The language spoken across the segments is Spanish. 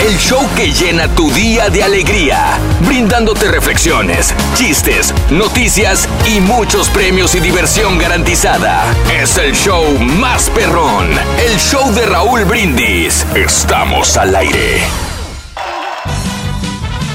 El show que llena tu día de alegría, brindándote reflexiones, chistes, noticias y muchos premios y diversión garantizada. Es el show más perrón, el show de Raúl Brindis. Estamos al aire.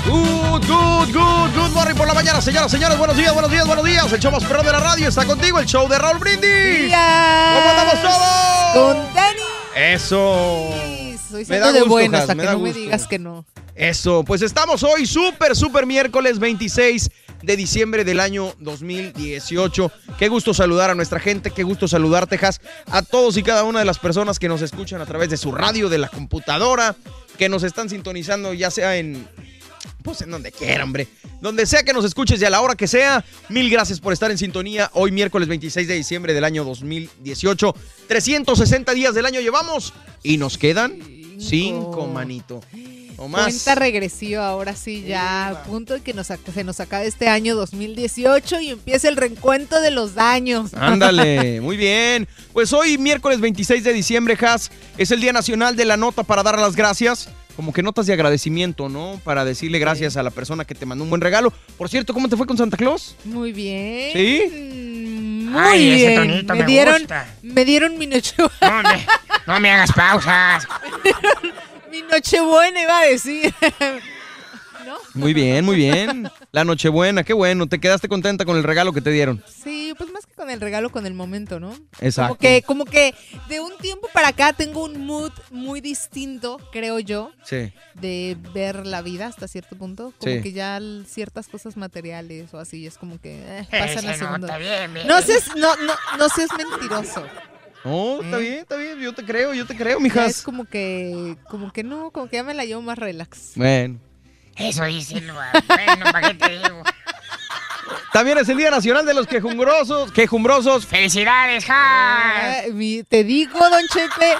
Good, good, good, good morning por la mañana, señoras, señores. Buenos días, buenos días, buenos días. El show más perrón de la radio está contigo, el show de Raúl Brindis. ¿Cómo andamos todos? Con Dani. Eso. Da santo de Has, hasta que no me digas que no. Eso, pues estamos hoy súper, súper miércoles 26 de diciembre del año 2018. Qué gusto saludar a nuestra gente, qué gusto saludar, Texas, a todos y cada una de las personas que nos escuchan a través de su radio, de la computadora, que nos están sintonizando ya sea en... Pues en donde quiera, hombre. Donde sea que nos escuches y a la hora que sea. Mil gracias por estar en sintonía. Hoy miércoles 26 de diciembre del año 2018. 360 días del año llevamos y nos quedan cinco, manito. O más. Cuenta regresiva, ahora sí, ya a punto de que nos, se nos acabe este año 2018 y empiece el reencuentro de los daños. Ándale, muy bien. Pues hoy, miércoles 26 de diciembre, Has, es el Día Nacional de la Nota para dar las gracias. Como que notas de agradecimiento, ¿no? Para decirle gracias a la persona que te mandó un buen regalo. Por cierto, ¿cómo te fue con Santa Claus? Muy bien. ¿Sí? Muy Ay, ese bien. tonito me, me dieron, gusta. me dieron mi noche, No me, no me hagas pausas. mi nochebuena, iba a decir. ¿No? Muy bien, muy bien. La Nochebuena, qué bueno. ¿Te quedaste contenta con el regalo que te dieron? Sí, pues más que con el regalo, con el momento, ¿no? Exacto. Como que, como que de un tiempo para acá tengo un mood muy distinto, creo yo, Sí. de ver la vida hasta cierto punto. Como Sí. que ya ciertas cosas materiales o así es como que eh, pasan a Ese segundo. nota bien, bien. No seas, no, no, no seas mentiroso. No, está ¿Eh? bien, está bien. Yo te creo, yo te creo, Ya mijas. es como que, como que no, como que ya me la llevo más relax. Bueno. Eso dicen, no, bueno, ¿para qué te digo? También es el Día Nacional de los Quejumbrosos. Quejumbrosos. ¡Felicidades, Ja! Ah, te digo, Don Chepe,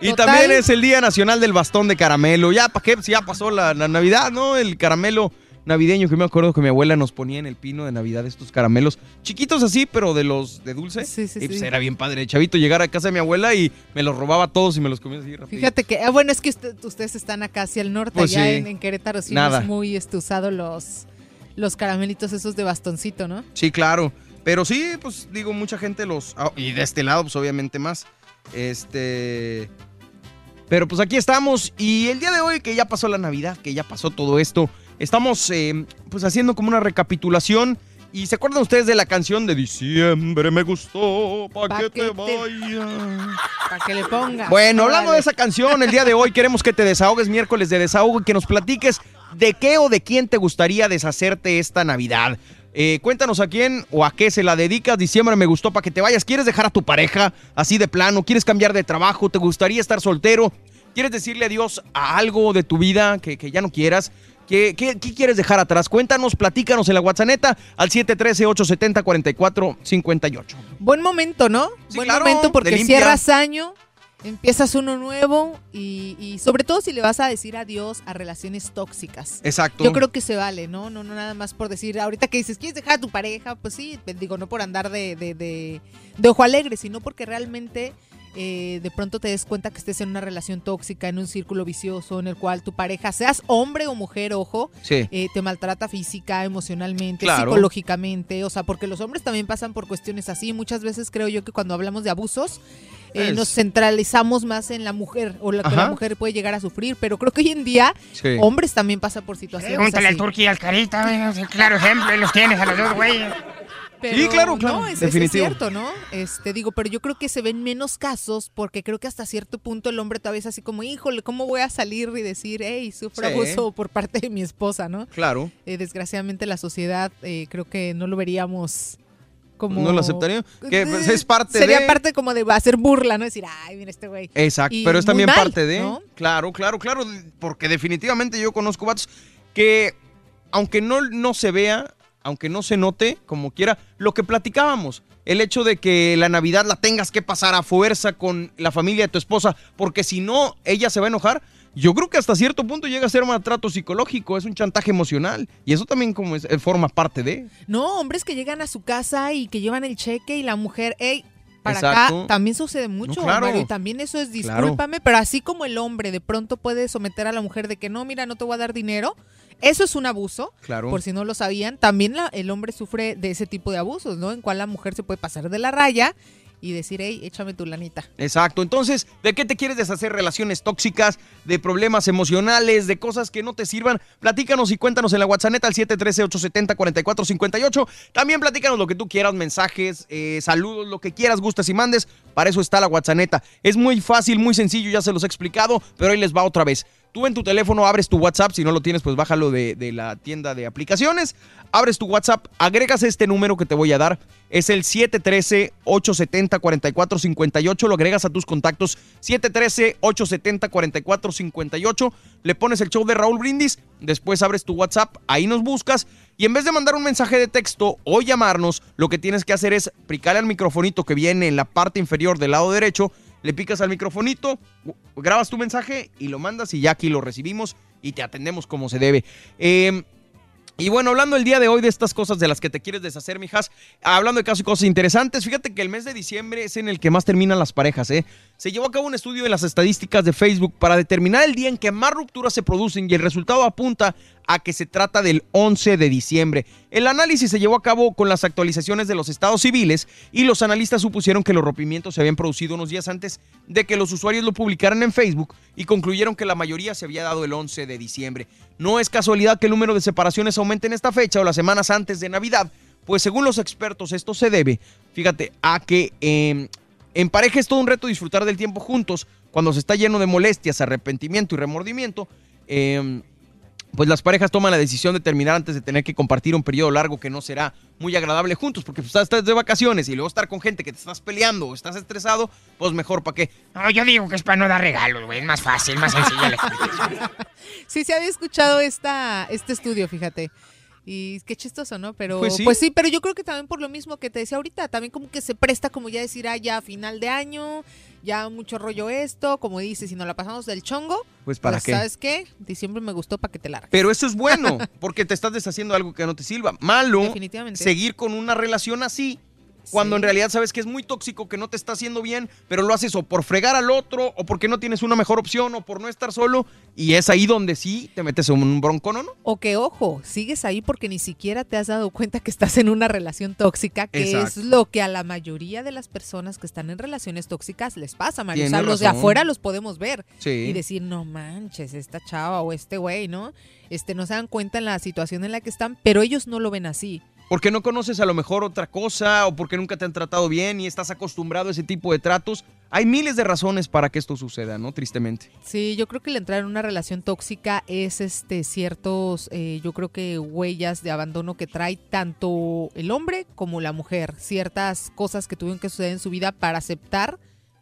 Y Total. también es el Día Nacional del Bastón de Caramelo. Ya, ¿para qué? Si ya pasó la, la Navidad, ¿no? El caramelo navideño que me acuerdo que mi abuela nos ponía en el pino de Navidad estos caramelos. Chiquitos así, pero de los de dulce. Sí, sí, y pues sí. era bien padre. Chavito llegar a casa de mi abuela y me los robaba todos y me los comía así rápido. fíjate que, ah, bueno, es que usted- ustedes están acá hacia el norte, Pues allá en Querétaro sí Nada. es muy este, usado los, los caramelitos esos de bastoncito, ¿no? Sí, claro. Pero sí, pues digo, mucha gente los... ah, y de este lado, pues obviamente más. Este... Pero pues aquí estamos y el día de hoy que ya pasó la Navidad, que ya pasó todo esto, estamos eh, pues haciendo como una recapitulación. ¿Y se acuerdan ustedes de la canción de Diciembre me gustó, pa' Pa' que, que te vaya? Para que le ponga. Bueno, hablando de esa canción, el día de hoy queremos que te desahogues miércoles de desahogo y que nos platiques de qué o de quién te gustaría deshacerte esta Navidad. Eh, cuéntanos a quién o a qué se la dedicas. Diciembre me gustó para que te vayas. ¿Quieres dejar a tu pareja así de plano? ¿Quieres cambiar de trabajo? ¿Te gustaría estar soltero? ¿Quieres decirle adiós a algo de tu vida que, que ya no quieras? ¿Qué, qué, qué quieres dejar atrás? Cuéntanos, platícanos en la WhatsApp al 713-870-4458. Buen momento, ¿no? Sí, Buen claro, momento porque cierras año Empiezas uno nuevo y, y sobre todo si le vas a decir adiós a relaciones tóxicas. Exacto. Yo creo que se vale, ¿no? No, no nada más por decir, ahorita que dices, ¿quieres dejar a tu pareja? Pues sí, digo, no por andar de, de, de, de ojo alegre, sino porque realmente eh, de pronto te des cuenta que estés en una relación tóxica, en un círculo vicioso, en el cual tu pareja, seas hombre o mujer, ojo, Sí. eh, te maltrata física, emocionalmente, Claro. psicológicamente, o sea, porque los hombres también pasan por cuestiones así. Muchas veces creo yo que cuando hablamos de abusos, eh, nos centralizamos más en la mujer o lo que la mujer puede llegar a sufrir, pero creo que hoy en día Sí. hombres también pasan por situaciones Pregúntale así. al Turqui y al Carita, güey, es el claro ejemplo, los tienes a los dos, güey. Pero Sí, claro, claro, No, es, es- cierto, ¿no? Este, digo, pero yo creo que se ven menos casos porque creo que hasta cierto punto el hombre todavía es así como, híjole, ¿cómo voy a salir y decir, hey, sufro Sí. abuso por parte de mi esposa, ¿no? Claro. Eh, desgraciadamente la sociedad eh, creo que no lo veríamos como... No lo aceptaría. Que pues, es parte Sería de- parte como de hacer burla, ¿no? Decir, ay, mira este güey. Exacto, Y pero es también mal, parte de. ¿no? Claro, claro, claro. Porque definitivamente yo conozco vatos que, aunque no, no se vea, aunque no se note, como quiera, lo que platicábamos. El hecho de que la Navidad la tengas que pasar a fuerza con la familia de tu esposa, porque si no, ella se va a enojar. Yo creo que hasta cierto punto llega a ser maltrato psicológico, es un chantaje emocional. Y eso también como es- eh, forma parte de. No, hombres que llegan a su casa y que llevan el cheque y la mujer, hey, para Exacto. acá también sucede mucho, No, claro. Mario, y también eso es Claro. discúlpame, pero así como el hombre de pronto puede someter a la mujer de que no, mira, no te voy a dar dinero, eso es un abuso. Claro. Por si no lo sabían, también la- el hombre sufre de ese tipo de abusos, ¿no? En cual la mujer se puede pasar de la raya y decir, hey, échame tu lanita. Exacto. Entonces, ¿de qué te quieres deshacer? Relaciones tóxicas, de problemas emocionales, de cosas que no te sirvan. Platícanos y cuéntanos en la WhatsApp al 713-870-4458. También platícanos lo que tú quieras, mensajes, eh, saludos, lo que quieras, gustas y mandes. Para eso está la WhatsApp. Es muy fácil, muy sencillo, ya se los he explicado, pero ahí les va otra vez. Tú en tu teléfono abres tu WhatsApp, si no lo tienes, pues bájalo de, de la tienda de aplicaciones. Abres tu WhatsApp, agregas este número que te voy a dar. Es el 713-870-4458. Lo agregas a tus contactos. 713-870-4458. Le pones el show de Raúl Brindis. Después abres tu WhatsApp. Ahí nos buscas. Y en vez de mandar un mensaje de texto o llamarnos, lo que tienes que hacer es picarle al microfonito que viene en la parte inferior del lado derecho. Le picas al microfonito, grabas tu mensaje y lo mandas y ya aquí lo recibimos y te atendemos como se debe. Eh, y bueno, hablando el día de hoy de estas cosas de las que te quieres deshacer, mijas, hablando de casos y cosas interesantes, fíjate que el mes de diciembre es en el que más terminan las parejas, ¿eh? Se llevó a cabo un estudio de las estadísticas de Facebook para determinar el día en que más rupturas se producen y el resultado apunta a que se trata del 11 de diciembre. El análisis se llevó a cabo con las actualizaciones de los estados civiles y los analistas supusieron que los rompimientos se habían producido unos días antes de que los usuarios lo publicaran en Facebook y concluyeron que la mayoría se había dado el 11 de diciembre. No es casualidad que el número de separaciones aumente en esta fecha o las semanas antes de Navidad, pues según los expertos esto se debe, fíjate, a que en pareja es todo un reto disfrutar del tiempo juntos cuando se está lleno de molestias, arrepentimiento y remordimiento. eh, pues las parejas toman la decisión de terminar antes de tener que compartir un periodo largo que no será muy agradable juntos, porque pues, estás de vacaciones y luego estar con gente que te estás peleando o estás estresado, pues mejor para qué. No, yo digo que es para no dar regalos, güey. Es más fácil, más explicación. Sí, se había escuchado esta, este estudio, fíjate. Y qué chistoso, ¿no? Pero Pues pues sí. pero yo creo que también por lo mismo que te decía ahorita, también como que se presta como ya decir, ah, ya final de año, ya mucho rollo esto, como dices, si nos la pasamos del chongo, Pues para pues, qué. ¿sabes qué? Diciembre me gustó para que te largues. Pero eso es bueno, porque te estás deshaciendo de algo que no te sirva. Malo, seguir con una relación así, cuando en realidad sabes que es muy tóxico, que no te está haciendo bien, pero lo haces o por fregar al otro, o porque no tienes una mejor opción, o por no estar solo, y es ahí donde sí te metes en un bronco, ¿no? O que, ojo, sigues ahí porque ni siquiera te has dado cuenta que estás en una relación tóxica, que Exacto. es lo que a la mayoría de las personas que están en relaciones tóxicas les pasa, Mario. O sea, los de afuera los podemos ver Sí. y decir, no manches, esta chava o este güey, ¿no? Este, no se dan cuenta en la situación en la que están, pero ellos no lo ven así. Porque no conoces a lo mejor otra cosa, o porque nunca te han tratado bien y estás acostumbrado a ese tipo de tratos. Hay miles de razones para que esto suceda, ¿no? Tristemente. Sí, yo creo que el entrar en una relación tóxica es este ciertos, eh, yo creo que huellas de abandono que trae tanto el hombre como la mujer, ciertas cosas que tuvieron que suceder en su vida para aceptar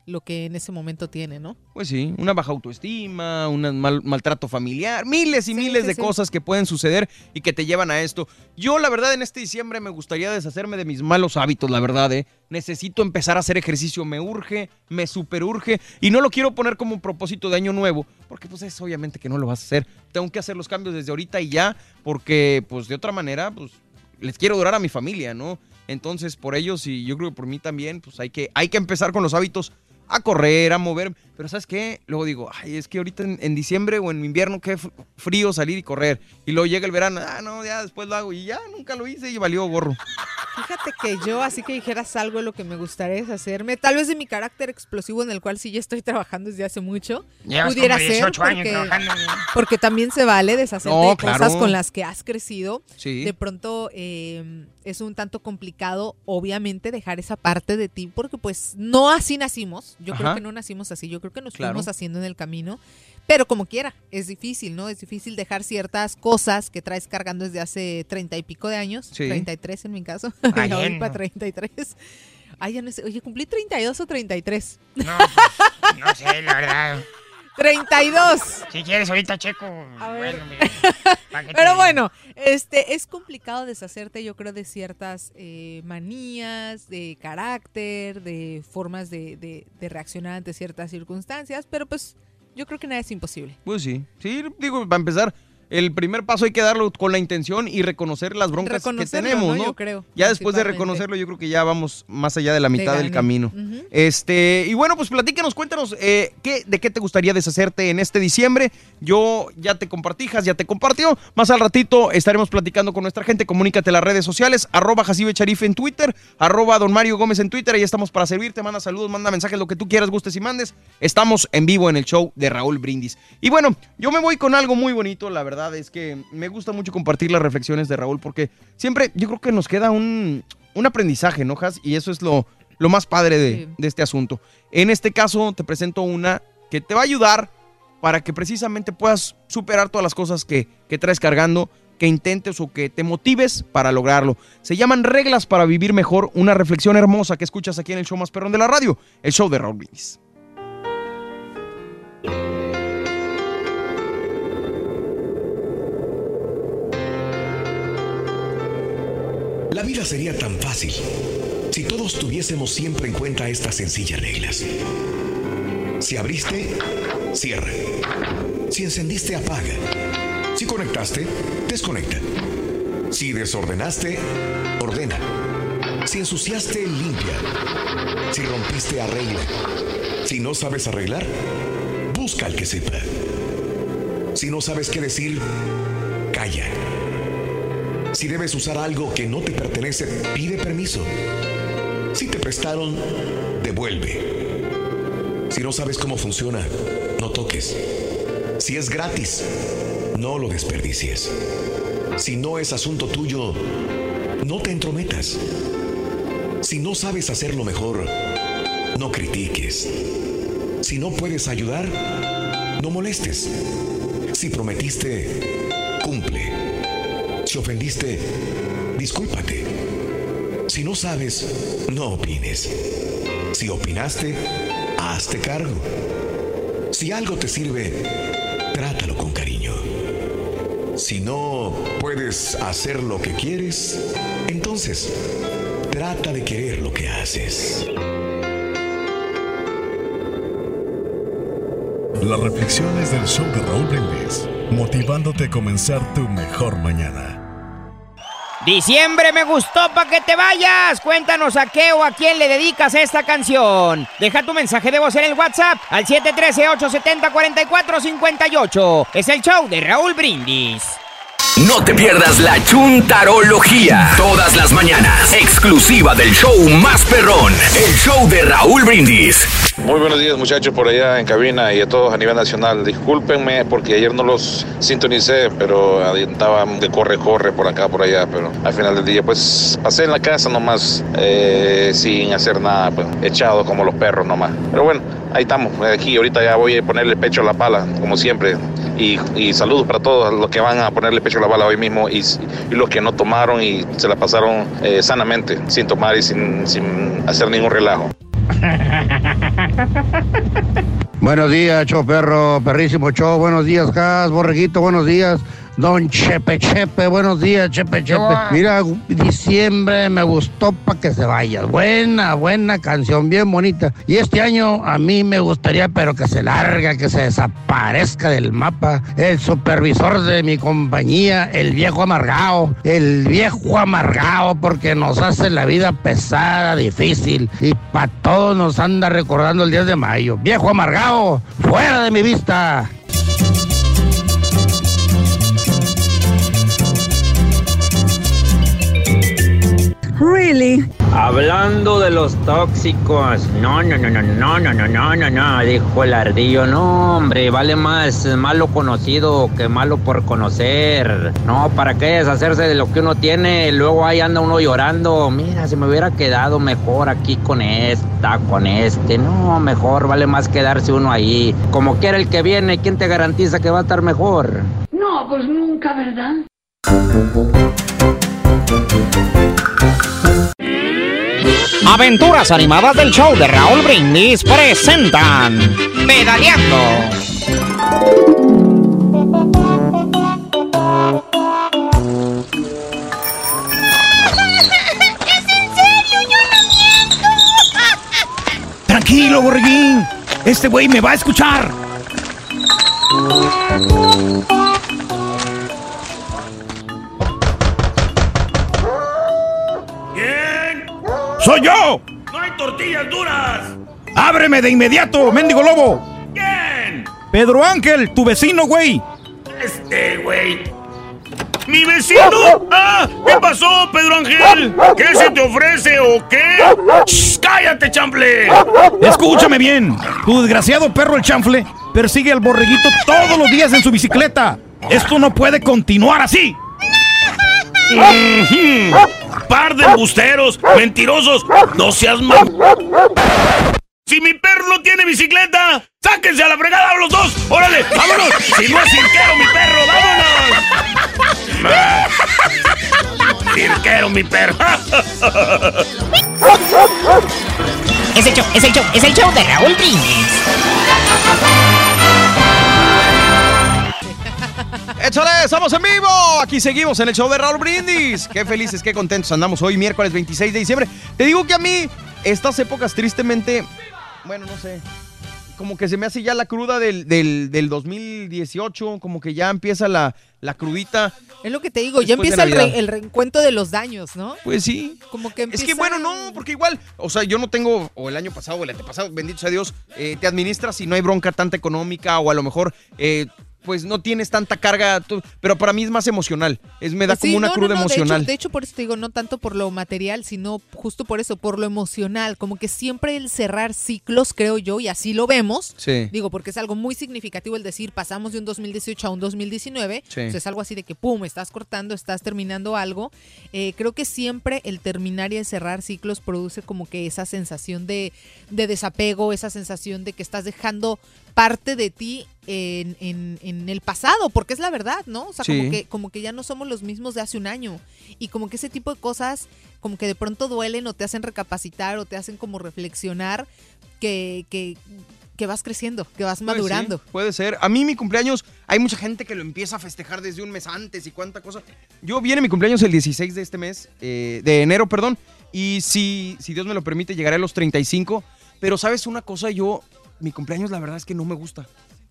lo que en ese momento tiene, ¿no? Pues sí, una baja autoestima, un mal, maltrato familiar, miles y Sí, miles sí, de sí. cosas que pueden suceder y que te llevan a esto. Yo, la verdad, en este diciembre me gustaría deshacerme de mis malos hábitos, la verdad, ¿eh? Necesito empezar a hacer ejercicio, me urge, me superurge y no lo quiero poner como propósito de año nuevo, porque pues es obviamente que no lo vas a hacer. Tengo que hacer los cambios desde ahorita y ya, porque pues de otra manera, pues les quiero durar a mi familia, ¿no? Entonces, por ellos y yo creo que por mí también, pues hay que, hay que empezar con los hábitos a correr, a mover. Pero ¿sabes qué? Luego digo, ay, es que ahorita en, en diciembre o en invierno qué frío salir y correr. Y luego llega el verano, ah, no, ya después lo hago. Y ya nunca lo hice y valió gorro. Fíjate que yo, así que dijeras algo de lo que me gustaría es hacerme, tal vez de mi carácter explosivo en el cual sí ya estoy trabajando desde hace mucho, Llevas pudiera como ser 18 años porque, trabajando. porque también se vale deshacerte No, de cosas con las que has crecido. Sí. De pronto eh, es un tanto complicado, obviamente, dejar esa parte de ti, porque pues no así nacimos. Yo creo que no nacimos así, yo creo que nos Claro. fuimos haciendo en el camino. Pero como quiera, es difícil, ¿no? Es difícil dejar ciertas cosas que traes cargando desde hace treinta y pico de años, Sí. 33 en mi caso, Ay, ya voy bien, para ¿no? 33. Ay, ya no sé, oye, cumplí 32 o 33. No, pues, no sé, la verdad. 32. Si quieres ahorita checo. A ver. Bueno, mira, ¿pa' qué te Pero bueno, este es complicado deshacerte, yo creo, de ciertas eh, manías, de carácter, de formas de, de- de reaccionar ante ciertas circunstancias, pero pues yo creo que nada es imposible. Pues sí. Sí, digo, para empezar, el primer paso hay que darlo con la intención y reconocer las broncas que tenemos, ¿no? ¿no? Yo creo, Ya después de reconocerlo, yo creo que ya vamos más allá de la mitad del camino. Ujú. Este, y bueno, pues platícanos, cuéntanos eh, ¿qué, de qué te gustaría deshacerte en este diciembre. Yo ya te compartí, Jas ya te compartió. Más al ratito estaremos platicando con nuestra gente. Comunícate en las redes sociales, arroba Jacibe Charif en Twitter, arroba Don Mario Gómez en Twitter. Ahí estamos para servirte. Manda saludos, manda mensajes, lo que tú quieras, gustes y mandes. Estamos en vivo en el show de Raúl Brindis. Y bueno, yo me voy con algo muy bonito. La verdad es que me gusta mucho compartir las reflexiones de Raúl porque siempre yo creo que nos queda un, un aprendizaje, ¿no, Jas? Y eso es lo, lo más padre de, Sí. de este asunto. En este caso te presento una que te va a ayudar para que precisamente puedas superar todas las cosas que, que traes cargando, que intentes o que te motives para lograrlo. Se llaman reglas para vivir mejor, una reflexión hermosa que escuchas aquí en el show más perrón de la radio, el show de Raúl Brindis. La vida sería tan fácil si todos tuviésemos siempre en cuenta estas sencillas reglas. Si abriste, cierra. Si encendiste, apaga. Si conectaste, desconecta. Si desordenaste, ordena. Si ensuciaste, limpia. Si rompiste, arregla. Si no sabes arreglar, busca al que sepa. Si no sabes qué decir, calla. Si debes usar algo que no te pertenece, pide permiso. Si te prestaron, devuelve. Si no sabes cómo funciona, no toques. Si es gratis, no lo desperdicies. Si no es asunto tuyo, no te entrometas. Si no sabes hacerlo mejor, no critiques. Si no puedes ayudar, no molestes. Si prometiste, cumple. Si ofendiste, discúlpate. Si no sabes, no opines. Si opinaste, hazte cargo. Si algo te sirve, trátalo con cariño. Si no puedes hacer lo que quieres, entonces trata de querer lo que haces. Las reflexiones del show de Raúl Brindis, motivándote a comenzar tu mejor mañana. Diciembre me gustó pa' que te vayas. Cuéntanos a qué o a quién le dedicas esta canción. Deja tu mensaje de voz en el WhatsApp al 713-870-4458. Es el show de Raúl Brindis. No te pierdas la chuntarología. Todas las mañanas. Exclusiva del show más perrón. El show de Raúl Brindis. Muy buenos días muchachos por allá en cabina y a todos a nivel nacional. Discúlpenme porque ayer no los sintonicé, pero andaban de corre, corre por acá, por allá, pero al final del día pues pasé en la casa nomás eh, sin hacer nada, pues echado como los perros nomás. Pero bueno, ahí estamos, aquí ahorita ya voy a ponerle pecho a la pala, como siempre. Y, saludos para todos los que van a ponerle pecho a la bala hoy mismo y, los que no tomaron y se la pasaron eh, sanamente, sin tomar y sin, sin hacer ningún relajo. Buenos días, show perro, perrísimo show. Buenos días, Gas, borreguito, buenos días. Don Chepe Chepe, buenos días, Chepe Chepe. Mira, diciembre me gustó para que se vaya. Buena, buena canción, bien bonita. Y este año a mí me gustaría, pero que se larga, que se desaparezca del mapa. El supervisor de mi compañía, el viejo amargado, el viejo amargado, porque nos hace la vida pesada, difícil. Y para todos nos anda recordando el 10 de mayo. Viejo amargado, fuera de mi vista. Really? Hablando de los tóxicos, no, no, no, no, no, no, no, no, no, no, dijo el ardillo, no, hombre, vale más malo conocido que malo por conocer. No, ¿para qué deshacerse de lo que uno tiene? Luego ahí anda uno llorando, mira, se me hubiera quedado mejor aquí con esta, con este. No, mejor, vale más quedarse uno ahí. Como quiera el que viene, ¿quién te garantiza que va a estar mejor? No, pues nunca, ¿verdad? Aventuras animadas del show de Raúl Brindis presentan Pedaleando. ¡Es en serio! ¡Yo no miento! Tranquilo, borreguín. Este güey me va a escuchar. ¡Soy yo! ¡No hay tortillas duras! ¡Ábreme de inmediato, mendigo lobo! ¿Quién? Pedro Ángel, tu vecino, güey. Este güey. ¡Mi vecino! ¡Ah! ¿Qué pasó, Pedro Ángel? ¿Qué se te ofrece o qué? ¡Shh! ¡Cállate, chample! Escúchame bien. Tu desgraciado perro el chanfle persigue al borreguito todos los días en su bicicleta. Esto no puede continuar así. ¡Par de embusteros! ¡Mentirosos! ¡No seas mal! ¡Si mi perro no tiene bicicleta! ¡Sáquense a la fregada los dos! ¡Órale! ¡Vámonos! ¡Si no es cirquero, mi perro! ¡Vámonos! ¡Cirquero, mi perro! Es el show, es el show, es el show de Raúl Brindis. ¡Échale! ¡Estamos en vivo! Aquí seguimos en el show de Raúl Brindis. Qué felices, qué contentos andamos hoy, miércoles 26 de diciembre. Te digo que a mí, estas épocas, tristemente, bueno, no sé, como que se me hace ya la cruda del, del, del 2018, como que ya empieza la, la crudita. Es lo que te digo, ya empieza el, re- el reencuentro de los daños, ¿no? Pues sí. Como que Es que empieza- bueno, no, porque igual, o sea, yo no tengo, o el año pasado o el antepasado, bendito sea Dios, eh, te administras y no hay bronca tanta económica o a lo mejor, eh, pues no tienes tanta carga, pero para mí es más emocional, es me da Sí, como una no, no, cruda no, de hecho- emocional. De hecho, por eso te digo, no tanto por lo material, sino justo por eso, por lo emocional. Como que siempre el cerrar ciclos, creo yo, y así lo vemos. Sí. Digo, porque es algo muy significativo el decir, pasamos de un 2018 a un 2019. Sí. O sea, es algo así de que, pum, estás cortando, estás terminando algo. Eh, creo que siempre el terminar y el cerrar ciclos produce como que esa sensación de, de desapego, esa sensación de que estás dejando parte de ti en, en- en el pasado, porque es la verdad, ¿no? O sea, Sí. como que como que ya no somos los mismos de hace un año y como que ese tipo de cosas como que de pronto duelen o te hacen recapacitar o te hacen como reflexionar que, que, que vas creciendo, que vas Puede madurando. ser, puede ser. A mí mi cumpleaños, hay mucha gente que lo empieza a festejar desde un mes antes y cuánta cosa. Yo viene mi cumpleaños el 16 de este mes, eh, de enero, perdón, y si, si Dios me lo permite, llegaré a los 35. Pero sabes una cosa, yo, mi cumpleaños la verdad es que no me gusta.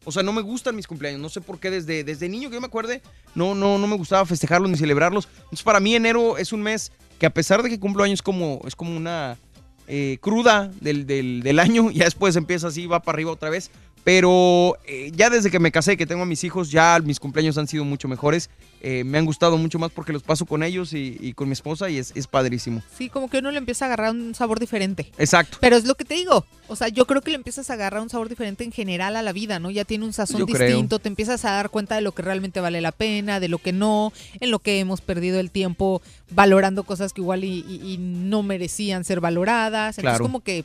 O sea, no me gustan mis cumpleaños. No sé por qué desde, desde niño que yo me acuerde, no, no, no me gustaba festejarlos ni celebrarlos. Entonces, para mí enero es un mes que a pesar de que cumplo años como, es como una eh, cruda del, del- año, ya después empieza así, va para arriba otra vez. Pero eh, ya desde que me casé, que tengo a mis hijos, ya mis cumpleaños han sido mucho mejores. Eh, me han gustado mucho más porque los paso con ellos y, y con mi esposa y es, es padrísimo. Sí, como que uno le empieza a agarrar un sabor diferente. Exacto. Pero es lo que te digo. O sea, yo creo que le empiezas a agarrar un sabor diferente en general a la vida, ¿no? Ya tiene un sazón Yo creo. distinto, te empiezas a dar cuenta de lo que realmente vale la pena, de lo que no, en lo que hemos perdido el tiempo valorando cosas que igual y, y- y no merecían ser valoradas. Entonces, Claro. como que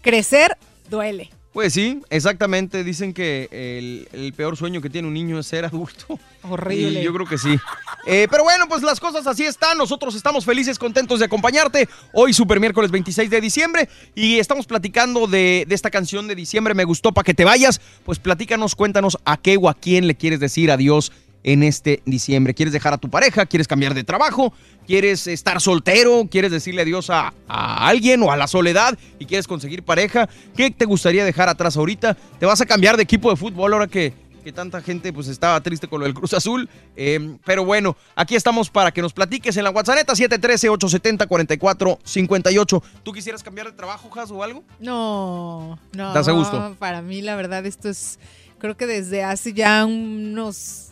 crecer duele. Pues sí, exactamente. Dicen que el, el peor sueño que tiene un niño es ser adulto. Horrible. Y yo creo que sí. Eh, pero bueno, pues las cosas así están. Nosotros estamos felices, contentos de acompañarte. Hoy, super miércoles 26 de diciembre. Y estamos platicando de, de esta canción de diciembre. Me gustó para que te vayas. Pues platícanos, cuéntanos a qué o a quién le quieres decir adiós en este diciembre. ¿Quieres dejar a tu pareja? ¿Quieres cambiar de trabajo? ¿Quieres estar soltero? ¿Quieres decirle adiós a, a alguien o a la soledad? ¿Y quieres conseguir pareja? ¿Qué te gustaría dejar atrás ahorita? ¿Te vas a cambiar de equipo de fútbol ahora que, que tanta gente pues estaba triste con lo del Cruz Azul? Eh, pero bueno, aquí estamos para que nos platiques en la WhatsApp 713-870-4458. ¿Tú quisieras cambiar de trabajo, Jas, o algo? No, no. ¿Estás a gusto? Para mí, la verdad, esto es. Creo que desde hace ya unos.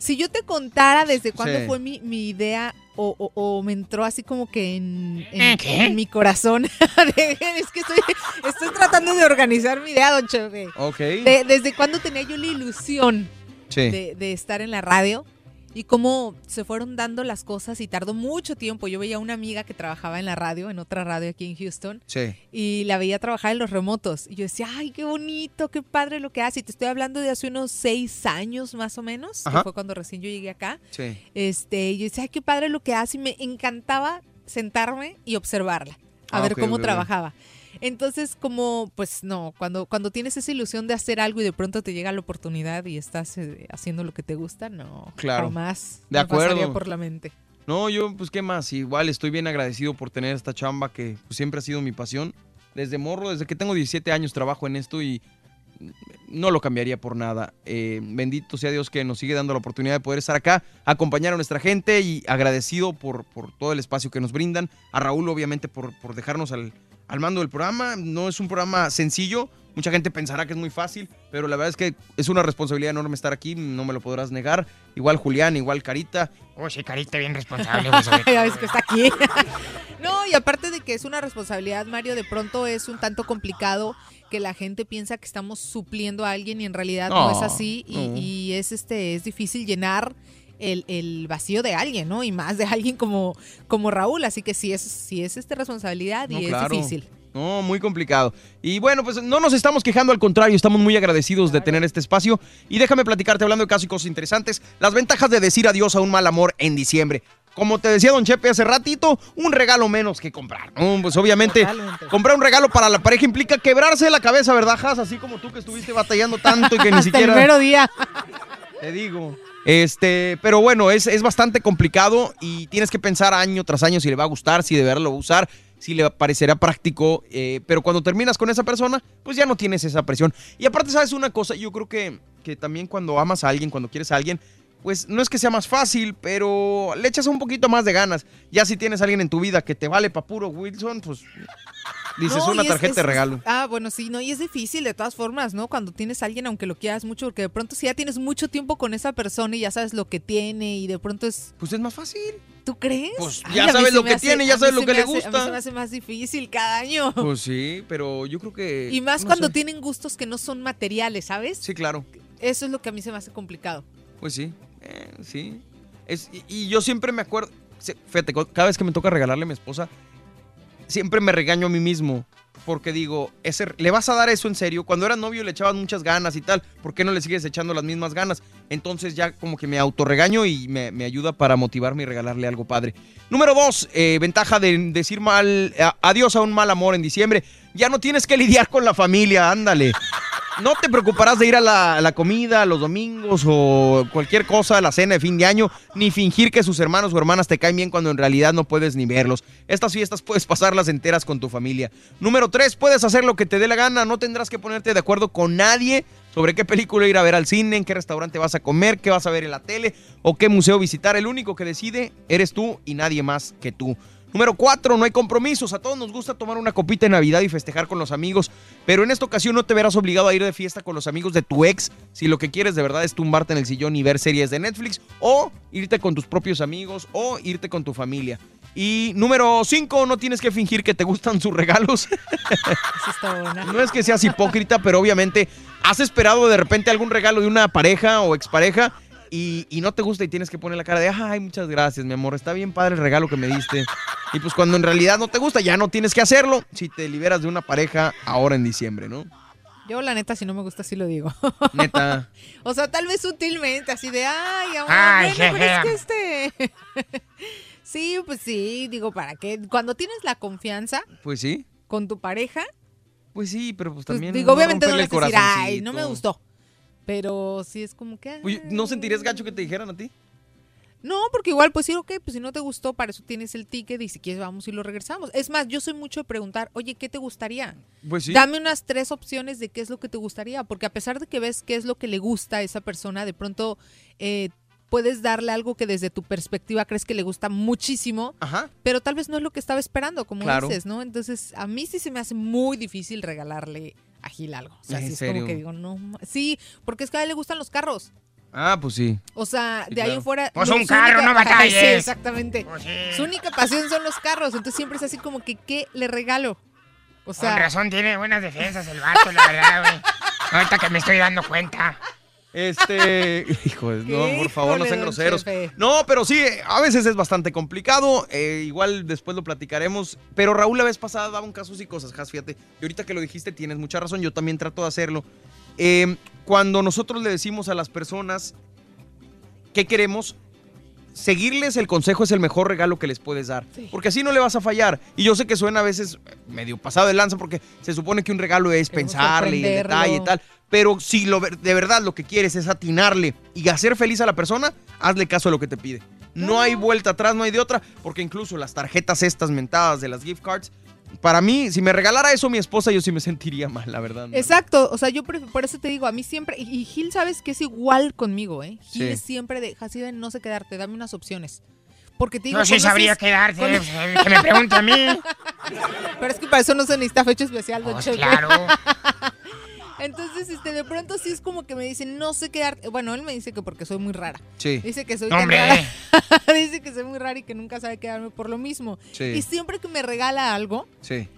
Si yo te contara desde cuándo Sí. fue mi, mi idea o, o- o me entró así como que en, en- ¿Qué? en mi corazón. es que estoy, estoy tratando de organizar mi idea, don Chefe. Ok. De- ¿Desde cuándo tenía yo la ilusión Sí. de, de estar en la radio? Y cómo se fueron dando las cosas y tardó mucho tiempo. Yo veía a una amiga que trabajaba en la radio, en otra radio aquí en Houston, Sí. y la veía trabajar en los remotos. Y yo decía, ay, qué bonito, qué padre lo que hace. Y te estoy hablando de hace unos seis años más o menos, Ajá. que fue cuando recién yo llegué acá. Sí. Este, y yo decía, ay, qué padre lo que hace. Y me encantaba sentarme y observarla, a Ah, ver cómo trabajaba. Entonces, como, pues no, cuando, cuando tienes esa ilusión de hacer algo y de pronto te llega la oportunidad y estás eh, haciendo lo que te gusta, no, Claro. jamás De acuerdo. por la mente. No, yo, pues, ¿qué más? Igual estoy bien agradecido por tener esta chamba que pues, siempre ha sido mi pasión. Desde morro, desde que tengo 17 años trabajo en esto y no lo cambiaría por nada. Eh, bendito sea Dios que nos sigue dando la oportunidad de poder estar acá, acompañar a nuestra gente y agradecido por, por todo el espacio que nos brindan. A Raúl, obviamente, por, por dejarnos al, al mando del programa. No es un programa sencillo. Mucha gente pensará que es muy fácil, pero la verdad es que es una responsabilidad enorme estar aquí, no me lo podrás negar. Igual Julián, igual Carita. Oh, sí, Carita, bien responsable. ya ves que está aquí. no, y aparte de que es una responsabilidad, Mario, de pronto es un tanto complicado que la gente piensa que estamos supliendo a alguien y en realidad no, No, es así. Y, no. y es este, es difícil llenar el, el vacío de alguien, ¿no? Y más de alguien como, como Raúl. Así que sí es, sí es este responsabilidad y No, es claro. difícil. No, muy complicado. Y bueno, pues no nos estamos quejando, al contrario, estamos muy agradecidos de tener este espacio. Y déjame platicarte, hablando de casos y cosas interesantes, las ventajas de decir adiós a un mal amor en diciembre. Como te decía Don Chepe hace ratito, un regalo menos que comprar. ¿no? Pues obviamente, comprar un regalo para la pareja implica quebrarse la cabeza, ¿verdad, Has? Así como tú que estuviste batallando tanto y que ni siquiera... el mero día. Te digo. Este, pero bueno, es, es bastante complicado y tienes que pensar año tras año si le va a gustar, si de lo usar, si le parecerá práctico. eh, pero cuando terminas con esa persona, pues ya no tienes esa presión. Y aparte, ¿sabes una cosa? Yo creo que, que también cuando amas a alguien, cuando quieres a alguien, pues no es que sea más fácil, pero le echas un poquito más de ganas. Ya si tienes a alguien en tu vida que te vale pa' puro Wilson, pues dices No, una es- tarjeta de regalo. Ah, bueno, sí, no, y es difícil de todas formas, ¿no? Cuando tienes a alguien, aunque lo quieras mucho, porque de pronto si ya tienes mucho tiempo con esa persona y ya sabes lo que tiene y de pronto es... Pues es más fácil. ¿Tú crees? Pues ya sabes lo que hace- tiene, ya sabes lo que le hace- A mí gusta. se me hace más difícil cada año. Pues sí, pero yo creo que... y más no cuando sé. tienen gustos que no son materiales, ¿sabes? Sí, claro. Eso es lo que a mí se me hace complicado. Pues sí, eh, sí. Es, y, y yo siempre me acuerdo, fíjate, cada vez que me toca regalarle a mi esposa, siempre me regaño a mí mismo. Porque digo, ¿le vas a dar eso en serio? Cuando eras novio le echabas muchas ganas y tal. ¿Por qué no le sigues echando las mismas ganas? Entonces ya como que me autorregaño y me, ayuda para motivarme y regalarle algo padre. Número dos, eh, ventaja de decir mal, adiós a un mal amor en diciembre. Ya no tienes que lidiar con la familia, ándale. No te preocuparás de ir a la, a la comida los domingos o cualquier cosa, la cena de fin de año, ni fingir que sus hermanos o hermanas te caen bien cuando en realidad no puedes ni verlos. Estas fiestas puedes pasarlas enteras con tu familia. Número tres, puedes hacer lo que te dé la gana, no tendrás que ponerte de acuerdo con nadie sobre qué película ir a ver al cine, en qué restaurante vas a comer, qué vas a ver en la tele o qué museo visitar. El único que decide eres tú y nadie más que tú. Número cuatro, no hay compromisos. A todos nos gusta tomar una copita de Navidad y festejar con los amigos, pero en esta ocasión no te verás obligado a ir de fiesta con los amigos de tu ex si lo que quieres de verdad es tumbarte en el sillón y ver series de Netflix o irte con tus propios amigos o irte con tu familia. Y número cinco, no tienes que fingir que te gustan sus regalos. No es que seas hipócrita, pero obviamente has esperado de repente algún regalo de una pareja o expareja y, y no te gusta y tienes que poner la cara de, ay, muchas gracias, mi amor, está bien padre el regalo que me diste. Y pues cuando en realidad no te gusta, ya no tienes que hacerlo si te liberas de una pareja ahora en diciembre, ¿no? Yo, la neta, si no me gusta, sí lo digo. Neta. o sea, tal vez sutilmente, así de, ay, amor, Ay, bueno, pero es que este... sí, pues sí, digo, ¿para qué? Cuando tienes la confianza Pues sí. con tu pareja, Pues sí, pero pues pues, también. digo, obviamente no romperle le decir, ay, no me corazoncito". gustó. Pero sí es como que... Oye, ¿No sentirías gacho que te dijeran a ti? No, porque igual, pues sí, ok, pues si no te gustó, para eso tienes el ticket y si quieres vamos y lo regresamos. Es más, yo soy mucho de preguntar, oye, ¿qué te gustaría? Pues sí. Dame unas tres opciones de qué es lo que te gustaría, porque a pesar de que ves qué es lo que le gusta a esa persona, de pronto eh, puedes darle algo que desde tu perspectiva crees que le gusta muchísimo, Ajá. pero tal vez no es lo que estaba esperando, como Claro. dices, ¿no? Entonces, a mí sí se me hace muy difícil regalarle a Gil algo. O sea, ¿En sí es serio? como que digo, no, sí, porque es que a él le gustan los carros. Ah, pues sí. O sea, Sí, de ahí claro. en fuera. Pues un carro, no Ajá, batalles. Sí, exactamente. Pues sí. Su única pasión son los carros. Entonces siempre es así como que, ¿qué le regalo? O sea. Con razón tiene buenas defensas el vato, la verdad, güey. Ahorita que me estoy dando cuenta. Este, hijo, de- no, por favor, no sean groseros. No, pero sí, a veces es bastante complicado. eh, igual después lo platicaremos. Pero Raúl la vez pasada daba un caso y cosas, Has, fíjate. Y ahorita que lo dijiste, tienes mucha razón. Yo también trato de hacerlo. Eh, cuando nosotros le decimos a las personas qué queremos, seguirles el consejo es el mejor regalo que les puedes dar. Porque así no le vas a fallar. Y yo sé que suena a veces medio pasado de lanza porque se supone que un regalo es Queremos pensarle y el detalle y tal. Pero si lo, de verdad lo que quieres es atinarle y hacer feliz a la persona, hazle caso a lo que te pide. No hay vuelta atrás, no hay de otra, porque incluso las tarjetas estas mentadas de las gift cards, para mí, si me regalara eso mi esposa, yo sí me sentiría mal, la verdad. ¿no? Exacto, o sea, yo por eso te digo, a mí siempre, y, y Gil sabes que es igual conmigo, ¿eh? Gil Sí. siempre de, así de no sé quedarte, dame unas opciones. Porque te digo, Yo sí sabría quedarte, que me pregunte a mí. Pero es que para eso no se necesita fecha especial, don Chepe. claro. Entonces, este, de pronto sí es como que me dicen, no sé quedarte. Bueno, él me dice que porque soy muy rara. Sí. Dice que soy tan rara. dice que soy muy rara y que nunca sabe quedarme por lo mismo. Sí. Y siempre que me regala algo, Sí.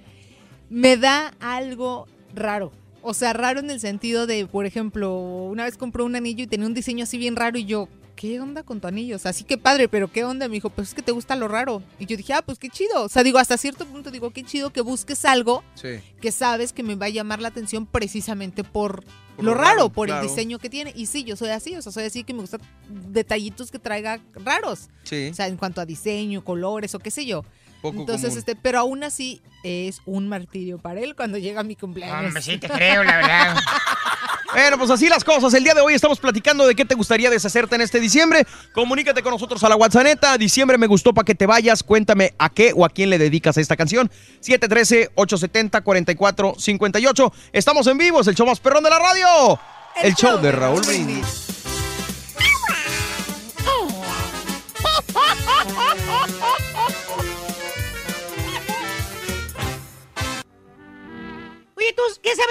me da algo raro. O sea, raro en el sentido de, por ejemplo, una vez compró un anillo y tenía un diseño así bien raro y yo, ¿qué onda con tu anillo? O sea, sí que padre, pero ¿qué onda? Me dijo, pues es que te gusta lo raro. Y yo dije, ah, pues qué chido. O sea, digo, hasta cierto punto digo, qué chido que busques algo Sí. que sabes que me va a llamar la atención precisamente por, Por lo lo raro, raro, por claro. el diseño que tiene. Y sí, yo soy así, o sea, soy así que me gustan detallitos que traiga raros. Sí. O sea, en cuanto a diseño, colores o qué sé yo. Poco Entonces, común. este, pero aún así es un martirio para él cuando llega mi cumpleaños. Hombre, sí te creo, la verdad. Bueno, pues así las cosas. El día de hoy estamos platicando de qué te gustaría deshacerte en este diciembre. Comunícate con nosotros a la WhatsApp. Diciembre me gustó para que te vayas. Cuéntame a qué o a quién le dedicas esta canción. 713-870-4458. Estamos en vivo. Es el show más perrón de la radio. El, show, de Raúl Brindis.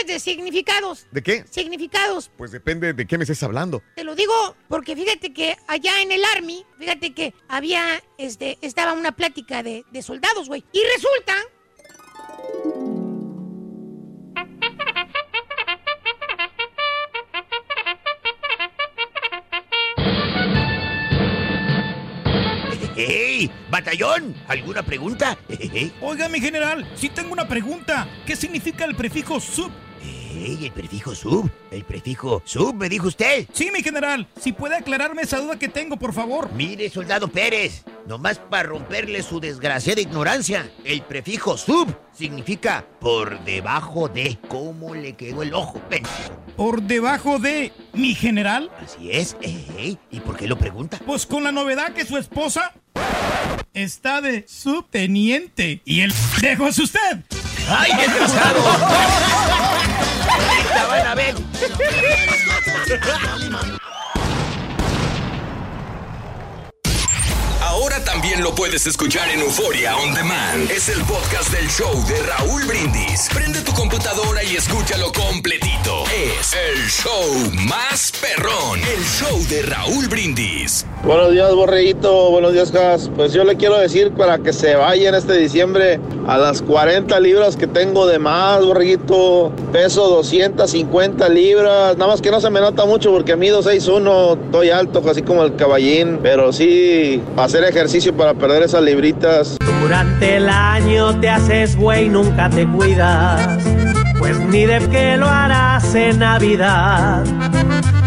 Sabes de significados? ¿De qué? Significados. Pues depende de qué me estés hablando. Te lo digo porque fíjate que allá en el Army, fíjate que había, este, estaba una plática de, de soldados, güey. Y resulta... ¡Ey! ¡Batallón! ¿Alguna pregunta? Oiga, mi general, sí tengo una pregunta. ¿Qué significa el prefijo sub? ¡Ey! ¿El prefijo sub? ¿El prefijo sub, me dijo usted? Sí, mi general. Si puede aclararme esa duda que tengo, por favor. Mire, soldado Pérez, nomás para romperle su desgraciada ignorancia, el prefijo sub significa por debajo de. ¿Cómo le quedó el ojo, pendejo? Por debajo de mi general. Así es. Ey, ¿Y por qué lo pregunta? Pues con la novedad que su esposa está de subteniente. Y el dejo es usted. ¡Ay, desgraciado! Ahorita van a ver. Ahora también lo puedes escuchar en Euforia On Demand. Es el podcast del show de Raúl Brindis. Prende tu computadora y escúchalo completito. Es el show más perrón. El show de Raúl Brindis. Buenos días, Borreguito. Buenos días, Jas. Pues yo le quiero decir para que se vaya en este diciembre a las 40 libras que tengo de más, Borreguito. Peso 250 libras. Nada más que no se me nota mucho porque mido 6'1. Estoy alto, así como el caballín. Pero sí, hacer ejercicio para perder esas libritas. Durante el año te haces güey, nunca te cuidas. Pues ni de qué lo harás en Navidad,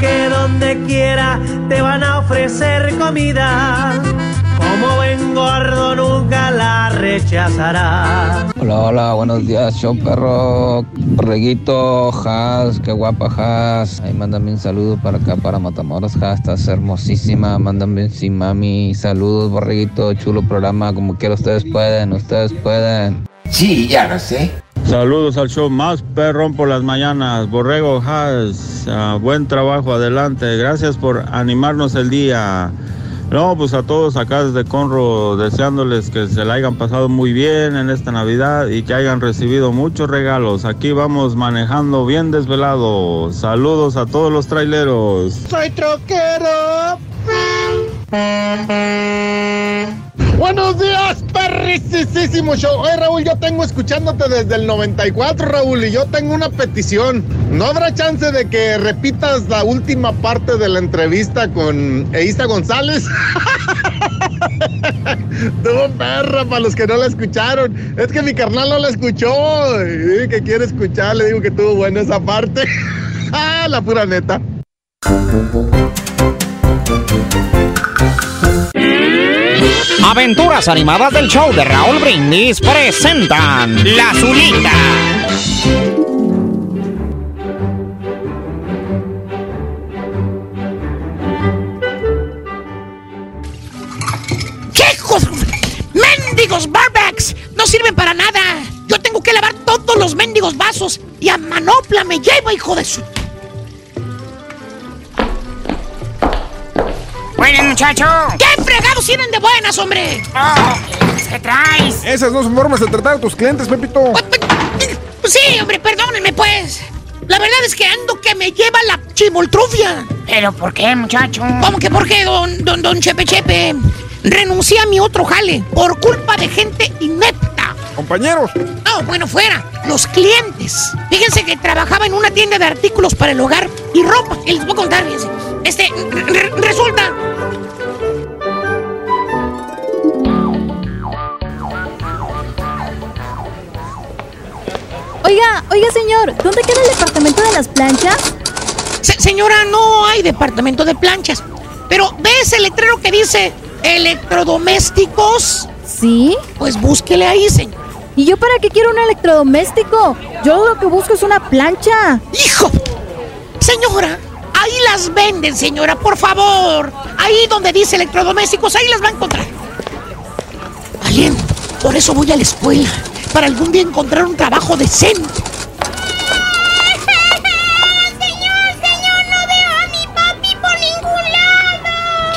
que donde quiera te van a ofrecer comida. Como buen gordo nunca la rechazarás. Hola, hola, buenos días, show perro, Reguito, Has, qué guapa Has. Ahí mándame un saludo para acá, para Matamoros, Has, estás hermosísima. Mándame sí, mami, saludos, borreguito, chulo programa, como quiera ustedes pueden, ustedes pueden. Sí, ya lo sé. Saludos al show más perrón por las mañanas. Borrego Has, ah, buen trabajo, adelante. Gracias por animarnos el día. No, pues a todos acá desde Conro, deseándoles que se la hayan pasado muy bien en esta Navidad y que hayan recibido muchos regalos. Aquí vamos manejando bien desvelados. Saludos a todos los traileros. Soy troquero. Buenos días, perricisísimo show. Oye, Raúl, yo tengo escuchándote desde el 94, Raúl, y yo tengo una petición. ¿No habrá chance de que repitas la última parte de la entrevista con Eisa González? Tuvo perra para los que no la escucharon. Es que mi carnal no la escuchó. Y que quiere escuchar, le digo que tuvo buena esa parte. Ah, la pura neta. Aventuras animadas del show de Raúl Brindis presentan La Zulita. ¿Qué hijos? ¡Mendigos barbacks! No sirven para nada. Yo tengo que lavar todos los mendigos vasos y a manopla me llevo, hijo de su. Buenas, muchacho. ¿Qué fregados sirven de buenas, hombre? ¿Qué traes? Esas no son formas de tratar a tus clientes, Pepito. Sí, hombre, perdónenme, pues. La verdad es que ando que me lleva la chimoltrufia. ¿Pero por qué, muchacho? ¿Cómo que por qué, don, don, don Chepe Chepe? Renuncié a mi otro jale por culpa de gente inepta. Compañeros. No, bueno, fuera. Los clientes. Fíjense que trabajaba en una tienda de artículos para el hogar y ropa. Y les voy a contar, fíjense. Este, re- resulta... Oiga, oiga, señor, ¿dónde queda el departamento de las planchas? Se- señora, no hay departamento de planchas. Pero ¿ve ese letrero que dice electrodomésticos? ¿Sí? Pues búsquele ahí, señor. ¿Y yo para qué quiero un electrodoméstico? Yo lo que busco es una plancha. ¡Hijo! Señora, ahí las venden, señora, por favor. Ahí donde dice electrodomésticos, ahí las va a encontrar. Valiente, por eso voy a la escuela. Para algún día encontrar un trabajo decente.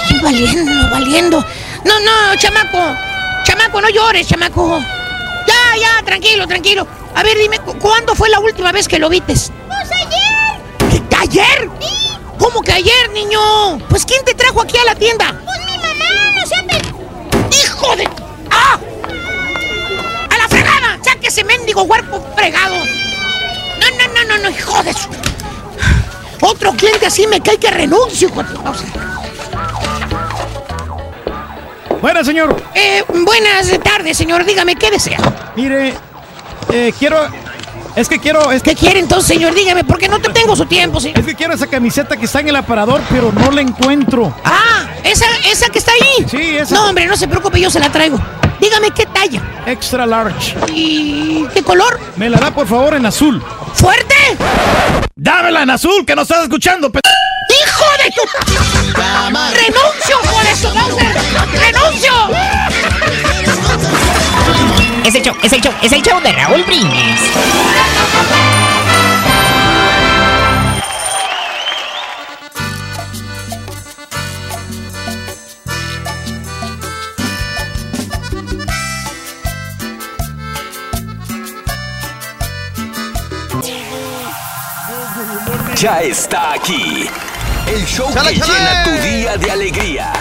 Ay, Valiendo, valiendo. No, no, chamaco. Chamaco, no llores, chamaco. Ya, ya, tranquilo, tranquilo. A ver, dime, ¿cu- ¿cuándo fue la última vez que lo vistes? Pues ayer. ¿Qué, ¿Ayer? ¿Cómo que ayer, niño? Pues ¿quién te trajo aquí a la tienda? Pues mi mamá, no sé. pe- ¡Hijo de... ¡Ah! ¡A la fregada! ¡Saque ese mendigo huerco fregado! No, no, no, no, no, hijo de su... Otro cliente así me cae que renuncio. hijo de- o sea, Buenas, señor. Eh, buenas tardes, señor. Dígame, ¿qué desea? Mire, eh, quiero. Es que quiero. Es ¿Qué quiere entonces, señor? Dígame, porque no te tengo su tiempo, sí. Es que quiero esa camiseta que está en el aparador, pero no la encuentro. Ah, esa, esa que está ahí. Sí, esa. No, hombre, no se preocupe, yo se la traigo. Dígame qué talla. Extra large. ¿Y qué color? Me la da, por favor, en azul. ¡Fuerte! ¡Dámela en azul, que no estás escuchando! pe- ¡Hijo de tu! ¡Renuncio, de su Bowser! ¡Renuncio! Es el show, es el show, es el show de Raúl Brindis. Ya está aquí. El show ¡Chale, que chale! llena tu día de alegría,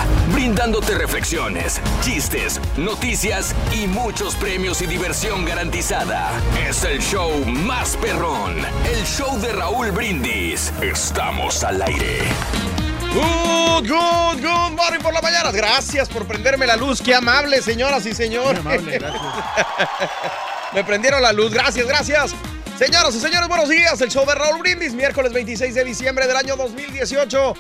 brindándote reflexiones, chistes, noticias y muchos premios y diversión garantizada. Es el show más perrón, el show de Raúl Brindis. Estamos al aire. Good, good, good morning por la mañana. Gracias por prenderme la luz. Qué amable, señoras y señores. Muy amable, gracias. Me prendieron la luz. Gracias, gracias. Señoras y señores, buenos días. El show de Raúl Brindis, miércoles 26 de diciembre del año 2018.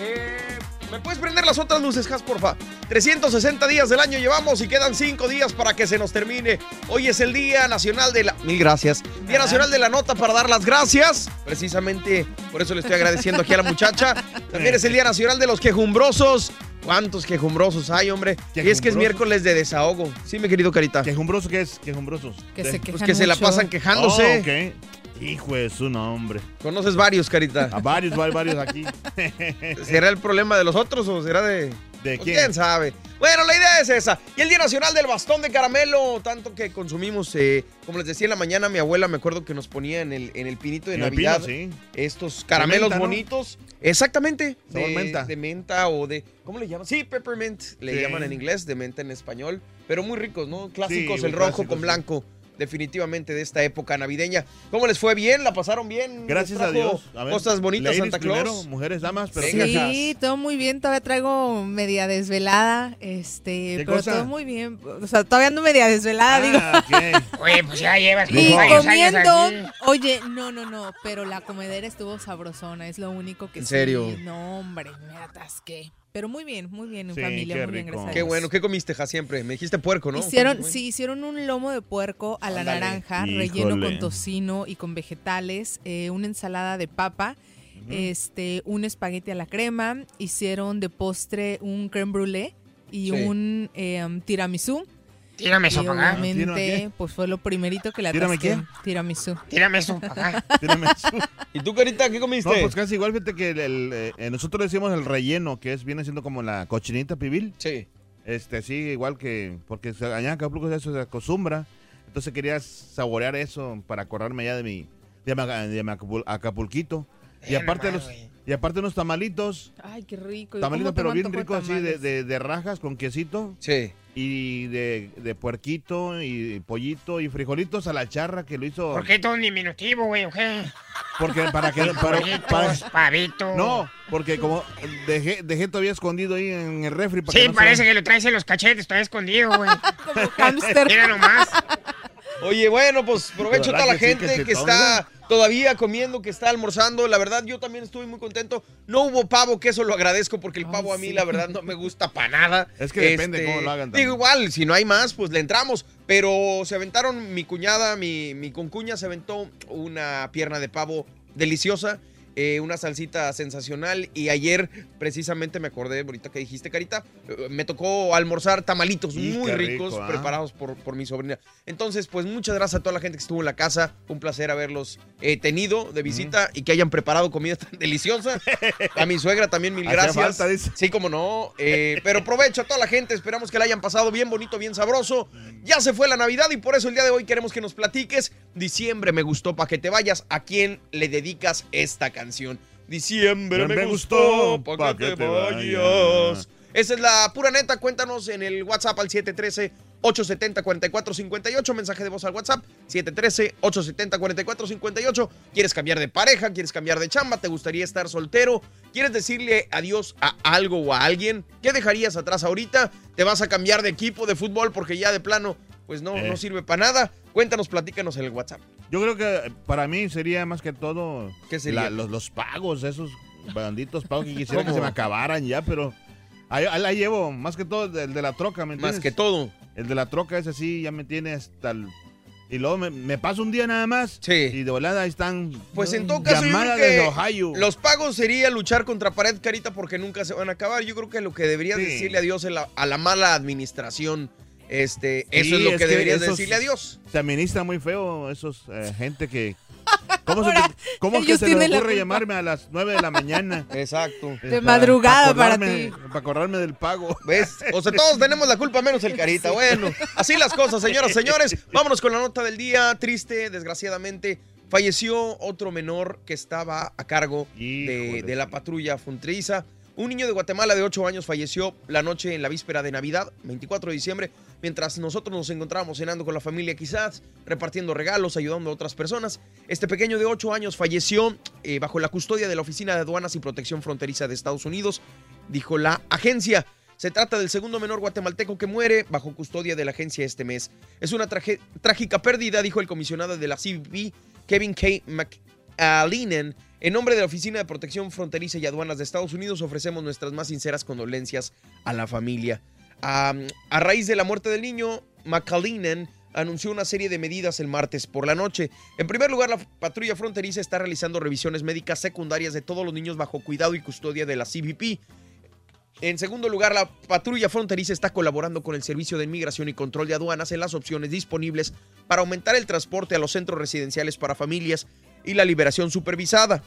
Eh, ¿Me puedes prender las otras luces, Has, porfa? 360 días del año llevamos y quedan 5 días para que se nos termine. Hoy es el Día Nacional de la... Mil gracias. Día Nacional de la Nota para dar las gracias. Precisamente por eso le estoy agradeciendo aquí a la muchacha. También es el Día Nacional de los Quejumbrosos. ¿Cuántos quejumbrosos hay, hombre? Y es que es miércoles de desahogo. Sí, mi querido Carita. ¿Quejumbroso qué es? ¿Quejumbrosos? Que se Pues quejan que se la pasan quejándose. Oh, ok. Hijo de su nombre. Conoces varios, Carita. A varios, hay varios aquí. ¿Será el problema de los otros o será de.? ¿De Pues, quién? quién sabe? Bueno, la idea es esa. Y el Día Nacional del Bastón de Caramelo, tanto que consumimos, eh, como les decía en la mañana, mi abuela me acuerdo que nos ponía en el, en el pinito de En Navidad pino, sí. estos caramelos menta, ¿no? bonitos. Exactamente. De, menta. de menta o de. ¿Cómo le llaman? Sí, peppermint. Le Sí. llaman en inglés, de menta en español. Pero muy ricos, ¿no? Clásicos, Sí, el rojo con blanco. Definitivamente de esta época navideña. ¿Cómo les fue bien? ¿La pasaron bien? Gracias ¿Les a Dios. A ver, Cosas bonitas, Santa Claus. primero, mujeres, damas, pero Sí, todo muy bien. Todavía traigo media desvelada. Este, ¿Qué pero cosa? todo muy bien. O sea, todavía ando media desvelada, digo. Ah, Oye, pues ya llevas Y comiendo, oye, no, no, no, pero la comedera estuvo sabrosona, es lo único que ¿En sí, serio? No, hombre, me atasqué. Pero muy bien, muy bien en Sí, familia, qué muy bien, gracias. Qué bueno, ¿qué comiste, Ja, siempre? Me dijiste puerco, ¿no? Hicieron, sí, hicieron un lomo de puerco a la naranja, relleno con tocino y con vegetales, eh, una ensalada de papa, este, un espagueti a la crema, hicieron de postre un creme brûlée y Sí. un eh, tiramisú. Tírame eso para acá. obviamente, ¿Tírame qué? pues fue lo primerito que le ¿Tírame atasqué. qué? Tiramisú. Tírame eso para acá. Tírame eso. ¿Y tú, Carita, qué comiste? No, pues casi igual, fíjate que el- el, eh, nosotros decimos el relleno, que es viene siendo como la cochinita pibil. Sí. Este, sí, igual que, porque allá en Acapulco eso se acostumbra. Entonces quería saborear eso para acordarme ya de mi, de mi, de mi Acapul- Acapulquito. Y aparte, nomás, los, y aparte unos tamalitos, Ay, qué rico. ¿Y tamalitos pero bien ricos así de, de, de rajas con quesito. Sí. Y de, de puerquito y pollito y frijolitos a la charra que lo hizo. ¿Por qué todo en diminutivo, güey? ¿O qué? Porque para que para, para- pavitos. no, porque como dejé, dejé todavía escondido ahí en el refri para Sí, que no se- parece que lo traes en los cachetes, está escondido, güey. Como hámster. Mira nomás. Oye, bueno, pues provecho a toda la ¿Verdad que sí, gente que, está todavía comiendo, que está almorzando. La verdad, yo también estuve muy contento. No hubo pavo, que eso lo agradezco, porque el pavo a mí, la verdad, no me gusta para nada. Es que depende Este, cómo lo hagan Digo, igual, si no hay más, pues le entramos. Pero se aventaron, mi cuñada, mi, mi concuña se aventó una pierna de pavo deliciosa. Eh, una salsita sensacional y ayer precisamente me acordé, ahorita que dijiste, Carita, eh, me tocó almorzar tamalitos muy ricos, rico, ¿ah? preparados por, por mi sobrina. Entonces, pues muchas gracias a toda la gente que estuvo en la casa. Un placer haberlos eh, tenido de visita y que hayan preparado comida tan deliciosa. A mi suegra también mil gracias. falta. Sí, como no. Pero aprovecho a toda la gente. Esperamos que la hayan pasado bien bonito, bien sabroso. Ya se fue la Navidad y por eso el día de hoy queremos que nos platiques. Diciembre me gustó para que te vayas. ¿A quién le dedicas esta canción? Diciembre me, Me gustó gustó para que, te vayas. Esa es la pura neta. Cuéntanos en el WhatsApp al 713-870-4458. Mensaje de voz al WhatsApp. 713-870-4458. ¿Quieres cambiar de pareja? ¿Quieres cambiar de chamba? ¿Te gustaría estar soltero? ¿Quieres decirle adiós a algo o a alguien? ¿Qué dejarías atrás ahorita? ¿Te vas a cambiar de equipo de fútbol porque ya de plano pues no, Eh. no sirve para nada? Cuéntanos, platícanos en el WhatsApp. Yo creo que para mí sería más que todo ¿Qué sería? la- los, los pagos, esos banditos pagos que quisiera que se me acabaran ya, pero ahí, ahí la llevo, más que todo el de la troca, ¿me Más entiendes? que todo. El de la troca ese sí ya me tiene hasta el... Y luego me, me paso un día nada más. Sí. Y de volada ahí están. Pues en todo caso, yo creo que desde Ohio. los pagos sería luchar contra pared, Carita, porque nunca se van a acabar. Yo creo que lo que deberías Sí. decirle adiós es la- a la mala administración, este, eso Sí, es lo que, deberías esos decirle adiós. Se administra muy feo esos eh, gente que... ¿Cómo, se te- Ahora, cómo que se la ocurre llamarme a las 9 de la mañana? Exacto. De madrugada para acordarme- ti. Para acordarme del pago. ¿Ves? O sea, todos tenemos la culpa menos el Carita. Bueno, así las cosas, señoras y señores. Vámonos con la nota del día. Triste, desgraciadamente. Falleció otro menor que estaba a cargo de, de la patrulla fronteriza. Un niño de Guatemala de 8 años falleció la noche en la víspera de Navidad, 24 de diciembre, mientras nosotros nos encontrábamos cenando con la familia quizás, repartiendo regalos, ayudando a otras personas. Este pequeño de 8 años falleció eh, bajo la custodia de la Oficina de Aduanas y Protección Fronteriza de Estados Unidos, dijo la agencia. Se trata del segundo menor guatemalteco que muere bajo custodia de la agencia este mes. Es una trágica pérdida, dijo el comisionado de la CBP, Kevin K. McAleenan, en nombre de la Oficina de Protección Fronteriza y Aduanas de Estados Unidos, ofrecemos nuestras más sinceras condolencias a la familia. A, raíz de la muerte del niño, McAleenan anunció una serie de medidas el martes por la noche. En primer lugar, la patrulla fronteriza está realizando revisiones médicas secundarias de todos los niños bajo cuidado y custodia de la CBP. En segundo lugar, la patrulla fronteriza está colaborando con el Servicio de Inmigración y Control de Aduanas en las opciones disponibles para aumentar el transporte a los centros residenciales para familias y la liberación supervisada.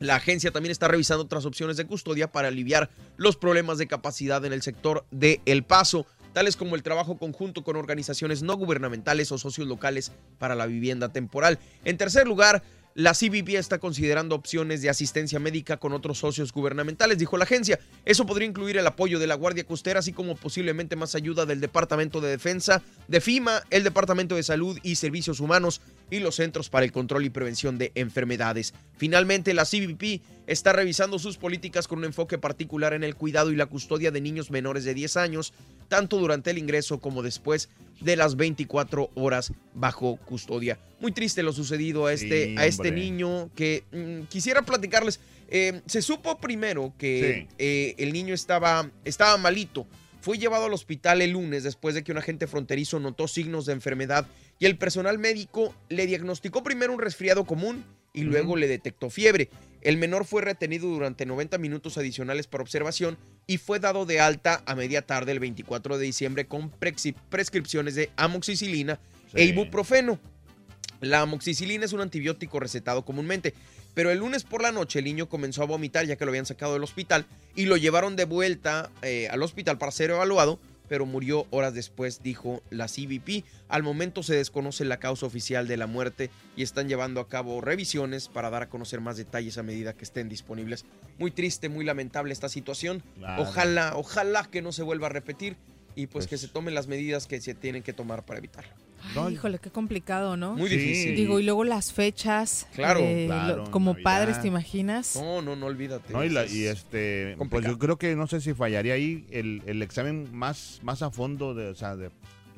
La agencia también está revisando otras opciones de custodia para aliviar los problemas de capacidad en el sector de El Paso, tales como el trabajo conjunto con organizaciones no gubernamentales o socios locales para la vivienda temporal. En tercer lugar, la CBP está considerando opciones de asistencia médica con otros socios gubernamentales, dijo la agencia. Eso podría incluir el apoyo de la Guardia Costera, así como posiblemente más ayuda del Departamento de Defensa, de FIMA, el Departamento de Salud y Servicios Humanos y los Centros para el Control y Prevención de Enfermedades. Finalmente, la CBP está revisando sus políticas con un enfoque particular en el cuidado y la custodia de niños menores de 10 años, tanto durante el ingreso como después de las 24 horas bajo custodia. Muy triste lo sucedido a este, Sí, a este niño que mm, quisiera platicarles. Eh, se supo primero que eh, el niño estaba, estaba malito. Fue llevado al hospital el lunes después de que un agente fronterizo notó signos de enfermedad y el personal médico le diagnosticó primero un resfriado común y luego le detectó fiebre. El menor fue retenido durante 90 minutos adicionales para observación y fue dado de alta a media tarde el 24 de diciembre con prescripciones de amoxicilina e ibuprofeno. La amoxicilina es un antibiótico recetado comúnmente, pero el lunes por la noche el niño comenzó a vomitar ya que lo habían sacado del hospital y lo llevaron de vuelta eh, al hospital para ser evaluado, pero murió horas después, dijo la CBP. Al momento se desconoce la causa oficial de la muerte y están llevando a cabo revisiones para dar a conocer más detalles a medida que estén disponibles. Muy triste, muy lamentable esta situación. Claro. Ojalá, ojalá que no se vuelva a repetir y pues, que se tomen las medidas que se tienen que tomar para evitarlo. Ay, híjole, qué complicado, ¿no? Muy difícil. Digo, y luego las fechas. Claro. eh, Claro, lo- como Navidad. padres, ¿te imaginas? No, no, no olvídate. No, y, la- Es- y este, pues yo creo que no sé si fallaría ahí el, el examen más, más a fondo de, o sea, de,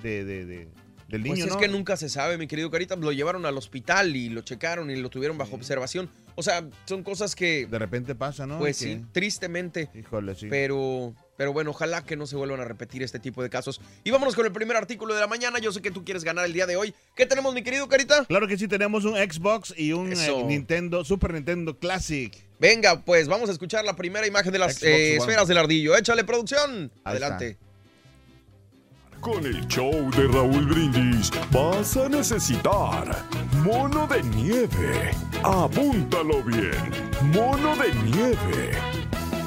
de, de- de- del niño, Pues es ¿no? que nunca se sabe, mi querido Carita. Lo llevaron al hospital y lo checaron y lo tuvieron bajo observación. O sea, son cosas que, De repente pasa, ¿no? pues Que- sí, tristemente. Híjole, sí. Pero, pero bueno, ojalá que no se vuelvan a repetir este tipo de casos. Y vámonos con el primer artículo de la mañana. Yo sé que tú quieres ganar el día de hoy. ¿Qué tenemos, mi querido Carita? Claro que sí, tenemos un Xbox y un eh. Nintendo, Super Nintendo Classic. Venga, pues vamos a escuchar la primera imagen de las eh, esferas del ardillo. Échale, producción. Ahí Adelante. Con el show de Raúl Brindis vas a necesitar mono de nieve. Apúntalo bien. Mono de nieve.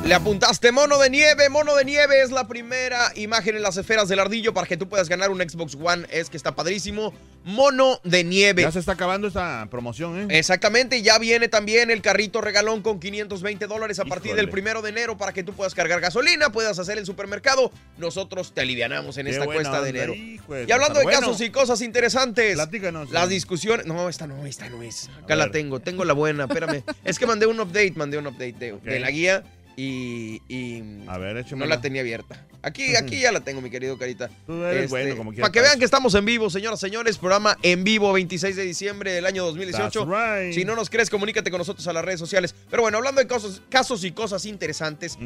Le apuntaste mono de nieve, mono de nieve es la primera imagen en las esferas del ardillo para que tú puedas ganar un Xbox One. Es que está padrísimo. Mono de nieve. Ya se está acabando esta promoción, ¿eh? Exactamente, ya viene también el carrito regalón con 520 dólares a partir del primero de enero para que tú puedas cargar gasolina, puedas hacer el supermercado. Nosotros te alivianamos en Qué esta cuesta de enero. Y hablando de bueno. casos y cosas interesantes, Platícanos. las sí. discusiones. No, esta no, esta no es. Acá la ver. tengo, tengo la buena, espérame. es que mandé un update, mandé un update de la guía y, y A ver, no la tenía abierta. Aquí, aquí ya la tengo, mi querido Carita. Tú eres bueno, como quieras. Para que vean que estamos en vivo, señoras y señores. Programa en vivo, 26 de diciembre del año 2018. That's right. Si no nos crees, comunícate con nosotros a las redes sociales. Pero bueno, hablando de casos, casos y cosas interesantes,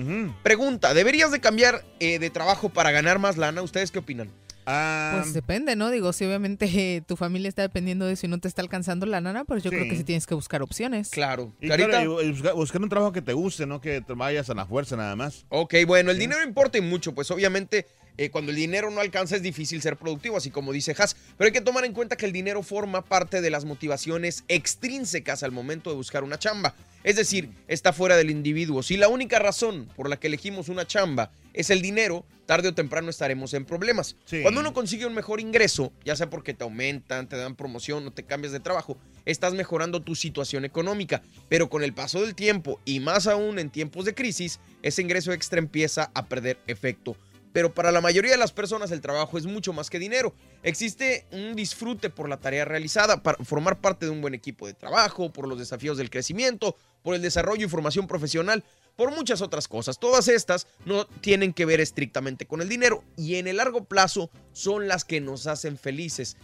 pregunta: ¿deberías de cambiar eh, de trabajo para ganar más lana? ¿Ustedes qué opinan? Ah, Pues depende, ¿no? Digo, si obviamente eh, tu familia está dependiendo de si no te está alcanzando la nana, pues yo creo que sí tienes que buscar opciones. Claro. y Carita. claro, y busca- buscar un trabajo que te guste, no que te vayas a la fuerza nada más. Ok, bueno, el dinero importa y mucho, pues obviamente eh, cuando el dinero no alcanza es difícil ser productivo, así como dice Haas, pero hay que tomar en cuenta que el dinero forma parte de las motivaciones extrínsecas al momento de buscar una chamba. Es decir, está fuera del individuo. Si la única razón por la que elegimos una chamba es el dinero, tarde o temprano estaremos en problemas. Sí. Cuando uno consigue un mejor ingreso, ya sea porque te aumentan, te dan promoción o te cambias de trabajo, estás mejorando tu situación económica. Pero con el paso del tiempo y más aún en tiempos de crisis, ese ingreso extra empieza a perder efecto. Pero para la mayoría de las personas el trabajo es mucho más que dinero. Existe un disfrute por la tarea realizada, para formar parte de un buen equipo de trabajo, por los desafíos del crecimiento, por el desarrollo y formación profesional, por muchas otras cosas. Todas estas no tienen que ver estrictamente con el dinero y en el largo plazo son las que nos hacen felices.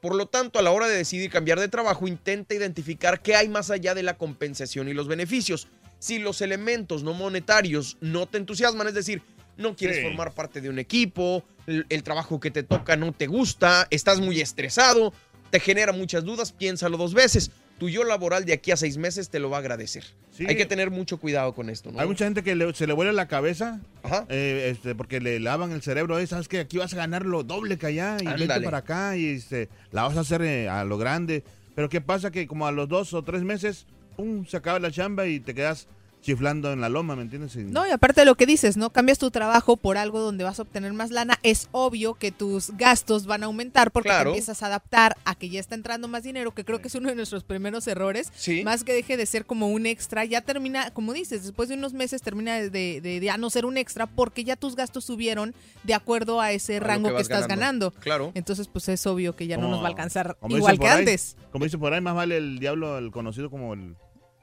Por lo tanto, a la hora de decidir cambiar de trabajo, intenta identificar qué hay más allá de la compensación y los beneficios. Si los elementos no monetarios no te entusiasman, es decir, no quieres Sí. formar parte de un equipo, el, el trabajo que te toca no te gusta, estás muy estresado, te genera muchas dudas, piénsalo dos veces. Tu yo laboral de aquí a seis meses te lo va a agradecer. Sí. Hay que tener mucho cuidado con esto, ¿no? Hay mucha gente que le- se le vuela la cabeza eh, este, porque le lavan el cerebro. Sabes que aquí vas a ganar lo doble que allá y vete para acá y este, la vas a hacer eh, a lo grande. Pero ¿qué pasa? Que como a los dos o tres meses, pum, se acaba la chamba y te quedas chiflando en la loma, ¿me entiendes? Y- No, y aparte de lo que dices, ¿no? Cambias tu trabajo por algo donde vas a obtener más lana. Es obvio que tus gastos van a aumentar porque Claro. te empiezas a adaptar a que ya está entrando más dinero, que creo que es uno de nuestros primeros errores. Sí. Más que deje de ser como un extra, ya termina, como dices, después de unos meses termina de, de- de ya no ser un extra porque ya tus gastos subieron de acuerdo a ese A rango que estás ganando. ganando. Claro. Entonces, pues es obvio que ya no nos va a alcanzar igual que ahí- antes. Como dice por ahí, más vale el diablo, el conocido como el...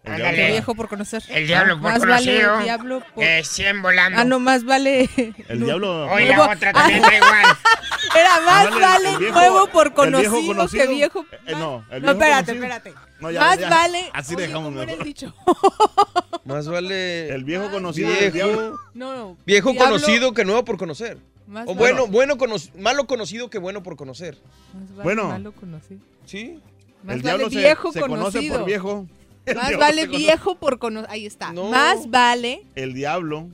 el viejo por conocer. El diablo Ah, por más vale conocido el diablo por... que 100 volando. Ah, no, más vale... El diablo... Hoy la otra también está igual. Era más vale, vale, el viejo- nuevo por el conocido, viejo conocido. que viejo. Eh, no, el no, viejo espérate, conocido. espérate. No, ya, más ya. vale. Así Oye, dejamos ¿cómo era el mejor. dicho? Más vale. El viejo conocido viejo, diablo. No, no. Viejo diablo- conocido que nuevo por conocer. Más o vale- bueno, bueno cono- malo conocido que bueno por conocer. Más vale Bueno. malo conocido. Sí. Más el vale diablo se- viejo se, conoce conocido. por viejo. Más vale viejo por conocer. Ahí está. No. Más vale. El diablo.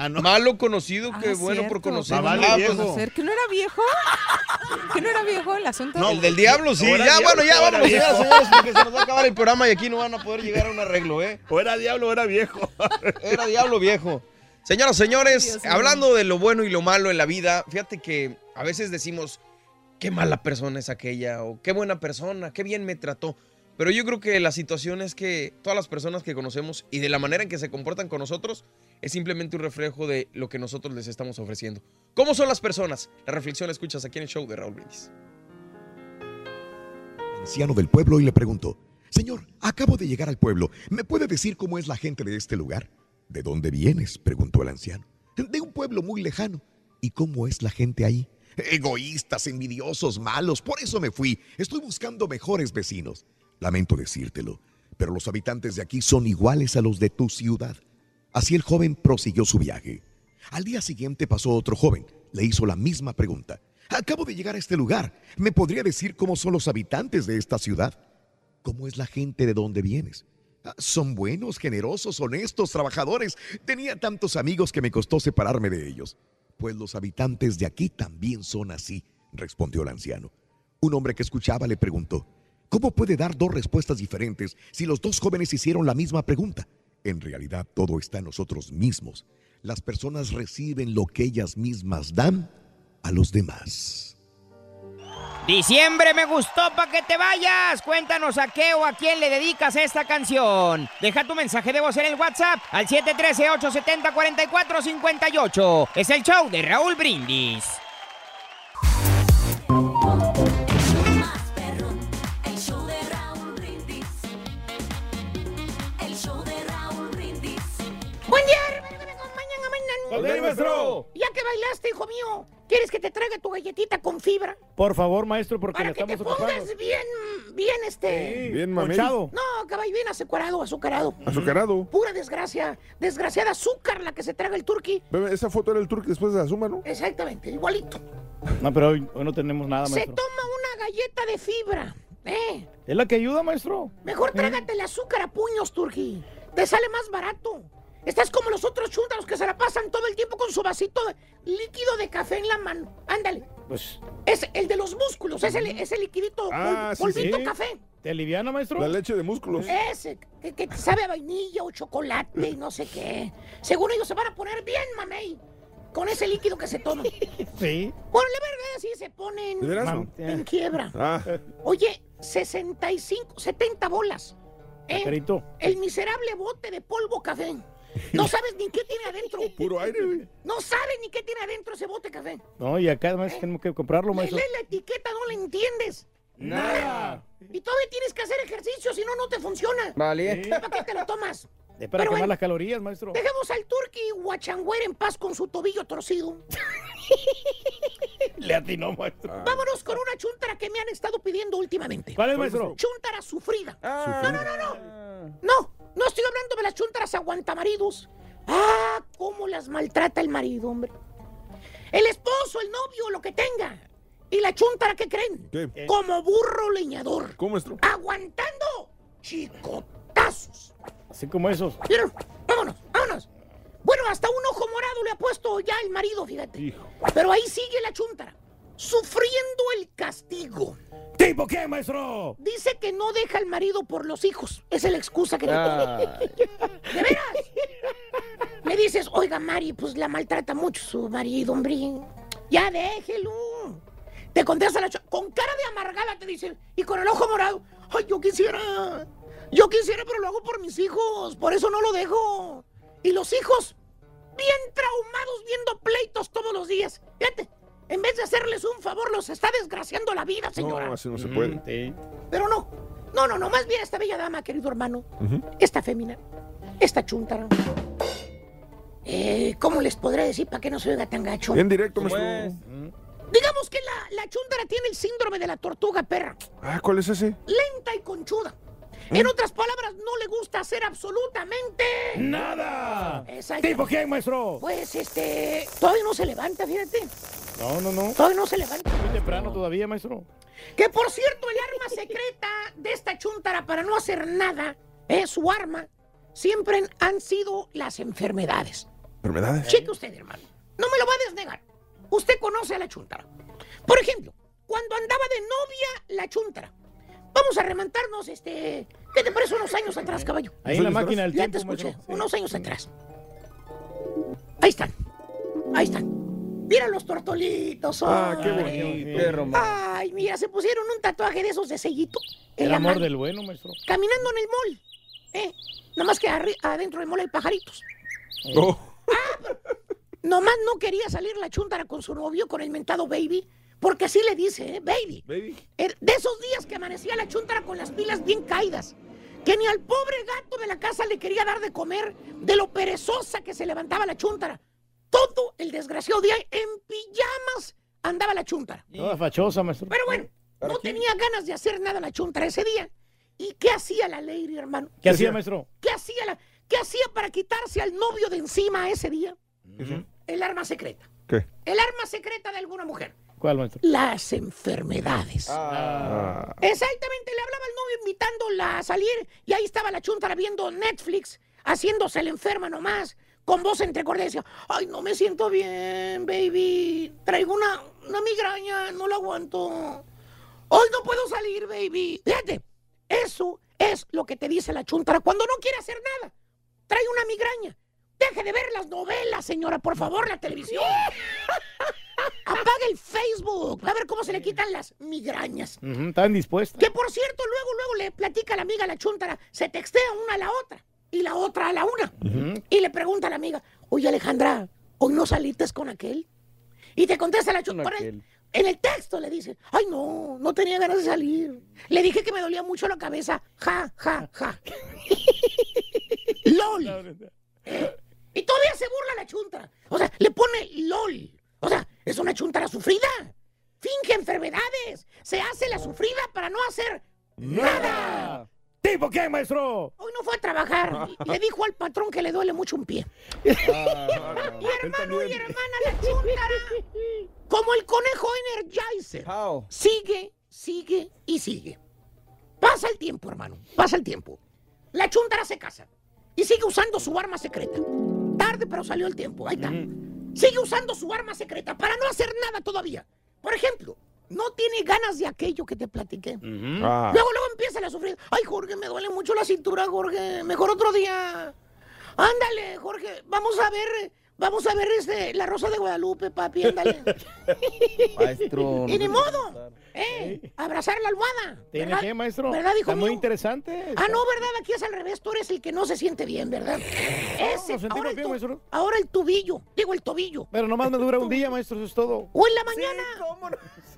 Ah, no. Malo conocido que Ah, bueno por conocer. Más vale Ah, viejo. pues, conocer. ¿Que no era viejo? ¿Que no era viejo el asunto? el del diablo, sí. Ya, diablo, bueno, ya viejo. señoras, señores, porque se nos va a acabar el programa y aquí no van a poder llegar a un arreglo, ¿eh? O era diablo o era viejo. Era diablo viejo. Señoras, señores, Dios hablando de lo bueno y lo malo en la vida, fíjate que a veces decimos, qué mala persona es aquella, o qué buena persona, qué bien me trató. Pero yo creo que la situación es que todas las personas que conocemos y de la manera en que se comportan con nosotros es simplemente un reflejo de lo que nosotros les estamos ofreciendo. ¿Cómo son las personas? La reflexión la escuchas aquí en el show de Raúl Brindis. anciano del pueblo y le preguntó, Señor, acabo de llegar al pueblo. ¿Me puede decir cómo es la gente de este lugar? ¿De dónde vienes? preguntó el anciano. De un pueblo muy lejano. ¿Y cómo es la gente ahí? Egoístas, envidiosos, malos. Por eso me fui. Estoy buscando mejores vecinos. Lamento decírtelo, pero los habitantes de aquí son iguales a los de tu ciudad. Así el joven prosiguió su viaje. Al día siguiente pasó otro joven. Le hizo la misma pregunta. Acabo de llegar a este lugar. ¿Me podría decir cómo son los habitantes de esta ciudad? ¿Cómo es la gente de donde vienes? "Ah, Son buenos, generosos, honestos, trabajadores. Tenía tantos amigos que me costó separarme de ellos. Pues los habitantes de aquí también son así, respondió el anciano. Un hombre que escuchaba le preguntó, ¿cómo puede dar dos respuestas diferentes si los dos jóvenes hicieron la misma pregunta? En realidad todo está en nosotros mismos. Las personas reciben lo que ellas mismas dan a los demás. Diciembre me gustó para que te vayas. Cuéntanos a qué o a quién le dedicas esta canción. Deja tu mensaje de voz en el WhatsApp al 713-870-4458. Es el show de Raúl Brindis. ¿Con maestro? Ya que bailaste, hijo mío, ¿quieres que te traiga tu galletita con fibra? Por favor, maestro, porque Para le que te ocupando. pongas bien, bien este... Bien, mamey. Ponchado. No, caballo, bien azucarado, azucarado. Azucarado. Pura desgracia, desgraciada azúcar la que se traga el turqui. Bebé, esa foto era el turco después de la suma, ¿no? Exactamente, igualito. No, pero hoy, hoy no tenemos nada, Se maestro. toma una galleta de fibra, ¿eh? Es la que ayuda, maestro. Mejor trágate el azúcar a puños, Turki. Te sale más barato. Estás como los otros chúntaros que se la pasan todo el tiempo con su vasito de líquido de café en la mano. Ándale. Pues, Es el de los músculos, ese, li- ese liquidito, Ah, pol- polvito sí. café. ¿te aliviana, maestro? La leche de músculos. Ese, que, que sabe a vainilla o chocolate y no sé qué. Según ellos se van a poner bien, mamey, con ese líquido que se toma. Sí. Bueno, la verdad sí se ponen en quiebra. Ah, Oye, 65, 70 bolas. ¿eh? El miserable bote de polvo café. No sabes ni qué tiene adentro. puro aire, güey. No sabes ni qué tiene adentro ese bote café. No, y acá además tenemos que comprarlo, maestro. lees la etiqueta, no la entiendes. Nada. Y todavía tienes que hacer ejercicio, si no, no te funciona. Vale. Sí. ¿Para qué te lo tomas? Es para Pero quemar bueno. las calorías, maestro. Dejemos al turqui guachangüer en paz con su tobillo torcido. Le atinó, maestro. Vámonos con una chuntara que me han estado pidiendo últimamente. ¿Cuál es, maestro? Chuntara sufrida. Ah. No, no, no, no. No, no estoy hablando de las chuntaras aguantamaridos. Ah, cómo las maltrata el marido, hombre. El esposo, el novio, lo que tenga. ¿Y la chuntara qué creen? ¿Qué? Como burro leñador. ¿Cómo, maestro? Aguantando chicotazos. Así como esos. ¿Vieron? Vámonos, vámonos. Bueno, hasta un ojo morado le ha puesto ya el marido, fíjate. Pero ahí sigue la chuntara, sufriendo el castigo. ¿Tipo qué, maestro? Dice que no deja al marido por los hijos. Esa es la excusa que le Ay. ¿De veras? Le dices, oiga, Mari, pues la maltrata mucho su marido, hombre. Ya déjelo. Te contesta la con cara de amargada te dice, y con el ojo morado, ay, yo quisiera, yo quisiera, pero lo hago por mis hijos, por eso no lo dejo. Y los hijos, bien traumados, viendo pleitos todos los días. Fíjate, en vez de hacerles un favor, los está desgraciando la vida, señora. No, así no se puede. Pero no, no, no, no, más bien esta bella dama, querido hermano, esta fémina, esta chuntara. Eh, ¿Cómo les podré decir para que no se oiga tan gacho? En directo, maestro. Digamos que la, la chuntara tiene el síndrome de la tortuga perra, Ah, ¿cuál es ese? lenta y conchuda. En otras palabras, no le gusta hacer absolutamente ¡Nada! Exacto. ¿Tipo qué, maestro? Pues este, todavía no se levanta, fíjate. No, no, no. Todavía no se levanta. Muy temprano todavía, maestro. Que por cierto, el arma secreta de esta chuntara para no hacer nada, es su arma, siempre han sido las enfermedades. ¿Enfermedades? Cheque usted, hermano. No me lo va a desnegar. Usted conoce a la chuntara. Por ejemplo, cuando andaba de novia la chuntara. Vamos a remontarnos, este. ¿Qué te parece unos años atrás, caballo? Ahí en la máquina del Ya tiempo, te escuché. Sí. unos años atrás. Ahí están. Ahí están. Mira los tortolitos. Ah, qué bonito. Qué. Ay, mira, se pusieron un tatuaje de esos de sellito. El amor mano, del bueno, maestro. Caminando en el mall. ¿eh? Nada más que adentro del mall hay pajaritos. Oh. Nomás no quería salir la chuntara con su novio, con el mentado baby, porque así le dice, ¿eh? Baby. Baby. Er- De esos días que amanecía la chuntara con las pilas bien caídas, que ni al pobre gato de la casa le quería dar de comer, de lo perezosa que se levantaba la chuntara. Todo el desgraciado día en pijamas andaba la chuntara. Toda fachosa, maestro. Pero bueno, no tenía ganas de hacer nada la chuntara ese día. ¿Y qué hacía la lady, hermano? ¿Qué hacía, maestro? ¿Qué hacía, la, ¿Qué hacía para quitarse al novio de encima ese día? El arma secreta. ¿Qué? El arma secreta de alguna mujer. ¿Cuál, maestro? Las enfermedades. Ah. Exactamente, le hablaba al novio invitándola a salir y ahí estaba la chuntara viendo Netflix, haciéndose la enferma nomás, con voz entrecortada. Decía, ay, no me siento bien, baby. Traigo una, una migraña, no la aguanto. Hoy no puedo salir, baby. Fíjate, eso es lo que te dice la chuntara cuando no quiere hacer nada. Trae una migraña. Deje de ver las novelas, señora, por favor, la televisión. Apaga el Facebook. Va a ver cómo se le quitan las migrañas. Ujú, Estaba indispuesta. Que por cierto, luego, luego le platica a la amiga a la chuntara, se textea una a la otra y la otra a la una. Y le pregunta a la amiga, oye Alejandra, ¿hoy no saliste con aquel? Y te contesta la chuntara. En el texto le dice, ay no, no tenía ganas de salir. Le dije que me dolía mucho la cabeza. Ja, ja, ja. LOL. ¿Eh? Y todavía se burla la chuntara. O sea, le pone LOL. O sea, es una chuntara sufrida. Finge enfermedades. Se hace la sufrida para no hacer nada. ¿Tipo qué, maestro? Hoy no fue a trabajar. y Le dijo al patrón que le duele mucho un pie. y hermano y hermana, la chuntara. Como el conejo Energizer. Sigue, sigue y sigue. Pasa el tiempo, hermano. Pasa el tiempo. La chuntara se casa. Y sigue usando su arma secreta. Tarde, pero salió el tiempo. Ahí está. Sigue usando su arma secreta para no hacer nada todavía. Por ejemplo, no tiene ganas de aquello que te platiqué. Ah. Luego, luego empieza la sufrir. Ay, Jorge, me duele mucho la cintura, Jorge. Mejor otro día. Ándale, Jorge. Vamos a ver, vamos a ver este, la Rosa de Guadalupe, papi. Ándale. Maestro. y ni modo. Eh, abrazar la almohada. ¿Tiene ¿verdad? qué, maestro? ¿Verdad, hijo Está muy interesante. Ah, no, ¿verdad? Aquí es al revés. Tú eres el que no se siente bien, ¿verdad? Ese, nos sentimos ahora, el bien, maestro. ahora el tobillo. Digo, el tobillo. Pero nomás me dura un día, maestro, eso es todo. O en la mañana.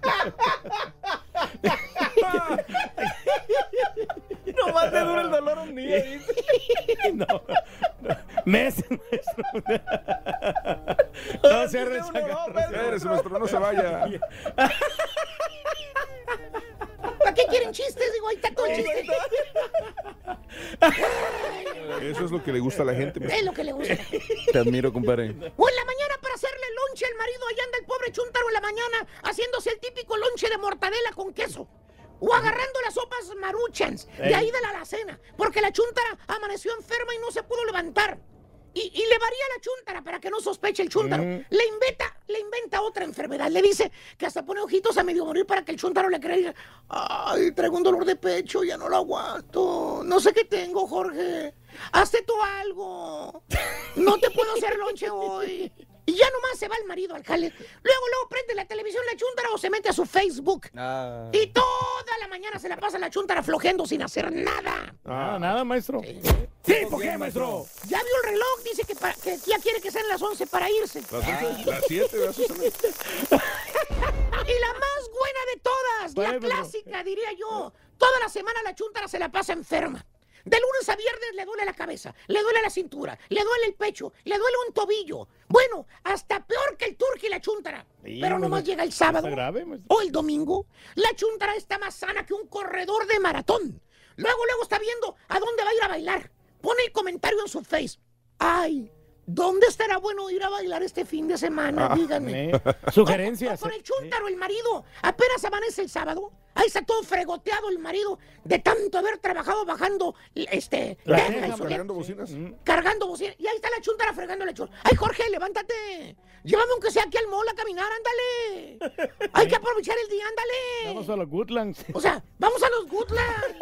Nomás te dura el dolor un día. no, Meses, maestro. No se Eres maestro, no se vaya. ¿Para qué quieren chistes? Digo, ahí está todo el chiste. Eso es lo que le gusta a la gente. Es lo que le gusta. Te admiro, compadre. O en la mañana para hacerle lonche al marido, allá anda el pobre chuntaro en la mañana haciéndose el típico lonche de mortadela con queso. O agarrando las sopas maruchans de ahí de la alacena, porque la chuntara amaneció enferma y no se pudo levantar. Y, y le varía la chuntara para que no sospeche el chuntaro. Mm. Le inventa, le inventa otra enfermedad. Le dice que hasta pone ojitos a medio morir para que el chuntaro le crea. Ay, traigo un dolor de pecho, ya no lo aguanto. No sé qué tengo, Jorge. Hazte tú algo. No te puedo hacer lonche hoy. Y ya nomás se va el marido al jale. Luego, luego prende la televisión la chuntara o se mete a su Facebook. Y toda la mañana se la pasa la chuntara flojeando sin hacer nada. Ah, nada, maestro. Sí, ¿por qué, maestro? Ya vio el reloj, dice que, ya quiere que sean las 11 para irse. Las las siete, las once. Y la más buena de todas, la clásica, diría yo. Toda la semana la chuntara se la pasa enferma. De lunes a viernes le duele la cabeza, le duele la cintura, le duele el pecho, le duele un tobillo. Bueno, hasta peor que el turqui y la chuntara. Sí, Pero nomás llega el sábado grave, o el domingo. La chuntara está más sana que un corredor de maratón. Luego, luego está viendo a dónde va a ir a bailar. Pone el comentario en su face. Ay, ¿dónde estará bueno ir a bailar este fin de semana? Ah, Díganme. Sugerencias. O con el chúntaro, el marido. Apenas amanece el sábado. Ahí está todo fregoteado el marido de tanto haber trabajado bajando este La cargando bocinas. cargando bocina. Y ahí está la chuntara fregando el chor. Ay, Jorge, levántate. Llévame aunque sea aquí al mall a caminar, ándale. Hay que aprovechar el día, ándale. Vamos a los Goodlands. O sea, vamos a los Goodlands.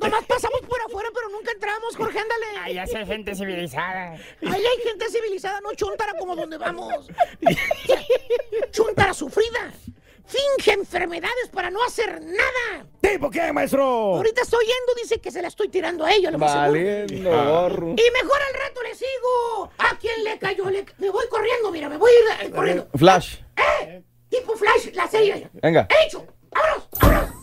Nomás pasamos por afuera, pero nunca entramos, Jorge, ándale. Ahí hace gente civilizada. Ahí hay gente civilizada, no chuntara como donde vamos. chuntara sufrida. Finge enfermedades para no hacer nada. ¿Tipo qué, maestro? Ahorita estoy yendo, dice que se la estoy tirando a ella, lo más. Valiendo gorro. Y mejor al rato le sigo. ¿A quién le cayó? Le- Me voy corriendo, mira, me voy a ir eh, corriendo. Flash. ¡Eh! Tipo Flash, la serie. Venga. ¡Hecho! ¡Vámonos!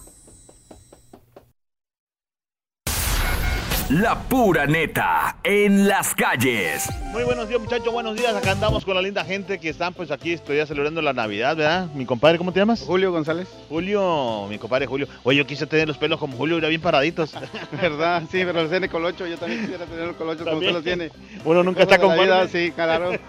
La pura neta en las calles. Muy buenos días, muchachos. Buenos días. Acá andamos con la linda gente que están, pues aquí estoy ya celebrando la Navidad, ¿verdad? Mi compadre, ¿cómo te llamas? Julio González. Julio, mi compadre Julio. Oye, yo quise tener los pelos como Julio, era bien paraditos. ¿Verdad? Sí, pero los tiene colocho. Yo también quisiera tener los colochos como usted los tiene. Uno nunca está la vida. Sí, claro.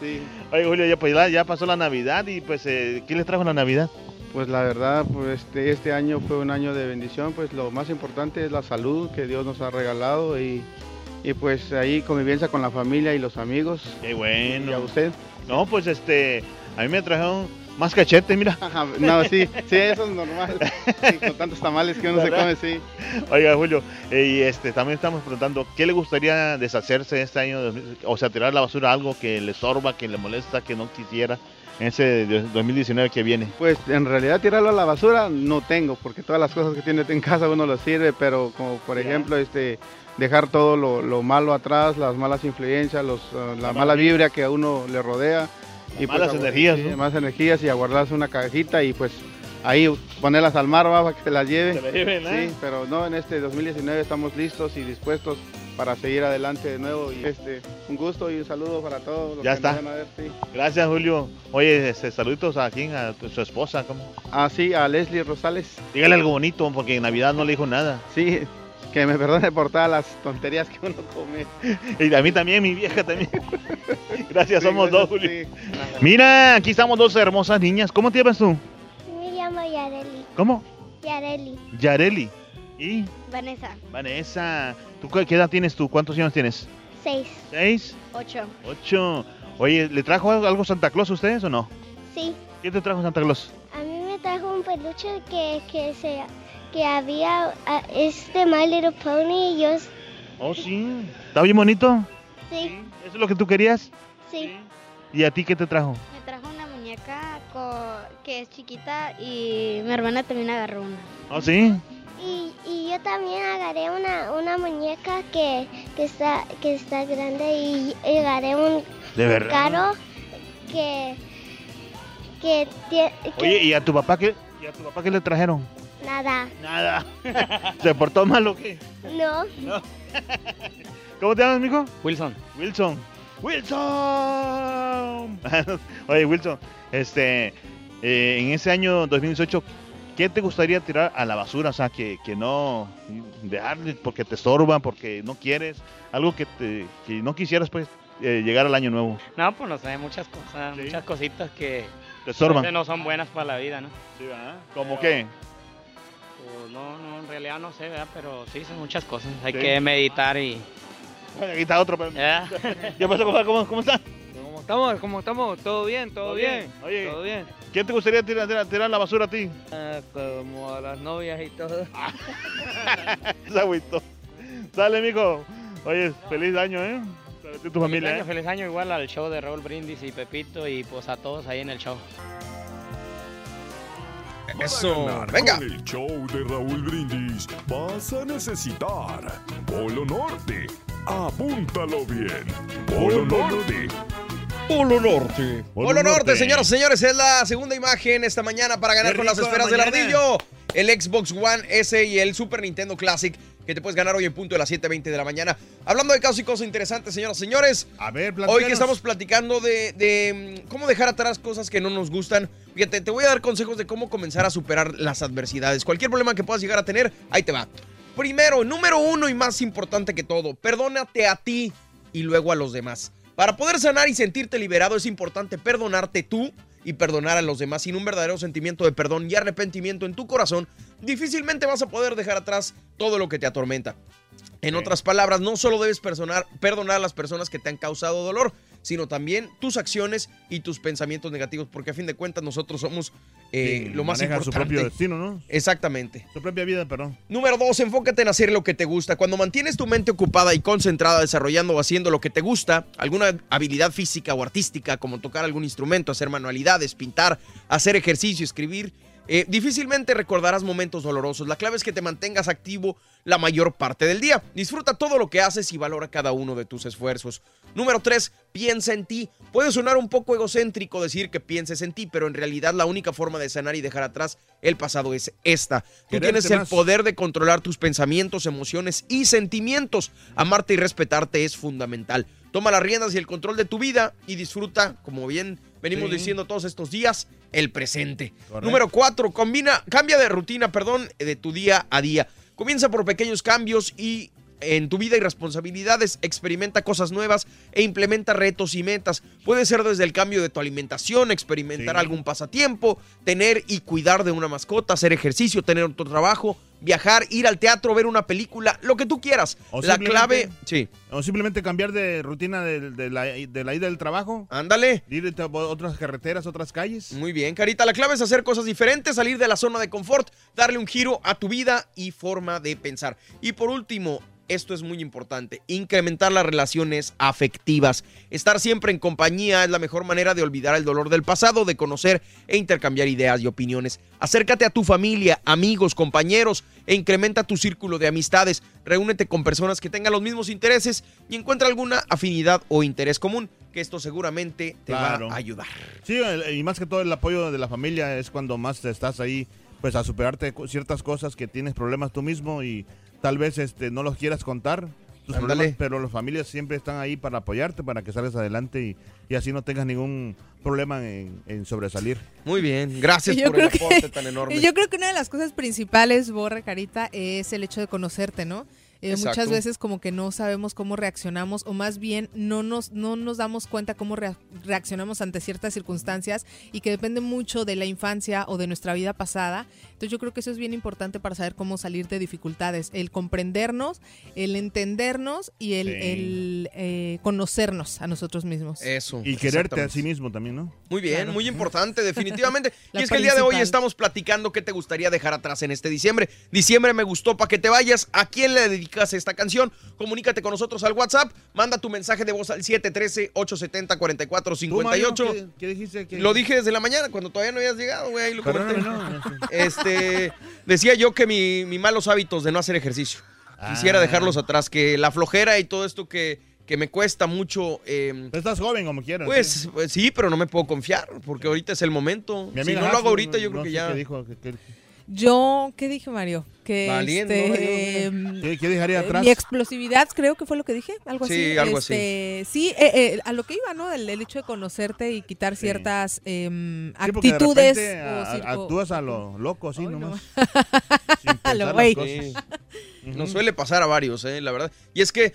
Sí. Oye, Julio, ya, pues, ya, ya pasó la Navidad y pues, eh, ¿qué les trajo la Navidad? Pues la verdad, pues este, este año fue un año de bendición. Pues lo más importante es la salud que Dios nos ha regalado y, y pues ahí convivencia con la familia y los amigos. Qué bueno. ¿Y a usted? No, pues este, a mí me trajeron más cachete, mira. No, sí, sí, eso es normal. Sí, con tantos tamales que uno se come, sí. Oiga, Julio, eh, y este, también estamos preguntando, ¿qué le gustaría deshacerse este año? 2000? O sea, tirar la basura, algo que le sorba, que le molesta, que no quisiera ese de- 2019 que viene. Pues en realidad tirarlo a la basura no tengo, porque todas las cosas que tiene en casa uno lo sirve, pero como por ejemplo este dejar todo lo, lo malo atrás, las malas influencias, los, uh, la mala vibra que a uno le rodea. Y malas a- energías, sí, ¿no? Malas energías y a guardarse una cajita y pues ahí ponerlas al mar para que se las lleve. Se las lleven, ¿eh? Sí, pero no, en este 2019 estamos listos y dispuestos para seguir adelante de nuevo. Y este, un gusto y un saludo para todos los Ya que está. nos van a ver, sí. Gracias, Julio. Oye, este, saluditos a quién, a tu- su esposa, ¿cómo? Ah, sí, a Leslie Rosales. Dígale algo bonito, porque en Navidad no le dijo nada. Sí, que me perdone por todas las tonterías que uno come. Y a mí también, mi vieja también. Gracias, Sí, somos gracias, dos, Julio. sí. Mira, aquí estamos dos hermosas niñas. ¿Cómo te llamas tú? Me llamo Yareli. ¿Cómo? Yareli. Yareli. ¿Y? Vanessa. Vanessa. ¿Tú qué edad tienes tú? ¿Cuántos años tienes? Seis. ¿Seis? Ocho. Ocho. Oye, ¿le trajo algo, Santa Claus a ustedes o no? Sí. ¿Qué te trajo Santa Claus? A mí me trajo un peluche que, que, se, que había, ah, es de My Little Pony y yo, Oh, sí. ¿Está bien bonito? sí, ¿Eso es lo que tú querías? sí. ¿Y a ti qué te trajo? Me trajo una muñeca que es chiquita y mi hermana también agarró una. ¿Oh, sí? Y, yo también agarré una, una muñeca que, que, está, que está grande y, y agarré un ¿De verdad? carro que, que, Oye, ¿y a tu papá qué, y a tu papá qué le trajeron? nada. Nada. ¿Se portó mal o qué? No. No. ¿Cómo te llamas, mijo? Wilson. Wilson. Wilson. Oye, Wilson, este, eh, en ese año 2018, ¿qué te gustaría tirar a la basura? O sea, que, que no dejarle porque te estorban, porque no quieres, algo que, te, que no quisieras pues eh, llegar al año nuevo. No, pues no sé, muchas cosas, muchas cositas que Te estorban. no son buenas para la vida, ¿no? Sí, ¿verdad? ¿Cómo qué? Pues no, no, en realidad no sé, ¿verdad? Pero sí, son muchas cosas. Hay Sí. que meditar y... Aquí está otro. pero- Ya. ¿Qué pasó? ¿Cómo, cómo, cómo está? ¿Cómo estamos? ¿Cómo estamos? ¿Todo bien? ¿Todo, bien? Oye, ¿Todo bien? ¿quién te gustaría tirar, tirar, tirar la basura a ti? Ah, como a las novias y todo. Se agüitó. Dale, mijo. Oye, feliz año, ¿eh? Tu Feliz familia, año, ¿eh? feliz año igual al show de Raúl Brindis y Pepito y pues a todos ahí en el show. Eso. Venga. Con el show de Raúl Brindis vas a necesitar Polo Norte. Apúntalo bien. Polo Norte. Polo Norte. Polo Norte, señoras y señores, es la segunda imagen esta mañana para ganar con las esferas la del ardillo. El Xbox One S y el Super Nintendo Classic que te puedes ganar hoy en punto de las 7.20 de la mañana. Hablando de casos y cosas interesantes, señoras y señores. A ver, Hoy que estamos platicando de, de, mm, cómo dejar atrás cosas que no nos gustan. Fíjate, te voy a dar consejos de cómo comenzar a superar las adversidades. Cualquier problema que puedas llegar a tener, ahí te va. Primero, número uno y más importante que todo, perdónate a ti y luego a los demás. Para poder sanar y sentirte liberado es importante perdonarte tú y perdonar a los demás. Sin un verdadero sentimiento de perdón y arrepentimiento en tu corazón, difícilmente vas a poder dejar atrás todo lo que te atormenta. En otras palabras, no solo debes personar- perdonar a las personas que te han causado dolor, sino también tus acciones y tus pensamientos negativos, porque a fin de cuentas nosotros somos eh, Sí, lo más importante. su propio destino, ¿no? Exactamente. Su propia vida, perdón. Número dos, enfócate en hacer lo que te gusta. Cuando mantienes tu mente ocupada y concentrada desarrollando o haciendo lo que te gusta, alguna habilidad física o artística, como tocar algún instrumento, hacer manualidades, pintar, hacer ejercicio, escribir, eh, difícilmente recordarás momentos dolorosos. La clave es que te mantengas activo la mayor parte del día. Disfruta todo lo que haces y valora cada uno de tus esfuerzos. Número 3. Piensa en ti. Puede sonar un poco egocéntrico decir que pienses en ti, pero en realidad la única forma de sanar y dejar atrás el pasado es esta. Tú tienes el más. poder de controlar tus pensamientos, emociones y sentimientos. Amarte y respetarte es fundamental. Toma las riendas y el control de tu vida y disfruta, como bien venimos Sí. diciendo todos estos días, el presente. Correcto. Número 4. Combina, cambia de rutina, perdón, de tu día a día. Comienza por pequeños cambios y en tu vida y responsabilidades, experimenta cosas nuevas e implementa retos y metas. Puede ser desde el cambio de tu alimentación, experimentar Sí. algún pasatiempo, tener y cuidar de una mascota, hacer ejercicio, tener otro trabajo, viajar, ir al teatro, ver una película, lo que tú quieras. O La clave, sí. O simplemente cambiar de rutina de, de la, de la ida del trabajo. Ándale. Ir a otras carreteras, otras calles. Muy bien, Carita. La clave es hacer cosas diferentes, salir de la zona de confort, darle un giro a tu vida y forma de pensar. Y por último, esto es muy importante, incrementar las relaciones afectivas. Estar siempre en compañía es la mejor manera de olvidar el dolor del pasado, de conocer e intercambiar ideas y opiniones. Acércate a tu familia, amigos, compañeros e incrementa tu círculo de amistades. Reúnete con personas que tengan los mismos intereses y encuentra alguna afinidad o interés común, que esto seguramente te Claro. va a ayudar. Sí, y más que todo el apoyo de la familia es cuando más estás ahí, pues a superarte ciertas cosas que tienes problemas tú mismo y tal vez este no los quieras contar, tus Ándale. problemas, pero las familias siempre están ahí para apoyarte, para que salgas adelante y, y así no tengas ningún problema en, en sobresalir. Muy bien, gracias yo por el aporte que- tan enorme. Yo creo que una de las cosas principales, Borre Carita, es el hecho de conocerte, ¿no? Eh, muchas veces como que no sabemos cómo reaccionamos o más bien no nos, no nos damos cuenta cómo rea- reaccionamos ante ciertas circunstancias y que depende mucho de la infancia o de nuestra vida pasada. Entonces yo creo que eso es bien importante para saber cómo salir de dificultades, el comprendernos, el entendernos y el, Sí. el, eh, conocernos a nosotros mismos. Eso. Y quererte a sí mismo también, ¿no? Muy bien, Claro. muy importante, definitivamente. y es que el día de hoy estamos platicando qué te gustaría dejar atrás en este diciembre. Diciembre me gustó para que te vayas. ¿A quién le dedicas esta canción? Comunícate con nosotros al WhatsApp. Manda tu mensaje de voz al 713-870-4458. ¿Tú, Mario, ¿Qué, qué dijiste? Que... Lo dije desde la mañana, cuando todavía no habías llegado, güey. ahí lo comenté. Perdóname, no, no sé. Este, decía yo que mi, mi malos hábitos de no hacer ejercicio. Quisiera Ah. dejarlos atrás, que la flojera y todo esto que, que me cuesta mucho. eh, Estás joven como quieras. pues, pues sí, pero no me puedo confiar, porque ahorita es el momento. Mi Si no lo hago ahorita, yo creo que ya. qué dijo, que- que- Yo, ¿qué dije, Mario? Que Valiendo, este, ¿no? ¿Qué, qué dejaría eh, atrás? Mi explosividad, creo que fue lo que dije, algo así. Sí, algo así. Este, Sí, eh, eh, a lo que iba, ¿no? El, el hecho de conocerte y quitar ciertas em, Sí, actitudes. a- actúas a lo loco, así nomás. Sin A lo güey. Nos suele pasar a varios, ¿eh? la verdad. Y es que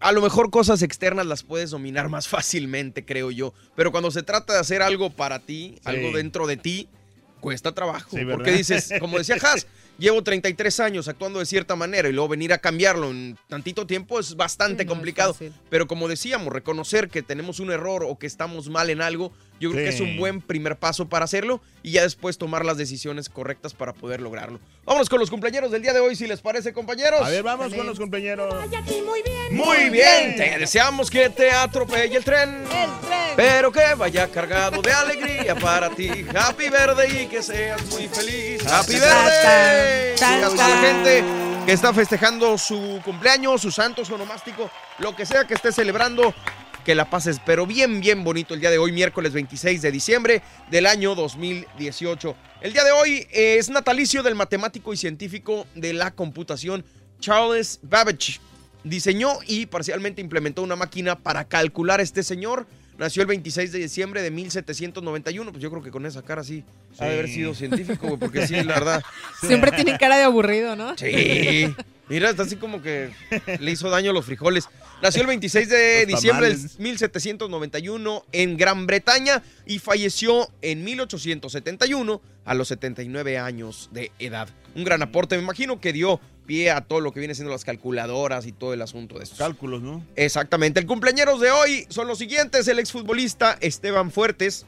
a lo mejor cosas externas las puedes dominar más fácilmente, creo yo. Pero cuando se trata de hacer algo para ti, algo dentro de ti, cuesta trabajo. Porque dices, como decía Haas, llevo 33 años actuando de cierta manera y luego venir a cambiarlo en tantito tiempo es bastante Sí, no es complicado. Pero como decíamos, reconocer que tenemos un error o que estamos mal en algo, yo creo que es un buen primer paso para hacerlo y ya después tomar las decisiones correctas para poder lograrlo. Vámonos con los cumpleaños del día de hoy, si les parece, compañeros. A ver, vamos con los compañeros. muy bien. Muy bien, te deseamos que te atropelle el tren. Pero que vaya cargado de alegría para ti. Happy Verde y que seas muy feliz. Happy Verde. Tan, A la gente que está festejando su cumpleaños, su santo, su onomástico, lo que sea que esté celebrando. Que la pases, pero bien, bien bonito el día de hoy, miércoles 26 de diciembre del año 2018. El día de hoy es natalicio del matemático y científico de la computación Charles Babbage. Diseñó y parcialmente implementó una máquina para calcular este señor. Nació el 26 de diciembre de 1791. Pues yo creo que con esa cara sí, ha de haber sido científico, güey, porque sí, la verdad. Siempre tienen cara de aburrido, ¿no? Sí. Mira, está así como que le hizo daño a los frijoles. Nació el 26 de diciembre de tamales. 1791 en Gran Bretaña y falleció en 1871 a los 79 años de edad. Un gran aporte, me imagino que dio pie a todo lo que viene siendo las calculadoras y todo el asunto de estos. Cálculos, ¿no? Exactamente. El cumpleaños de hoy son los siguientes. El exfutbolista Esteban Fuertes,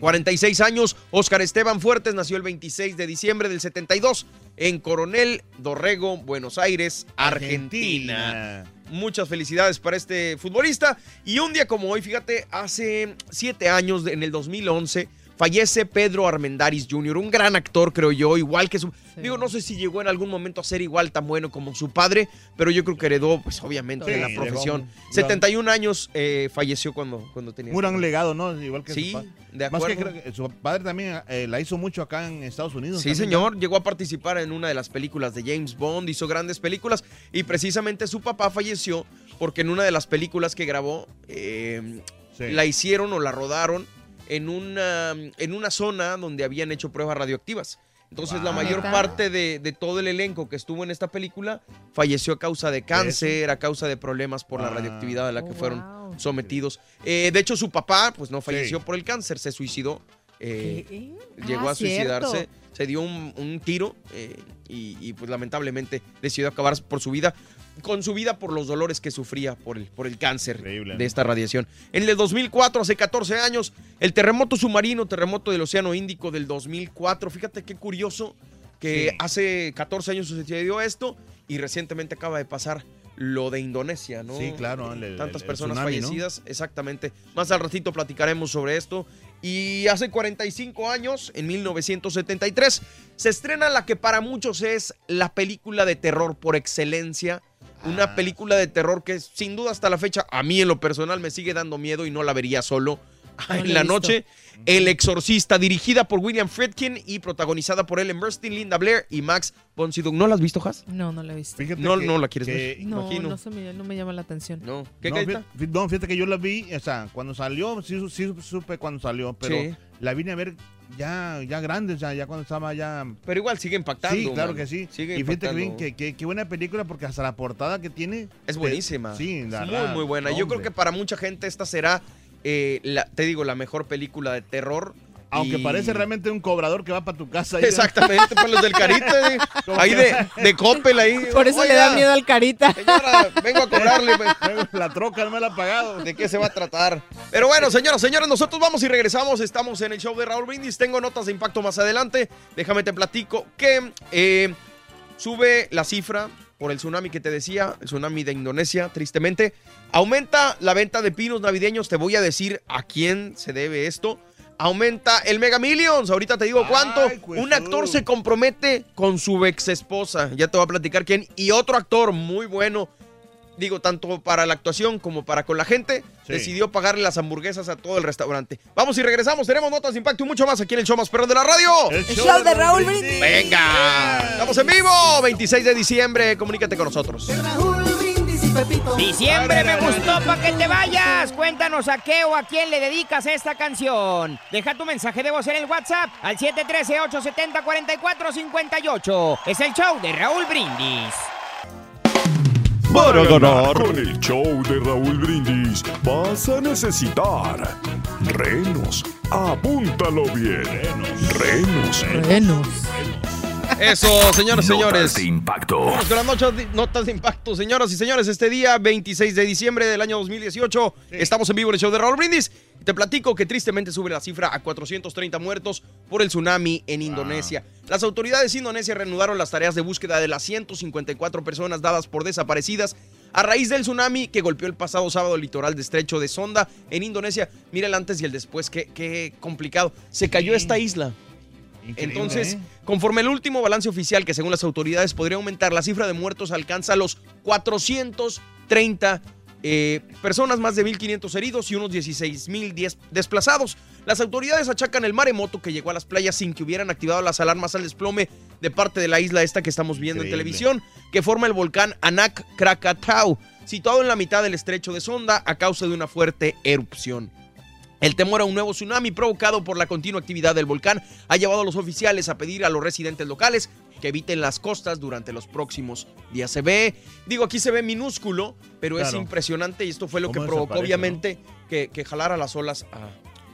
46 años. Óscar Esteban Fuertes nació el 26 de diciembre del 72 en Coronel Dorrego, Buenos Aires, Argentina. Muchas felicidades para este futbolista. Y un día como hoy, fíjate, hace siete años, en el 2011, fallece Pedro Armendáriz Jr., un gran actor, creo yo, igual que su... Digo, no sé si llegó en algún momento a ser igual tan bueno como su padre, pero yo creo que heredó, pues obviamente, Sí, la profesión. gran- 71 años eh, falleció cuando, cuando tenía... Un gran legado, ¿no? Igual que Sí, su padre. de Más que acuerdo. creo que su padre también eh, la hizo mucho acá en Estados Unidos. Sí, también, señor, llegó a participar en una de las películas de James Bond, hizo grandes películas y precisamente su papá falleció porque en una de las películas que grabó eh, Sí. la hicieron o la rodaron en una, en una zona donde habían hecho pruebas radioactivas. Entonces la mayor parte de, de todo el elenco que estuvo en esta película falleció a causa de cáncer, a causa de problemas por la Ah. radioactividad a la que Oh, fueron wow. sometidos. Eh, de hecho, su papá pues no falleció Sí. por el cáncer, se suicidó. eh, llegó Ah, a suicidarse, cierto. se dio un, un tiro eh, y, y, pues lamentablemente decidió acabar por su vida, con su vida por los dolores que sufría por el, por el cáncer Increíble, de esta radiación. En el 2004, hace 14 años, el terremoto submarino, terremoto del Océano Índico del 2004, fíjate qué curioso que Sí. hace 14 años sucedió esto y recientemente acaba de pasar lo de Indonesia, ¿no? Sí, claro, el- Tantas el personas tsunami, ¿no? fallecidas, exactamente. Más al ratito platicaremos sobre esto. Y hace 45 años, en 1973, se estrena la que para muchos es la película de terror por excelencia. Una Ah. película de terror que sin duda hasta la fecha a mí en lo personal me sigue dando miedo y no la vería solo No en la la noche. El Exorcista, dirigida por William Friedkin y protagonizada por Ellen Burstyn, Linda Blair y Max von Sydow. ¿No la has visto, Has? No, no lo he visto. Fíjate No, que- no la quieres que- ver. No, imagino. no, se me, no me llama la atención. No. ¿Qué, no, fíjate que yo la vi, o sea, cuando salió, sí, sí supe cuando salió, pero Sí. la vine a ver ya, ya grande, o sea, ya cuando estaba ya... Pero igual sigue impactando. Sí, claro man. que sí. Sigue y fíjate que que, que- qué buena película porque hasta la portada que tiene... Es te- buenísima. Sí, la muy, verdad, muy buena. Yo creo hombre. que para mucha gente esta será, eh, la- te digo, la mejor película de terror. Aunque y- parece realmente un cobrador que va para tu casa. ahí, Exactamente, para los del Carita. eh. Ahí de, de Coppel, ahí. Por eso le da miedo al carita. Señora, vengo a cobrarle. pues. La troca no me la ha pagado. ¿De qué se va a tratar? Pero bueno, señoras, señores, nosotros vamos y regresamos. Estamos en el show de Raúl Brindis. Tengo notas de impacto más adelante. Déjame te platico que eh, sube la cifra por el tsunami que te decía, el tsunami de Indonesia, tristemente. Aumenta la venta de pinos navideños. Te voy a decir a quién se debe esto. Aumenta el Mega Millions. Ahorita te digo cuánto. Ay, pues, Un actor se compromete con su ex esposa. Ya te voy a platicar quién. Y otro actor muy bueno digo, tanto para la actuación como para con la gente, Sí. decidió pagarle las hamburguesas a todo el restaurante. Vamos y regresamos, tenemos notas de impacto y mucho más aquí en el show más perro de la radio. El El show de Raúl Brindis. Venga, estamos en vivo, 26 de diciembre, comunícate con nosotros. Diciembre me gustó pa' que te vayas. Cuéntanos a qué o a quién le dedicas esta canción. Deja tu mensaje de voz en el WhatsApp al 713-870-4458. Es el show de Raúl Brindis. Para ganar con el show de Raúl Brindis vas a necesitar renos. Apúntalo bien. Renos. Renos. Eso, señores, señores. Notas de impacto. Vamos con las notas de, notas de impacto, señoras y señores. Este día, 26 de diciembre del año 2018, estamos en vivo en el show de Raúl Brindis. Te platico que tristemente sube la cifra a 430 muertos por el tsunami en Indonesia. Las autoridades indonesias reanudaron las tareas de búsqueda de las 154 personas dadas por desaparecidas a raíz del tsunami que golpeó el pasado sábado el litoral de estrecho de Sonda en Indonesia. Mira el antes y el después, qué, qué complicado. Se cayó esta isla. Increíble, Entonces, ¿eh? conforme el último balance oficial, que según las autoridades podría aumentar, la cifra de muertos alcanza los 430 eh, personas, más de 1.500 heridos y unos 16.000 desplazados. Las autoridades achacan el maremoto que llegó a las playas sin que hubieran activado las alarmas al desplome de parte de la isla esta que estamos viendo Increíble. en televisión, que forma el volcán Anak Krakatau, situado en la mitad del estrecho de Sonda a causa de una fuerte erupción. El temor a un nuevo tsunami provocado por la continua actividad del volcán ha llevado a los oficiales a pedir a los residentes locales que eviten las costas durante los próximos días. Se ve, digo, aquí se ve minúsculo, pero es impresionante y esto fue lo que provocó obviamente que, que jalara las olas a,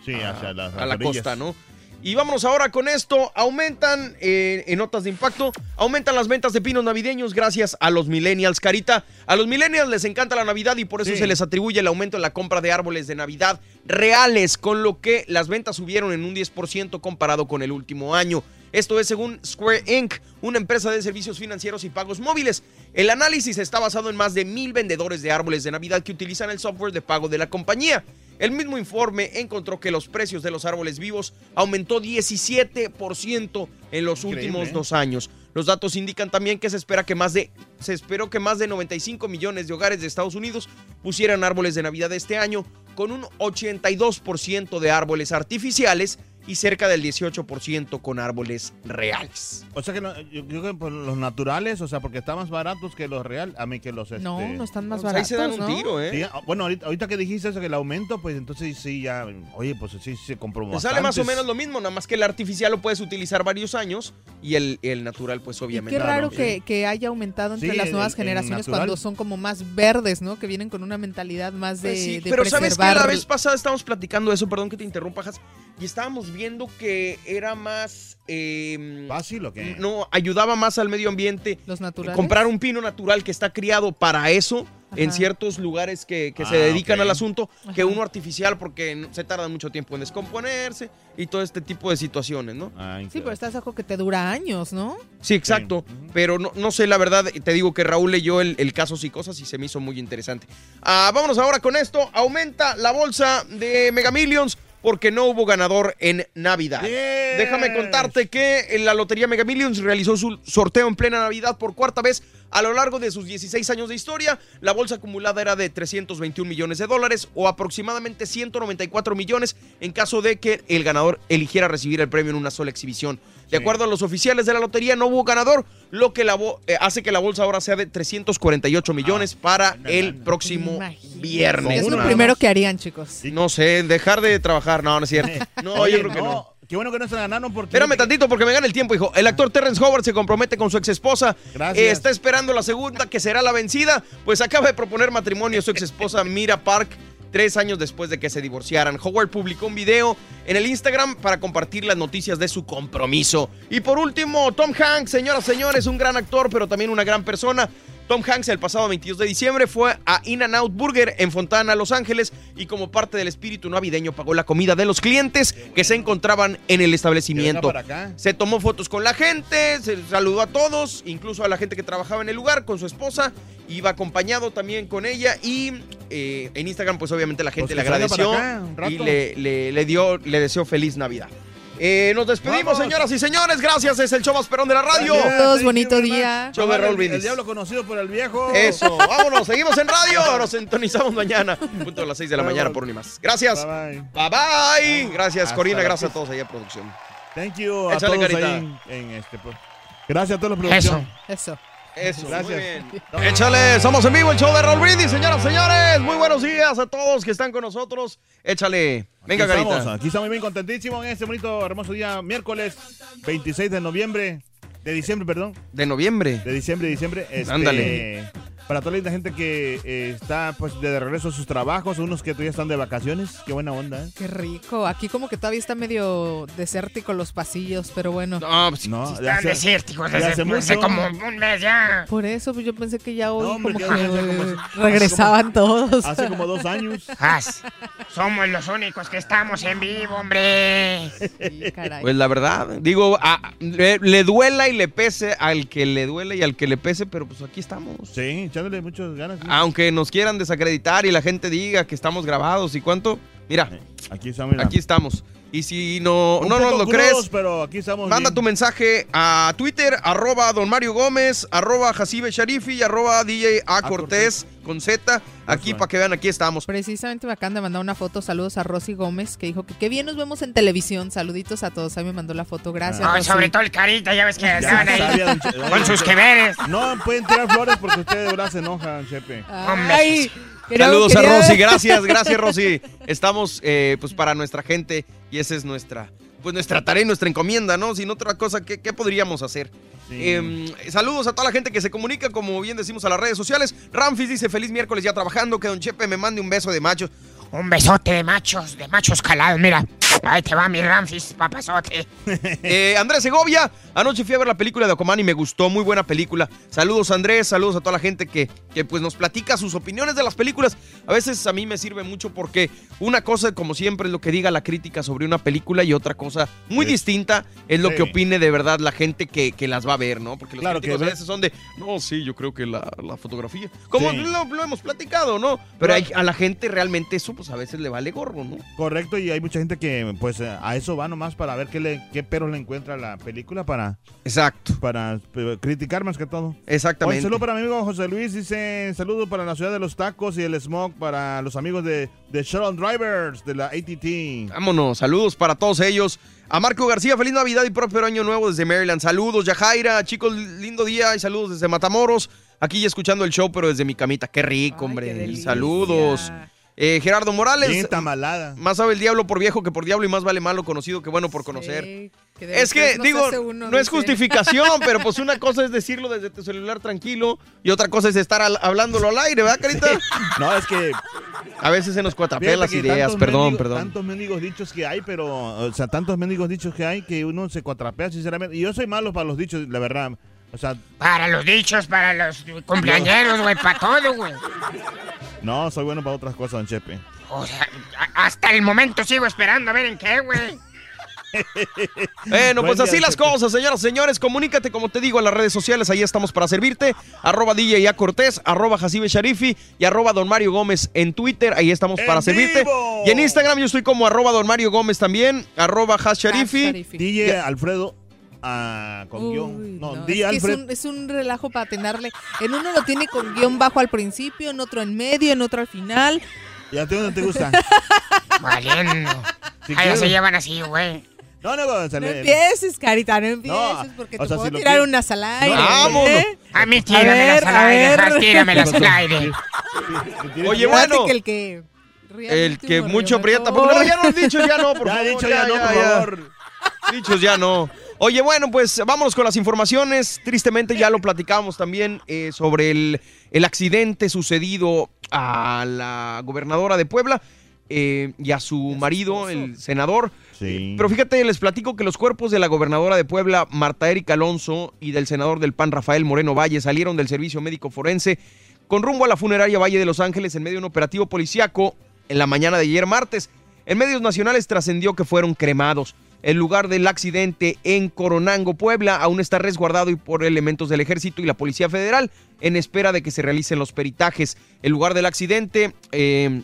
Sí, a- hacia las a la costa, ¿no? Y vámonos ahora con esto. Aumentan, eh, en notas de impacto, aumentan las ventas de pinos navideños gracias a los millennials. Carita, a los millennials les encanta la Navidad y por eso Sí. se les atribuye el aumento en la compra de árboles de Navidad reales, con lo que las ventas subieron en un 10% comparado con el último año. Esto es según Square Inc., una empresa de servicios financieros y pagos móviles. El análisis está basado en más de mil vendedores de árboles de Navidad que utilizan el software de pago de la compañía. El mismo informe encontró que los precios de los árboles vivos aumentó 17% en los Increíble, últimos ¿eh? dos años. Los datos indican también que se espera que más de se esperó que más de 95 millones de hogares de Estados Unidos pusieran árboles de Navidad este año, con un 82% de árboles artificiales y cerca del 18% con árboles reales. O sea que no- yo creo que por los naturales, o sea, porque están más baratos que los real, a mí que los No, este- no están más Pues ahí baratos, se dan un ¿no? tiro, ¿eh? Sí, ah, bueno, ahorita, ahorita que dijiste eso, que el aumento, pues entonces sí, ya, oye, pues sí, sí se compró Te sale más o menos lo mismo, nada más que el artificial lo puedes utilizar varios años y el, el natural pues Y obviamente. qué raro que, que haya aumentado entre Sí, las nuevas el- el generaciones natural. cuando son como más verdes, ¿no? Que vienen con una mentalidad más de, Pues sí, de pero sabes que la vez pasada estábamos platicando eso, perdón que te interrumpa, Jas, y estábamos viendo que era más... eh, ¿Fácil o qué? No, ayudaba más al medio ambiente. Los naturales. Comprar un pino natural que está criado para eso en ciertos lugares que, que Ah, se dedican al asunto que uno artificial porque se tarda mucho tiempo en descomponerse y todo este tipo de situaciones, ¿no? Ah, Sí, pero estás algo que te dura años, ¿no? Sí, exacto. Pero no, no sé, la verdad, te digo que Raúl leyó el, el caso Psicosis y se me hizo muy interesante. Ah, vámonos ahora con esto. Aumenta la bolsa de Mega Millions porque no hubo ganador en Navidad. Déjame contarte que la Lotería Mega Millions realizó su sorteo en plena Navidad por cuarta vez a lo largo de sus 16 años de historia. La bolsa acumulada era de 321 millones de dólares o aproximadamente 194 millones en caso de que el ganador eligiera recibir el premio en una sola exhibición. De acuerdo a los oficiales de la lotería, no hubo ganador, lo que la eh, hace que la bolsa ahora sea de 348 millones para el próximo viernes. Es lo primero que harían, chicos. No sé, dejar de trabajar. No, no es cierto. No, Oye, yo creo que no. Qué bueno que no se ganaron porque... Espérame tantito porque me gana el tiempo, hijo. El actor Terrence Howard se compromete con su ex esposa. Gracias. está esperando la segunda, que será la vencida. Pues acaba de proponer matrimonio a su ex esposa Mira Park. Tres años después de que se divorciaran, Howard publicó un video en el Instagram para compartir las noticias de su compromiso. Y por último, Tom Hanks, señoras y señores, un gran actor, pero también una gran persona. Tom Hanks el pasado 22 de diciembre fue a In N Out Burger en Fontana, Los Ángeles, y como parte del espíritu navideño pagó la comida de los clientes que se encontraban en el establecimiento. Se tomó fotos con la gente, se saludó a todos, incluso a la gente que trabajaba en el lugar, con su esposa, iba acompañado también con ella y eh, en Instagram pues obviamente la gente Pues le agradeció acá y le, le- le dio, le deseó feliz Navidad. Eh, nos despedimos, señoras y señores. Gracias, es el show más perrón de la radio. Todos bonito día. Show de Raúl El diablo conocido por el viejo. Eso, vámonos, seguimos en radio. Nos sintonizamos mañana, punto a las 6 de la Bye, mañana bye. por ni más. Gracias. Bye, Bye bye. Gracias, Hasta Corina. Gracias a todos en producción. Thank you a Échale, todos carita. ahí en, en este. pues. Gracias a todos los producción. Eso. Eso, Gracias. muy bien. Échale, somos en vivo el show de Raúl Brindis, señoras y señores. Muy buenos días a todos que están con nosotros. Échale. Venga, aquí Carita. estamos, aquí estamos bien contentísimos en este bonito, hermoso día, miércoles 26 de noviembre, de diciembre, perdón. De noviembre. De diciembre, diciembre. este, Ándale. Para toda la gente que eh, está pues de regreso a sus trabajos, unos que todavía están de vacaciones. Qué buena onda, ¿eh? Qué rico. Aquí como que todavía está medio desértico los pasillos, pero bueno. No, pues, No, Están ya hace- desérticos desde, hace como un mes ya. Por eso pues yo pensé que ya hoy No, hombre, como que que hace como- regresaban todos. Hace como dos años. As, somos los únicos que estamos en vivo, hombre. Sí, caray. Pues la verdad, digo, a- le, le duela y le pese al que le duele y al que le pese, pero pues aquí estamos. Sí, echándole muchas ganas. sí. Aunque nos quieran desacreditar y la gente diga que estamos grabados y cuánto, mira, Aquí estamos. mira. aquí estamos. Y si no, Un no nos lo crudos, crees, pero aquí estamos. manda bien. tu mensaje a Twitter, arroba don Mario Gómez, arroba Jacibe Sharifi y arroba DJ A Cortés con Z. Aquí para que vean, aquí estamos. Precisamente me acaban de mandar una foto. Saludos a Rosy Gómez, que dijo que qué bien nos vemos en televisión. Saluditos a todos. Ahí me mandó la foto. Gracias. No, Rosy. sobre todo el carita, ya ves que estaban ahí sabía, con sus que veres. No pueden tirar flores porque usted de verdad se enoja, Chepe. Ay, Saludos a Rosy, gracias, gracias Rosy. Estamos eh, pues para nuestra gente y esa es nuestra pues nuestra tarea y nuestra encomienda, ¿no? Sin otra cosa, ¿qué, qué podríamos hacer? Eh, saludos a toda la gente que se comunica, como bien decimos, a las redes sociales. Ramfis dice, feliz miércoles ya trabajando, que Don Chepe me mande un beso de macho. Un besote de machos, de machos calados, mira. Ahí te va mi Ramfis, papazote. Eh, Andrés Segovia, anoche fui a ver la película de Aquaman y me gustó, muy buena película. Saludos Andrés, saludos a toda la gente que, que pues nos platica sus opiniones de las películas. A veces a mí me sirve mucho porque una cosa, como siempre, es lo que diga la crítica sobre una película y otra cosa muy Sí. distinta es lo Sí. que opine de verdad la gente que, que las va a ver, ¿no? Porque los Claro, que críticos a ve- veces son de, no, sí, yo creo que la, la fotografía. Como Sí. lo, lo hemos platicado, ¿no? Pero Pero- hay- a la gente realmente eso pues a veces le vale gorro, ¿no? Correcto, y hay mucha gente que pues eh, a eso va nomás para ver qué, le, qué peros le encuentra la película para, Exacto. para eh, criticar más que todo. Exactamente. Un saludo para mi amigo José Luis, dice saludo para la ciudad de los tacos y el smog para los amigos de, de Shuttle Drivers de la ATT. Vámonos, saludos para todos ellos. A Marco García, feliz Navidad y próspero año nuevo desde Maryland. Saludos, Yajaira, chicos, lindo día y saludos desde Matamoros. Aquí ya escuchando el show, pero desde mi camita. Qué rico, hombre. saludos. Eh, Gerardo Morales. Bien tamalada. Más sabe el diablo por viejo que por diablo y más vale malo conocido que bueno por conocer. Sí, que de Es que, no digo, uno, no es justificación, pero pues una cosa es decirlo desde tu celular tranquilo y otra cosa es estar al- hablándolo al aire, ¿verdad, Carita? No, es que A veces se nos cuatrapean las ideas, perdón, mendigos- perdón. Tantos mendigos dichos que hay, pero, o sea, tantos mendigos dichos que hay que uno se cuatrapea, sinceramente. Y yo soy malo para los dichos, la verdad. O sea, Para los dichos, para los cumpleañeros, güey, para todo, güey. No, soy bueno para otras cosas, don Chepe. O sea, hasta el momento sigo esperando a ver en qué, güey. Bueno, pues así las cosas, señoras y señores. Comunícate, como te digo, en las redes sociales. Ahí estamos para servirte. Arroba DJ A Cortés, arroba Jacibe Sharifi y arroba Don Mario Gómez en Twitter. Ahí estamos para ¡En servirte. vivo! Y en Instagram yo estoy como arroba Don Mario Gómez también, arroba Has Sharifi. Sharifi. DJ. Alfredo ah, con Uy, guion. No, no, DJ es, que es, Alfred. un, es un relajo para atenderle. En uno lo tiene con guion bajo al principio, en otro en medio, en otro al final. ¿Y a ti dónde te gusta? Valiendo. Si quieres- se llevan así, güey. No, no, no, No empieces, Carita, no empieces, No, porque o te sea, puedo si tirar unas al aire. Vámonos. ¿eh? A mí A tíramelas al a aire, tíramelas al aire. Oye, bueno. que el que... El que mucho aprieta. No, ya no dicho ya no, por Ya, favor. dicho ya, no, por favor. Dichos ya no. Oye, bueno, pues vámonos con las informaciones. Tristemente ya lo platicábamos también eh, sobre el, el accidente sucedido a la gobernadora de Puebla eh, y a su marido, el senador. Sí. Pero fíjate, les platico que los cuerpos de la gobernadora de Puebla, Marta Erika Alonso, y del senador del PAN, Rafael Moreno Valle, salieron del servicio médico forense con rumbo a la funeraria Valle de Los Ángeles en medio de un operativo policiaco en la mañana de ayer martes. En medios nacionales trascendió que fueron cremados. El lugar del accidente en Coronango, Puebla, aún está resguardado por elementos del ejército y la Policía Federal en espera de que se realicen los peritajes. El lugar del accidente, eh,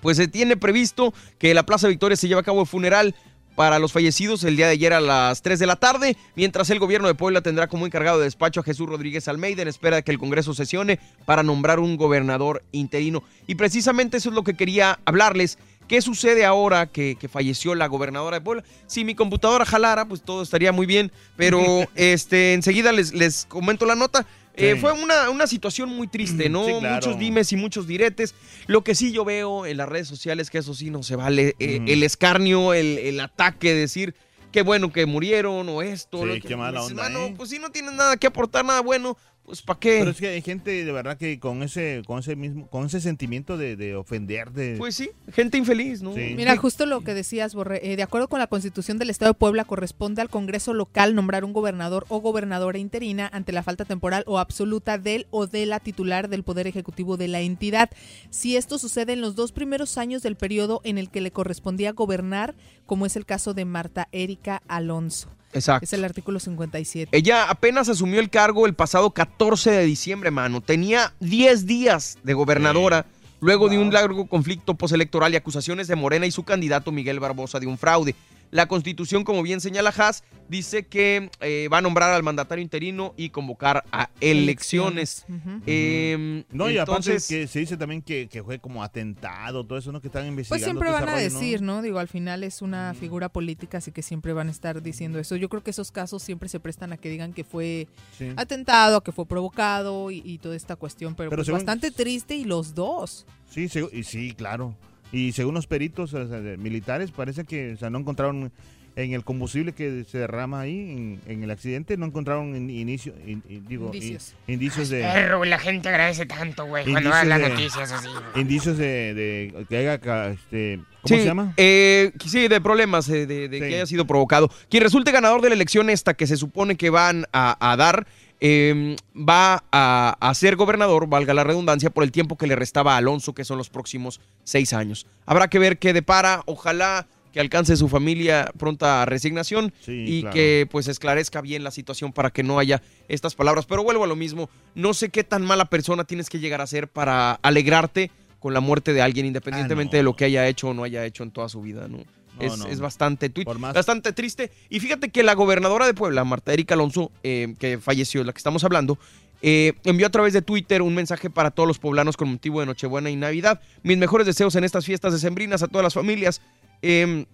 pues se tiene previsto que la Plaza Victoria se lleve a cabo el funeral para los fallecidos el día de ayer a las 3 de la tarde, mientras el gobierno de Puebla tendrá como encargado de despacho a Jesús Rodríguez Almeida en espera de que el Congreso sesione para nombrar un gobernador interino. Y precisamente eso es lo que quería hablarles. ¿Qué sucede ahora que, que falleció la gobernadora de Puebla? Si mi computadora jalara, pues todo estaría muy bien, pero este enseguida les, les comento la nota. Eh, Sí. fue una, una situación muy triste, ¿no? Sí, claro. Muchos dimes y muchos diretes. Lo que sí yo veo en las redes sociales, que eso sí no se vale, eh, el escarnio, el, el ataque, decir qué bueno que murieron o esto. Sí, lo que- qué mala dices, onda, "Mano, ¿eh?" pues si no tienes nada que aportar, nada bueno, pues ¿para qué? Pero es que hay gente de verdad que con ese, con ese mismo, con ese sentimiento de, de ofender, de. Pues sí, gente infeliz, ¿no? Sí. Mira, justo lo que decías, Borre, eh, de acuerdo con la Constitución del Estado de Puebla, corresponde al Congreso local nombrar un gobernador o gobernadora interina ante la falta temporal o absoluta del o de la titular del Poder Ejecutivo de la entidad. Si esto sucede en los dos primeros años del periodo en el que le correspondía gobernar, como es el caso de Marta Erika Alonso. Exacto. Es el artículo 57. Ella apenas asumió el cargo el pasado 14 de diciembre, mano. Tenía 10 días de gobernadora luego de un largo conflicto postelectoral y acusaciones de Morena y su candidato Miguel Barbosa de un fraude. La constitución, como bien señala Haas, dice que eh, va a nombrar al mandatario interino y convocar a elecciones. Eh, No, y aparte que se dice también que, que fue como atentado, todo eso, ¿no? Que están Pues investigando. siempre todo van a decir, ¿no? Digo, al final es una figura política, así que siempre van a estar diciendo eso. Yo creo que esos casos siempre se prestan a que digan que fue Sí. atentado, que fue provocado y, y toda esta cuestión, pero, Pero pues según- bastante triste y los dos. Sí, y sí, claro. Y según los peritos o sea, de- militares, parece que o sea, no encontraron en el combustible que se derrama ahí, en, en el accidente, no encontraron in- inicio, in- in- digo, in- Indicios. indicios de... Perro, la gente agradece tanto, güey, cuando indicios dan las de- noticias así. Indicios de, de que haya, ca- este, ¿cómo Sí, se llama? eh, sí, de problemas, eh, de, de Sí. que haya sido provocado. Quien resulte ganador de la elección esta que se supone que van a, a dar, eh, va a, a ser gobernador, valga la redundancia, por el tiempo que le restaba a Alonso, que son los próximos seis años. Habrá que ver qué depara, ojalá que alcance su familia pronta resignación Sí, y claro. que pues esclarezca bien la situación para que no haya estas palabras. Pero vuelvo a lo mismo, no sé qué tan mala persona tienes que llegar a ser para alegrarte con la muerte de alguien, independientemente Ah, no. de lo que haya hecho o no haya hecho en toda su vida, ¿no? Es, no. es bastante bastante triste. Y fíjate que la gobernadora de Puebla, Marta Erika Alonso, eh, que falleció, la que estamos hablando, eh, envió a través de Twitter un mensaje para todos los poblanos con motivo de Nochebuena y Navidad. Mis mejores deseos en estas fiestas decembrinas a todas las familias. Eh,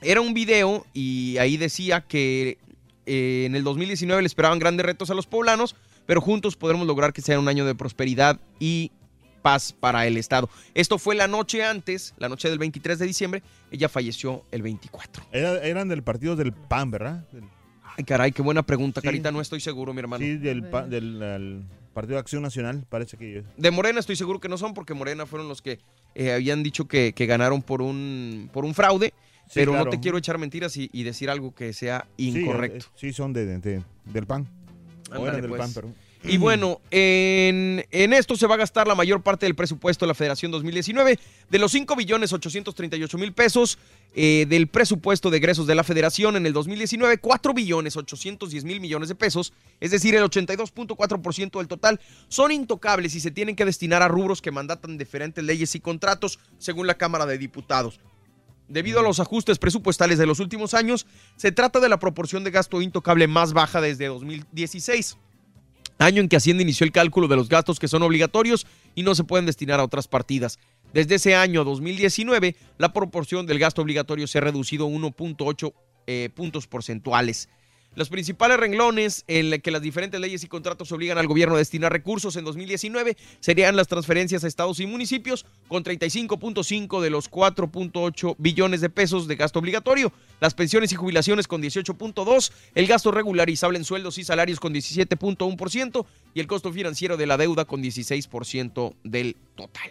era un video y ahí decía que eh, en el 2019 le esperaban grandes retos a los poblanos, pero juntos podremos lograr que sea un año de prosperidad y paz para el Estado. Esto fue la noche antes, la noche del 23 de diciembre, ella falleció el 24. Era- eran del partido del PAN, ¿verdad? Del- Ay, caray, qué buena pregunta, Sí. Carita, no estoy seguro, mi hermano. sí, del, Partido de Acción Nacional, parece que... De Morena estoy seguro que no son, porque Morena fueron los que eh, habían dicho que, que ganaron por un, por un fraude, Sí, pero no te quiero echar mentiras y, y decir algo que sea incorrecto. eh, Sí, son de, de- del PAN. O eran del pues. PAN, perdón. Y bueno, en, en esto se va a gastar la mayor parte del presupuesto de la Federación 2019. De los 5 billones 838 mil pesos eh, del presupuesto de egresos de la Federación en el 2019, 4 billones 810 mil millones de pesos, es decir, el 82.4% del total, son intocables y se tienen que destinar a rubros que mandatan diferentes leyes y contratos según la Cámara de Diputados. Debido a los ajustes presupuestales de los últimos años, se trata de la proporción de gasto intocable más baja desde 2016 año en que Hacienda inició el cálculo de los gastos que son obligatorios y no se pueden destinar a otras partidas. Desde ese año 2019, la proporción del gasto obligatorio se ha reducido 1.8 eh, puntos porcentuales. Los principales renglones en los que las diferentes leyes y contratos obligan al gobierno a destinar recursos en 2019 serían las transferencias a estados y municipios con 35.5 de los 4.8 billones de pesos de gasto obligatorio, las pensiones y jubilaciones con 18.2, el gasto regularizable en sueldos y salarios con 17.1% y el costo financiero de la deuda con 16% del total.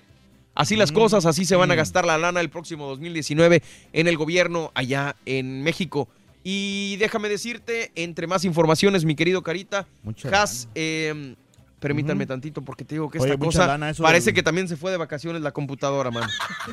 Así las cosas, así se van a gastar la lana el próximo 2019 en el gobierno allá en México. Y déjame decirte, entre más informaciones, mi querido Carita, Mucha Has, eh, permítanme tantito porque te digo que Oye, esta cosa lana parece que también se fue de vacaciones la computadora, man.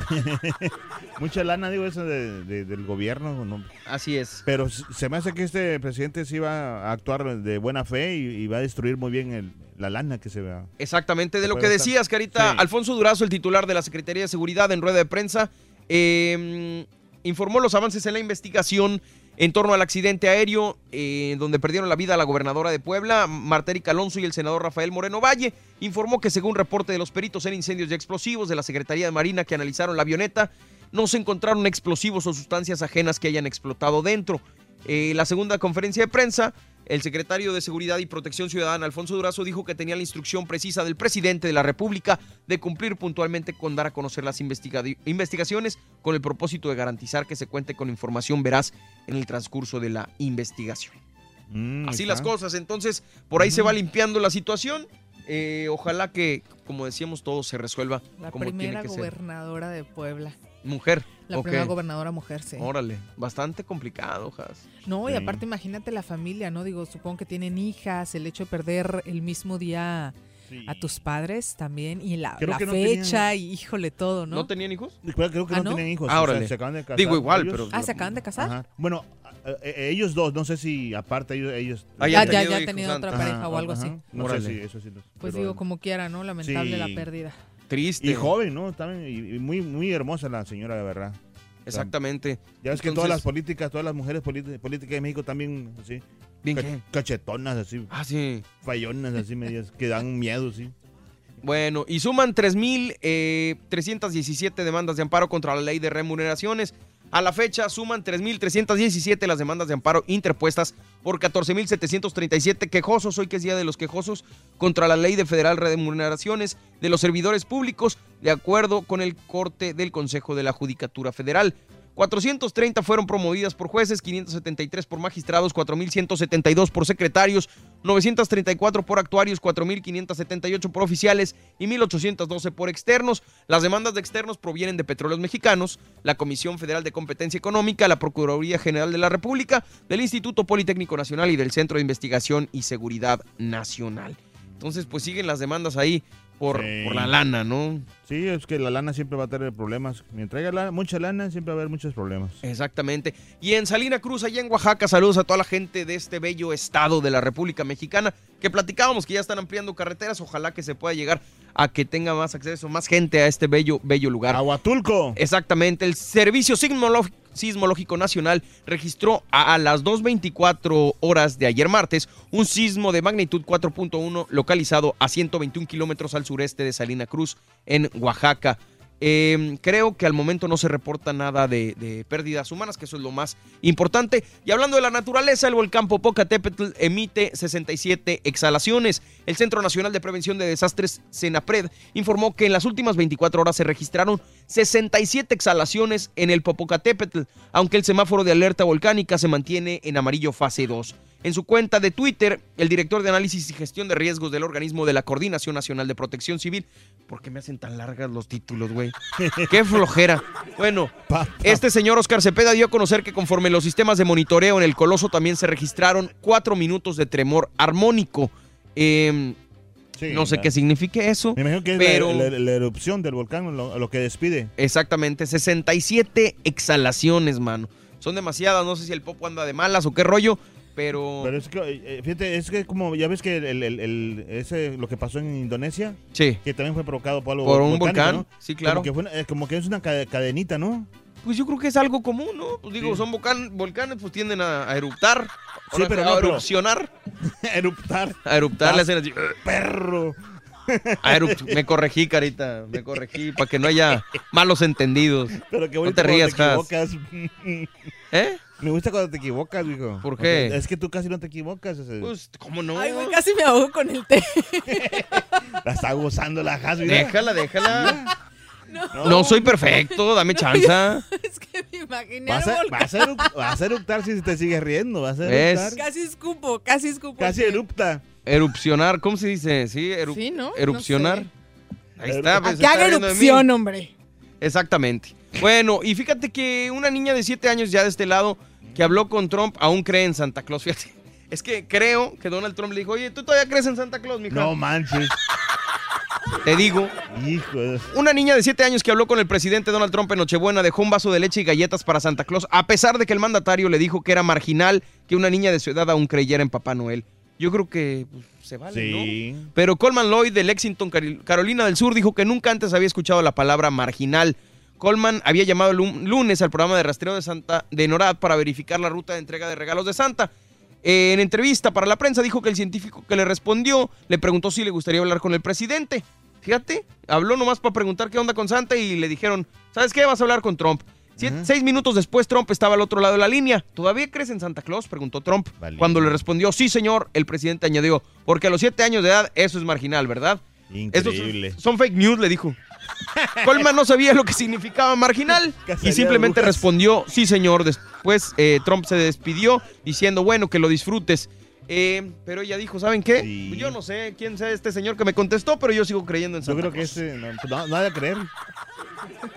Mucha lana, digo, eso de- de- del gobierno. ¿no? Así es. Pero se me hace que este presidente sí va a actuar de buena fe y, y va a destruir muy bien el- la lana que se vea. Exactamente, de lo que decías, Carita. Sí. Alfonso Durazo, el titular de la Secretaría de Seguridad, en rueda de prensa, eh, informó los avances en la investigación en torno al accidente aéreo eh, donde perdieron la vida la gobernadora de Puebla, Marta Erika Alonso, y el senador Rafael Moreno Valle. Informó que según reporte de los peritos en incendios y explosivos de la Secretaría de Marina que analizaron la avioneta, no se encontraron explosivos o sustancias ajenas que hayan explotado dentro. Eh, la segunda conferencia de prensa, el secretario de Seguridad y Protección Ciudadana, Alfonso Durazo, dijo que tenía la instrucción precisa del presidente de la República de cumplir puntualmente con dar a conocer las investiga- investigaciones con el propósito de garantizar que se cuente con información veraz en el transcurso de la investigación. Mm, Así las cosas, entonces por ahí se va limpiando la situación. Eh, ojalá que, como decíamos, todo se resuelva La como tiene primera que ser. gobernadora de Puebla. Mujer. La primera gobernadora mujer, sí. Órale, bastante complicado, Jas. No, y Sí. aparte imagínate la familia, ¿no? Digo, supongo que tienen hijas, el hecho de perder el mismo día a tus padres también y la, Creo la que no fecha tenían- y híjole todo, ¿no? ¿No tenían hijos? Creo, creo que ¿Ah, no, no? tenían hijos. Ah, o sea, órale. se acaban de casar. Digo igual, ellos. pero- Ah, ¿se acaban de casar? Ajá. Bueno, eh, eh, ellos dos, no sé si aparte ellos... ellos Ah, ya- ya- ya han tenido otra pareja o algo así. No Órale. sé si eso sí. los- Pues pero- digo, como quiera, ¿no? Lamentable la pérdida. Triste. Y joven, ¿no? También, y, y muy, muy hermosa la señora, de verdad. Exactamente. Ya ves que todas las políticas, todas las mujeres políticas de México también, así. ¿Bien ca-? Cachetonas, así. Ah, sí. Fallonas, así, medias, que dan miedo, sí. Bueno, y suman 3.317 demandas de amparo contra la ley de remuneraciones. A la fecha suman 3.317 las demandas de amparo interpuestas por 14.737 quejosos, hoy que es Día de los Quejosos, contra la ley de federal de remuneraciones de los servidores públicos, de acuerdo con el corte del Consejo de la Judicatura Federal. 430 fueron promovidas por jueces, 573 por magistrados, 4.172 por secretarios, 934 por actuarios, 4.578 por oficiales y 1.812 por externos. Las demandas de externos provienen de Petróleos Mexicanos, la Comisión Federal de Competencia Económica, la Procuraduría General de la República, del Instituto Politécnico Nacional y del Centro de Investigación y Seguridad Nacional. Entonces, pues siguen las demandas ahí por, Sí. por la lana, ¿no? Sí, es que la lana siempre va a tener problemas. Mientras haya mucha lana, siempre va a haber muchos problemas. Exactamente. Y en Salina Cruz, allá en Oaxaca, saludos a toda la gente de este bello estado de la República Mexicana, que platicábamos que ya están ampliando carreteras, ojalá que se pueda llegar a que tenga más acceso, más gente a este bello, bello lugar. Aguatulco. Exactamente. El Servicio Sismológico Nacional registró a, a las 2.24 horas de ayer martes un sismo de magnitud 4.1 localizado a 121 kilómetros al sureste de Salina Cruz, en Oaxaca. Eh, creo que al momento no se reporta nada de, de pérdidas humanas, que eso es lo más importante. Y hablando de la naturaleza, el volcán Popocatépetl emite 67 exhalaciones. El Centro Nacional de Prevención de Desastres, CENAPRED, informó que en las últimas 24 horas se registraron 67 exhalaciones en el Popocatépetl, aunque el semáforo de alerta volcánica se mantiene en amarillo fase 2. En su cuenta de Twitter, el director de análisis y gestión de riesgos del organismo de la Coordinación Nacional de Protección Civil, ¿por qué me hacen tan largas los títulos, güey? ¡Qué flojera! Bueno, este señor Oscar Cepeda dio a conocer que conforme los sistemas de monitoreo en el Coloso también se registraron cuatro minutos de tremor armónico. Eh, Sí, no sé la- qué signifique eso, Me imagino que es pero... la, la- la erupción del volcán, lo, lo que despide. Exactamente, 67 exhalaciones, mano. Son demasiadas, no sé si el popo anda de malas o qué rollo, pero... Pero es que, eh, fíjate, es que como, ya ves que el, el- el- ese, lo que pasó en Indonesia, Sí. que también fue provocado por algo Por un volcán, ¿no? sí, claro. Como que, fue eh, como que es una cade- cadenita, ¿no? Pues yo creo que es algo común, ¿no? Pues digo, Sí. son volcan- volcanes, pues tienden a, a eruptar. Sí, pero a no, erupcionar. eruptar. A eruptar, le hacen así. Perro. a Me corregí, carita. Me corregí para que no haya malos entendidos. Pero qué no bonito te rías, te equivocas. ¿Eh? Me gusta cuando te equivocas, hijo. ¿Por qué? Es que tú casi no te equivocas. ese- Pues, ¿cómo no? Ay, güey, casi me ahogo con el té. La está gozando la Has, mira. Déjala, déjala. No. soy perfecto, dame chanza. es que me imaginé Vas al a, volcán. vas, a erup- vas a eruptar si te sigues riendo. Vas a ¿Ves? eruptar. Casi escupo, casi escupo. Casi erupta. Erupcionar, ¿cómo se dice? Sí, eru- Sí, ¿no? erupcionar. No Ahí está, pues, que está haga riendo de mí. erupción, hombre. Exactamente. Bueno, y fíjate que una niña de 7 años ya de este lado que habló con Trump aún cree en Santa Claus. Fíjate. Es que creo que Donald Trump le dijo, oye, ¿tú todavía crees en Santa Claus, mija? No manches. Te digo. Hijo de... Una niña de 7 años que habló con el presidente Donald Trump en Nochebuena dejó un vaso de leche y galletas para Santa Claus, a pesar de que el mandatario le dijo que era marginal que una niña de su edad aún creyera en Papá Noel. Yo creo que pues, se vale, Sí. ¿no? Pero Coleman Lloyd de Lexington, Carolina del Sur, dijo que nunca antes había escuchado la palabra marginal. Coleman había llamado el lun- lunes al programa de rastreo de Santa de NORAD para verificar la ruta de entrega de regalos de Santa. Eh, en entrevista para la prensa dijo que el científico que le respondió le preguntó si le gustaría hablar con el presidente. Fíjate, habló nomás para preguntar qué onda con Santa y le dijeron, ¿sabes qué? Vas a hablar con Trump. Seis minutos después Trump estaba al otro lado de la línea. ¿Todavía crees en Santa Claus? Preguntó Trump. Cuando le respondió, sí señor, el presidente añadió, porque a los siete años de edad eso es marginal, ¿verdad? Increíble. Estos son fake news, le dijo. Coleman no sabía lo que significaba marginal y simplemente respondió, sí señor. Después eh, Trump se despidió diciendo, bueno, que lo disfrutes. Eh, pero ella dijo, ¿saben qué? Yo no sé quién sea este señor que me contestó, pero yo sigo creyendo en Yo Santa creo que ese no, ha de creer.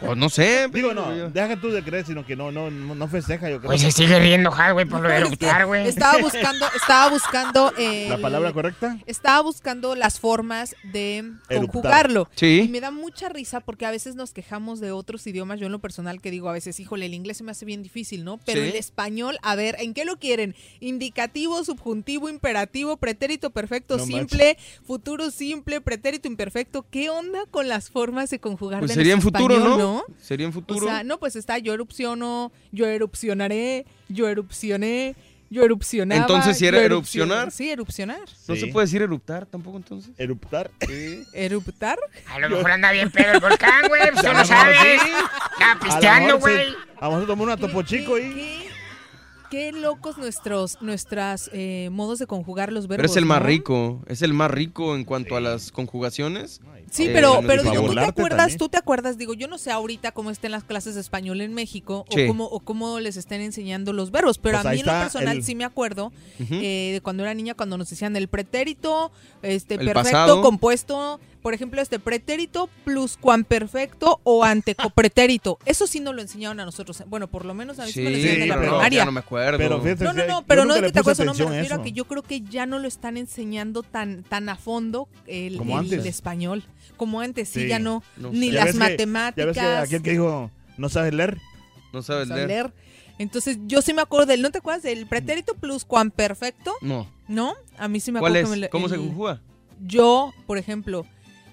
Pues no sé. Digo, no, deja tú de creer, sino que no, no, no, festeja, yo creo. Pues se sigue riendo, Jal, güey, por lo de eructar, güey. Estaba buscando, estaba buscando. el- ¿La palabra correcta? Estaba buscando las formas de Eruptar. conjugarlo. Sí. Y me da mucha risa porque a veces nos quejamos de otros idiomas. Yo en lo personal que digo a veces, híjole, el inglés se me hace bien difícil, ¿no? Pero Sí. el español, a ver, ¿en qué lo quieren? Indicativo, subjuntivo, imperativo, pretérito perfecto No simple, futuro simple, pretérito imperfecto. ¿Qué onda con las formas de conjugar Pues en sería en futuro, español, ¿no? Sería en futuro. O sea, no, pues está yo erupciono, yo erupcionaré, yo erupcioné, yo erupcionaba. Entonces, ¿sí era erupcionar? Sí, erupcionar. ¿No se puede decir eruptar tampoco entonces? ¿Eruptar? Sí. ¿Eruptar? A lo mejor anda bien pedo el volcán, güey. Pues tú A no lo mejor sabes. sí. Estaba A lo pisteando, mejor se- güey. Vamos a tomar una topo chico ahí. Qué locos nuestros nuestras eh, modos de conjugar los verbos. Pero es el más ¿no? rico, es el más rico en cuanto a las conjugaciones. Sí, Eh, pero, pero digo, ¿tú te acuerdas? también. ¿Tú te acuerdas? Digo, yo no sé ahorita cómo estén las clases de español en México Sí. o, cómo, o cómo les estén enseñando los verbos, pero Pues a mí en lo personal el- sí me acuerdo eh, de cuando era niña, cuando nos decían el pretérito, este El perfecto, pasado. compuesto, por ejemplo, este pretérito pluscuamperfecto o antecopretérito. Eso sí nos lo enseñaron a nosotros. Bueno, por lo menos a mí sí, me lo Sí, enseñaron en la pero no, primaria. ya no me acuerdo. Pero fíjate No, no, no, pero no es que te puse acuerdas, no me refiero a que yo creo que ya no lo están enseñando tan, tan a fondo el, Como el antes. español. Como antes, sí, Sí. ya no. No ni sé. las Ya ves que- matemáticas. Ya ves que aquel que dijo, ¿no sabes leer? No sabes o sea, leer. Entonces, yo sí me acuerdo del, ¿no te acuerdas del pretérito pluscuamperfecto? No. ¿No? A mí sí me ¿Cuál acuerdo es? que me lo- ¿Cómo se conjuga? Yo, por ejemplo,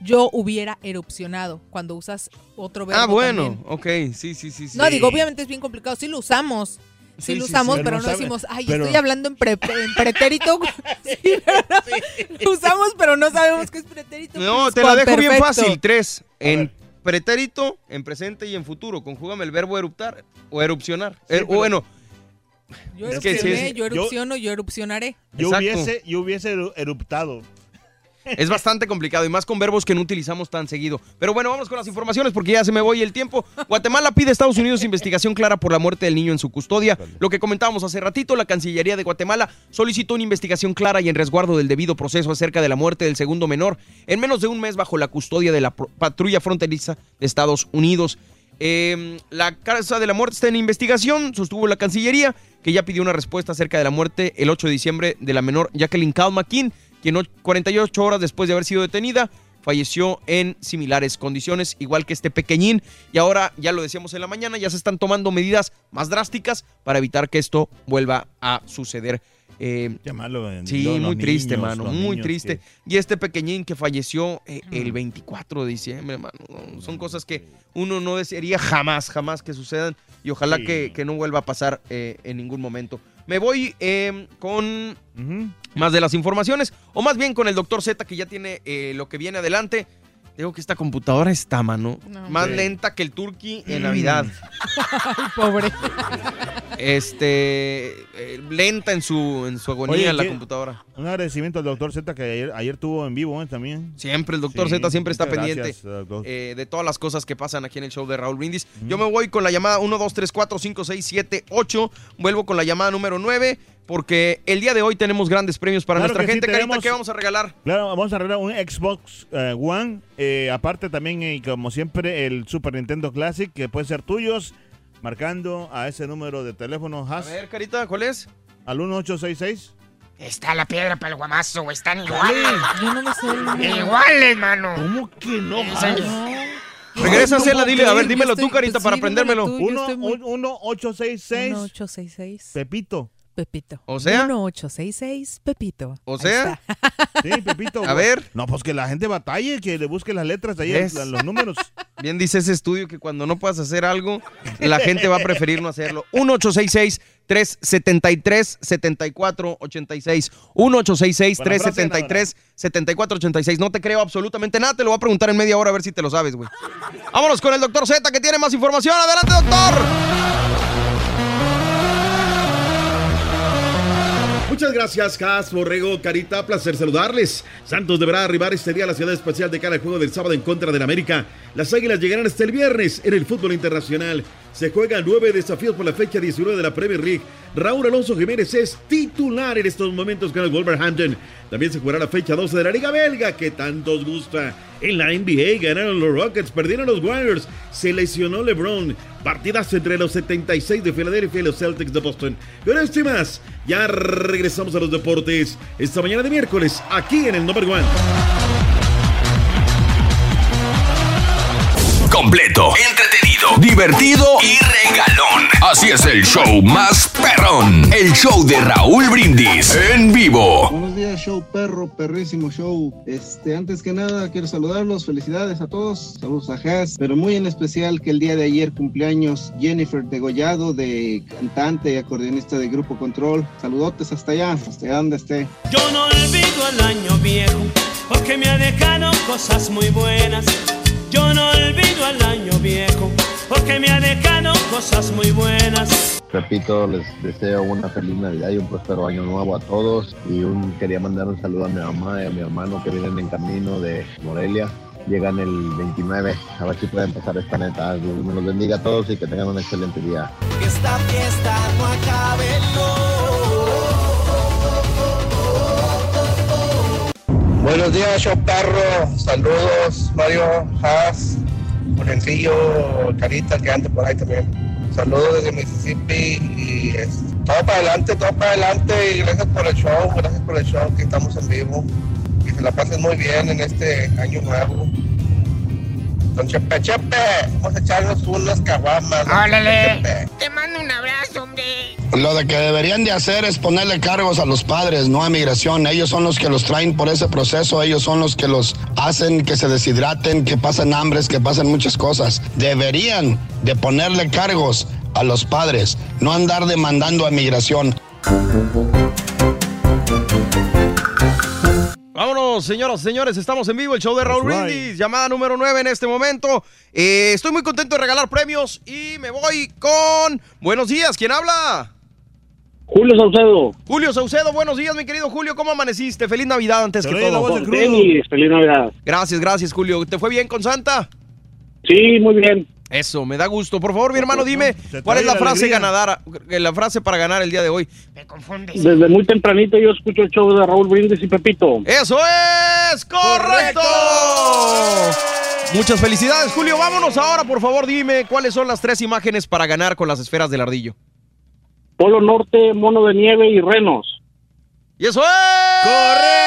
yo hubiera erupcionado cuando usas otro verbo Ah, bueno, también. ok, sí, sí, sí. sí. No, digo, obviamente es bien complicado. Sí lo usamos. Sí, Sí, lo usamos, sí. pero Pero no decimos, ay, pero- estoy hablando en, pre- en pretérito. No. Lo usamos, pero no sabemos qué es pretérito. No, te la dejo bien fácil. Tres. En pretérito, en presente y en futuro. Conjúgame el verbo eruptar o erupcionar. Er- o bueno, Yo Es que sí erupcioné, es- yo yo- erupciono, yo erupcionaré. Yo Exacto. hubiese, yo hubiese eru- eruptado. Es bastante complicado y más con verbos que no utilizamos tan seguido. Pero bueno, vamos con las informaciones porque ya se me voy el tiempo. Guatemala pide a Estados Unidos investigación clara por la muerte del niño en su custodia. Lo que comentábamos hace ratito, la Cancillería de Guatemala solicitó una investigación clara y en resguardo del debido proceso acerca de la muerte del segundo menor en menos de un mes bajo la custodia de la patrulla fronteriza de Estados Unidos. Eh, la causa de la muerte está en investigación, sostuvo la Cancillería, que ya pidió una respuesta acerca de la muerte el 8 de diciembre de la menor Jacqueline Calmaquin, quien o- 48 horas después de haber sido detenida falleció en similares condiciones, igual que este pequeñín. Y ahora, ya lo decíamos en la mañana, ya se están tomando medidas más drásticas para evitar que esto vuelva a suceder. Eh, Qué malo. eh, Sí, muy triste, mano, muy triste. Y este pequeñín que falleció eh, el 24 de diciembre, mano. no, Son cosas que uno no desearía jamás, jamás que sucedan. Y ojalá Sí. que, que no vuelva a pasar eh, en ningún momento. Me voy eh, con más de las informaciones, o más bien con el doctor Z, que ya tiene eh, lo que viene adelante. Digo que esta computadora está, mano. No. Más Sí. lenta que el Turkey en Mm. Navidad. Ay, pobre. Este. eh, lenta en su, en su agonía Oye, la ¿qué? computadora. Un agradecimiento al doctor Z que ayer, ayer tuvo en vivo eh, también. Siempre, el doctor Sí, Z siempre está muchas pendiente gracias, doctor. eh, de todas las cosas que pasan aquí en el show de Raúl Brindis. Yo me voy con la llamada 1, 2, 3, 4, 5, 6, 7, 8. Vuelvo con la llamada número 9 porque el día de hoy tenemos grandes premios para Claro nuestra que sí, gente. Carita, ¿qué vamos a regalar? Claro, vamos a arreglar un Xbox eh, One. eh, aparte también, eh, como siempre, el Super Nintendo Classic, que puede ser tuyos, marcando a ese número de teléfono A Has ver, Carita, ¿cuál es? al 1866. Está la piedra para el guamazo, güey. Están iguales. Yo no me sé. Iguales, mano. ¿Cómo que no? Esa- Regresa a hacerla, dile, a ver, dímelo estoy- tú, Carita, pues para sí, aprendérmelo. dímelo tú. Yo Uno, estoy muy- un- uno, 866 1866. Pepito. Pepito. ¿O sea? 1866 Pepito. O sea. Sí, Pepito. A ver. No, pues que la gente batalle, que le busque las letras ahí, los números. Bien dice ese estudio que cuando no puedas hacer algo, la gente va a preferir no hacerlo. 1866 373 7486 1866 373 7486 No te creo absolutamente nada, te lo voy a preguntar en media hora a ver si te lo sabes, güey. Vámonos con el doctor Z que tiene más información. Adelante, doctor. Muchas gracias, Cas, Borrego, Carita, placer saludarles. Santos deberá arribar este día a la ciudad espacial de cara al juego del sábado en contra del América. Las Águilas llegarán hasta el viernes en el fútbol internacional. Se juegan nueve desafíos por la fecha 19 de la Premier League. Raúl Alonso Jiménez es titular en estos momentos con el Wolverhampton. También se jugará la fecha 12 de la Liga Belga, que tanto os gusta. En la NBA ganaron los Rockets, perdieron los Warriors, se lesionó LeBron. Partidas entre los 76 de Filadelfia y los Celtics de Boston. Pero esto y más, ya regresamos a los deportes esta mañana de miércoles, aquí en el Number One. Completo, entretenido, divertido y regalón. Así es el show más perrón. El show de Raúl Brindis en vivo. Buenos días, show perro, perrísimo show. Este, antes que nada, quiero saludarlos, felicidades a todos, saludos a Has, pero muy en especial que el día de ayer cumpleaños Jennifer Degollado, de cantante y acordeonista de Grupo Control. Saludotes hasta allá, hasta allá donde esté. Yo no olvido el año viejo, porque me ha dejado cosas muy buenas. Yo no olvido el año viejo, porque me ha dejado cosas muy buenas. Repito, les deseo una feliz Navidad y un próspero año nuevo a todos. Y un, quería mandar un saludo a mi mamá y a mi hermano que vienen en camino de Morelia. Llegan el 29, a ver si pueden pasar esta neta. Dios me los bendiga a todos y que tengan un excelente día. Que esta fiesta no acabe, Buenos días, show perro. Saludos, Mario Haas, Jorencillo, Carita, que anda por ahí también. Saludos desde Mississippi y es, todo para adelante, todo para adelante. Y gracias por el show, gracias por el show que estamos en vivo. Que se la pasen muy bien en este año nuevo. Don Chepe, Chepe, vamos a echarnos unas caguamas. Órale. Chepe. Te mando un abrazo, hombre. Lo de que deberían de hacer es ponerle cargos a los padres, no a migración. Ellos son los que los traen por ese proceso, ellos son los que los hacen que se deshidraten, que pasen hambres, que pasen muchas cosas. Deberían de ponerle cargos a los padres, no andar demandando a migración. Vámonos, señoras y señores, estamos en vivo, el show de Raúl right. Brindis, llamada número 9 en este momento. Eh, estoy muy contento de regalar premios y me voy con... Buenos días, ¿quién habla? Julio Saucedo. Julio Saucedo, buenos días, mi querido Julio, ¿cómo amaneciste? Feliz Navidad antes Te que todo. Con tenis, feliz Navidad. Gracias, gracias, Julio. ¿Te fue bien con Santa? Sí, muy bien. Eso, me da gusto. Por favor, mi hermano, dime cuál es la frase ganadora, eh, la frase para ganar el día de hoy. Desde muy tempranito yo escucho el show de Raúl Brindis y Pepito. ¡Eso es correcto! Muchas felicidades, Julio. Vámonos ahora, por favor, dime cuáles son las tres imágenes para ganar con las esferas del ardillo. Polo Norte, Mono de Nieve y Renos. ¡Y eso es correcto!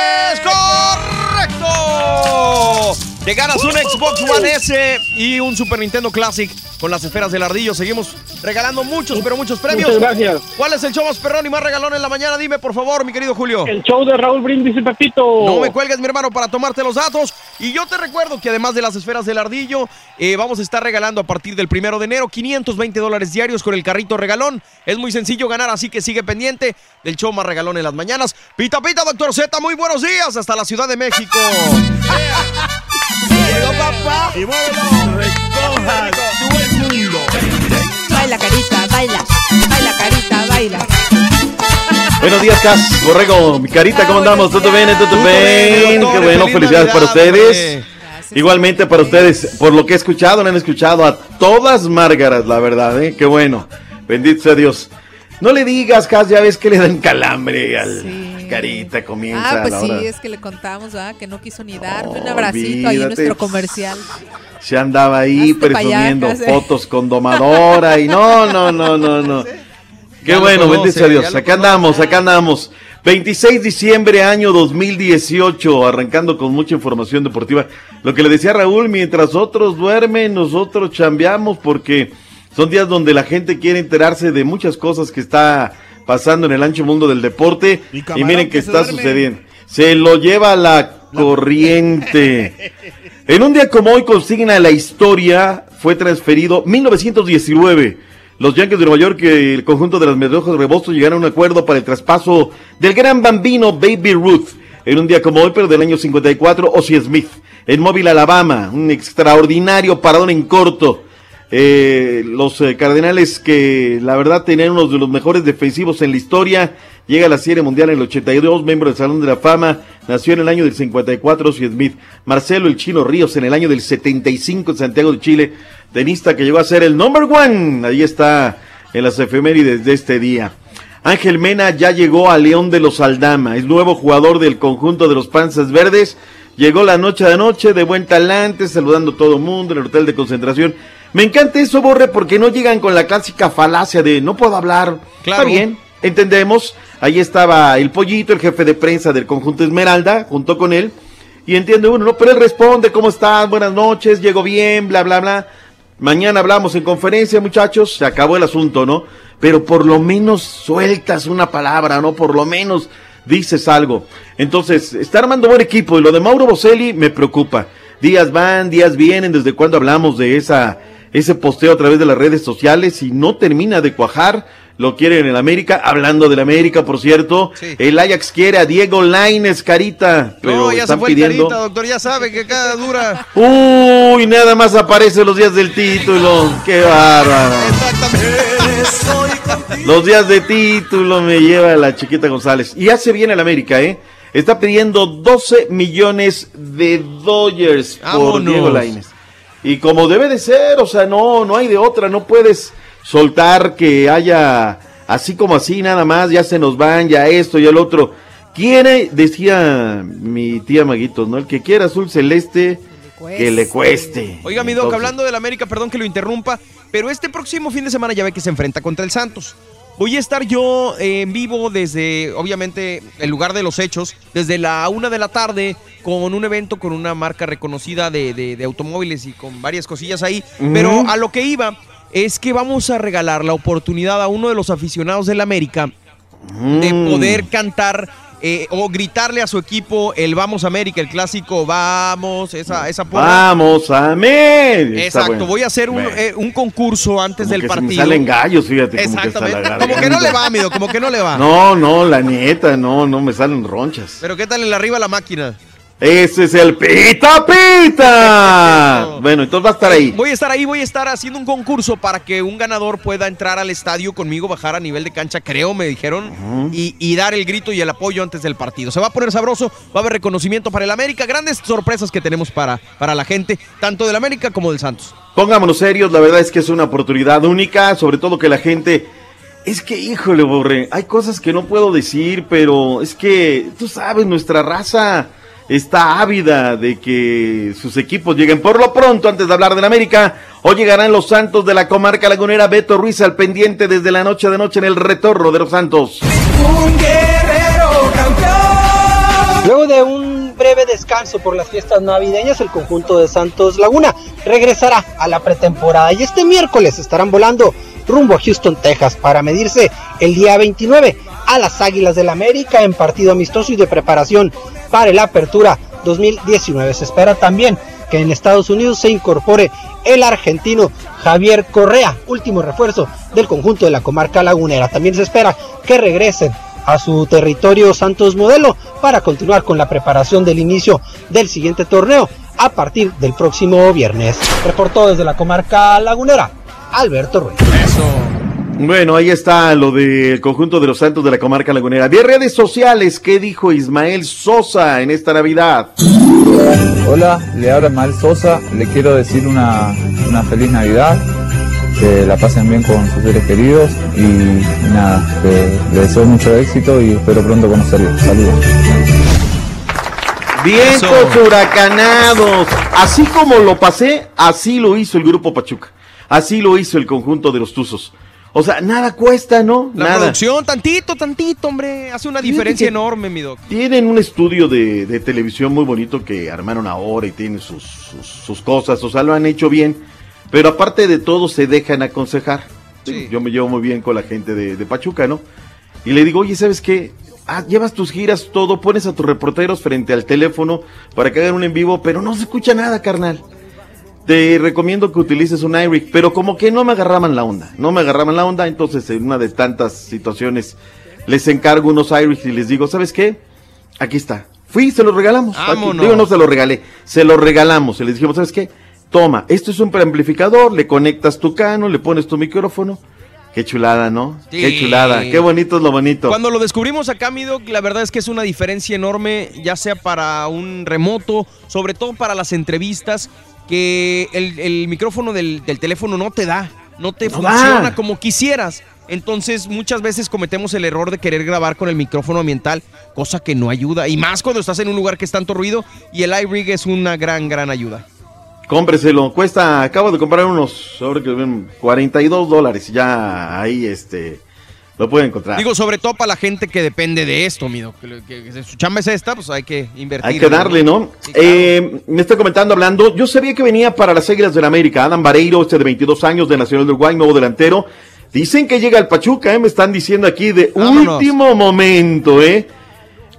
Te ganas un Xbox One S y un Super Nintendo Classic con las esferas del ardillo. Seguimos regalando muchos, pero muchos premios. Muchas gracias. ¿Cuál es el show más perrón y más regalón en la mañana? Dime, por favor, mi querido Julio. El show de Raúl Brindis y Pepito. No me cuelgues, mi hermano, para tomarte los datos. Y yo te recuerdo que además de las esferas del ardillo, eh, vamos a estar regalando a partir del primero de enero 520 dólares diarios con el carrito regalón. Es muy sencillo ganar, así que sigue pendiente del show más regalón en las mañanas. Pita, pita, doctor Z, muy buenos días hasta la Ciudad de México. Llegó papá. Y muévelo. Recoja todo el mundo. Baila, carita, baila. Baila, carita, baila. Buenos días, Cas, Borrego, mi carita, ¿cómo andamos? ¿Todo bien? ¿Todo bien? Qué bueno, felicidades para ustedes. Igualmente para ustedes, por lo que he escuchado, no han escuchado a todas Márgaras, la verdad, ¿eh? Qué bueno. Bendito sea Dios. No le digas, Cas, ya ves que le dan calambre al carita, comienza Ah, a pues la sí, hora. es que le contamos, ¿verdad? Que no quiso ni darme un abracito ahí en nuestro comercial. Se andaba ahí Hazte presumiendo eh. fotos con domadora y no, no, no, no, no. Qué Ya bueno, bendito sea Dios. Acá andamos, acá andamos. 26 de diciembre, año 2018, arrancando con mucha información deportiva. Lo que le decía Raúl, mientras otros duermen, nosotros chambeamos porque son días donde la gente quiere enterarse de muchas cosas que está pasando en el ancho mundo del deporte. Y, miren que qué está sucediendo. Se lo lleva la corriente. En un día como hoy consigna la historia, fue transferido 1919. Los Yankees de Nueva York y el conjunto de las Mediojos Rebostos llegaron a un acuerdo para el traspaso del gran bambino Baby Ruth. En un día como hoy, pero del año 54, Ozzie Smith, en Mobile, Alabama, un extraordinario paradón en corto. Eh, los eh, Cardenales que la verdad tenían uno de los mejores defensivos en la historia. Llega a la Serie Mundial en el 82, miembro del Salón de la Fama. Nació en el año del 54, Ozzie Smith. Marcelo el Chino Ríos en el año del 75 en Santiago de Chile. Tenista que llegó a ser el number one. Ahí está en las efemérides de este día. Ángel Mena ya llegó a León de los Aldama. Es nuevo jugador del conjunto de los Panzas Verdes. Llegó la noche de anoche de buen talante, saludando a todo mundo en el hotel de concentración. Me encanta eso, Borre, porque no llegan con la clásica falacia de no puedo hablar. Claro. Está bien, entendemos. Ahí estaba el pollito, el jefe de prensa del conjunto Esmeralda, junto con él. Y entiende uno, ¿no? Pero él responde, ¿cómo estás? Buenas noches, llego bien, bla, bla, bla. Mañana hablamos en conferencia, muchachos. Se acabó el asunto, ¿no? Pero por lo menos sueltas una palabra, ¿no? Por lo menos dices algo. Entonces, está armando buen equipo. Y lo de Mauro Boselli me preocupa. Días van, días vienen. ¿Desde cuando hablamos de esa, ese posteo a través de las redes sociales? Y no termina de cuajar. Lo quieren en el América. Hablando del América, por cierto. El Ajax quiere a Diego Laines, carita. Pero No, ya se están fue el pidiendo. carita, doctor. Ya sabe que cada dura. Uy, nada más aparece los días del título. Qué bárbaro. Los días de título me lleva la chiquita González. Y hace bien el América, ¿eh? Está pidiendo 12 millones de Dodgers por. Diego Lainez. Y como debe de ser, o sea, no, no hay de otra, no puedes soltar que haya así como así nada más, ya se nos van, ya esto, ya el otro. Quiere, decía mi tía Maguitos, ¿no? El que quiera azul celeste, que le cueste. Oiga, mi doc, Entonces, hablando del América, perdón que lo interrumpa, pero este próximo fin de semana ya ve que se enfrenta contra el Santos. Voy a estar yo en vivo desde, obviamente, el lugar de los hechos, desde la una de la tarde, con un evento con una marca reconocida de, de- de automóviles y con varias cosillas ahí. Pero a lo que iba es que vamos a regalar la oportunidad a uno de los aficionados del América de Mm. poder cantar eh, o gritarle a su equipo el Vamos América, el clásico Vamos, esa, esa porra. Vamos. Está Exacto, bueno. voy a hacer un, eh, un concurso antes Como del que se me partido. salen gallos, fíjate. como que Exactamente. Como que no le va, amigo, como que no le va. No, no, la nieta, no, no me salen ronchas. Pero ¿qué tal en la arriba la máquina? Ese es el pita pita. bueno, entonces va a estar ahí. Voy a estar ahí, voy a estar haciendo un concurso para que un ganador pueda entrar al estadio conmigo, bajar a nivel de cancha, creo, me dijeron, y, y dar el grito y el apoyo antes del partido. Se va a poner sabroso, va a haber reconocimiento para el América, grandes sorpresas que tenemos para, para la gente, tanto del América como del Santos. Pongámonos serios, la verdad es que es una oportunidad única, sobre todo que la gente... Es que, híjole, Borre, hay cosas que no puedo decir, pero es que, tú sabes, nuestra raza está ávida de que sus equipos lleguen. Por lo pronto, antes de hablar del América, hoy llegarán los Santos de la comarca lagunera. Beto Ruiz al pendiente desde la noche de noche en el retorno de los Santos. Un guerrero campeón. Luego de un breve descanso por las fiestas navideñas, el conjunto de Santos Laguna regresará a la pretemporada y este miércoles estarán volando rumbo a Houston, Texas, para medirse el día 29 a las Águilas del América en partido amistoso y de preparación para la apertura 2019. Se espera también que en Estados Unidos se incorpore el argentino Javier Correa, último refuerzo del conjunto de la comarca lagunera. También se espera que regresen a su territorio Santos Modelo para continuar con la preparación del inicio del siguiente torneo a partir del próximo viernes. Reportó desde la comarca lagunera Alberto Ruiz. Bueno, ahí está lo del conjunto de los Santos de la comarca lagunera. Vía redes sociales, ¿qué dijo Ismael Sosa en esta Navidad? Hola, le habla Mal Sosa, le quiero decir una, una feliz Navidad, que la pasen bien con sus seres queridos y, nada, le, le deseo mucho éxito y espero pronto conocerlos. Saludos. Sus huracanados. Así como lo pasé, así lo hizo el grupo Pachuca. Así lo hizo el conjunto de los Tuzos. O sea, nada cuesta, ¿no? La nada. producción, tantito, tantito, hombre, hace una diferencia enorme, mi doc. Tienen un estudio de, de televisión muy bonito que armaron ahora y tienen sus, sus, sus cosas, o sea, lo han hecho bien, pero aparte de todo se dejan aconsejar. Sí, Yo me llevo muy bien con la gente de, de Pachuca, ¿no? y le digo, oye, ¿sabes qué? Ah, llevas tus giras, todo, pones a tus reporteros frente al teléfono para que hagan un en vivo, pero no se escucha nada, carnal. Te recomiendo que utilices un iRig, pero como que no me agarraban la onda, no me agarraban la onda, entonces en una de tantas situaciones les encargo unos iRigs y les digo, ¿sabes qué? Aquí está. Fui, se los regalamos. Vámonos. digo, no se los regalé, se los regalamos. Y les dijimos, ¿sabes qué? Toma, esto es un preamplificador, le conectas tu cano, le pones tu micrófono. Qué chulada, ¿no? Qué chulada, qué bonito es lo bonito. Cuando lo descubrimos acá, mi Doc, la verdad es que es una diferencia enorme, ya sea para un remoto, sobre todo para las entrevistas, que el, el micrófono del, del teléfono no te da, no te No funciona da. como quisieras. Entonces, muchas veces cometemos el error de querer grabar con el micrófono ambiental, cosa que no ayuda. Y más cuando estás en un lugar que es tanto ruido, y el iRig es una gran, gran ayuda. Cómpreselo, cuesta, acabo de comprar unos, ahora que ven, 42 dólares, ya ahí este, lo pueden encontrar. Digo, sobre todo para la gente que depende de esto, mi Doc, que, que- que su chamba es esta, pues hay que invertir. Hay que darle, ¿no? Eh, me está comentando, hablando, yo sabía que venía para las Águilas del América, Adam Vareiro, este de 22 años, de Nacional de Uruguay, nuevo delantero. Dicen que llega al Pachuca, ¿eh? me están diciendo aquí de Vámonos. último momento, ¿eh?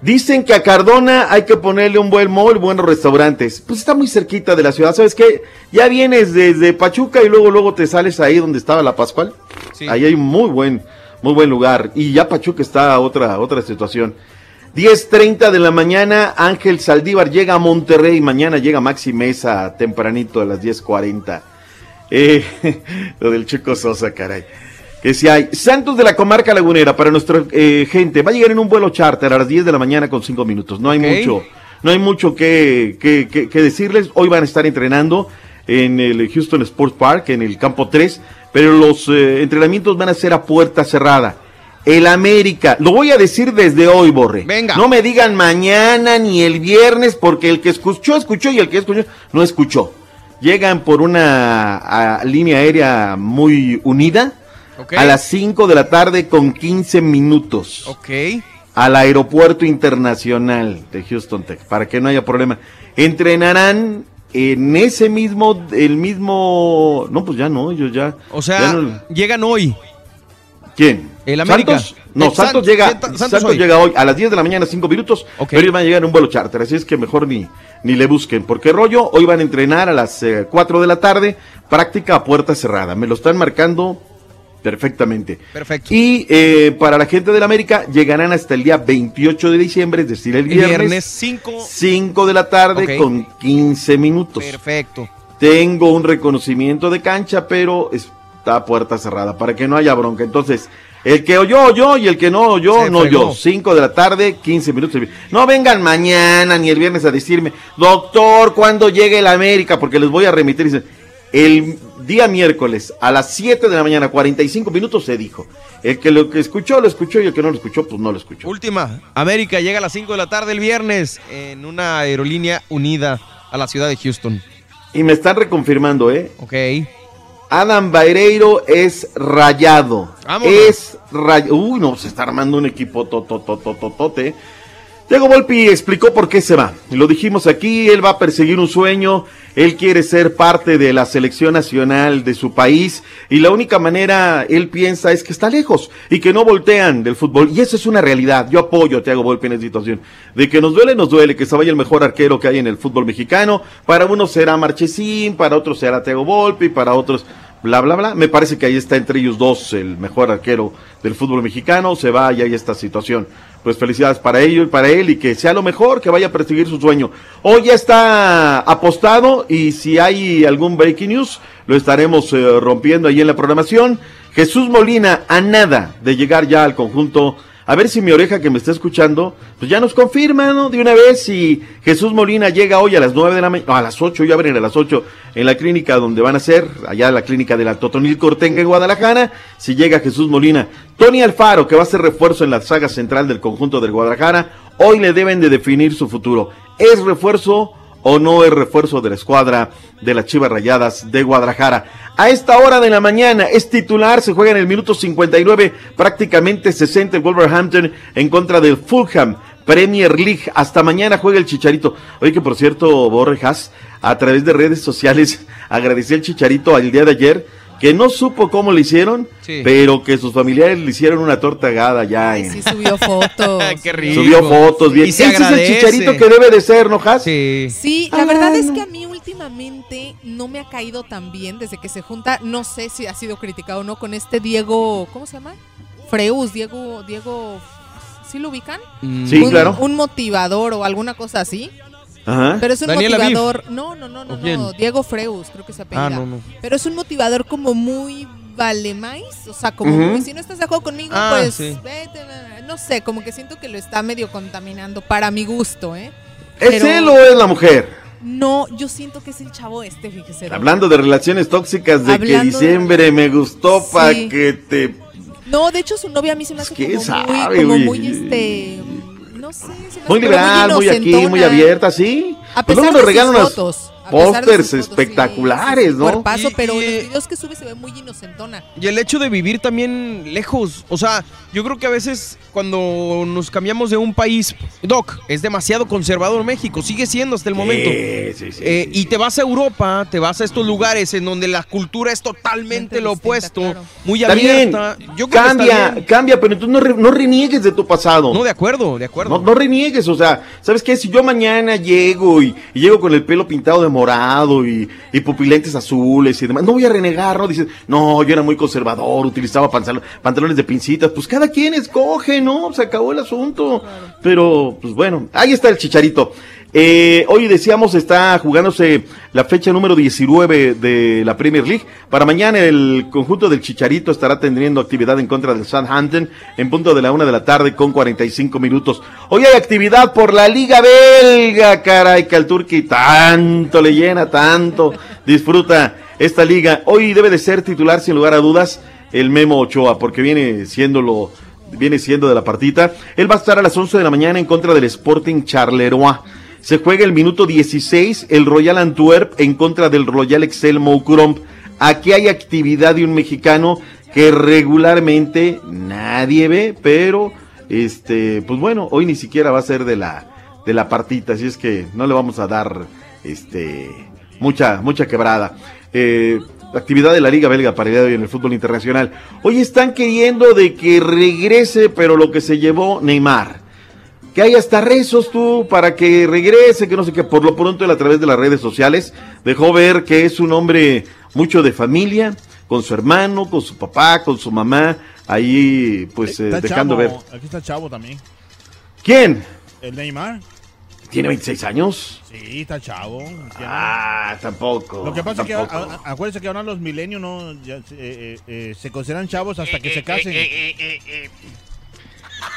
Dicen que a Cardona hay que ponerle un buen mall, buenos restaurantes. Pues está muy cerquita de la ciudad, ¿sabes qué? Ya vienes desde Pachuca y luego luego te sales ahí donde estaba la Pascual. Ahí hay un muy buen, muy buen lugar. Y ya Pachuca está a otra, otra situación. 10.30 de la mañana, Ángel Saldívar llega a Monterrey. Mañana llega Maxi Mesa tempranito a las 10.40. Eh, lo del Chico Sosa, caray. Que si hay Santos de la comarca lagunera para nuestra eh, gente, va a llegar en un vuelo charter a las 10 de la mañana con 5 minutos. No hay mucho, no hay mucho que, que- que- que decirles. Hoy van a estar entrenando en el Houston Sports Park, en el campo 3, pero los eh, entrenamientos van a ser a puerta cerrada. El América, lo voy a decir desde hoy, Borre. Venga. No me digan mañana ni el viernes, porque el que escuchó, escuchó y el que escuchó, no escuchó. Llegan por una ah, línea aérea muy unida a las 5 de la tarde con 15 minutos Ok. al aeropuerto internacional de Houston, Texas, para que no haya problema. Entrenarán en ese mismo, el mismo, no, pues ya no, ellos ya. O sea, ya no- llegan hoy. ¿Quién? El América. ¿Santos? No, Eh, Santos San- llega, Santos Santos, hoy. llega hoy a las 10 de la mañana, 5 minutos, pero ellos van a llegar en un vuelo charter, así es que mejor ni, ni le busquen, porque rollo, hoy van a entrenar a las eh, 4 de la tarde, práctica a puerta cerrada, me lo están marcando perfectamente. Perfecto. Y eh, para la gente del América, llegarán hasta el día 28 de diciembre, es decir, el El viernes, viernes 5. 5 de la tarde con 15 minutos. Perfecto. Tengo un reconocimiento de cancha, pero está puerta cerrada para que no haya bronca. Entonces, el que oyó, oyó y el que no oyó, Se no fregó. oyó. 5 de la tarde, 15 minutos. No vengan mañana ni el viernes a decirme, doctor, ¿cuándo llegue el América? Porque les voy a remitir. Dicen, El día miércoles a las 7 de la mañana, 45 minutos, se dijo. El que lo que escuchó, lo escuchó y el que no lo escuchó, pues no lo escuchó. Última. América llega a las 5 de la tarde el viernes en una aerolínea unida a la ciudad de Houston. Y me están reconfirmando, ¿eh? Ok. Adam Baireiro es rayado. Vámonos. Es rayado. Uy, no, se está armando un equipo tototototote. Diego Volpi explicó por qué se va. Lo dijimos aquí, él va a perseguir un sueño, él quiere ser parte de la selección nacional de su país y la única manera, él piensa, es que está lejos y que no voltean del fútbol. Y eso es una realidad. Yo apoyo a Thiago Volpi en esta situación. De que nos duele, nos duele que se vaya el mejor arquero que hay en el fútbol mexicano. Para unos será Marchesín, para otros será Thiago Volpi, para otros bla, bla, bla. Me parece que ahí está entre ellos dos el mejor arquero del fútbol mexicano. Se va y hay esta situación. Pues felicidades para ello y para él y que sea lo mejor, que vaya a perseguir su sueño. Hoy ya está apostado y si hay algún breaking news, lo estaremos eh, rompiendo ahí en la programación. Jesús Molina, a nada de llegar ya al conjunto. A ver si mi oreja que me está escuchando, pues ya nos confirma, ¿no? De una vez si Jesús Molina llega hoy a las 9 de la mañana, a las 8, ya abren a las 8 en la clínica donde van a ser, allá la clínica de la Totonil Cortenga en Guadalajara, si llega Jesús Molina. Tony Alfaro, que va a ser refuerzo en la saga central del conjunto del Guadalajara, hoy le deben de definir su futuro. ¿Es refuerzo o no es refuerzo de la escuadra de las Chivas Rayadas de Guadalajara. A esta hora de la mañana es titular, se juega en el minuto 59, prácticamente 60 el Wolverhampton en contra del Fulham. Premier League, hasta mañana juega el Chicharito. Oye que por cierto, Borrejas, a través de redes sociales, agradecí al Chicharito al día de ayer que no supo cómo le hicieron, Sí. pero que sus familiares le hicieron una torta ahogada ya. en- Sí, subió fotos. Qué rico. Subió fotos bien. Y se Ese es el chicharito que debe de ser, ¿no, Has? Sí. Sí, la verdad es que a mí últimamente no me ha caído tan bien desde que se junta, no sé si ha sido criticado o no, con este Diego, ¿cómo se llama? Freus, Diego, Diego, ¿sí lo ubican? Sí, Un- claro. Un motivador o alguna cosa así. Ajá. Pero es un Daniel Aviv. motivador. No, no, no, no, no. Diego Freus, creo que se apellida. Ah, no, no. Pero es un motivador como muy valemais. O sea, como muy, si no estás de acuerdo conmigo, Ah, pues sí. vete, no sé, como que siento que lo está medio contaminando para mi gusto, ¿eh? ¿Es Pero- él o es la mujer? No, yo siento que es el chavo este, fíjese. Hablando de relaciones tóxicas, de que de- diciembre me gustó para que te... No, de hecho su novia a mí se me hace ¿Quién como sabe, muy, como muy este, no sé, se me hace Muy liberal, muy aquí, muy abierta, ¿sí? A Pues pesar luego nos de sus regalan fotos, de pósters espectaculares, ¿no? Cuerpazo, Y- pero y- los videos que sube se ve muy inocentona. Y el hecho de vivir también lejos, o sea, yo creo que a veces cuando nos cambiamos de un país, Doc, es demasiado conservador México, sigue siendo hasta el momento. sí, sí, Eh, y te vas a Europa, te vas a estos lugares en donde la cultura es totalmente lo opuesto, muy Está bien, abierta. Yo creo que cambia, bien. cambia, pero tú no, re- no reniegues de tu pasado. No, de acuerdo, de acuerdo. No, no reniegues, o sea, ¿sabes qué? Si yo mañana llego y, y llego con el pelo pintado de morado y, y pupilentes azules y demás, no voy a renegar, ¿no? Dices, no, yo era muy conservador, utilizaba pantalones de pincitas, pues cada quien escoge, ¿no? Se acabó el asunto. Pero, pues bueno, ahí está el chicharito. Eh, hoy decíamos está jugándose la fecha número 19 de la Premier League. Para mañana el conjunto del Chicharito estará teniendo actividad en contra del Southampton en punto de la una de la tarde con 45 minutos. Hoy hay actividad por la Liga Belga, caray, que al Turqui tanto le llena, tanto disfruta esta liga. Hoy debe de ser titular sin lugar a dudas el Memo Ochoa porque viene siendo lo viene siendo de la partita. Él va a estar a las 11 de la mañana en contra del Sporting Charleroi. Se juega el minuto 16 el Royal Antwerp en contra del Royal Excel Moucron. Aquí hay actividad de un mexicano que regularmente nadie ve, pero este, pues bueno, hoy ni siquiera va a ser de la de la partita, así es que no le vamos a dar este mucha mucha quebrada. Eh, actividad de la Liga Belga para el día de hoy en el fútbol internacional. Hoy están queriendo de que regrese, pero lo que se llevó Neymar. Que hay hasta rezos tú para que regrese, que no sé qué. Por lo pronto él a través de las redes sociales dejó ver que es un hombre mucho de familia, con su hermano, con su papá, con su mamá, ahí pues eh, Está dejando chavo, ver. Aquí está Chavo también. ¿Quién? El Neymar. ¿Tiene 26 años? Sí, está Chavo. Ah, tampoco. Lo que pasa es que a- a- acuérdense que ahora los milenios no ya, eh, eh, eh, se consideran chavos hasta que se casen.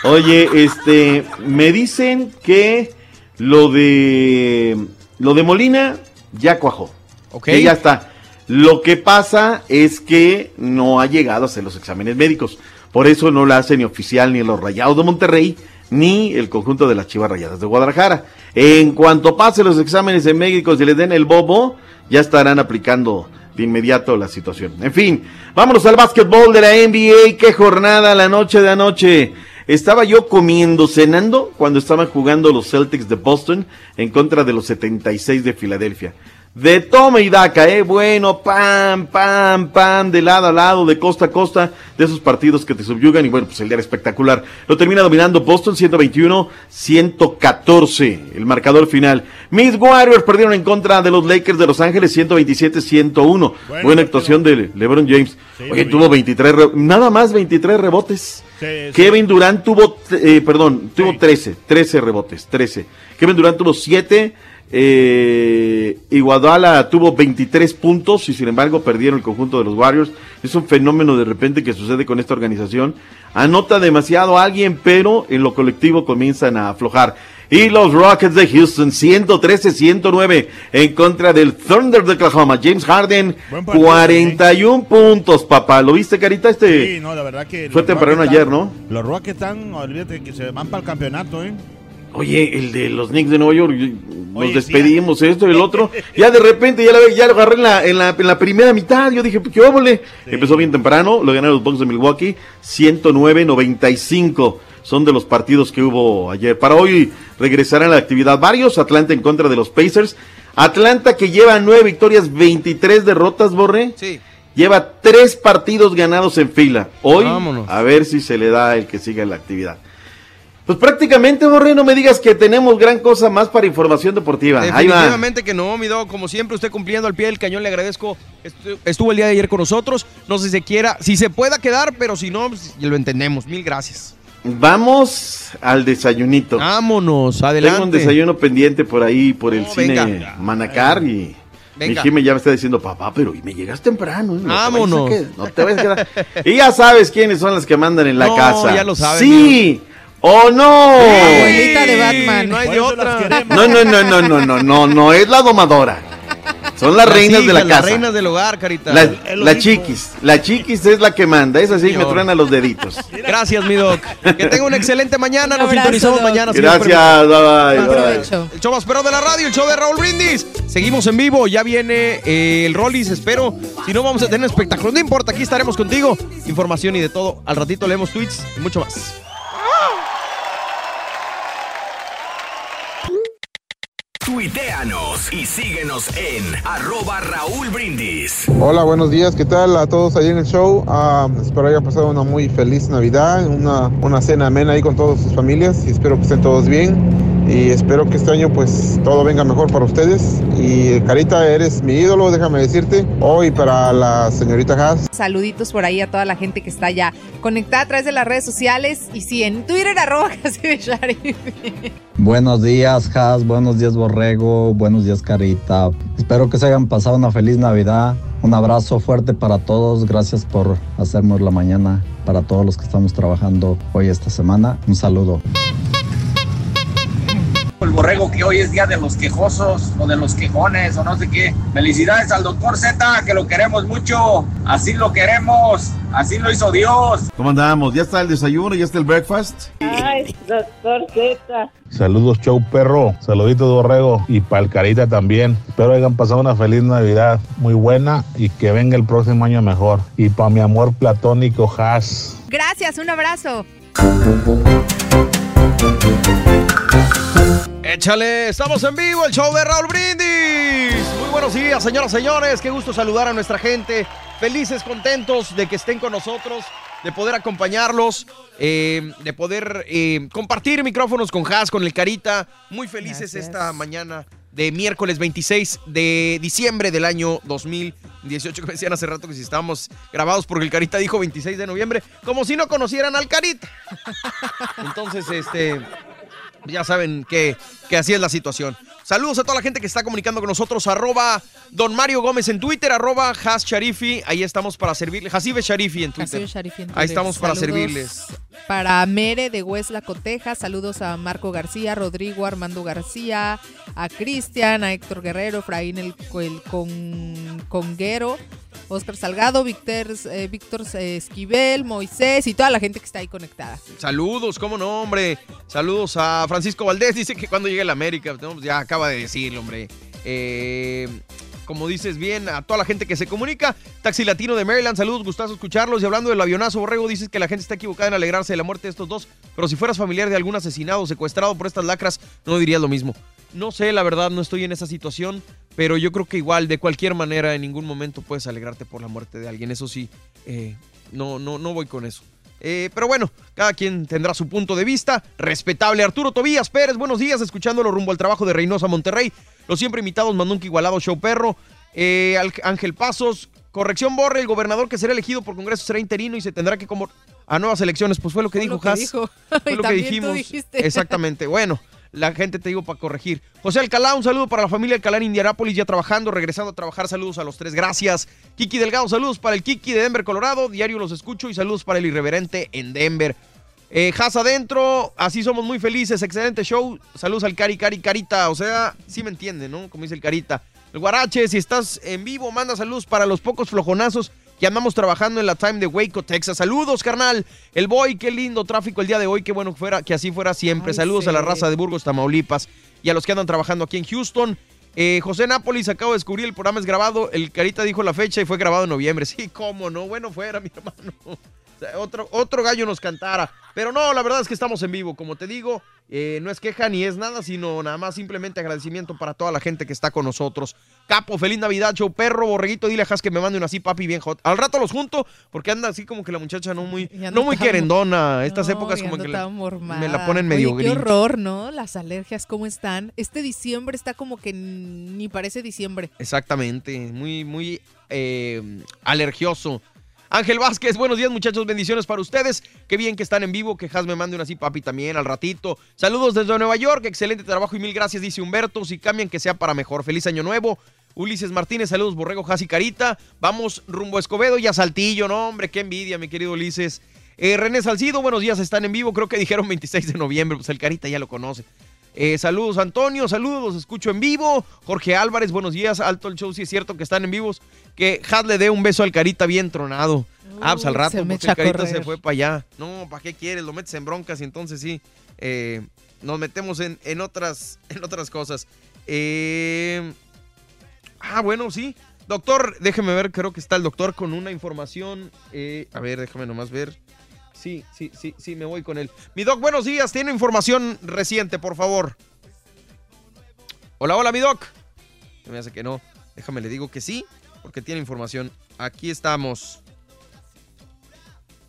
Oye, este, me dicen que lo de lo de Molina ya cuajó. Ok. Que ya está. Lo que pasa es que no ha llegado a hacer los exámenes médicos. Por eso no la hace ni oficial ni los Rayados de Monterrey ni el conjunto de las Chivas Rayadas de Guadalajara. En cuanto pase los exámenes de médicos y les den el bobo, ya estarán aplicando de inmediato la situación. En fin, vámonos al básquetbol de la NBA. Qué jornada la noche de anoche. Estaba yo comiendo, cenando, cuando estaban jugando los Celtics de Boston en contra de los 76 de Filadelfia. De toma y daca, eh, bueno, pam, pam, pam, de lado a lado, de costa a costa, de esos partidos que te subyugan y bueno, pues el día era espectacular. Lo termina dominando Boston 121-114, el marcador final. Mis Warriors perdieron en contra de los Lakers de Los Ángeles 127-101. Bueno, Buena actuación de LeBron James. Sí, Oye, tuvo 23, re- nada más 23 rebotes. Sí, sí. Kevin Durant tuvo, eh, perdón, tuvo 13, 13 rebotes, 13. Kevin Durant tuvo 7, eh, Iguadala tuvo 23 puntos y sin embargo perdieron el conjunto de los Warriors. Es un fenómeno de repente que sucede con esta organización. Anota demasiado a alguien, pero en lo colectivo comienzan a aflojar. Y los Rockets de Houston, 113-109 en contra del Thunder de Oklahoma. James Harden, Buen partido 41 puntos, papá. ¿Lo viste, Carita? Este Sí, no, la verdad que. fue temprano ayer, ¿no? Los Rockets están, olvídate que se van para el campeonato, ¿eh? Oye, el de los Knicks de Nueva York, nos Oye, despedimos, esto y el otro. Ya de repente, ya, la, ya lo agarré en la, en, la, en la primera mitad. Yo dije, pues, ¿qué óvole? Empezó bien temprano, lo ganaron los Bucks de Milwaukee, 109-95. Son de los partidos que hubo ayer. Para hoy regresarán a la actividad varios. Atlanta en contra de los Pacers. Atlanta que lleva nueve victorias, 23 derrotas, Borre. Sí. Lleva tres partidos ganados en fila. Hoy, Vámonos. a ver si se le da el que siga en la actividad. Pues prácticamente, Borre, no me digas que tenemos gran cosa más para información deportiva. Ahí va. Definitivamente que no, mi Doc. Como siempre, usted cumpliendo al pie del cañón, le agradezco. Estu- Estuvo el día de ayer con nosotros. No sé si se quiera, si se pueda quedar, pero si no, pues, lo entendemos. Mil gracias. Vamos al desayunito. Vámonos, adelante. Tengo un desayuno pendiente por ahí, por el No, cine venga. Manacar y mi. Jimmy ya me está diciendo, papá, pero y me llegas temprano. ¿eh? No Vámonos. no te vayas a quedar". y ya sabes quiénes son las que mandan en la No, casa. ya lo sabes, Sí o no. Abuelita de Batman. No hay de otra. No, no, no, no, no, no, no, no es la domadora. Son las, reinas de la casa. Las reinas del hogar, carita. La, la chiquis, la chiquis es la que manda, esa sí me Señor. truena los deditos. Gracias, mi Doc. Que tenga una excelente mañana. Nos abrazo, sintonizamos Doc. mañana. Gracias, bye, bye. El show más perro de la radio, el show de Raúl Brindis. Seguimos en vivo, ya viene eh, el Rollis, espero. Si no, vamos a tener un espectáculo. No importa, aquí estaremos contigo. Información y de todo. Al ratito leemos tweets y mucho más. Tuiteanos y síguenos en arroba Raúl Brindis. Hola, buenos días, ¿qué tal a todos ahí en el show? Ah, espero hayan pasado una muy feliz Navidad, una, una cena amena ahí con todas sus familias y espero que estén todos bien y espero que este año pues todo venga mejor para ustedes y Carita, eres mi ídolo, déjame decirte, hoy para la señorita Haas. Saluditos por ahí a toda la gente que está ya conectada a través de las redes sociales. Y sí, en Twitter, arroba casi de Sharif. Buenos días, Has. Buenos días, Borrego. Buenos días, Carita. Espero que se hayan pasado una feliz Navidad. Un abrazo fuerte para todos. Gracias por hacernos la mañana para todos los que estamos trabajando hoy esta semana. Un saludo. Borrego que hoy es día de los quejosos o de los quejones o no sé qué. Felicidades al doctor Z, que lo queremos mucho. Así lo queremos. Así lo hizo Dios. ¿Cómo andamos? ¿Ya está el desayuno? ¿Ya está el breakfast? Ay, doctor Z. Saludos, show perro. Saluditos, Borrego. Y pa'l Carita también. Espero hayan pasado una feliz Navidad muy buena y que venga el próximo año mejor. Y para mi amor platónico, Has. Gracias, un abrazo. Échale, estamos en vivo, el show de Raúl Brindis. Muy buenos días, señoras y señores. Qué gusto saludar a nuestra gente. Felices, contentos de que estén con nosotros, de poder acompañarlos, eh, de poder eh, compartir micrófonos con Has, con el Carita. Muy felices esta mañana de miércoles 26 de diciembre del año 2018. Que decían hace rato que si estábamos grabados porque el Carita dijo 26 de noviembre, como si no conocieran al Carita. Entonces, este ya saben que, que así es la situación. Saludos a toda la gente que está comunicando con nosotros. Arroba Don Mario Gómez en Twitter, arroba Has Sharifi. Ahí estamos para servirle. Hasibe Sharifi en Twitter. Sharifi en Ahí Twitter. estamos para Saludos servirles. Para Mere de Huesla Coteja, saludos a Marco García, Rodrigo Armando García, a Cristian, a Héctor Guerrero, Efraín el, el con, Conguero, Oscar Salgado, Víctor, eh, Víctor Esquivel, Moisés y toda la gente que está ahí conectada. Saludos, cómo no, hombre. Saludos a Francisco Valdés. Dice que cuando llegue a la América, pues ya acaba de decirlo, hombre. Eh, como dices bien, a toda la gente que se comunica. Taxi Latino de Maryland, saludos, gustazo escucharlos. Y hablando del avionazo, Borrego, dices que la gente está equivocada en alegrarse de la muerte de estos dos. Pero si fueras familiar de algún asesinado o secuestrado por estas lacras, no dirías lo mismo. No sé, la verdad, no estoy en esa situación. Pero yo creo que igual, de cualquier manera, en ningún momento puedes alegrarte por la muerte de alguien. Eso sí, eh, no, no, no voy con eso. Eh, pero bueno, cada quien tendrá su punto de vista. Respetable. Arturo Tobías Pérez, buenos días, escuchándolo rumbo al trabajo de Reynosa Monterrey. Los siempre invitados, Mandunca Igualado, Show Perro. Eh, Ángel Pasos, corrección Borre, el gobernador que será elegido por Congreso será interino y se tendrá que como a nuevas elecciones. Pues fue lo que Fue dijo Haas. Fue lo que también tú dijimos. dijiste. Exactamente. Bueno, la gente te digo para corregir. José Alcalá, un saludo para la familia Alcalá en Indianápolis, ya trabajando, regresando a trabajar. Saludos a los tres, gracias. Kiki Delgado, saludos para el Kiki de Denver, Colorado. Diario los escucho y saludos para el irreverente en Denver. Eh, adentro, así somos muy felices, excelente show. Saludos al Cari, Cari, Carita. O sea, sí me entiende, ¿no? Como dice el Carita. El Guarache, si estás en vivo, manda saludos para los pocos flojonazos que andamos trabajando en la Time de Waco, Texas. Saludos, carnal. El Boy, qué lindo tráfico el día de hoy. Qué bueno que, fuera, que así fuera siempre. Ay, Saludos a la raza de Burgos, Tamaulipas y a los que andan trabajando aquí en Houston. Eh, José Nápoles, acabo de descubrir el programa es grabado. El Carita dijo la fecha y fue grabado en noviembre. Sí, cómo no. Bueno, fuera, mi hermano. Otro, otro gallo nos cantara. Pero no, la verdad es que estamos en vivo, como te digo. eh, no es queja ni es nada, sino nada más simplemente agradecimiento para toda la gente que está con nosotros. Capo, feliz Navidad, show perro, borreguito, dile a Jas que me mande una así, papi, bien hot. Al rato los junto, porque anda así como que la muchacha no muy, no no muy querendona. Estas No, épocas como no que la- me la ponen medio Oye, qué grinch. horror, ¿no? Las alergias, ¿cómo están? Este diciembre está como que ni parece diciembre. Exactamente, muy, muy eh, alergioso. Ángel Vázquez, buenos días muchachos, bendiciones para ustedes. Qué bien que están en vivo, que Has me mande una así, papi, también al ratito. Saludos desde Nueva York, excelente trabajo y mil gracias, dice Humberto. Si cambian, que sea para mejor. Feliz año nuevo. Ulises Martínez, saludos, Borrego, Has y Carita. Vamos rumbo a Escobedo y a Saltillo, no hombre, qué envidia, mi querido Ulises. Eh, René Salcido, buenos días, están en vivo, creo que dijeron 26 de noviembre, pues el Carita ya lo conoce. Eh, saludos Antonio, saludos, los escucho en vivo. Jorge Álvarez, buenos días. Alto el show, si es cierto que están en vivos. Que Had le dé un beso al Carita bien tronado. ah, pues al Uh, rato, se me porque echa el Carita correr. se fue para allá. No, ¿para qué quieres? Lo metes en broncas y entonces sí. eh, nos metemos en, en otras, en otras cosas. Eh, ah, bueno, sí. Doctor, déjeme ver, creo que está el doctor con una información. a ver, déjame nomás ver. Sí, sí, sí, sí, me voy con él. Mi doc, buenos días. Tiene información reciente, por favor. Hola, hola, mi doc. Me hace que no. Déjame, le digo que sí, porque tiene información. Aquí estamos.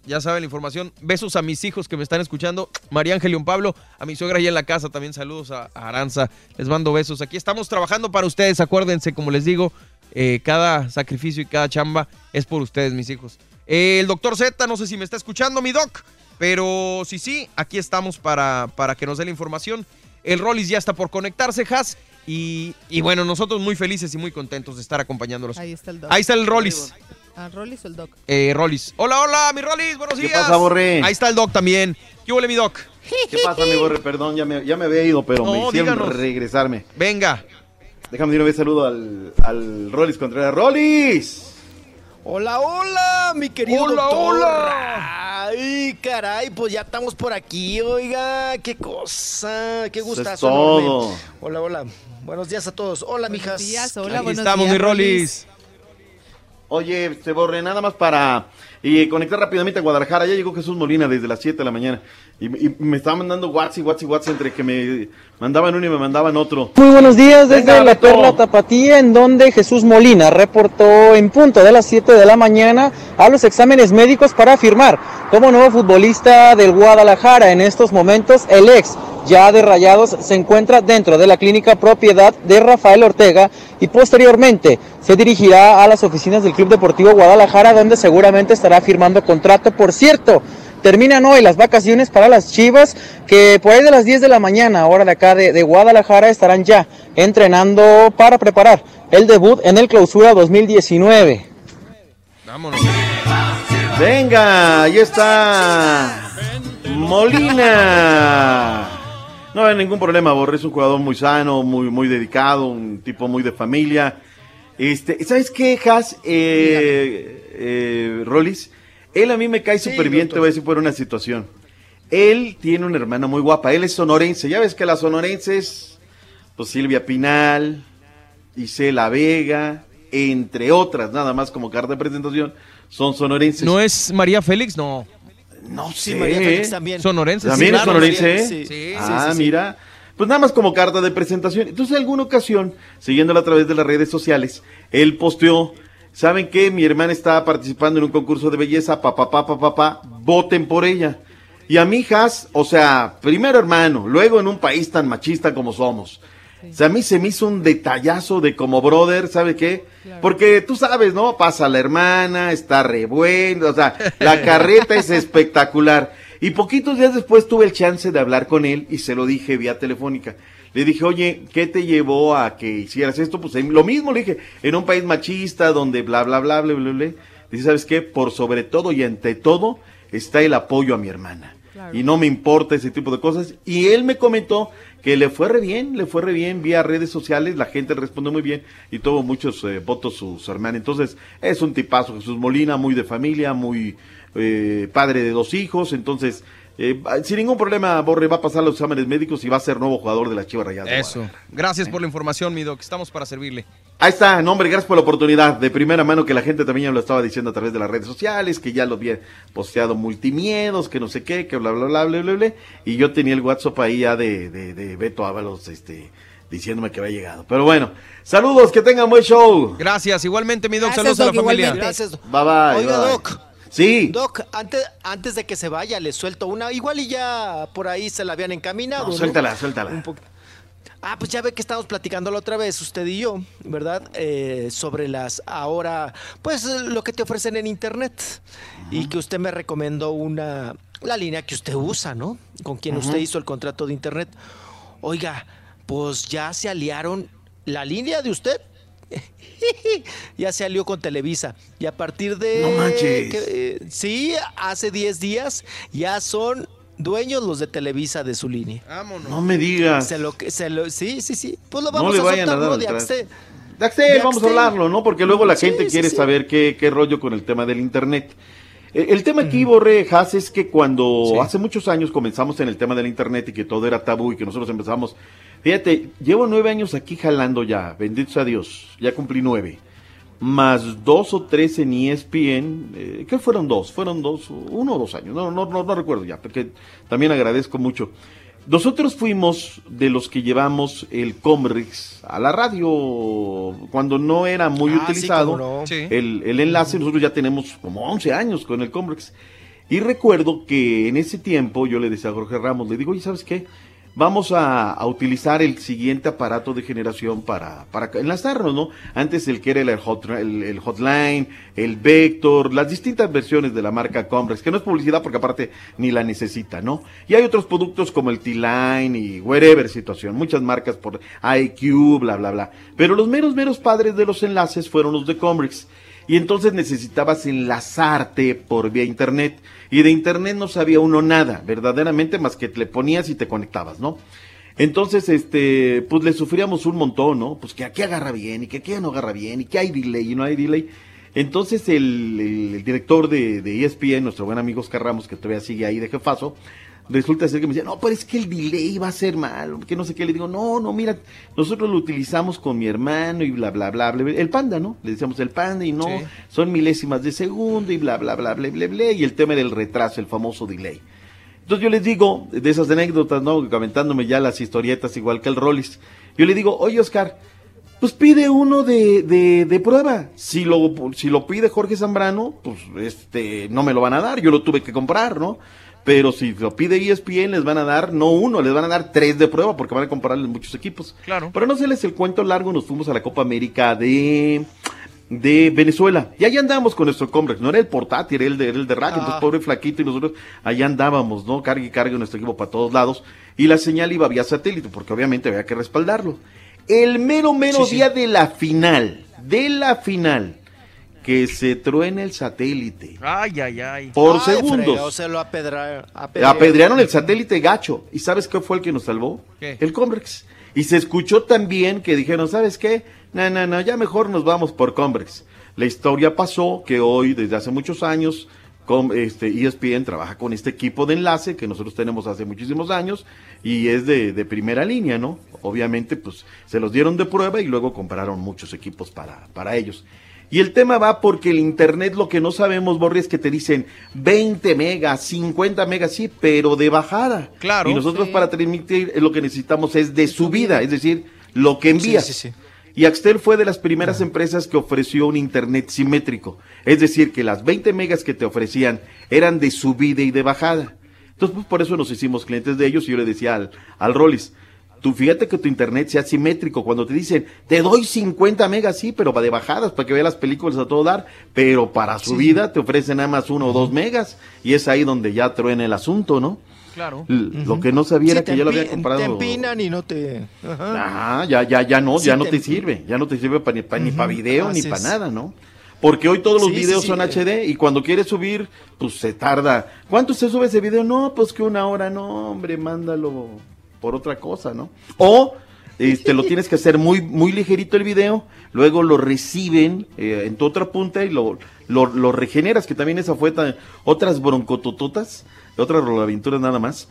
Ya saben la información. Besos a mis hijos que me están escuchando. María Ángel y un Pablo. A mi suegra ahí en la casa. También saludos a, a Aranza. Les mando besos. Aquí estamos trabajando para ustedes. Acuérdense, como les digo, eh, cada sacrificio y cada chamba es por ustedes, mis hijos. Eh, el doctor Z, no sé si me está escuchando, mi doc. Pero si sí, aquí estamos para, para que nos dé la información. El Rollis ya está por conectarse, Has. Y, y bueno, nosotros muy felices y muy contentos de estar acompañándolos. Ahí está el doc. Ahí está el Rollis. ¿Ah, Rollis o el doc? Eh, Rollis. Hola, hola, mi Rollis, buenos ¿Qué días. pasa, Borre? Ahí está el Doc también. ¿Qué huele, mi Doc? ¿Qué pasa, mi borre? Perdón, ya me, ya me había ido, pero me No, hicieron díganos. regresarme. Venga. Déjame dar un saludo al, al Rollis Contreras. ¡Rollis! Hola, hola, mi querido Hola, doctor. hola. Ay, caray, pues ya estamos por aquí, oiga, qué cosa, qué es gustazo. Hola, hola. Buenos días a todos. Hola, mijas. días, hola, Aquí buenos estamos, días, mi Rolis. Oye, este borre, nada más para y conectar rápidamente a Guadalajara. Ya llegó Jesús Molina desde las 7 de la mañana. Y, y me estaba mandando WhatsApp y WhatsApp y WhatsApp entre que me mandaban uno y me mandaban otro. Muy buenos días desde Venga, la. Perla Tapatía, en donde Jesús Molina reportó en punto de las 7 de la mañana a los exámenes médicos para firmar como nuevo futbolista del Guadalajara. En estos momentos, el ex ya de Rayados se encuentra dentro de la clínica propiedad de Rafael Ortega y posteriormente se dirigirá a las oficinas del Club Deportivo Guadalajara, donde seguramente estará firmando contrato. Por cierto, Terminan hoy las vacaciones para las Chivas, que por ahí de las 10 de la mañana, hora de acá de, de Guadalajara, estarán ya entrenando para preparar el debut en el Clausura 2019. Vámonos. Venga, ahí está Molina. No hay ningún problema, Borre es un jugador muy sano, muy, muy dedicado, un tipo muy de familia. Este, ¿sabes qué, Has? Eh, eh, Rolis, él a mí me cae súper bien, te voy a decir por una situación. Él tiene una hermana muy guapa, él es sonorense, ya ves que las sonorenses, pues Silvia Pinal, Isela Vega, entre otras, nada más como carta de presentación, son sonorenses. ¿No es María Félix? No. No Sí, sé. María Félix también. Sonorense. También Sí, es claro, sonorense, María, ¿eh? sí. Sí, ah, sí, sí, sí. mira. Pues nada más como carta de presentación. Entonces, en alguna ocasión, siguiéndola a través de las redes sociales, él posteó, ¿saben qué? Mi hermana estaba participando en un concurso de belleza, papá, papá, papá, voten por ella. Y a mi hijas, o sea, primero hermano, luego en un país tan machista como somos. O sea, a mí se me hizo un detallazo de como brother, ¿sabe qué? Porque tú sabes, ¿no? Pasa la hermana, está re bueno, o sea, la carreta es espectacular. Y poquitos días después tuve el chance de hablar con él y se lo dije vía telefónica. Le dije, oye, ¿qué te llevó a que hicieras esto? Pues lo mismo le dije, en un país machista donde bla, bla, bla, bla, bla, bla. Dice, ¿sabes qué? Por sobre todo y ante todo está el apoyo a mi hermana. Y no me importa ese tipo de cosas. Y él me comentó que le fue re bien, le fue re bien vía redes sociales, la gente respondió muy bien y tuvo muchos eh, votos su, su hermana. Entonces, es un tipazo, Jesús Molina, muy de familia, muy eh, padre de dos hijos. Entonces, eh, sin ningún problema, Borre va a pasar los exámenes médicos y va a ser nuevo jugador de la Chivas Rayadas. Eso. Gracias por la información, mi doc. Estamos para servirle. Ahí está, no, hombre, gracias por la oportunidad. De primera mano que la gente también ya lo estaba diciendo a través de las redes sociales, que ya lo había posteado multimiedos, que no sé qué, que bla, bla, bla, bla, bla, bla. Y yo tenía el WhatsApp ahí ya de, de, de Beto Ábalos, este, diciéndome que había llegado. Pero bueno, saludos, que tengan buen show. Gracias, igualmente, mi Doc, Gracias, saludos a la Doc, familia. igualmente. Gracias, Bye bye. Oiga, bye. Doc. Sí. Doc, antes, antes de que se vaya, le suelto una. Igual y ya por ahí se la habían encaminado. No, ¿no? suéltala, suéltala. Un poco. Ah, pues ya ve que estamos platicando la otra vez, usted y yo, ¿verdad? Eh, sobre las ahora, pues lo que te ofrecen en internet. Y que usted me recomendó una, la línea que usted usa, ¿no? Con quien usted hizo el contrato de internet. Oiga, pues ya se aliaron la línea de usted. ya se alió con Televisa. Y a partir de. No manches. que, eh, sí, hace 10 días ya son dueños los de Televisa de su línea. Vámonos. No me digas. Se lo, que- se lo, sí, sí, sí. Pues lo No vamos le a vayan a soltar, dar ¿no? al De. Axtel. De Axtel, De vamos a hablarlo, ¿no? Porque luego la Sí, gente sí, quiere sí. saber qué, qué rollo con el tema del Internet. Eh, El tema aquí, Borre, Has, es que cuando hace muchos años comenzamos en el tema del Internet y que todo era tabú y que nosotros empezamos, fíjate, llevo nueve años aquí jalando ya, bendito sea Dios, ya cumplí nueve, más dos o tres en ESPN, eh, ¿qué fueron dos? Fueron dos, uno o dos años, no, no, no, no recuerdo ya, porque también agradezco mucho. Nosotros fuimos de los que llevamos el Comrix a la radio cuando no era muy Ah, utilizado cómo no. Sí. el, el enlace. Nosotros ya tenemos como 11 años con el Comrex. Y recuerdo que en ese tiempo yo le decía a Jorge Ramos, le digo, oye, ¿sabes qué? Vamos a, a utilizar el siguiente aparato de generación para, para enlazarnos, ¿no? Antes el que era el, hot- el- Hotline, el Vector, las distintas versiones de la marca Comrex, que no es publicidad porque aparte ni la necesita, ¿no? Y hay otros productos como el T-Line y wherever situación, muchas marcas por IQ, bla, bla, bla. Pero los meros, meros padres de los enlaces fueron los de Comrex. Y entonces necesitabas enlazarte por vía internet. Y de internet no sabía uno nada, verdaderamente, más que te le ponías y te conectabas, ¿no? Entonces, este, pues le sufríamos un montón, ¿no? Pues que aquí agarra bien y que aquí no agarra bien y que hay delay y no hay delay. Entonces el, el- director de, de ESPN, nuestro buen amigo Oscar Ramos, que todavía sigue ahí de jefazo, resulta ser que me decía, no, pero es que el delay va a ser malo, que no sé qué. Le digo, no, no, mira, nosotros lo utilizamos con mi hermano y bla, bla, bla, bla. El panda, ¿no? Le decíamos el panda y no, Sí. son milésimas de segundo y bla, bla, bla, bla, bla, bla. Y el tema del retraso, el famoso delay. Entonces yo les digo, de esas anécdotas, ¿no? Comentándome ya las historietas igual que el Rollis. Yo le digo, oye Oscar, pues pide uno de, de, de prueba. Si lo, si lo pide Jorge Zambrano, pues este, no me lo van a dar, yo lo tuve que comprar, ¿no? Pero si lo pide ESPN, les van a dar, no uno, les van a dar tres de prueba porque van a comprarles muchos equipos. Claro. Pero no se les el cuento largo, nos fuimos a la Copa América de, de Venezuela. Y ahí andábamos con nuestro Comrex. No era el portátil, era el de, era el de radio. Ah. Entonces, pobre flaquito, y nosotros allá andábamos, ¿no? Cargue y cargue nuestro equipo para todos lados. Y la señal iba vía satélite, porque obviamente había que respaldarlo. El mero, mero Sí, sí. día de la final, de la final, que se truena el satélite. Ay, ay, ay. Por Ay, segundos. se lo Apedrearon el satélite gacho. ¿Y sabes qué fue el que nos salvó? ¿Qué? El Combrex. Y se escuchó también que dijeron, ¿sabes qué? No, no, no, ya mejor nos vamos por Combrex. La historia pasó que hoy, desde hace muchos años, com- este, ESPN trabaja con este equipo de enlace que nosotros tenemos hace muchísimos años y es de, de primera línea, ¿no? Obviamente, pues se los dieron de prueba y luego compraron muchos equipos para, para ellos. Y el tema va porque el internet lo que no sabemos, Borri, es que te dicen 20 megas, 50 megas, sí, pero de bajada. Claro. Y nosotros Sí. para transmitir eh, lo que necesitamos es de subida, es decir, lo que Sí, envías. sí, sí. Y Axtel fue de las primeras empresas que ofreció un internet simétrico. Es decir, que las 20 megas que te ofrecían eran de subida y de bajada. Entonces, pues por eso nos hicimos clientes de ellos y yo le decía al, al Rollis, tú fíjate que tu internet sea simétrico. Cuando te dicen, te doy 50 megas, sí, pero va de bajadas para que veas las películas a todo dar, pero para subida te ofrecen nada más uno o dos megas y es ahí donde ya truena el asunto, ¿no? Claro. L- Lo que no sabía era Sí, que yo lo había comprado. Te empinan y no te... Ajá. Ah, ya, ya, ya no, Sí, ya no te sirve, ya no te sirve ni para ni pa video ni para es. nada, ¿no? Porque hoy todos los Sí, sí, videos sí, son. HD y cuando quieres subir, pues se tarda. ¿Cuánto se sube ese video? No, pues que una hora, no, hombre, mándalo por otra cosa, ¿no? O este lo tienes que hacer muy muy ligerito el video, luego lo reciben eh, en tu otra punta y lo, lo, regeneras, que también esa fue ta- otras broncotototas, otras rolaventuras nada más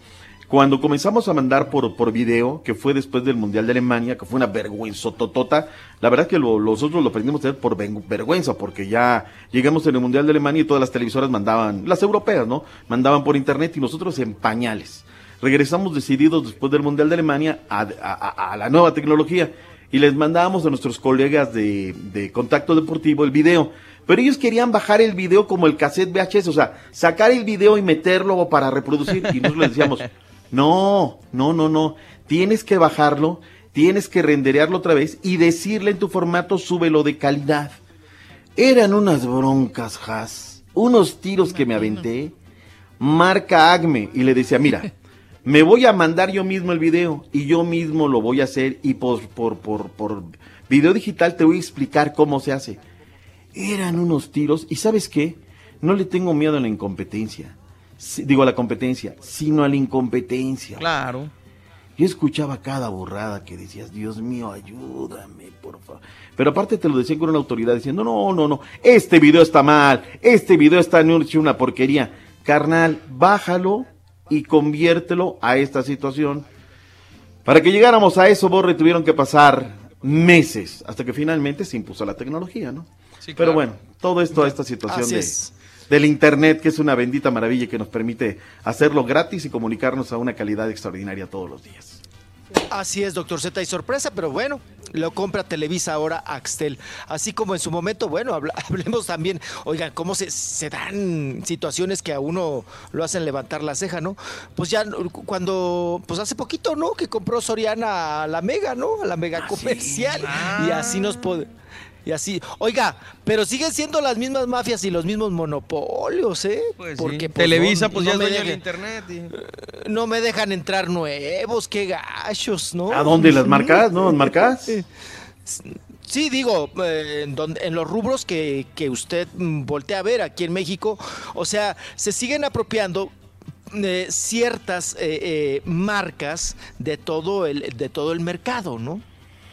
Cuando comenzamos a mandar por, por video, que fue después del Mundial de Alemania, que fue una vergüenza totota, la verdad que lo- nosotros lo aprendimos a hacer por vergüenza, porque ya llegamos en el Mundial de Alemania y todas las televisoras mandaban, las europeas, ¿no? Mandaban por internet y nosotros en pañales. Regresamos decididos después del Mundial de Alemania a, la nueva tecnología y les mandábamos a nuestros colegas de, contacto deportivo el video. Pero ellos querían bajar el video como el cassette VHS, o sea, sacar el video y meterlo para reproducir. Y nosotros les decíamos, no, no, no, no, tienes que bajarlo, tienes que renderearlo otra vez y decirle en tu formato, súbelo de calidad. Eran unas broncas, Has, unos tiros que me aventé. Marca Acme y le decía, mira, me voy a mandar yo mismo el video y yo mismo lo voy a hacer y por, por, por, por video digital te voy a explicar cómo se hace. Eran unos tiros y ¿sabes qué? No le tengo miedo a la incompetencia. Digo a la competencia, sino a la incompetencia. Claro. Yo escuchaba cada borrada que decías, Dios mío, ayúdame, por favor. Pero aparte te lo decían con una autoridad diciendo, no, no, no, este video está mal, este video está en una porquería. Carnal, bájalo y conviértelo a esta situación. Para que llegáramos a eso, Borre, tuvieron que pasar meses hasta que finalmente se impuso la tecnología, ¿no? Sí, Pero claro. bueno, todo esto, esta situación de, es. del Internet, que es una bendita maravilla que nos permite hacerlo gratis y comunicarnos a una calidad extraordinaria todos los días. Así es, doctor Z, y sorpresa, pero bueno, lo compra Televisa ahora Axtel. Así como en su momento, bueno, hablemos también, oigan, cómo se, se dan situaciones que a uno lo hacen levantar la ceja, ¿no? Pues ya cuando, pues hace poquito, ¿no? Que compró Soriana a la Mega, ¿no? A la Mega comercial. Y así nos puede... Y así, oiga, pero siguen siendo las mismas mafias y los mismos monopolios, ¿eh? Pues sí. Porque pues, Televisa, no- pues no ya es me dueño del internet. y- no me dejan entrar nuevos, qué gachos, ¿no? ¿A dónde las marcas? ¿No? ¿Las marcas? Sí, digo, eh, en, donde- en los rubros que, que usted mm, voltea a ver aquí en México, o sea, se siguen apropiando eh, ciertas eh, eh, marcas de todo el de todo el mercado, ¿no?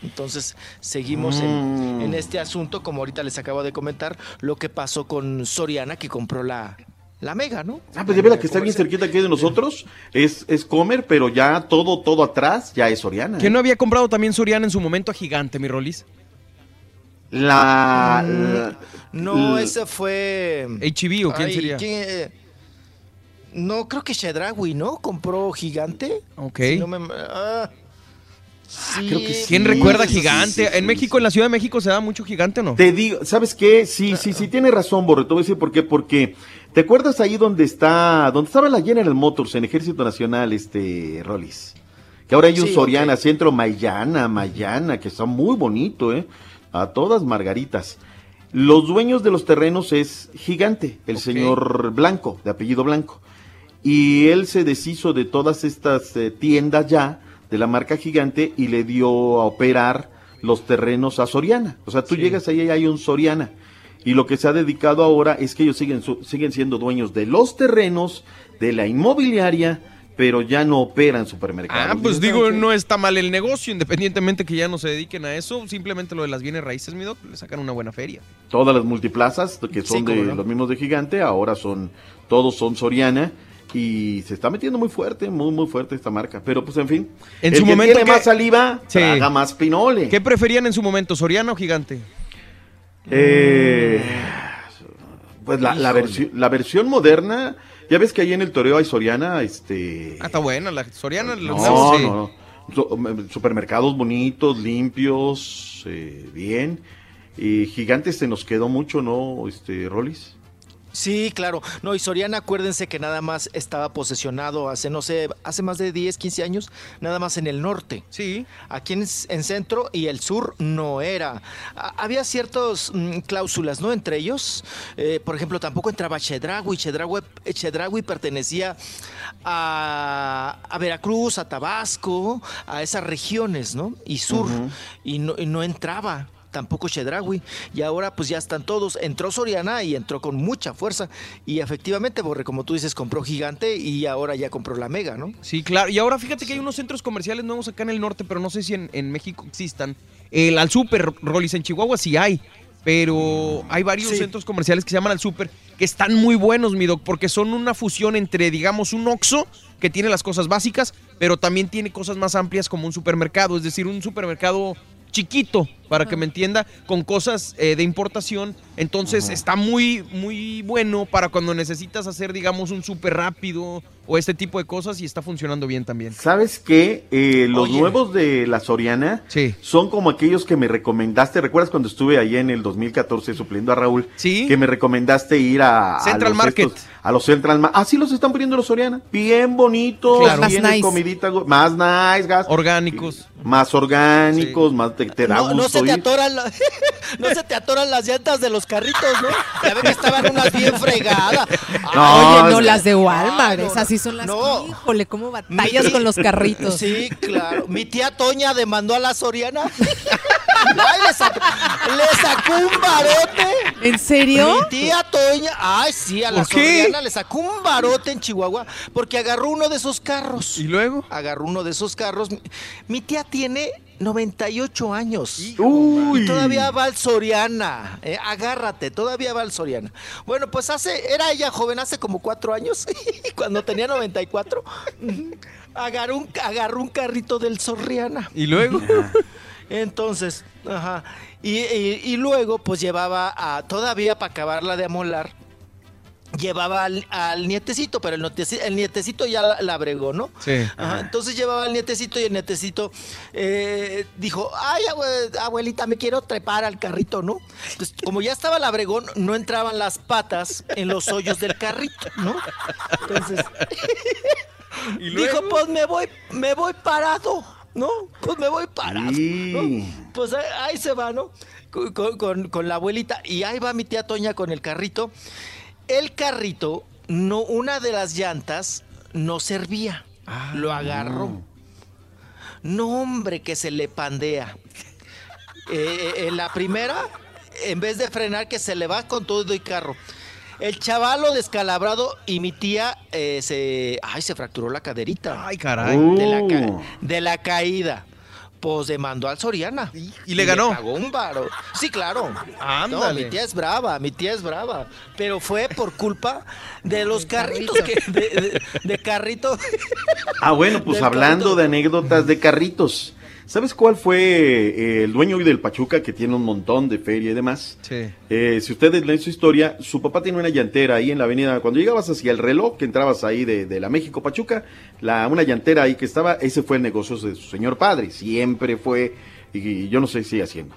Entonces seguimos en, Mm. en este asunto, como ahorita les acabo de comentar, lo que pasó con Soriana que compró la, la Mega, ¿no? Ah, pues ya ve la que está bien cerquita aquí de nosotros. Es, es Comer, pero ya todo, todo atrás ya es Soriana. ¿Que no había comprado también Soriana en su momento a Gigante, mi Rolis? La, Mm, la- No, la- ese fue. HB o quién Ay, sería? ¿quién, eh? No, creo que Shedrawi, ¿no? Compró Gigante. Ok. Si no me- ah, sí, creo que sí. ¿Quién recuerda Gigante? sí, sí, en México, en la Ciudad de México, ¿se da mucho Gigante o no? Te digo, ¿sabes qué? Sí, sí, sí, tiene razón, Borre. Te voy a decir por qué. Porque, ¿te acuerdas ahí donde está, donde estaba la General Motors en Ejército Nacional, este, Rollis? Que ahora hay un Sí, Soriana, ok. Centro Mayana, Mayana, que está muy bonito, ¿eh? A todas margaritas. Los dueños de los terrenos es Gigante, el señor Blanco, de apellido Blanco. Y él se deshizo de todas estas eh, tiendas ya, de la marca Gigante, y le dio a operar los terrenos a Soriana. O sea, tú llegas ahí y hay un Soriana. Y lo que se ha dedicado ahora es que ellos siguen, su- siguen siendo dueños de los terrenos, de la inmobiliaria, pero ya no operan supermercados. Ah, pues digo, "¿Saben qué? no está mal el negocio, independientemente que ya no se dediquen a eso. Simplemente lo de las bienes raíces, mi doc, le sacan una buena feria. Todas las multiplazas que Sí, son de no. los mismos de Gigante, ahora son, todos son Soriana. Y se está metiendo muy fuerte, muy, muy fuerte esta marca. Pero pues en fin. En el su que momento tiene que- más saliva, Sí. traga más pinole. ¿Qué preferían en su momento, Soriana o Gigante? Eh, pues la, la, Híjole. versi- la versión moderna, ya ves que ahí en el toreo hay Soriana, este... Ah, está buena, la Soriana. No, sí. no, no. Su- supermercados bonitos, limpios, eh, bien. Y Gigante se nos quedó mucho, ¿no, este, Rolis? Sí, claro. No, y Soriana, acuérdense que nada más estaba posesionado hace, no sé, hace más de 10, 15 años, nada más en el norte. Sí. Aquí en, en centro y el sur no era. A- había ciertas mm, cláusulas, ¿no? Entre ellos, eh, por ejemplo, tampoco entraba Chedraui. Chedraui, Chedraui pertenecía a, a Veracruz, a Tabasco, a esas regiones, ¿no? Y sur. Ujú. y, no, y no entraba tampoco Chedraui. Y ahora pues ya están todos. Entró Soriana y entró con mucha fuerza. Y efectivamente, Borre, como tú dices, compró Gigante y ahora ya compró la Mega, ¿no? Sí, claro. Y ahora fíjate que hay unos centros comerciales nuevos acá en el norte, pero no sé si en, en México existan. El al Super Rollis en Chihuahua sí hay. pero hay varios Sí. centros comerciales que se llaman al super que están muy buenos, mi doc, porque son una fusión entre, digamos, un Oxxo que tiene las cosas básicas, pero también tiene cosas más amplias como un supermercado, es decir, un supermercado chiquito, para que me entienda, con cosas eh, de importación. Entonces está muy, muy bueno para cuando necesitas hacer, digamos, un súper rápido o este tipo de cosas y está funcionando bien también. ¿Sabes qué? Eh, los Oye. nuevos de la Soriana son como aquellos que me recomendaste. ¿Recuerdas cuando estuve ahí en el 2014 supliendo a Raúl? Sí. Que me recomendaste ir a, a Central los Market. estos- a los Central Market. Así los están poniendo los Soriana. Bien bonitos, Claro. bien Más nice. comidita, más nice, gas. Orgánicos. Más orgánicos, más te, te da No, no gusto se te atoran la- no se te atoran las llantas de los carritos, ¿no? Ya ven que estaban unas bien fregadas. No, Oye, no, las de Walmart, esas sí son las Híjole, cómo batallas con los carritos. Sí, claro. Mi tía Toña demandó a la Soriana. Ay, le, sacó, le sacó un barote. ¿En serio? Mi tía Toña, ay, sí, a la. Soriana le sacó un barote en Chihuahua porque agarró uno de esos carros. ¿Y luego? Agarró uno de esos carros. Mi, mi tía tiene 98 años. Uy. Y todavía va al Soriana. eh, agárrate, todavía va al Soriana. Bueno, pues hace, era ella joven hace como cuatro años, cuando tenía 94. Agarró un, agarró un carrito del Soriana. ¿Y luego? Entonces, ajá. Y, y- y luego, pues llevaba a, todavía para acabarla de amolar, llevaba al, al nietecito, pero el nietecito, el nietecito ya la, la bregó, ¿no? Sí. Ajá, entonces llevaba al nietecito y el nietecito eh, dijo, ay, abue- abuelita, me quiero trepar al carrito, ¿no? Entonces, como ya estaba la bregón, no entraban las patas en los hoyos del carrito, ¿no? Entonces, dijo, pues me voy, me voy parado, ¿no? Pues me voy parado, ¿no? Pues ahí, ahí se va, ¿no? Con- con la abuelita. Y ahí va mi tía Toña con el carrito. El carrito, no, una de las llantas no servía. Lo agarró. No, hombre, que se le pandea. Eh, eh, en la primera, en vez de frenar, que se le va con todo y carro. El chavalo descalabrado y mi tía eh, se, ay, se fracturó la caderita. Ay, caray. De la, ca- de la caída. Pues demandó al Soriana. y le ganó. pagó un varo. Sí, claro. No, Ándale. mi tía es brava, mi tía es brava. Pero fue por culpa de los carritos que, de, de- de carrito. Ah, bueno, pues hablando carrito. de anécdotas de carritos. ¿Sabes cuál fue eh, el dueño hoy del Pachuca que tiene un montón de feria y demás? Sí. Eh, si ustedes leen su historia, su papá tiene una llantera ahí en la avenida. Cuando llegabas hacia el reloj, que entrabas ahí de, de la México Pachuca, la, una llantera ahí que estaba, ese fue el negocio de su señor padre. Siempre fue, y, yo no sé si sigue haciendo.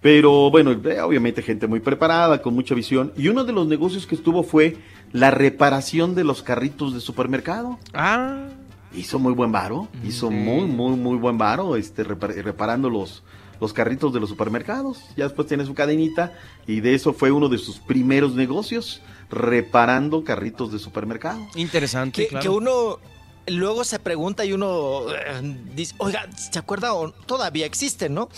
Pero bueno, eh, obviamente gente muy preparada, con mucha visión. Y uno de los negocios que estuvo fue la reparación de los carritos de supermercado. Ah. Hizo muy buen varo, hizo muy, muy, muy buen varo, este, repar- reparando los, los carritos de los supermercados. Ya después tiene su cadenita y de eso fue uno de sus primeros negocios, reparando carritos de supermercado. Interesante, que, claro. que uno luego se pregunta y uno eh, dice, oiga, ¿se acuerda? O todavía existen, ¿no?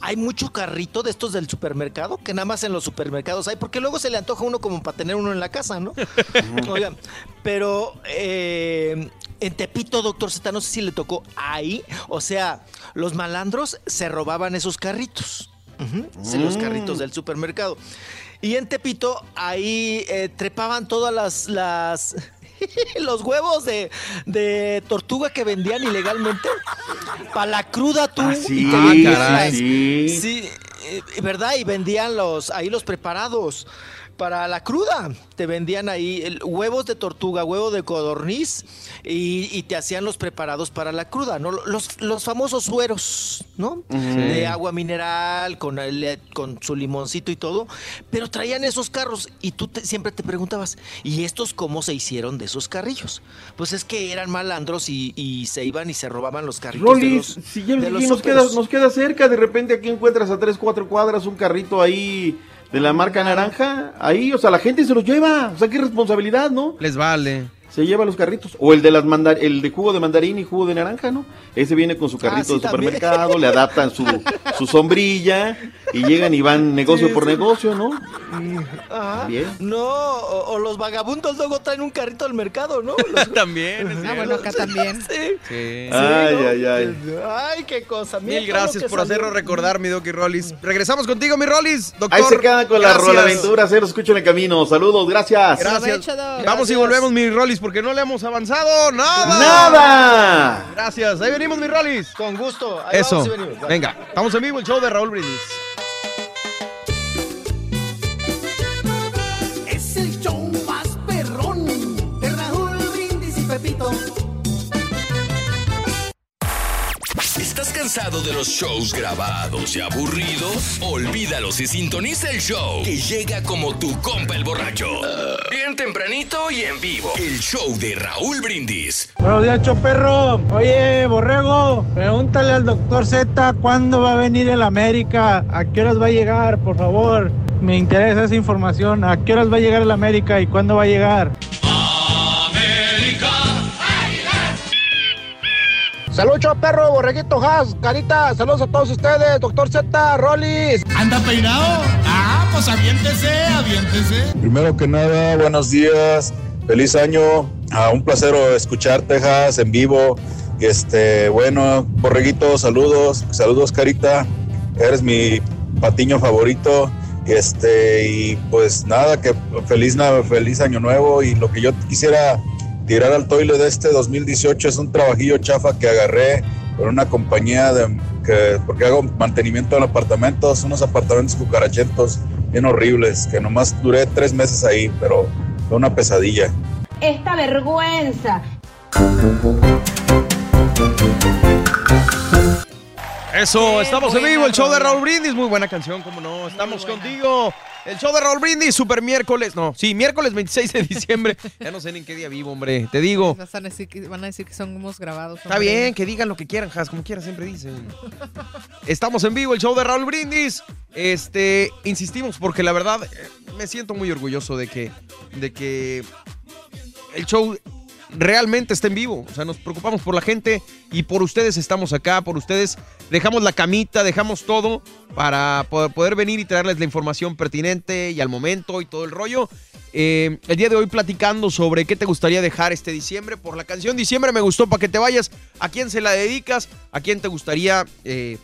Hay mucho carrito de estos del supermercado que nada más en los supermercados hay, porque luego se le antoja uno como para tener uno en la casa, ¿no? Oigan, pero eh, en Tepito, doctor Z, no sé si le tocó ahí, o sea, los malandros se robaban esos carritos. Los Mm. carritos del supermercado. Y en Tepito, ahí eh, trepaban todas las, las los huevos de, de tortuga que vendían ilegalmente. Para la cruda tú. Ah, sí, y te ah, sí. sí, eh, ¿verdad? Y vendían los, ahí los preparados. Para la cruda, te vendían ahí el- huevos de tortuga, huevo de codorniz y, y te hacían los preparados para la cruda, ¿no? Los, los famosos sueros, ¿no? De agua mineral, con, el- con su limoncito y todo. Pero traían esos carros y tú te- siempre te preguntabas, ¿y estos cómo se hicieron de esos carrillos? Pues es que eran malandros y, y se iban y se robaban los carritos. de Rolis, los- si ya de los nos queda, nos queda cerca, de repente aquí encuentras a tres, cuatro cuadras un carrito ahí de la marca naranja, ahí, o sea, la gente se los lleva, o sea, qué responsabilidad, ¿no? Les vale. Se lleva los carritos. O el de las mandar el de jugo de mandarín y jugo de naranja, ¿no? Ese viene con su carrito Ah, sí, de también. supermercado, le adaptan su, su sombrilla Y llegan y van negocio por negocio, ¿no? Ajá. Bien. No, o, o los vagabundos luego traen un carrito al mercado, ¿no? también. es Ah, bueno, acá también. Sí. Sí. Ay, ¿no? ay, ay. Ay, qué cosa. Mira Mil gracias por salió. hacernos recordar, mi Doc y Rollis. Regresamos contigo, mi Rollis. Doctor. Ahí se queda con la Gracias. rola aventura, se lo escucho en el camino. Saludos, gracias. Gracias. Vamos y volvemos, mi Rollis, porque no le hemos avanzado nada. ¡Nada! Gracias. Ahí venimos, mi Rollis. Con gusto. Ahí Eso. vamos y venimos. Venga, estamos en vivo, el show de Raúl Brindis. Cansado de los shows grabados y aburridos? Olvídalos y sintoniza el show que llega como tu compa el borracho. Bien tempranito y en vivo. El show de Raúl Brindis. Buenos días, Choperro. Oye, Borrego, pregúntale al doctor Z cuándo va a venir el América, a qué horas va a llegar, por favor. Me interesa esa información. ¿A qué horas va a llegar el América y cuándo va a llegar? Salud, perro, borreguito Has, Carita, saludos a todos ustedes, doctor Z, Rollis. ¿Anda peinado? Ah, pues aviéntese, aviéntese. Primero que nada, buenos días, feliz año, Ah, un placer escuchar Texas en vivo. Este, bueno, Borreguito, saludos, saludos Carita, eres mi patiño favorito. Este, y pues nada, que feliz, feliz año nuevo. Y lo que yo quisiera tirar al toile de este 2018 es un trabajillo chafa que agarré con una compañía de que porque hago mantenimiento en apartamentos, unos apartamentos cucarachentos bien horribles, que nomás duré tres meses ahí, pero fue una pesadilla. Esta vergüenza. Eso, estamos en vivo, el show de Raúl Brindis. Muy buena canción, cómo no. Estamos contigo. El show de Raúl Brindis, super miércoles. No, sí, miércoles 26 de diciembre. Ya no sé ni en qué día vivo, hombre. Te digo. Van a decir que, van a decir que somos grabados. Está hombre. bien, que digan lo que quieran, Has, como quieran, siempre dicen. Estamos en vivo, el show de Raúl Brindis. Este, insistimos, porque la verdad eh, me siento muy orgulloso de que, de que el show realmente está en vivo. O sea, nos preocupamos por la gente y por ustedes estamos acá, por ustedes dejamos la camita, dejamos todo para poder venir y traerles la información pertinente y al momento y todo el rollo. Eh, el día de hoy platicando sobre qué te gustaría dejar este diciembre. Por la canción Diciembre me gustó para que te vayas. ¿A quién se la dedicas? ¿A quién te gustaría eh,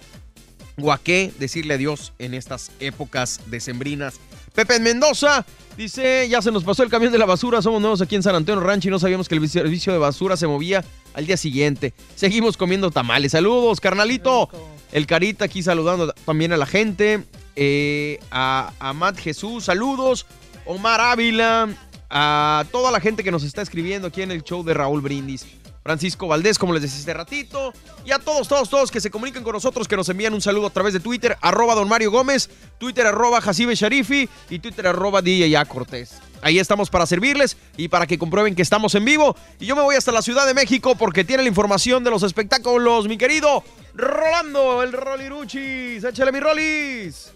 o a qué decirle adiós en estas épocas decembrinas? Pepe en Mendoza dice, ya se nos pasó el camión de la basura, somos nuevos aquí en San Antonio Rancho y no sabíamos que el servicio de basura se movía al día siguiente. Seguimos comiendo tamales. Saludos, carnalito. El Carita aquí saludando también a la gente. Eh, a, a Matt Jesús, saludos. Omar Ávila, a toda la gente que nos está escribiendo aquí en el show de Raúl Brindis. Francisco Valdés, como les decía hace ratito. Y a todos, todos, todos que se comunican con nosotros, que nos envían un saludo a través de Twitter, arroba don Mario Gómez, Twitter arroba Jacibe Sharifi y Twitter arroba DJ A Cortés. Ahí estamos para servirles y para que comprueben que estamos en vivo. Y yo me voy hasta la Ciudad de México porque tiene la información de los espectáculos, mi querido Rolando, el Roliruchis. Échale mi Rolis.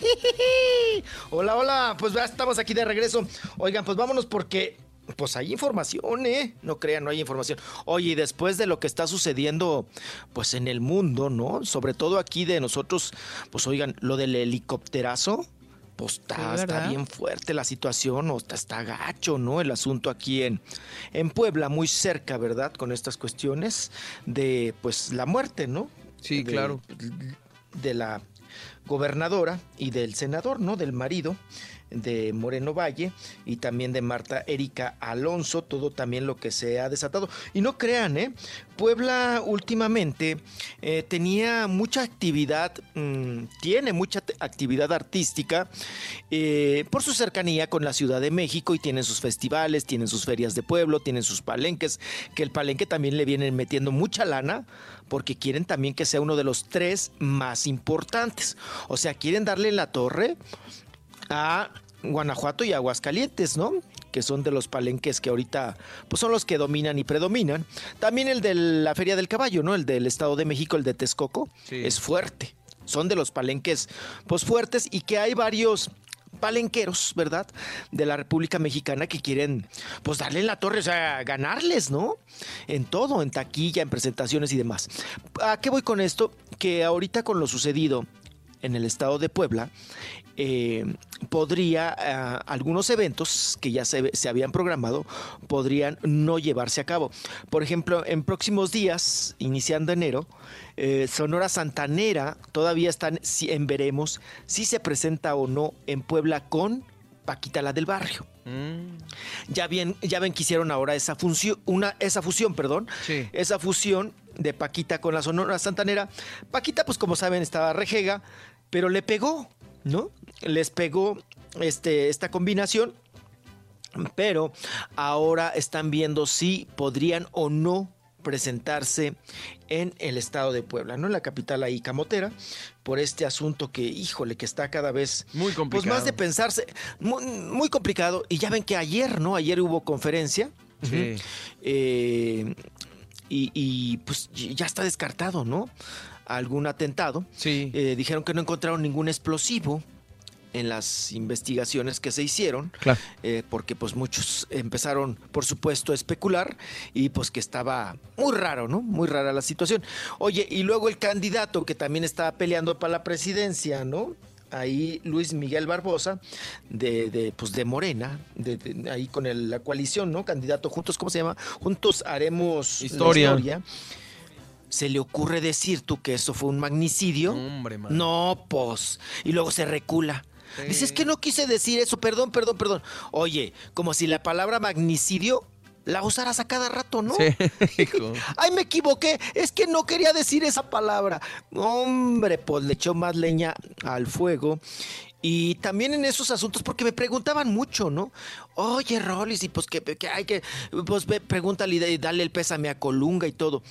Hola, hola, pues ya estamos aquí de regreso. Oigan, pues vámonos porque pues hay información, ¿eh? No crean, no hay información. Oye, y después de lo que está sucediendo, pues en el mundo, ¿no? Sobre todo aquí de nosotros, pues oigan, lo del helicópterazo, pues está, Sí, está bien fuerte la situación, o está, está gacho, ¿no? El asunto aquí en, en Puebla, muy cerca, ¿verdad? Con estas cuestiones de, pues, la muerte, ¿no? Sí, De- claro. De la gobernadora y del senador, ¿no? Del marido de Moreno Valle y también de Marta Erika Alonso, todo también lo que se ha desatado. Y no crean, ¿eh? Puebla últimamente eh, tenía mucha actividad, mm, tiene mucha actividad artística eh, por su cercanía con la Ciudad de México y tienen sus festivales, tienen sus ferias de pueblo, tienen sus palenques, que el palenque también le vienen metiendo mucha lana porque quieren también que sea uno de los tres más importantes. O sea, quieren darle la torre a Guanajuato y Aguascalientes, ¿no? Que son de los palenques que ahorita pues son los que dominan y predominan. También el de la Feria del Caballo, ¿no? El del Estado de México, el de Texcoco, es fuerte. Son de los palenques pues fuertes y que hay varios palenqueros, ¿verdad? De la República Mexicana que quieren pues darle la torre, o sea, ganarles, ¿no? En todo, en taquilla, en presentaciones y demás. ¿A qué voy con esto? Que ahorita con lo sucedido en el estado de Puebla, eh, podría, ah, algunos eventos que ya se, se habían programado, podrían no llevarse a cabo. Por ejemplo, en próximos días, iniciando enero, eh, Sonora Santanera todavía están si- en veremos si se presenta o no en Puebla con Paquita la del Barrio. Ya bien, ya ven que hicieron ahora esa función, una, esa fusión, perdón. Sí. Esa fusión de Paquita con la Sonora Santanera. Paquita, pues como saben, estaba rejega, pero le pegó, ¿no? Les pegó este, esta combinación. Pero ahora están viendo si podrían o no presentarse en el estado de Puebla, ¿no? En la capital ahí camotera, por este asunto que, híjole, que está cada vez Muy pues complicado. más de pensarse, muy, muy complicado. Y ya ven que ayer, ¿no? Ayer hubo conferencia. Sí. Eh, y, y, pues ya está descartado, ¿no? Algún atentado. Sí. Eh, dijeron que no encontraron ningún explosivo en las investigaciones que se hicieron, Claro. eh, porque pues muchos empezaron, por supuesto, a especular y pues que estaba muy raro, ¿no? Muy rara la situación. Oye, y luego el candidato que también estaba peleando para la presidencia, ¿no? Ahí Luis Miguel Barbosa, de, de, pues de Morena, de, de- ahí con el- la coalición, ¿no? Candidato juntos, ¿cómo se llama? Juntos haremos la Historia. ¿Se le ocurre decir tú que eso fue un magnicidio? Hombre, man. No, pues. Y luego se recula. Dices que no quise decir eso, perdón, perdón, perdón. Oye, como si la palabra magnicidio la usaras a cada rato, ¿no? Sí. Ay, me equivoqué, es que no quería decir esa palabra. Hombre, pues le echó más leña al fuego. Y también en esos asuntos, porque me preguntaban mucho, ¿no? Oye, Rollis, y pues que, que hay que, pues ve, pregúntale y dale el pésame a Colunga y todo.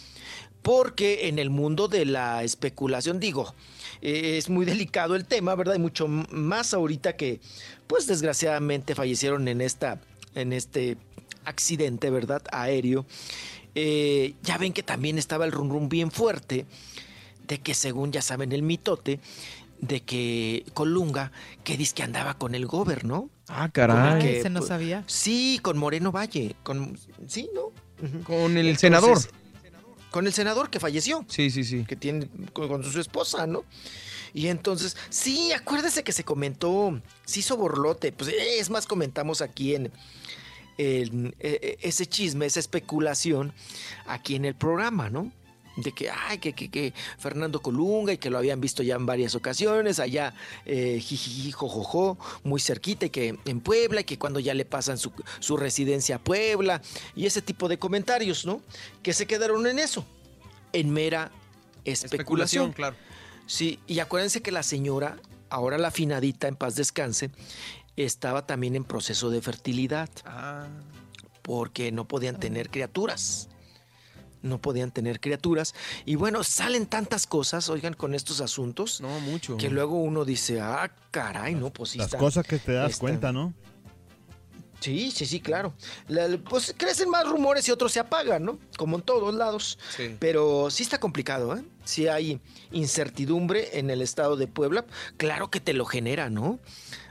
Porque en el mundo de la especulación, digo, eh, es muy delicado el tema, ¿verdad? Y mucho más ahorita que, pues desgraciadamente fallecieron en esta, en este accidente, ¿verdad? Aéreo. Eh, ya ven que también estaba el rum rum bien fuerte de que según ya saben el mitote de que Colunga que dice que andaba con el gobierno. Ah, caray. que, Ese no pues, sabía. Sí, con Moreno Valle, con sí, ¿no? Con el Entonces, senador. Con el senador que falleció Sí, sí, sí. que tiene con, con su esposa, ¿no? Y entonces, sí, acuérdese que se comentó, se hizo borlote, pues eh, es más, comentamos aquí en, en, eh, ese chisme, esa especulación aquí en el programa, ¿no? De que, ay, que, que, que Fernando Colunga y que lo habían visto ya en varias ocasiones, allá, eh, jijiji, jojojo, muy cerquita, y que en Puebla, y que cuando ya le pasan su, su residencia a Puebla, y ese tipo de comentarios, ¿no? Que se quedaron en eso, en mera especulación. Especulación, claro. Sí, y acuérdense que la señora, ahora la finadita, en paz descanse, estaba también en proceso de fertilidad. Ah. Porque no podían tener criaturas. No podían tener criaturas. Y bueno, salen tantas cosas, oigan, con estos asuntos. No, mucho. Que luego uno dice, ah, caray, no, pues sí Las está- cosas que te das está- cuenta, ¿no? Sí, sí, sí, claro. La- pues crecen más rumores y otros se apagan, ¿no? Como en todos lados. Sí. Pero sí está complicado, ¿eh? Sí hay incertidumbre en el estado de Puebla. Claro que te lo genera, ¿no?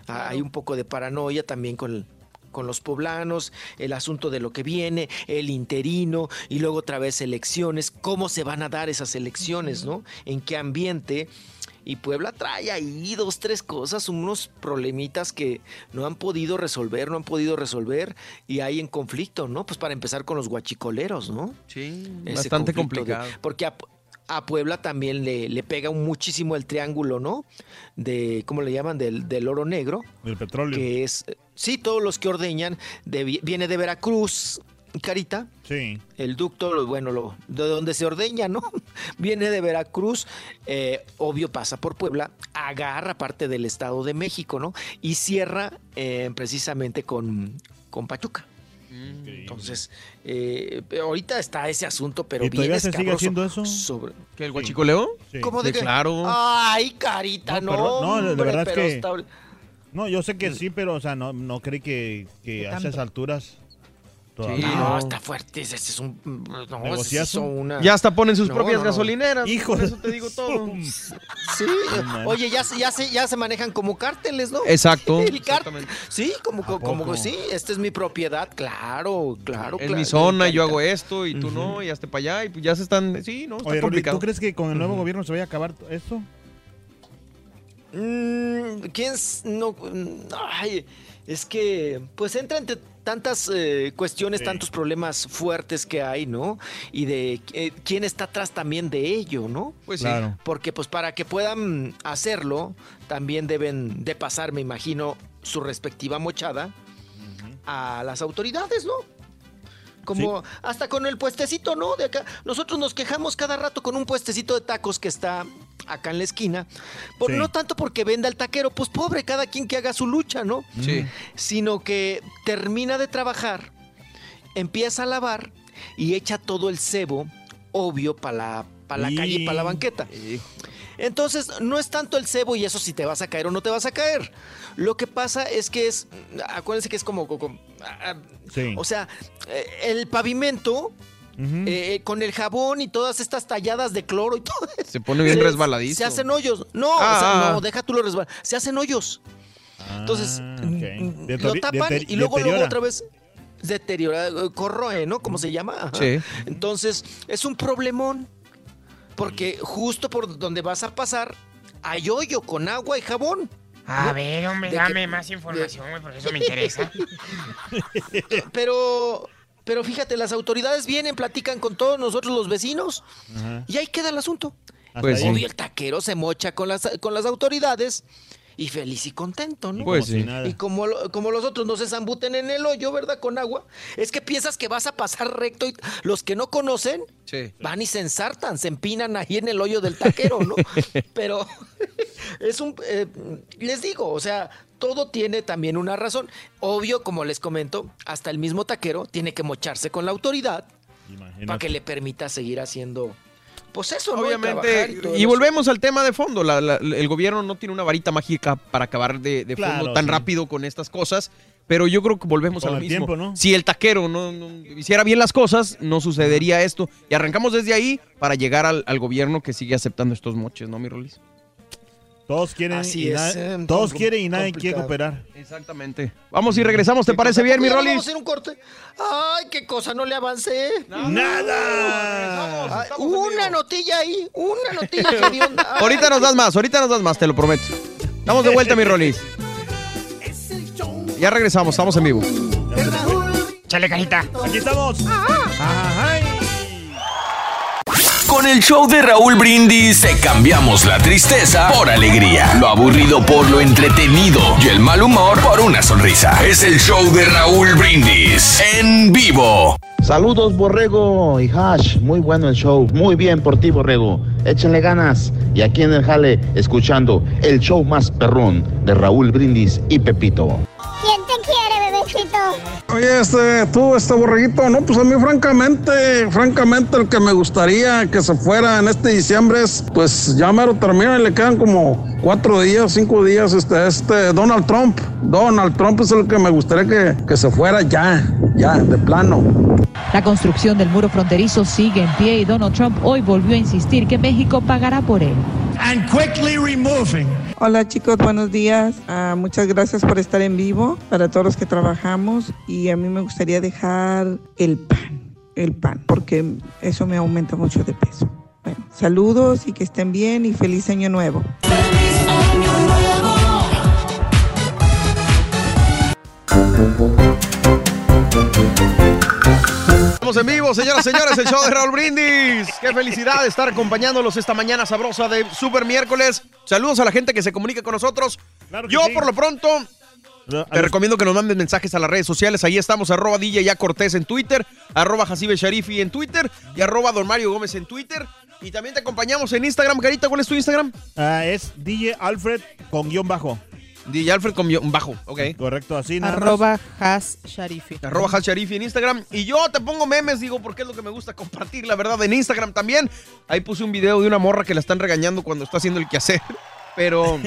Ah, Hay un poco de paranoia también con, con los poblanos, el asunto de lo que viene, el interino y luego otra vez elecciones. ¿Cómo se van a dar esas elecciones, no? ¿En qué ambiente? Y Puebla trae ahí dos, tres cosas, unos problemitas que no han podido resolver, no han podido resolver y hay en conflicto, ¿no? Pues para empezar con los guachicoleros, ¿no? Sí, Ese bastante de- complicado. porque a, a Puebla también le, le pega muchísimo el triángulo, ¿no? De, ¿cómo le llaman? Del, del oro negro. El petróleo. Que es, sí, todos los que ordeñan, de- viene de Veracruz, Carita. Sí. El ducto, bueno, lo, de donde se ordeña, ¿no? Viene de Veracruz, eh, obvio pasa por Puebla, agarra parte del Estado de México, ¿no? Y cierra eh, precisamente con, con Pachuca. Entonces, eh, ahorita está ese asunto, pero ¿Y bien todavía se sigue haciendo eso? Sobre... ¿Que el guachicoleo? Sí. ¿Cómo de Sí, que? claro. Ay, carita, no. No, no, verdad es pero que- está- No, yo sé que sí, pero, o sea, no, no creí que, que a esas alturas Sí. No, no. está fuerte. Ese es un. No, ese ¿Negociazo? hizo una. Ya hasta ponen sus No, propias no, no. gasolineras. Hijo Por eso te digo todo. Sí. Oye, ya, se- ya, se, ya se manejan como cárteles, ¿no? Exacto. El. Sí, como, como, sí, esta es mi propiedad, claro, claro. En claro, mi zona yo hago esto y tú no, y hasta para allá, y pues ya se están. Sí, no, está Oye, complicado. ¿tú crees que con el nuevo gobierno se vaya a acabar esto? Mm, ¿Quién es? No, mm, ay, es que, pues entra entre tantas eh, cuestiones, tantos problemas fuertes que hay, ¿no? Y de eh, quién está atrás también de ello, ¿no? Pues sí. Claro. Porque pues para que puedan hacerlo, también deben de pasar, me imagino, su respectiva mochada a las autoridades, ¿no? Como hasta con el puestecito, ¿no? De acá. Nosotros nos quejamos cada rato con un puestecito de tacos que está acá en la esquina. Por, Sí. No tanto porque venda el taquero, pues pobre, cada quien que haga su lucha, ¿no? Sí. Sino que termina de trabajar, empieza a lavar y echa todo el cebo, obvio, para la, pa' la Y- calle y para la banqueta. Entonces, no es tanto el cebo y eso si te vas a caer o no te vas a caer. Lo que pasa es que es, acuérdense que es como, como- ah, Sí. o sea, eh, el pavimento eh, con el jabón y todas estas talladas de cloro y todo eso. Se pone bien Se- resbaladizo. Se hacen hoyos. No, Ah, o sea, ah. no, deja tú lo resbal. Se hacen hoyos. Entonces, Ah, mm, ok. mm, Detori- lo tapan y luego, luego otra vez deteriora, eh, corroe, ¿no? ¿Cómo se llama? Ajá. Sí. Entonces, es un problemón. Porque justo por donde vas a pasar, hay hoyo con agua y jabón. A ¿no? ver, hombre, De dame que- más información, güey, porque eso me interesa. Pero, pero fíjate, las autoridades vienen, platican con todos nosotros los vecinos Ajá. y ahí queda el asunto. Pues sí. El taquero se mocha con las, con las autoridades y feliz y contento, ¿no? Pues sí. Y como, como los otros no se zambuten en el hoyo, ¿verdad? Con agua, es que piensas que vas a pasar recto y los que no conocen Sí. van y se ensartan, se empinan ahí en el hoyo del taquero, ¿no? Pero es un... eh, les digo, o sea, todo tiene también una razón. Obvio, como les comento, hasta el mismo taquero tiene que mocharse con la autoridad Imagínate. para que le permita seguir haciendo... Pues eso, ¿no? Y Obviamente, todo y eso. volvemos al tema de fondo. la- la- el gobierno no tiene una varita mágica para acabar de, de Claro, fondo tan sí. rápido con estas cosas. Pero yo creo que volvemos a lo mismo. tiempo, ¿no? Si el taquero no, no hiciera bien las cosas, no sucedería esto. Y arrancamos desde ahí para llegar al, al gobierno que sigue aceptando estos moches, ¿no, mi Rolis? Todos quieren Así y es, nadie- eh, todos quieren y nadie quiere cooperar. Exactamente. Vamos y regresamos, ¿te parece bien, mi Rolis? Vamos a hacer un corte. Ay, qué cosa, no le avancé. ¡Nada! Ay, una notilla ahí, una notilla que. Ahorita nos das más, ahorita nos das más, te lo prometo. Estamos de vuelta, mi Rolis. Ya regresamos, estamos en vivo. Chale, carita. Aquí estamos. Ajá. Con el show de Raúl Brindis te cambiamos la tristeza por alegría, lo aburrido por lo entretenido y el mal humor por una sonrisa. Es el show de Raúl Brindis en vivo. Saludos Borrego y Hash, muy bueno el show, muy bien por ti Borrego, échenle ganas y aquí en el jale escuchando el show más perrón de Raúl Brindis y Pepito. ¿Quién te quiere, bebecito? Oye, este, tú, este borreguito, no, pues a mí francamente, francamente el que me gustaría que se fuera en este diciembre es, pues ya mero termina y le quedan como cuatro días, cinco días, este, este, Donald Trump. Donald Trump es el que me gustaría que, que se fuera ya, ya, de plano. La construcción del muro fronterizo sigue en pie y Donald Trump hoy volvió a insistir que México pagará por él. And quickly removing. Hola chicos, buenos días. Ah, muchas gracias por estar en vivo para todos los que trabajamos y a mí me gustaría dejar el pan, el pan, porque eso me aumenta mucho de peso. Bueno, saludos y que estén bien y feliz año nuevo. Estamos en vivo, señoras y señores, el show de Raúl Brindis. Qué felicidad estar acompañándolos esta mañana sabrosa de Super Miércoles. Saludos a la gente que se comunica con nosotros. Yo, sí. por lo pronto, te recomiendo que nos mandes mensajes a las redes sociales. Ahí estamos, arroba DJ Ya Cortés en Twitter, arroba Jacibe Sharifi en Twitter y arroba Don Mario Gómez en Twitter. Y también te acompañamos en Instagram. Carita, ¿cuál es tu Instagram? Ah, es DJ Alfred con guion bajo. DJ Alfred con bajo, ok. Correcto, así nada. Arroba Has Sharifi. Arroba Sharifi en Instagram. Y yo te pongo memes, digo, porque es lo que me gusta compartir, la verdad, en Instagram también. Ahí puse un video de una morra que la están regañando cuando está haciendo el quehacer. Pero,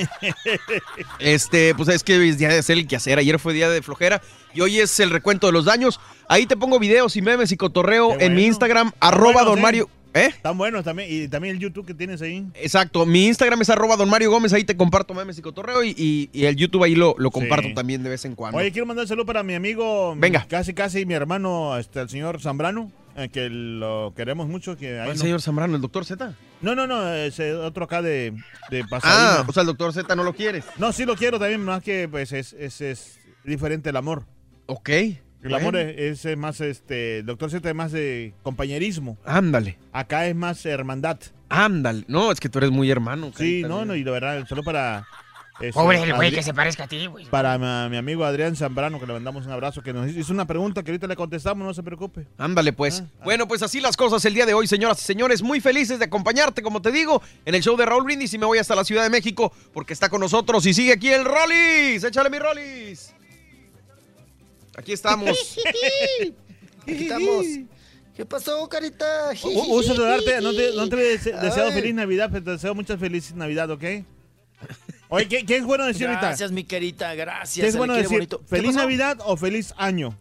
este, pues es que es día de hacer el quehacer. Ayer fue día de flojera y hoy es el recuento de los daños. Ahí te pongo videos y memes y cotorreo en mi. Instagram, arroba don ¿eh? Mario. ¿Eh? Están buenos también. Y también el YouTube que tienes ahí. Exacto, mi Instagram es arroba don Mario Gómez, ahí te comparto memes y cotorreo y, y- y el YouTube ahí lo, lo comparto Sí. también de vez en cuando. Oye, quiero mandar un saludo para mi amigo. Venga. Casi, casi mi hermano, este, el señor Zambrano. eh, que lo queremos mucho. Que ¿El no- señor Zambrano, el doctor Z? No, no, no, ese otro acá de, de Ah, o sea, el doctor Z no lo quieres. No, sí lo quiero también, más que pues es, es, es diferente el amor. Ok. El amor es, es, más, este, doctor Z es más de compañerismo. Ándale. Acá es más hermandad. Ándale. No, es que tú eres muy hermano. Sí, no, no, y la verdad, solo para... este, Pobre el güey que se parezca a ti, güey. Para mi, mi amigo Adrián Zambrano, que le mandamos un abrazo, que nos hizo una pregunta que ahorita le contestamos, no se preocupe. Ándale, pues. Bueno, pues así las cosas el día de hoy, señoras y señores. Muy felices de acompañarte, como te digo, en el show de Raúl Brindis. Y me voy hasta la Ciudad de México porque está con nosotros y sigue aquí el Rollis. Échale mi Rollis. Aquí estamos. Aquí estamos. ¿Qué pasó, carita? U- Gusto saludarte, no te, no te he dese- deseado Ay. feliz Navidad, pero te deseo mucha feliz Navidad, ¿ok? Oye, ¿qué, qué es bueno decir ahorita? Gracias, mi querida, gracias. ¿Qué es se le bueno quiere decir? bonito. ¿Qué ¿Feliz pasó? Navidad o feliz año?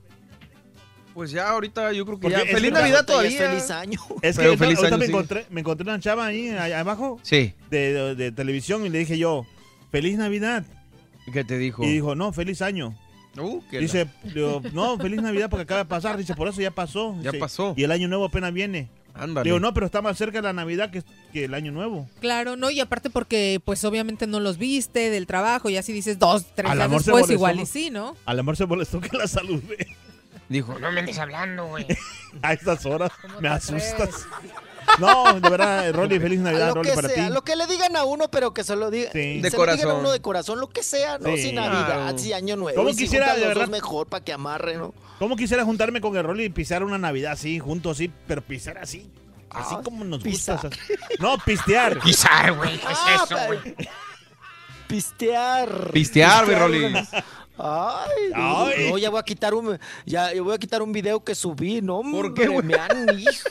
Pues ya ahorita yo creo que Porque ya. es Feliz que- Navidad Ya es todavía. feliz año. Es que Pero ahorita, feliz ahorita año, me, sí. encontré, me encontré una chava ahí, allá abajo Sí. de, de- de televisión y le dije yo, feliz Navidad. ¿Qué te dijo? Y dijo, no, feliz año. Uh, Dice, digo, no, feliz Navidad porque acaba de pasar. Dice, por eso ya pasó. Ya Dice, pasó. Y el año nuevo apenas viene. Ándale. Digo, no, pero está más cerca la Navidad que, que el año nuevo. Claro, ¿no? Y aparte porque, pues, obviamente no los viste del trabajo y así dices dos, tres Al amor se después molestó, igual y sí, ¿no? Al amor se molestó que la saludé. Dijo, No me andes hablando, güey. A estas horas me asustas. No, de verdad, Rolly, feliz Navidad, lo Rolly, que para sea, ti. lo que le digan a uno, pero que se lo diga, Sí. se De lo digan a uno de corazón, lo que sea, ¿no? Sí. Si Navidad, si Año Nuevo. ¿Cómo si quisiera, de verdad? mejor para que amarre, ¿no? ¿Cómo quisiera juntarme con el Rolly y pisar una Navidad así, juntos así, pero pisar así? Así Ah, como nos pisar. gusta. o sea, no, pistear. Pisar, güey. ¿Qué es Ah, eso, güey? Pistear. Pistear, mi Rolly. Ay, Ay. no, ya voy a quitar un ya voy a quitar un video que subí, no, ¿Por qué, me han hijo,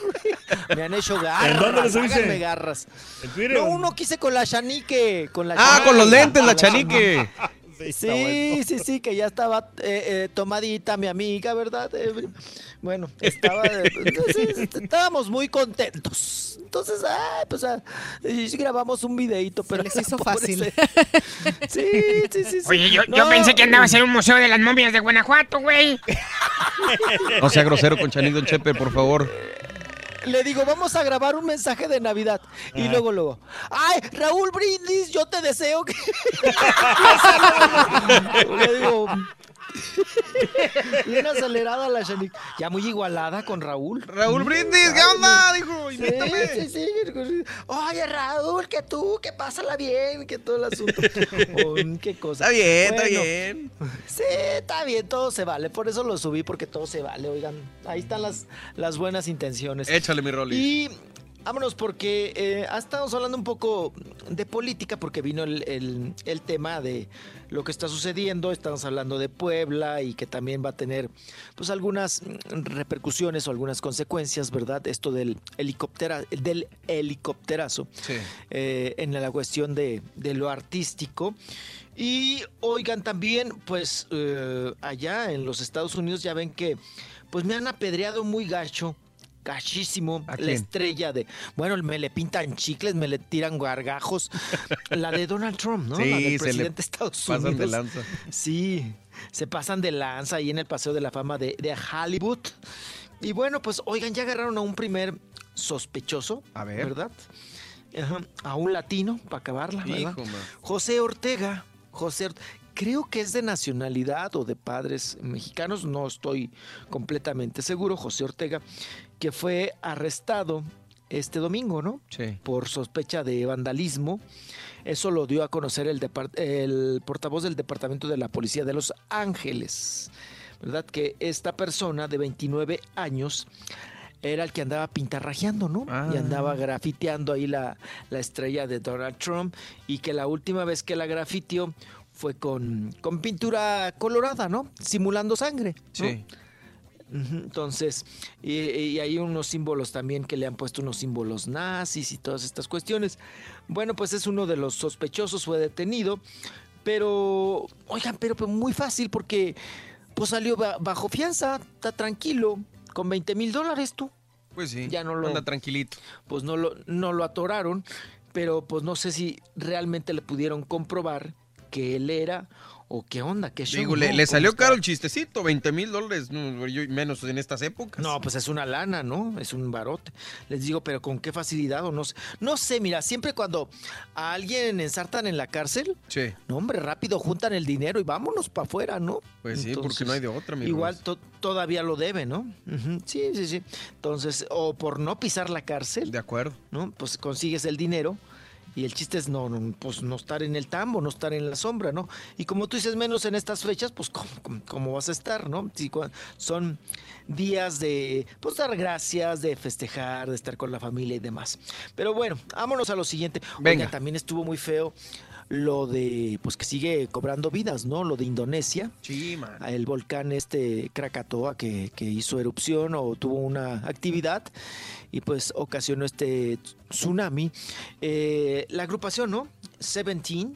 me han hecho garras. ¿En dónde lo subiste? garras. ¿En Twitter? No, uno quise con la chanique, con la Ah, Chanique. con los lentes, la chanique. Sí, está Sí, bueno. sí, sí, que ya estaba eh, eh, tomadita mi amiga, ¿verdad? Eh, bueno, estaba, eh, entonces, estábamos muy contentos. Entonces, ah, pues ah, grabamos un videito, pero les hizo pobre fácil. se- Sí, sí, sí, sí. Oye, yo, pensé que andabas en un museo de las momias de Guanajuato, güey. No sea grosero con Chanito Chepe, por favor. Le digo, vamos a grabar un mensaje de Navidad. Y Ah. luego, luego, ¡ay, Raúl Brindis, yo te deseo que... Le digo... Bien acelerada la Shanique. Ya muy igualada con Raúl. Raúl Brindis, ¿qué onda? Dijo, Sí, invítame. sí, sí. Oye, Raúl, que tú, que pásala bien, que todo el asunto. Oh, qué cosa. Está bien, está bien. Sí, está bien, todo se vale. Por eso lo subí, porque todo se vale. Oigan, ahí están las, las buenas intenciones. Échale, mi Rolly. Y vámonos porque eh, estamos hablando un poco de política porque vino el, el- el tema de lo que está sucediendo. Estamos hablando de Puebla y que también va a tener pues algunas repercusiones o algunas consecuencias, ¿verdad? Esto del, helicóptera, del helicópterazo Sí. eh, en la cuestión de, de lo artístico. Y oigan también, pues eh, allá en los Estados Unidos ya ven que pues me han apedreado muy gacho. Gachísimo, ¿A la estrella de. Bueno, me le pintan chicles, me le tiran gargajos. La de Donald Trump, ¿no? Sí, la del presidente de Estados pasan de Unidos. lanza. Sí, se pasan de lanza ahí en el Paseo de la Fama de, de Hollywood. Y bueno, pues oigan, ya agarraron a un primer sospechoso. A ver. ¿Verdad? Ajá, A un latino, para acabarla, ¿verdad? Hijo. José Ortega. José Ortega. Creo que es de nacionalidad o de padres mexicanos, no estoy completamente seguro. José Ortega, que fue arrestado este domingo, ¿no? Sí. por sospecha de vandalismo. Eso lo dio a conocer el, el portavoz del Departamento de la Policía de Los Ángeles. ¿Verdad? Que esta persona de 29 años era el que andaba pintarrajeando, ¿no? Ah. Y andaba grafiteando ahí la, la estrella de Donald Trump y que la última vez que la grafiteó fue con, con pintura colorada, ¿no? Simulando sangre. ¿no? Sí. Entonces, y, y hay unos símbolos también que le han puesto unos símbolos nazis y todas estas cuestiones. Bueno, pues es uno de los sospechosos, fue detenido, pero, oigan, pero, muy fácil porque pues salió ba- bajo fianza, está tranquilo, con 20 mil dólares tú. Pues sí. Ya no lo- Anda tranquilito. Pues no lo, no lo atoraron, pero pues no sé si realmente le pudieron comprobar que él era o qué onda, qué show. Digo, le, ¿no? le ¿Cómo salió está? caro el chistecito, 20 mil dólares, no, yo- menos en estas épocas. No, pues es una lana, ¿no? Es un barote. Les digo, pero con qué facilidad o no sé. No sé, mira, siempre cuando a alguien ensartan en la cárcel, Sí. no, hombre, rápido juntan el dinero y vámonos para afuera, ¿no? Pues sí, porque no hay de otra, mi Igual to- todavía lo debe, ¿no? Sí, sí, sí. Entonces, o por no pisar la cárcel. De acuerdo. ¿No? Pues consigues el dinero. Y el chiste es no, no, pues no estar en el tambo, no estar en la sombra, ¿no? Y como tú dices menos en estas fechas, pues ¿cómo, cómo- cómo vas a estar, no? Si son días de, pues dar gracias, de festejar, de estar con la familia y demás. Pero bueno, vámonos a lo siguiente. Venga. Oigan, también estuvo muy feo lo de, pues que sigue cobrando vidas, ¿no? Lo de Indonesia. Sí, man. El volcán este Krakatoa que, que hizo erupción o tuvo una actividad y pues ocasionó este tsunami. Eh, la agrupación, ¿no? Seventeen.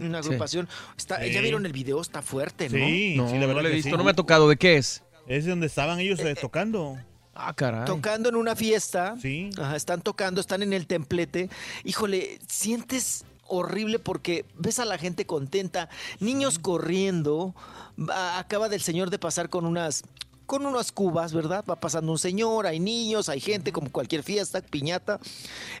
Una Sí. agrupación. Está, Sí. ¿Ya vieron el video? Está fuerte, ¿no? Sí, No, sí, la no verdad lo he visto, sí. no me ha tocado. ¿De qué es? Es donde estaban ellos eh, tocando. Ah, caray. Tocando en una fiesta. Sí. Ajá, están tocando, están en el templete. Híjole, sientes horrible porque ves a la gente contenta, niños corriendo. Acaba del señor de pasar con unas con unas cubas, ¿verdad? Va pasando un señor, hay niños, hay gente, como cualquier fiesta, piñata.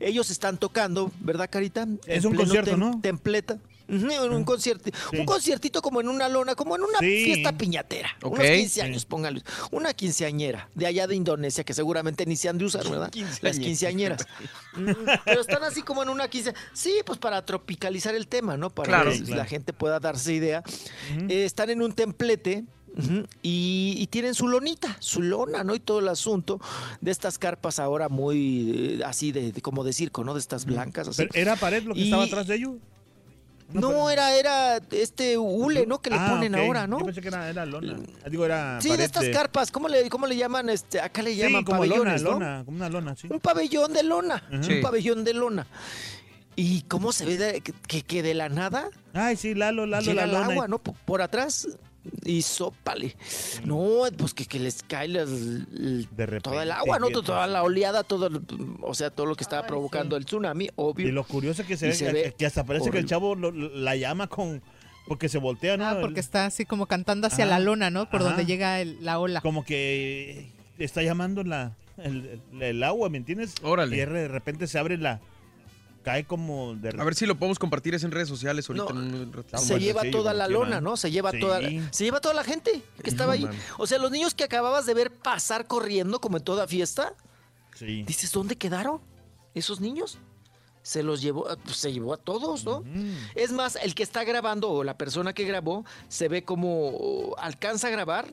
Ellos están tocando, ¿verdad, Carita? En Es un concierto, ¿no? Templeta. Un concierto, un conciertito como en una lona, como en una Sí. fiesta piñatera, unos 15 años, Sí. póngale, una quinceañera de allá de Indonesia que seguramente ni se han de usar, ¿verdad? Las quinceañeras. Mm, Pero están así como en una quince, sí, pues para tropicalizar el tema, ¿no? Para Claro. que la gente pueda darse idea. Eh, están en un templete. y, y tienen su lonita, su lona, ¿no? Y todo el asunto de estas carpas ahora muy eh, así de, de- como de circo, ¿no? De estas blancas así. Pero, ¿Era pared lo que Y- estaba atrás de ellos? No, era, era este hule, ¿no? Que le Ah, ponen ahora, ¿no? Yo pensé que era, era lona. Ah, Digo, era Sí, pared de estas carpas, ¿cómo le, cómo le llaman? Este, acá le Sí, llaman como lona, lona, como una lona, sí. Un pabellón de lona, un pabellón de lona. ¿Y cómo se ve de- que, que- de la nada Ay, sí, Lalo, Lalo, llega la el agua, ¿no? Por, por atrás y sópale. No, pues que, que les cae las- el- De repente. toda el agua, ¿no? Toda la oleada, todo, el- o sea, todo lo que estaba provocando el tsunami, obvio. Y lo curioso es que se ve, se que, ve que hasta parece que el chavo lo- la llama con... Porque se voltea, ¿no? Ah, porque está así como cantando hacia Ajá, la lona, ¿no? Por ajá. donde llega el- la ola. Como que está llamando la, el, el- el agua, ¿me entiendes? Órale. Y de repente se abre la... Cae como de... A ver si lo podemos compartir eso en redes sociales ahorita. No, en un se lleva toda la lona, ¿no? Se lleva Sí. toda se lleva toda la gente que estaba ahí. man. O sea, los niños que acababas de ver pasar corriendo como en toda fiesta, Sí. dices, ¿dónde quedaron esos niños? Se los llevó, ah, pues, se llevó a todos, ¿no? Es más, el que está grabando o la persona que grabó se ve como alcanza a grabar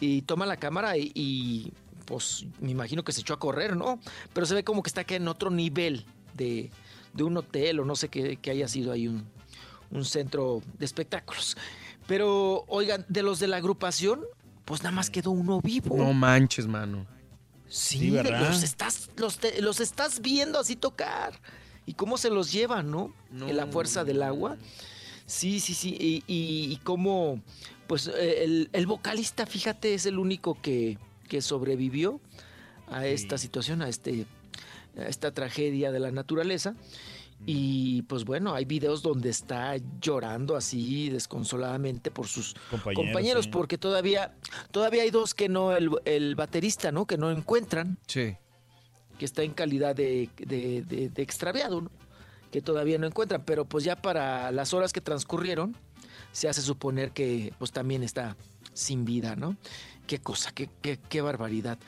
y toma la cámara y, y, pues me imagino que se echó a correr, ¿no? Pero se ve como que está acá en otro nivel de, de un hotel o no sé qué, que haya sido ahí un, un centro de espectáculos. Pero, oigan, de los de la agrupación, pues nada más quedó uno vivo. No manches, mano. Sí, ¿verdad? los estás, los, te- los estás viendo así tocar. Y cómo se los llevan, ¿no? No. En la fuerza del agua. Sí, sí, sí. Y, y, y cómo, pues eh, el, el vocalista, fíjate, es el único que, que sobrevivió a esta situación, a, este, esta tragedia de la naturaleza. Y pues bueno, hay videos donde está llorando así desconsoladamente por sus Compañeros, compañeros, sí. porque todavía, todavía hay dos que no, el, el baterista, ¿no? Que no encuentran, Sí. que está en calidad de, de- de- de extraviado, ¿no? Que todavía no encuentran, pero pues ya para las horas que transcurrieron, se hace suponer que pues también está sin vida, ¿no? Qué cosa, qué, qué, qué barbaridad.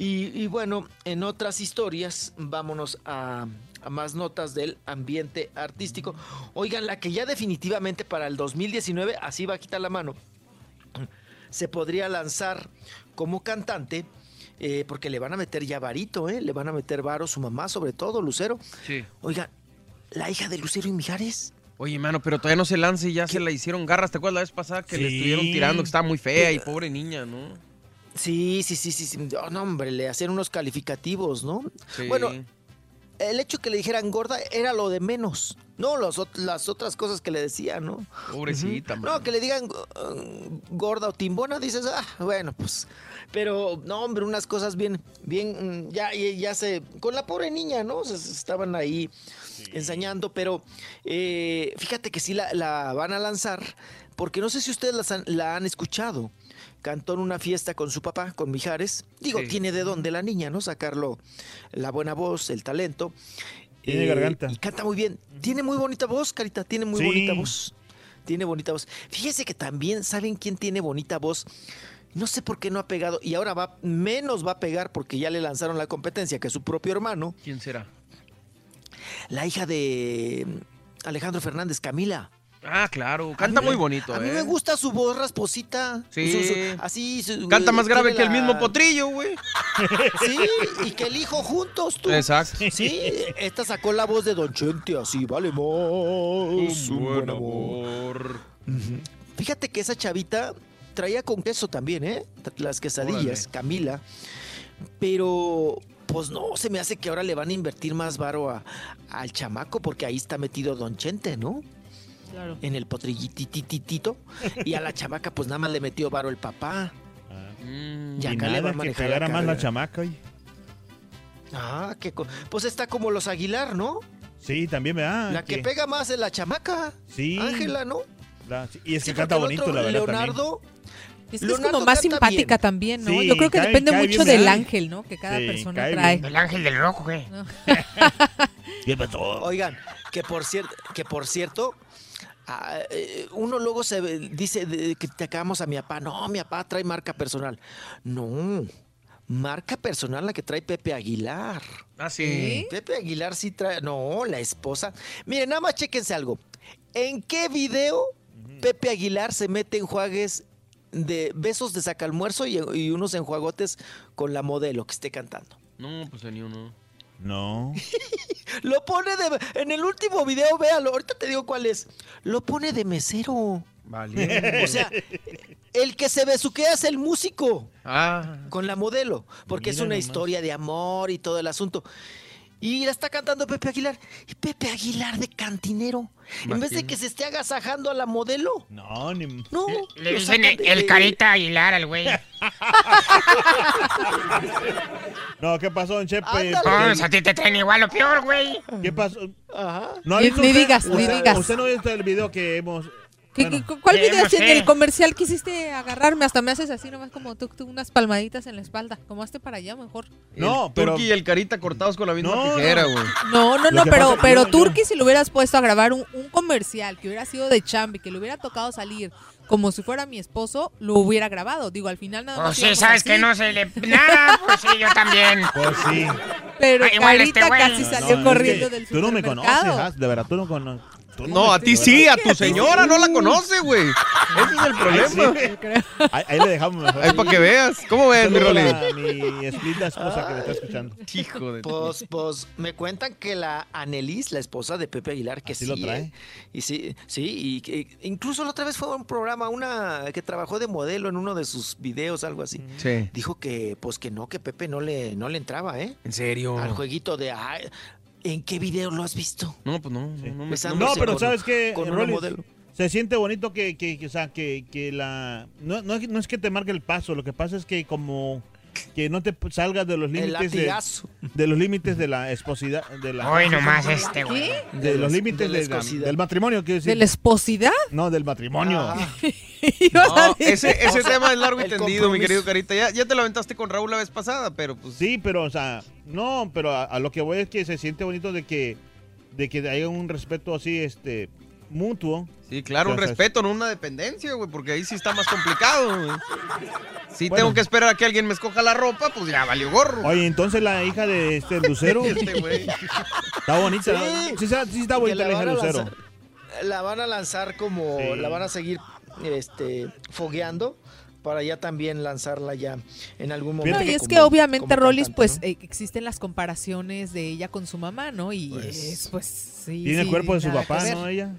Y, y bueno, en otras historias, vámonos a, a más notas del ambiente artístico. Oigan, la que ya definitivamente para el 2019, así va a quitar la mano, se podría lanzar como cantante, eh, porque le van a meter ya varito, ¿eh? Le van a meter varo su mamá, sobre todo, Lucero. Sí. Oigan, la hija de Lucero y Mijares. Oye, mano, pero todavía no se lanza y ya se la hicieron garras. ¿Te acuerdas la vez pasada que le estuvieron tirando, que estaba muy fea y Que- pobre niña, ¿no? Sí, sí, sí, sí. sí. Oh, no, hombre, le hacían unos calificativos, ¿no? Sí. Bueno, el hecho que le dijeran gorda era lo de menos. No, los las otras cosas que le decía, ¿no? Pobrecita. No, que le digan uh, gorda o timbona, dices, ah, bueno, pues. Pero, no, hombre, unas cosas bien, bien, mm, ya, ya, se. Con la pobre niña, ¿no? Se, se estaban ahí ensañando, pero eh, fíjate que sí la, la van a lanzar, porque no sé si ustedes las han- la han escuchado. Cantó en una fiesta con su papá, con Mijares. Digo, Sí. tiene de dónde la niña, ¿no? Sacarlo, la buena voz, el talento. Tiene garganta. Y canta muy bien. Tiene muy bonita voz, Carita, tiene muy Sí. bonita voz. Tiene bonita voz. Fíjese que también, ¿saben quién tiene bonita voz? No sé por qué no ha pegado y ahora va menos va a pegar porque ya le lanzaron la competencia que es su propio hermano, ¿Quién será? la hija de mm, Alejandro Fernández, Camila. Ah, claro. Canta mí muy bonito, A mí ¿eh? me gusta su voz rasposita. Sí. Su- su- así. su- Canta más grave que el mismo potrillo, güey. Sí, y que el hijo juntos, tú. Exacto. Sí, esta sacó la voz de Don Chente, así, vale más. Un buen amor. Fíjate que esa chavita traía con queso también, ¿eh? Las quesadillas, Órale. Camila. Pero, pues no, se me hace que ahora le van a invertir más varo a- al chamaco porque ahí está metido Don Chente, ¿no? Claro. En el potrillitititito. Y a la chamaca, pues nada más le metió varo el papá. Mm. Y Y acá le va nada, a que manejar pegara la más la chamaca. oye. Ah, qué co- Pues está como los Aguilar, ¿no? Sí, también me da. la que pega más es la chamaca. Sí. Ángela, ¿no? La- sí, y es que Sí, canta bonito, otro, la verdad. Leonardo. Es que es como más simpática bien. también, ¿no? Sí, Yo creo que cae- depende cae mucho del ¿verdad? ángel, ¿no? Que cada Sí, persona trae. El ángel del rojo, güey. ¿no? Oigan, que por cierto, que por cierto, ah, eh, uno luego se dice de- que te acabamos a mi papá. No, mi papá trae marca personal. No, marca personal la que trae Pepe Aguilar. Ah, sí. Pepe Aguilar sí trae. No, la esposa. Miren, nada más chéquense algo. ¿En qué video Pepe Aguilar se mete enjuagues de besos de sacalmuerzo y, y unos enjuagotes con la modelo que esté cantando? No, pues ni uno. No. Lo pone de. En el último video, véalo. Ahorita te digo cuál es. Lo pone de mesero. Vale. O sea, el que se besuquea es el músico Ah. con la modelo. Porque es una nomás. historia de amor y todo el asunto. Y la está cantando Pepe Aguilar. Y Pepe Aguilar de cantinero. En vez de que se esté agasajando a la modelo. No, ni. No. Le lo dicen el carita Aguilar al güey. No, ¿qué pasó, don Chepe? Ándale. Pues a ti te traen igual o peor, güey. ¿Qué pasó? Ajá. ¿No ha Ni- visto ni usted? digas, ni digas. Usted no ha visto el video que hemos. ¿Qué- bueno, qué- ¿Cuál Eh, video si en el comercial quisiste agarrarme? Hasta me haces así nomás como tú, tú, unas palmaditas en la espalda. Como hazte para allá mejor. No, el pero- Turqui y el carita cortados con la misma No, tijera, güey. No, no, no, pero, pasa- pero yo- Turki si lo hubieras puesto a grabar un, un comercial que hubiera sido de Chambi, que le hubiera tocado salir como si fuera mi esposo, lo hubiera grabado. Digo, al final nada más. Pues sí, sabes así, que no se le... Nada, pues sí, yo también. Pues sí. Pero Ah, igual este Carita casi No, salió es corriendo que del Tú no me conoces, supermercado. Has, de verdad, tú no conoces. No, a ti sí, a tu señora no la conoce, güey. Ese es el problema. Sí. Ahí, ahí le dejamos mejor. Ahí para que veas. ¿Cómo ves, mi Rolly? mi esplinda esposa que me está escuchando. Hijo de... Pues, pues me cuentan que la Anelis, la esposa de Pepe Aguilar, que Así sí. lo trae. ¿eh? Y sí, sí, y que incluso la otra vez fue a un programa, una que trabajó de modelo en uno de sus videos, algo así. Sí. Dijo que, pues que no, que Pepe no le, no le entraba, ¿eh? ¿En serio? Al jueguito de ay, ¿En qué video lo has visto? No, pues no. no, no me- No, pero con- ¿sabes qué? Con modelo. Se siente bonito que, que, que, o sea, que, que la... No, no es que te marque el paso, lo que pasa es que como... Que no te salgas de los límites de, de los límites de la esposidad de la Hoy nomás este, güey. ¿Qué? de los límites de de del matrimonio quiero decir ¿De la esposidad? no del matrimonio Ah, No, ese, ese tema es largo y tendido, mi querido Carita. Ya, ya te lo aventaste con Raúl la vez pasada, pero pues... sí pero o sea no pero a, a lo que voy es que se siente bonito de que de que haya un respeto así este mutuo Sí, claro, un respeto, no una dependencia, güey, porque ahí sí está más complicado, güey. Si Bueno. tengo que esperar a que alguien me escoja la ropa, pues ya valió gorro. oye entonces la hija de este Lucero Este güey. está bonita ¿no? Sí. sí, está- sí bonita la hija de van a Lucero lanzar- la van a lanzar como, Sí. la van a seguir este, fogueando para ya también lanzarla ya en algún momento. No, y es como- que obviamente Rollis, cantante, pues ¿no? eh, existen las comparaciones de ella con su mamá, ¿no? Y Pues, es, pues sí. tiene el sí, cuerpo de su papá no ella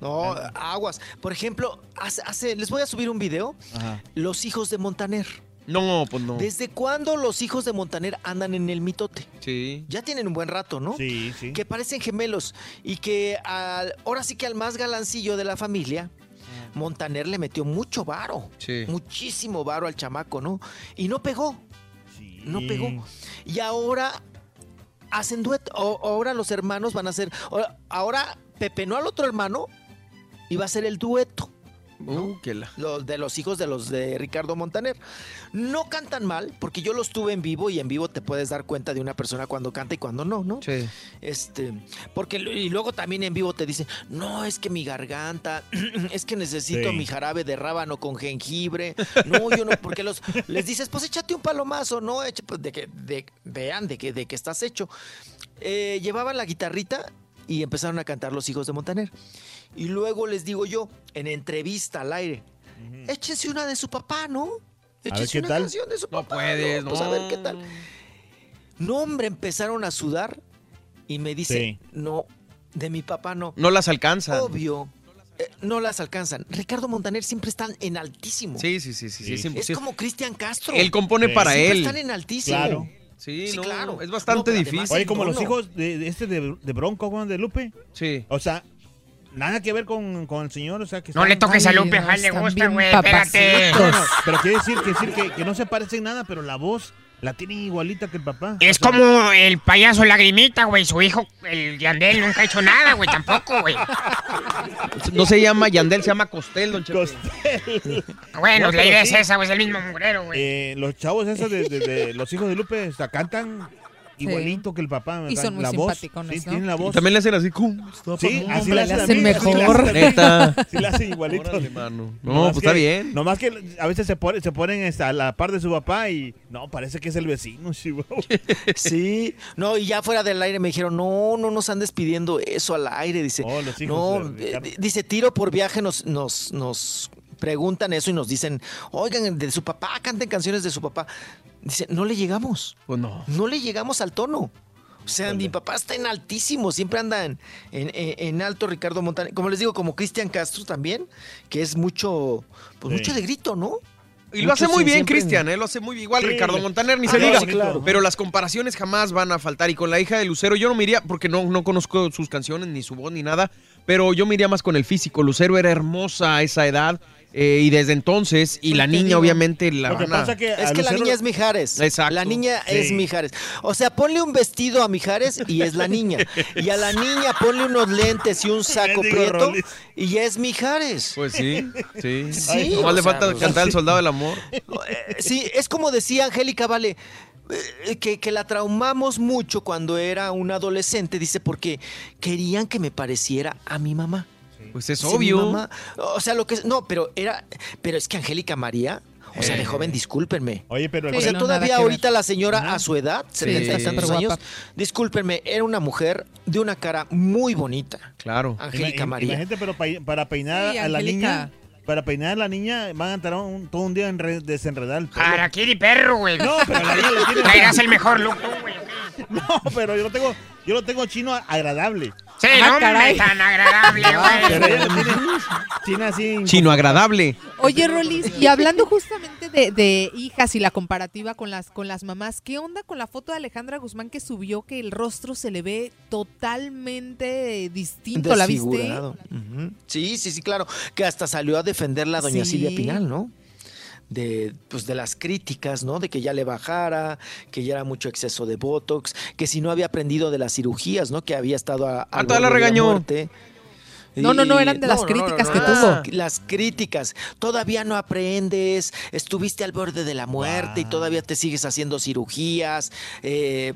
No, aguas. Por ejemplo, hace, hace- les voy a subir un video. Ajá. Los hijos de Montaner. No, pues no. ¿Desde cuándo los hijos de Montaner andan en el mitote? Sí. Ya tienen un buen rato, ¿no? Sí, sí. Que parecen gemelos y que al- ahora sí que al más galancillo de la familia, Montaner le metió mucho varo. Sí. Muchísimo varo al chamaco, ¿no? Y no pegó. No pegó. Y ahora hacen dueto. O- ahora los hermanos van a hacer. Ahora, ahora pepenó al otro hermano y va a ser el dueto. Uh, la- Los de los hijos de los de Ricardo Montaner. No cantan mal, porque yo los tuve en vivo y en vivo te puedes dar cuenta de una persona cuando canta y cuando no, ¿no? Sí. Este, porque y luego también en vivo te dicen, no, es que mi garganta, es que necesito Sí. mi jarabe de rábano con jengibre. No, yo no, porque los les dices, pues échate un palomazo, no, pues, de que de, vean de que de que estás hecho. Eh, llevaban la guitarrita y empezaron a cantar los hijos de Montaner. Y luego les digo yo, en entrevista al aire, échense una de su papá, ¿no? Échense qué una tal. canción de su No papá. puedes, Pues a no. ver qué tal. No, hombre, empezaron a sudar y me dice, Sí. no, de mi papá no. No las alcanzan. Obvio. eh, no las alcanzan. Ricardo Montaner siempre están en altísimo. Sí, sí, sí, sí, sí, es como Cristian Castro. Él compone Sí. para Siempre él. están en altísimo. Claro. Sí, Sí, no, claro. es bastante No, difícil. Oye, como los hijos de, de este de, de Bronco, Juan de Lupe. Sí. O sea, nada que ver con, con el señor. O sea, que No le toques a Lupe, Jal, le gusta, güey. Espérate. papacitos. No, no, pero quiere decir, que, decir que, que no se parecen nada, pero la voz la tienen igualita que el papá. Es O sea, como el payaso Lagrimita, güey. Su hijo, el Yandel, nunca ha hecho nada, güey. Tampoco, güey. No se llama Yandel, se llama Costel, don Chepe. Costel. Bueno, No, la idea sí. es esa, güey. Es el mismo mugrero, güey. Eh, los chavos esos de, de- de los hijos de Lupe o sea, cantan igualito que el papá. Y son muy la voz, simpaticones, sí, ¿no? tienen la Y voz. también le hacen así, cum, Sí, así le hacen, mejor. Neta. Sí la hacen igualito. Órale, mano. No, Nomás pues está bien. Nomás que a veces se, pone- se ponen a la par de su papá y no, parece que es el vecino. chihuahua. Sí, no, y ya fuera del aire me dijeron, no, no nos andes pidiendo eso al aire, dice. Oh, los hijos no, de eh, dice, tiro por viaje nos, nos, nos preguntan eso y nos dicen, oigan, de su papá, canten canciones de su papá. Dice, no le llegamos, Pues no. no le llegamos al tono. O sea, mi papá está en altísimo, siempre anda en, en- en alto Ricardo Montaner. Como les digo, como Cristian Castro también, que es mucho, pues Sí. mucho de grito, ¿no? Y lo hace muy bien, Cristian, ¿eh? Lo hace muy bien. Igual Sí, Ricardo Montaner, ni Ah, se no, diga. sí, claro. Pero las comparaciones jamás van a faltar. Y con la hija de Lucero, yo no me iría, porque no, no conozco sus canciones, ni su voz, ni nada. Pero yo me iría más con el físico. Lucero era hermosa a esa edad. Eh, y desde entonces, y Pues la te niña, obviamente, la Lo que pasa que Es a que la niña es Mijares. Exacto. La niña Sí. es Mijares. O sea, ponle un vestido a Mijares y es la niña. Y a la niña ponle unos lentes y un saco prieto Rolis. y es Mijares. Pues sí, sí. Sí, Nomás o le sea, falta pues, cantar El Soldado del Amor. Eh, Sí, es como decía Angélica Vale. eh, Que, que la traumamos mucho cuando era una adolescente, dice, porque querían que me pareciera a mi mamá. Pues es obvio. mamá- o sea, lo que es. No, pero era. Pero es que Angélica María. O sea, de joven, discúlpenme. Oye, pero el O sea, no, todavía ahorita la señora a su edad, 70 y Sí. tantos años, guapa. discúlpenme, era una mujer de una cara muy bonita. Claro. Angélica María. Imagínate, pero pa- para peinar Sí, a la niña, para peinar a la niña van a estar un- todo un día en re- desenredar el pelo. Araquiri perro, güey. No, pero la niña lo tiene. Traerás el mejor look, güey. No, pero yo lo tengo, yo lo tengo chino agradable. Sí, Ah, no, caray. tan agradable, tiene, tiene así. Chino agradable. Oye, Rolis, y hablando justamente de, de hijas y la comparativa con las, con las mamás, ¿qué onda con la foto de Alejandra Guzmán que subió que el rostro se le ve totalmente distinto? ¿La viste? Desfigurado. Ujú. Sí, sí, sí, claro. Que hasta salió a defenderla doña Sí. Silvia Pinal, ¿no? De, pues, de las críticas, ¿no? De que ya le bajara, que ya era mucho exceso de Botox, que si no había aprendido de las cirugías, ¿no? Que había estado a, al Ah, toda la regañó. muerte. No, no, no, eran de las críticas que tuvo. Las críticas. Todavía no aprendes, estuviste al borde de la muerte y todavía te sigues haciendo cirugías, eh,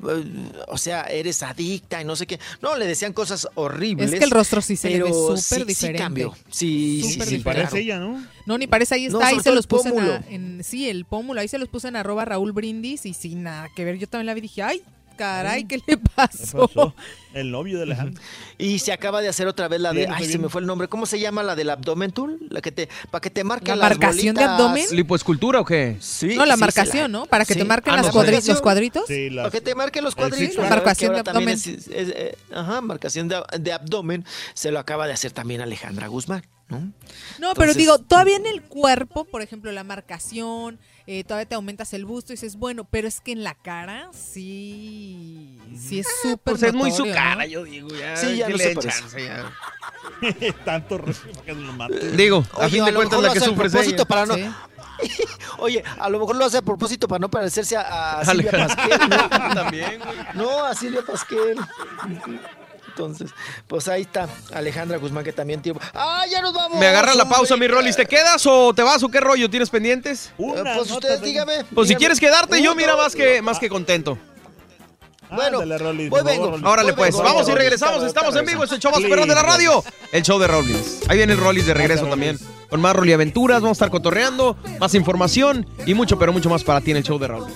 o sea, eres adicta y no sé qué. No, le decían cosas horribles. Es que el rostro sí se le ve súper sí- sí diferente. cambió. Sí, sí, Súper sí, diferente. Parece claro. ella, ¿no? No, ni parece, ahí No, está, ahí se los puse en, en- sí, el pómulo, ahí se los puse en arroba Raúl Brindis y sin nada que ver, yo también la vi y dije, ay, caray, ¿qué le ¿Qué pasó? El novio de Alejandro. Y se acaba de hacer otra vez la Sí, de, ay, se me fue el nombre. ¿Cómo se llama la del abdomen tool? La que te, para que te marquen ¿La las marcación de abdomen? ¿Lipoescultura o qué? Sí, No, la sí, marcación, la- ¿no? Para que sí. te marquen Ah, las la cuadri- marcación. los cuadritos. Sí, las- Para que te marquen los cuadritos. ¿verdad? Marcación de abdomen. es- es- eh, ajá, marcación de, de abdomen. Se lo acaba de hacer también Alejandra Guzmán. ¿no? No, pero digo, todavía en el cuerpo, por ejemplo, la marcación, eh, todavía te aumentas el busto y dices, bueno, pero es que en la cara sí, sí es súper Pues es muy su cara, ¿no? yo digo, ya. Sí, ya que no le se den parece. chance, ya. Tanto respeto que lo mate. Digo, a Oye, fin de cuentas la lo que hace a sufre es propósito para no. Sí. Oye, a lo mejor lo hace a propósito para no parecerse a, a Silvia. Pasquel. ¿no? También, güey. No, a Silvia Pasquel. Entonces, pues ahí está Alejandra Guzmán que también tiene. ¡Ah, ya nos vamos! Me agarra la pausa, mi! Rolis. ¿Te quedas o te vas o qué rollo? ¿Tienes pendientes? Eh, Una Pues ustedes de- dígame. Pues si quieres quedarte, yo mira más que, más que contento. Bueno, Ándale, Rolis, voy por favor, vengo. Rolis. Órale Voy, pues, vengo, vamos y regresamos. Estamos en vivo, es el show más perrón de la radio. El show de Rollins. Ahí viene el Rollins de regreso también. Con más Rolly Aventuras, vamos a estar cotorreando, más información y mucho, pero mucho más para ti en el show de Rollins.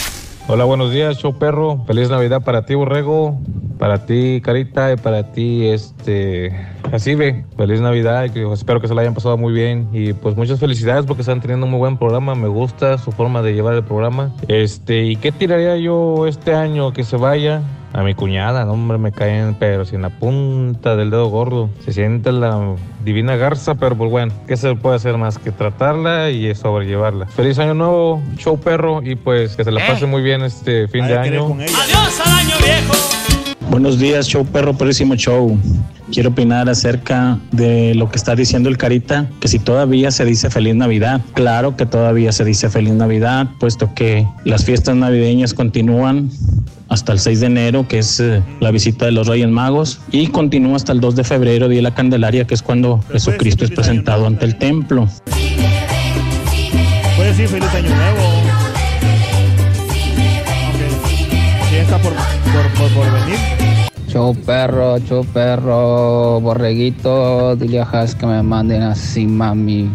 Hola, buenos días, show perro. Feliz Navidad para ti, Borrego. Para ti, Carita, y para ti, este, Jacibe. Feliz Navidad espero que se la hayan pasado muy bien. Y pues muchas felicidades porque están teniendo un muy buen programa. Me gusta su forma de llevar el programa. Este, ¿y qué tiraría yo este año que se vaya? A mi cuñada, no, hombre, me caen, pero sin la punta del dedo gordo. Se siente la divina garza, pero pues bueno, ¿qué se puede hacer más que tratarla y sobrellevarla? Feliz año nuevo, show perro, y pues que se la pase muy bien este fin de año. con ella. Adiós al año viejo. Buenos días, show perro, perrísimo show. Quiero opinar acerca de lo que está diciendo el Carita, que si todavía se dice feliz Navidad. Claro que todavía se dice feliz Navidad, puesto que las fiestas navideñas continúan hasta el 6 de enero, que es eh, la visita de los Reyes Magos, y continúa hasta el 2 de febrero, Día de la Candelaria, que es cuando Jesucristo es presentado ante el templo. Puedes decir feliz año nuevo. Ok. Sí, está por, por, por, por venir. Show perro, show perro, borreguito, dile a Has que me manden así, mami.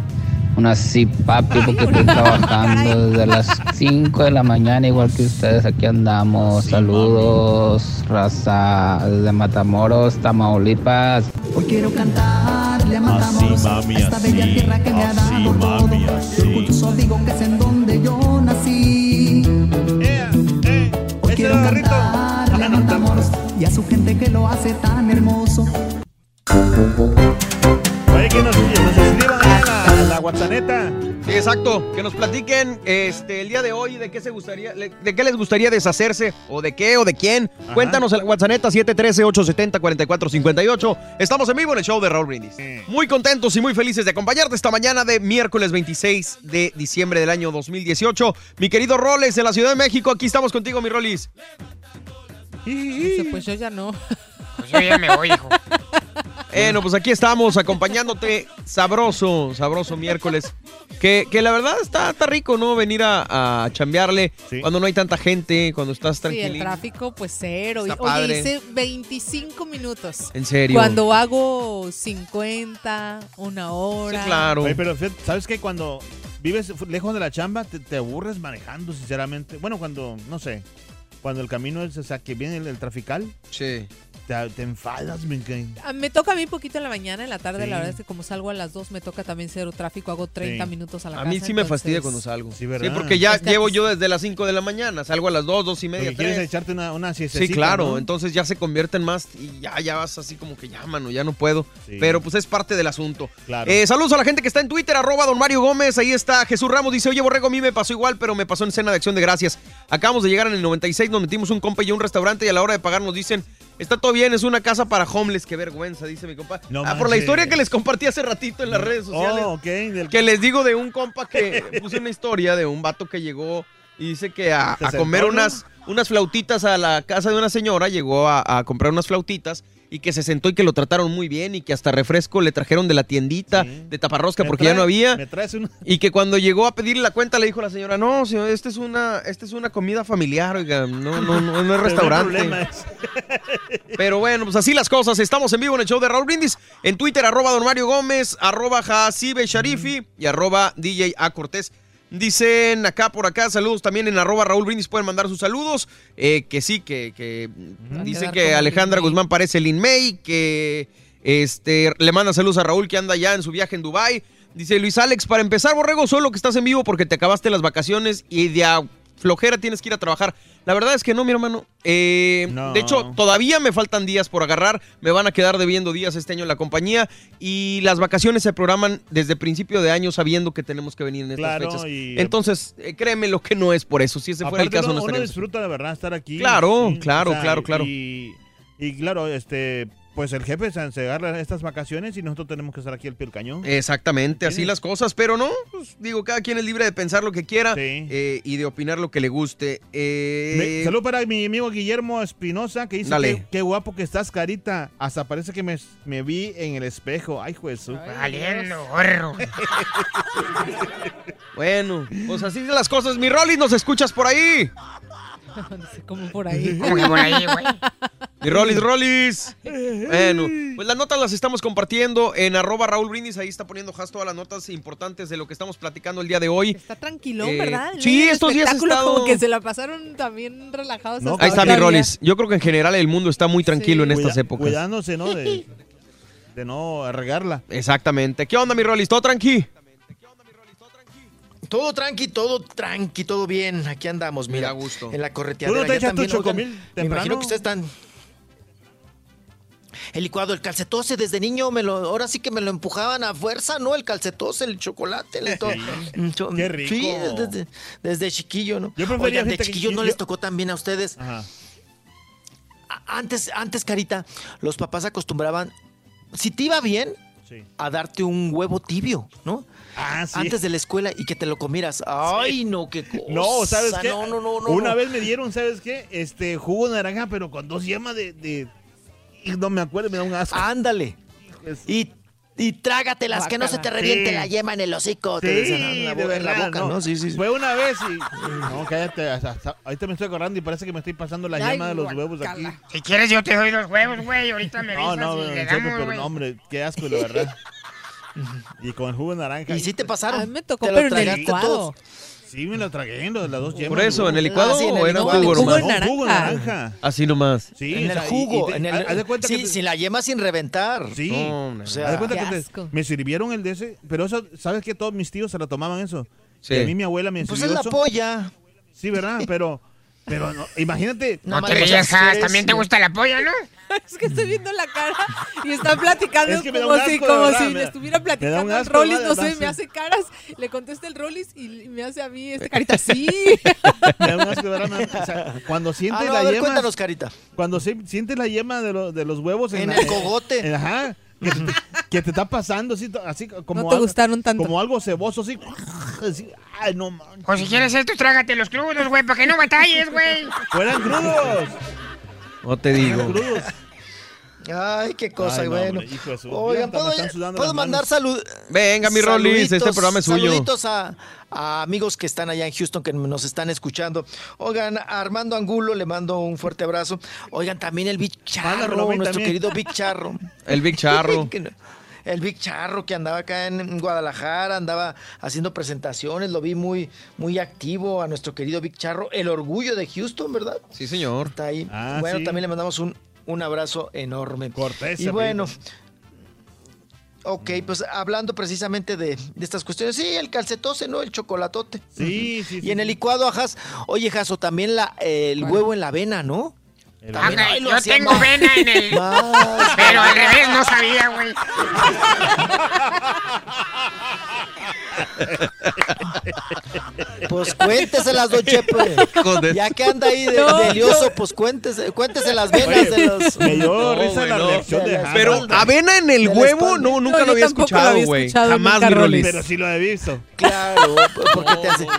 Una así, papi, porque estoy trabajando desde las 5 de la mañana, igual que ustedes. Aquí andamos. Saludos, raza, desde Matamoros, Tamaulipas. Hoy quiero cantarle a Matamoros, Así, mami, a esta bella tierra que me ha dado todo. mami, Y así. orgulloso digo que es en donde yo nací. Eh, eh, Hoy quiero cantarle a Matamoros y a su gente que lo hace tan hermoso. Oye, que nos, nos escriban en la, la WhatsApp. Sí, exacto. Que nos platiquen este el día de hoy de qué se gustaría, de qué les gustaría deshacerse o de qué o de quién. Cuéntanos en la WhatsApp 713-870-4458. Estamos en vivo en el show de Raúl Brindis. Muy contentos y muy felices de acompañarte esta mañana de miércoles 26 de diciembre del año 2018. Mi querido Roles de la Ciudad de México, aquí estamos contigo, mi Rolis. Dice, pues yo ya no. Pues yo ya me voy, hijo. Bueno, pues aquí estamos acompañándote sabroso, sabroso miércoles. Que, que la verdad está, está rico, ¿no? Venir a, a chambearle cuando no hay tanta gente, cuando estás Sí, tranquilo. el tráfico, pues cero. Está Oye, padre. hice 25 minutos. ¿En serio? Cuando hago 50, una hora. Oye, pero fíjate, ¿sabes que Cuando vives lejos de la chamba, te, te aburres manejando, sinceramente. Bueno, cuando, no sé, cuando el camino es, o sea, que viene el, el trafical. Sí. Te, te enfadas, me cae. Ah, Me toca a mí poquito en la mañana, en la tarde, Sí. la verdad es que como salgo a las 2 me toca también cero tráfico, hago 30 Sí. minutos a la A casa. mí sí me fastidia cuando salgo. Sí, ¿verdad? porque ya Es que llevo aquí- yo desde las 5 de la mañana, salgo a las 2, 2 y media, Porque quieres 3. echarte una, una Sí, claro, ¿no? entonces ya se convierten más y ya, ya vas así como que ya, mano, ya no puedo. Sí. Pero pues es parte del asunto. Claro. Eh, saludos a la gente que está en Twitter, arroba don Mario Gómez, ahí está Jesús Ramos, dice, oye Borrego, a mí me pasó igual, pero me pasó en cena de acción de gracias. Acabamos de llegar en el 96, nos metimos un compa y a un restaurante y a la hora de pagar nos dicen, está todo bien, es una casa para homeless, qué vergüenza, dice mi compa. No ah, por la historia que les compartí hace ratito en las redes sociales. Oh, del- Que les digo de un compa que puse una historia de un vato que llegó y dice que a, ¿Te a sentó, comer unas, unas flautitas a la casa de una señora, llegó a, a comprar unas flautitas y que se sentó y que lo trataron muy bien y que hasta refresco le trajeron de la tiendita de taparrosca ¿Me porque ya no había. ¿Me traes una? Y que cuando llegó a pedirle la cuenta le dijo a la señora, no, señor, esta es una, esta es una comida familiar, oiga, no, no, no, no es Pero no hay restaurante. Pero bueno, pues así las cosas. Estamos en vivo en el show de Raúl Brindis. En Twitter, arroba don Mario Gómez, arroba Jacibe Sharifi y arroba DJ A Cortés. Dicen acá por acá, saludos también en arroba Raúl Brindis, pueden mandar sus saludos. Eh, que sí, que, que dicen que Alejandra. Guzmán parece Lin May, que este, le manda saludos a Raúl que anda ya en su viaje en Dubai. Dice Luis Alex, para empezar, Borrego, solo que estás en vivo porque te acabaste las vacaciones y de a flojera tienes que ir a trabajar. La verdad es que no, mi hermano. Eh, No. De hecho, todavía me faltan días por agarrar. Me van a quedar debiendo días este año en la compañía. Y las vacaciones se programan desde principio de año sabiendo que tenemos que venir en estas Claro, fechas. y- Entonces, eh, créeme lo que no es por eso. Si ese fuera el caso, uno, no uno disfruta de verdad estar aquí. Claro, claro, claro, claro. Y, y claro, este, pues el jefe se, agarra estas vacaciones y nosotros tenemos que estar aquí al pie del cañón. Exactamente, así las cosas, pero no, pues, digo, cada quien es libre de pensar lo que quiera eh, y de opinar lo que le guste. Eh, Salud para mi amigo Guillermo Espinosa que dice Dale. que qué guapo que estás, carita. Hasta parece que me, me vi en el espejo. Ay, Jesús. Valiendo, gorro. Bueno, pues así de las cosas. Mi Rollis, ¿nos escuchas por ahí? No cómo por ahí. ¿Cómo que por ahí, güey? Mi Rollis, Rollis. Bueno, pues las notas las estamos compartiendo en arroba Raúl Brindis. Ahí está poniendo Has todas las notas importantes de lo que estamos platicando el día de hoy. Está tranquilón, Eh, ¿verdad? Sí, estos días estado- Como que se la pasaron también relajados. hasta Ahí está mi. Rollis. Yo creo que en general el mundo está muy tranquilo en estas Cuida- épocas. Cuidándose, ¿no? De, de no regarla. Exactamente. ¿Qué onda, mi Rollis? ¿Todo tranqui? Todo tranqui, todo tranqui, todo bien. Aquí andamos, mira. gusto. En la correteadera. ¿Tú no te Ya echas tu oigan, Me temprano? imagino que ustedes están... El licuado, el calcetose, desde niño me lo, ahora sí que me lo empujaban a fuerza, ¿no? El calcetose, el chocolate, el to- Mm, Qué rico. Sí, desde, desde chiquillo, ¿no? Yo prefería, Oigan, de que yo- no les tocó también a ustedes. Ajá. Antes, antes, Carita, los papás acostumbraban, si te iba bien, Sí. a darte un huevo tibio, ¿no? Ah, sí. Antes de la escuela y que te lo comieras. Ay, no, qué cosa. No, ¿sabes qué? No, no, no, no. Una no. vez me dieron, ¿sabes qué? Este jugo de naranja, pero con dos yemas de. de- y no me acuerdo, me da un asco. Ándale. Y, y trágatelas, que no se te reviente Sí. la yema en el hocico. te Sí, decían, ¿no? en la, de bo- en la boca, no. ¿no? Sí, sí. sí. Fue una vez y. No, cállate. hasta- hasta- ahorita me estoy acordando y parece que me estoy pasando la Ay, yema de los huevos aquí. Si quieres, yo te doy los huevos, güey. Ahorita me No, avisas no, y le pero no, hombre, qué asco, la verdad. y con el jugo de naranja. ¿Y sí te pasaron? A mí me tocó, ¿Te lo pero en el licuado. todos? Sí, me lo tragué, lo de las dos yemas. Por eso. ¿en el licuado Ah, sí, en el o era jugo Jugo nomás? No, jugo de naranja. naranja. Así nomás. Sí, en el jugo. en el, haz de cuenta sí, que te- sin la yema sin reventar. Sí. No, no. O sea, Haz de cuenta que te- me sirvieron el de ese, pero eso, ¿sabes que Todos mis tíos se lo tomaban eso. Sí. Y a mí mi abuela me pues sirvió es la eso. polla. Sí, ¿verdad? Pero, pero no, imagínate. No te rías, aceres, También te gusta la polla, ¿no? Es que estoy viendo la cara y están platicando Es que como si, como verdad, si me estuviera platicando el Rollis, no sé, verdad, me hace caras, le contesta el Rollis y me hace a mí este carita, sí. Me da un asco, de verdad, me- o sea, cuando Ah, sientes no, la a ver, yema. cuéntanos, Carita. Cuando se- sientes la yema de, lo- de los huevos en, En la- el cogote. en- ajá. Que te, que te está pasando así, así como, No te algo, gustaron tanto. como algo ceboso, así. así, ay, no manches. O si quieres esto, trágate los crudos, güey, para que no batalles, güey. Fueran crudos. No te digo. Crudos. Ay, qué cosa, Ay, no, bueno. hombre, hijo de su- Oigan, ¿puedo, puedo mandar salud? Venga, mi Rollis, este programa es suyo. Saluditos a, a amigos que están allá en Houston que nos están escuchando. Oigan, a Armando Angulo le mando un fuerte abrazo. Oigan, también el Big Charro, mí nuestro también. querido Big Charro. El Big Charro. El Big Charro que andaba acá en Guadalajara, andaba haciendo presentaciones, lo vi muy, muy activo a nuestro querido Big Charro, el orgullo de Houston, ¿verdad? Sí, señor. Está ahí. Ah, bueno, sí. también le mandamos un, un abrazo enorme. Cortés, Y bueno, apellido. ok, pues hablando precisamente de, de estas cuestiones, sí, el calcetose, ¿no? El chocolatote. Sí, sí, Y sí, en el licuado, ajas, oye, Jaso, también la, el huevo en la avena, ¿no? Lo yo tengo vena en el... más- Pero al revés no sabía, güey. Pues cuénteselas, don Chepe. Ya que anda ahí de, No, de lioso, pues cuéntese, cuéntese las venas de los... Me dio No, risa la no. reacción de. Pero avena en el huevo, no, nunca No, lo había escuchado, güey. Jamás, mi. Rollis. Pero sí lo he visto. Claro, porque te hace...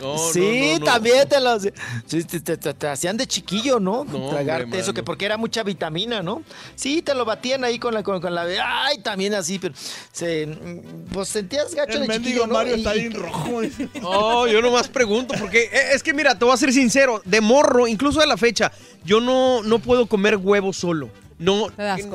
No, sí, no, no, no. también te los... sí, te, te- te- te hacían de chiquillo, ¿no? No, Tragarte hombre, eso, que porque era mucha vitamina, ¿no? Sí, te lo batían ahí con la... Con, con la ay, también así, pero... Se, pues sentías gacho El de chiquillo, ¿no? Mario Y- está bien rojo. No, yo nomás pregunto, porque eh, es que mira, te voy a ser sincero, de morro, incluso de la fecha, yo no, no puedo comer huevo solo. No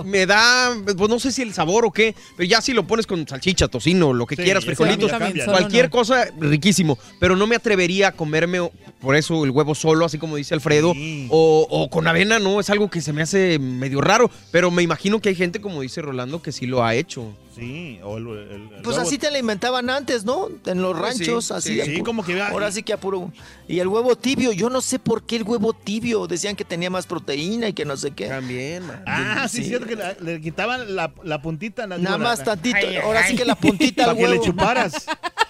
me da, pues no sé si el sabor o qué, pero ya si lo pones con salchicha, tocino, lo que Sí, quieras, frijolitos, cambia, cualquier cosa, riquísimo. Pero no me atrevería a comerme o- por eso el huevo solo, así como dice Alfredo, o, o con avena, no, es algo que se me hace medio raro, pero me imagino que hay gente, como dice Rolando, que sí lo ha hecho. Sí, o el, el- el Pues huevo- así te la inventaban antes, ¿no? En los Pues sí, ranchos, sí, así. sí, como que Ahora sí que a puro. Y el huevo tibio, yo no sé por qué el huevo tibio. Decían que tenía más proteína y que no sé qué. También, Ah, sí, es cierto que la- le quitaban la, la puntita. la- Nada digo, más la- tantito. Ahora sí que la puntita Para al que le huevo. chuparas.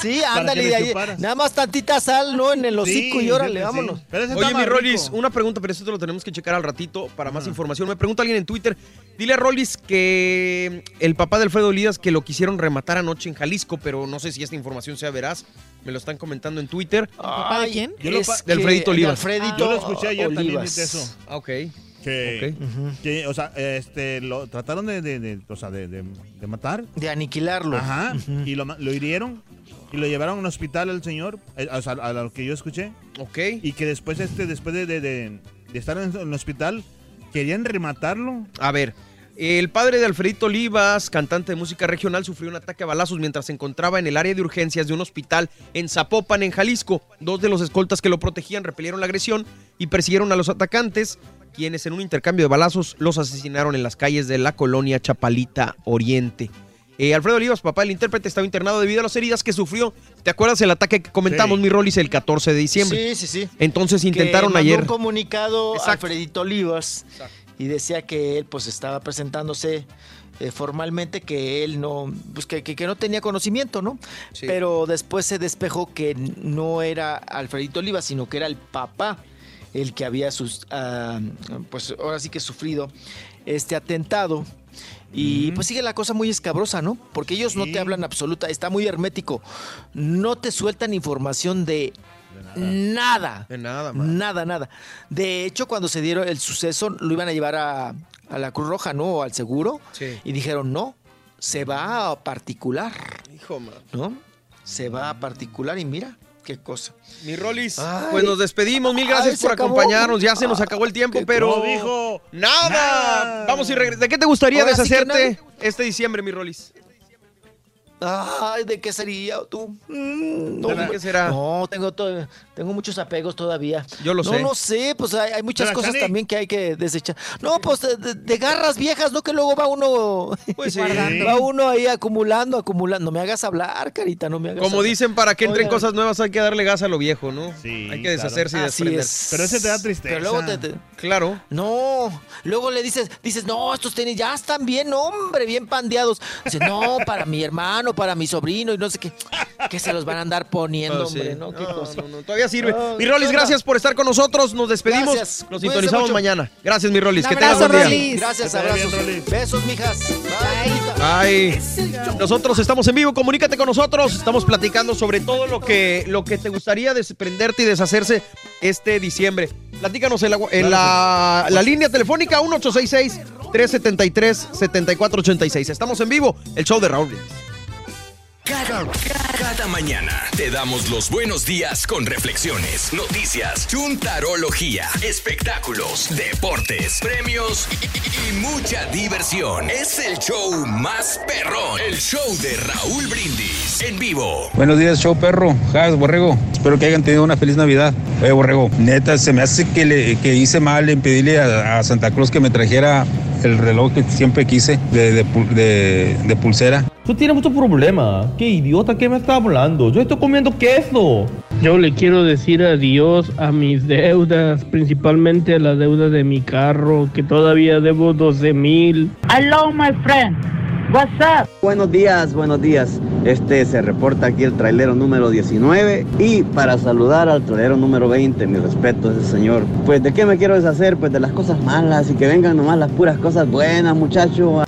Sí, ándale de ahí. Nada más tantita sal, ¿no? En el hocico Sí, y órale, sí. vámonos. Pero ese Oye, mi rico. una pregunta, pero esto te lo tenemos que checar al ratito para más información. Me pregunta alguien en Twitter. Dile a Rolis que el papá de Alfredo Olivas que lo quisieron rematar anoche en Jalisco, pero no sé si esta información sea veraz. Me lo están comentando en Twitter. ¿Papá de quién? Yo lo de Alfredito Olivas. Alfredito Yo lo escuché ayer también Olivas. de eso. Ah, ok. Que, que, o sea, este, lo trataron de, de, de- o sea, de, de- de matar. De aniquilarlo. Ajá. Y lo, lo hirieron y lo llevaron a un hospital al señor, eh, o sea, a lo que yo escuché. Ok. Y que después, este, después de, de- de- de estar en el hospital, querían rematarlo. A ver, el padre de Alfredito Olivas, cantante de música regional, sufrió un ataque a balazos mientras se encontraba en el área de urgencias de un hospital en Zapopan, en Jalisco. Dos de los escoltas que lo protegían repelieron la agresión y persiguieron a los atacantes, quienes en un intercambio de balazos los asesinaron en las calles de la colonia Chapalita Oriente. Eh, Alfredo Olivas, papá del intérprete, estaba internado debido a las heridas que sufrió. ¿Te acuerdas el ataque que comentamos, Sí. mi Rolis, el 14 de diciembre? Sí, sí, sí. Entonces intentaron que mandó ayer. un comunicado a. Alfredito Olivas y decía que él pues estaba presentándose eh, formalmente que él no pues que, que- que no tenía conocimiento, ¿no? Sí. Pero después se despejó que no era Alfredito Olivas, sino que era el papá el que había sus ah, pues ahora sí que sufrido este atentado. Y pues sigue la cosa muy escabrosa, ¿no? Porque ellos no te hablan absoluta, está muy hermético. No te sueltan información de nada. De nada, man. Nada, nada. De hecho, cuando se dieron el suceso, lo iban a llevar a, a la Cruz Roja, ¿no? O al seguro. Sí. Y dijeron, no, se va a particular, Hijo, man. ¿no? Se va a particular y mira, qué cosa. Mi Rolis, Ay. pues nos despedimos. Mil gracias Ay, por acabó. acompañarnos. Ya se nos acabó el tiempo, pero. No dijo ¡Nada! nada. Vamos y regresamos. ¿De qué te gustaría Ahora sí que deshacerte este diciembre, mi Rolis? Ay, ¿de qué sería tú? Mm, no, ¿De qué será? No, tengo, tengo muchos apegos todavía. Yo lo no, sé. No, sé, pues hay, hay muchas ¿De la cosas Chani? también que hay que desechar. No, pues de, de- de garras viejas, ¿no? Que luego va uno... Pues sí. Va uno ahí acumulando, acumulando. No me hagas hablar, carita, no me hagas Como hablar. dicen, para que entren cosas nuevas hay que darle gas a lo viejo, ¿no? Sí, hay que deshacerse y Así desprender. es. Pero ese te da tristeza. Pero luego te- te, Claro. no, luego le dices, dices, no, estos tenis ya están bien, hombre, bien pandeados. Dice, no, para mi hermano, para mi sobrino y no sé qué. Que se los van a andar poniendo, sí. hombre, ¿no? Qué No, cosa. no, no, todavía sirve. Mi Rolis, gracias por estar con nosotros. Nos despedimos. Gracias. Nos sintonizamos mucho. mañana. Gracias, mi Rolis. Que tengas buen día. Rolis. Gracias, bien, abrazos. Rolis. Besos, mijas. Bye. Bye. Nosotros estamos en vivo, comunícate con nosotros. Estamos platicando sobre todo lo que, lo que te gustaría desprenderte y deshacerse este diciembre. Platícanos en la, en la, la línea telefónica 1866-373-7486. Estamos en vivo, el show de Raúl. Cada, cada mañana te damos los buenos días con reflexiones, noticias, chuntarología, espectáculos, deportes, premios y, y mucha diversión. Es el show más perrón, el show de Raúl Brindis en vivo. Buenos días, show perro. Jas, borrego. Espero que hayan tenido una feliz Navidad. Oye, borrego, neta, se me hace que, le, que hice mal en pedirle a, a Santa Cruz que me trajera el reloj que siempre quise de, de- de pulsera. Tú tienes mucho problema. Qué idiota que me está hablando. Yo estoy comiendo queso. Yo le quiero decir adiós a mis deudas, principalmente a la deuda de mi carro, que todavía debo 12 mil. Hello, my friend. What's up? Buenos días, buenos días. Este se reporta aquí el trailero número 19 y para saludar al trailero número 20, mi respeto a ese señor. Pues de qué me quiero deshacer, pues de las cosas malas y que vengan nomás las puras cosas buenas, muchacho.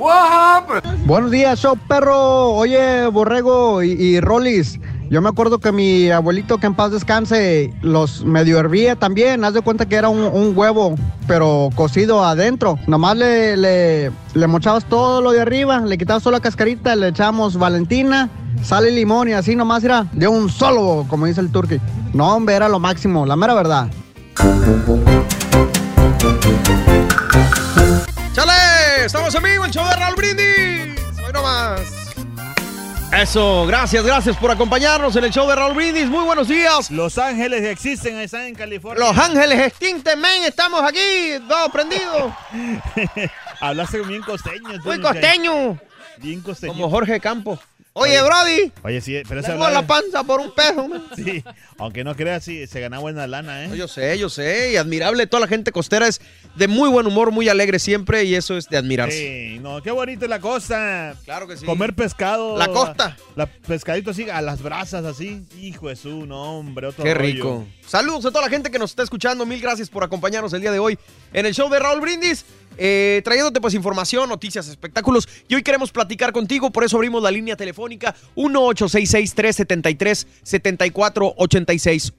Hey, what happened? Buenos días, show perro. Oye, Borrego y, y Rolis. Yo me acuerdo que mi abuelito, que en paz descanse, los medio hervía también. Haz de cuenta que era un, un huevo, pero cocido adentro. Nomás le, le, le mochabas todo lo de arriba, le quitabas solo la cascarita, le echamos Valentina, sal y limón y así nomás era de un solo, como dice el turqui. No, hombre, era lo máximo, la mera verdad. ¡Chale! ¡Estamos en vivo! ¡El show de Raúl Brindis! ¡Hoy nomás! Eso, gracias, gracias por acompañarnos en el show de Raúl Brindis. Muy buenos días. Los Ángeles existen, están en California. Los Ángeles extintos, men, estamos aquí, dos prendidos. Hablaste bien costeño. Muy costeño. Bien costeño. Como Jorge Campos. Oye, Brody, Oye, sí, pero hablaba- la panza por un peso, man. Sí, aunque no creas, sí, se gana buena lana, ¿eh? Yo sé, yo sé, y admirable. Toda la gente costera es de muy buen humor, muy alegre siempre, y eso es de admirarse. Sí, no, qué bonita es la costa. Claro que sí. Comer pescado. La costa. La pescadito así, a las brasas así. Hijo de su, no, hombre, otro Qué rollo. rico. Saludos a toda la gente que nos está escuchando. Mil gracias por acompañarnos el día de hoy en el show de Raúl Brindis. Eh, trayéndote pues información, noticias, espectáculos. Y hoy queremos platicar contigo, por eso abrimos la línea telefónica 1-866-373-7486.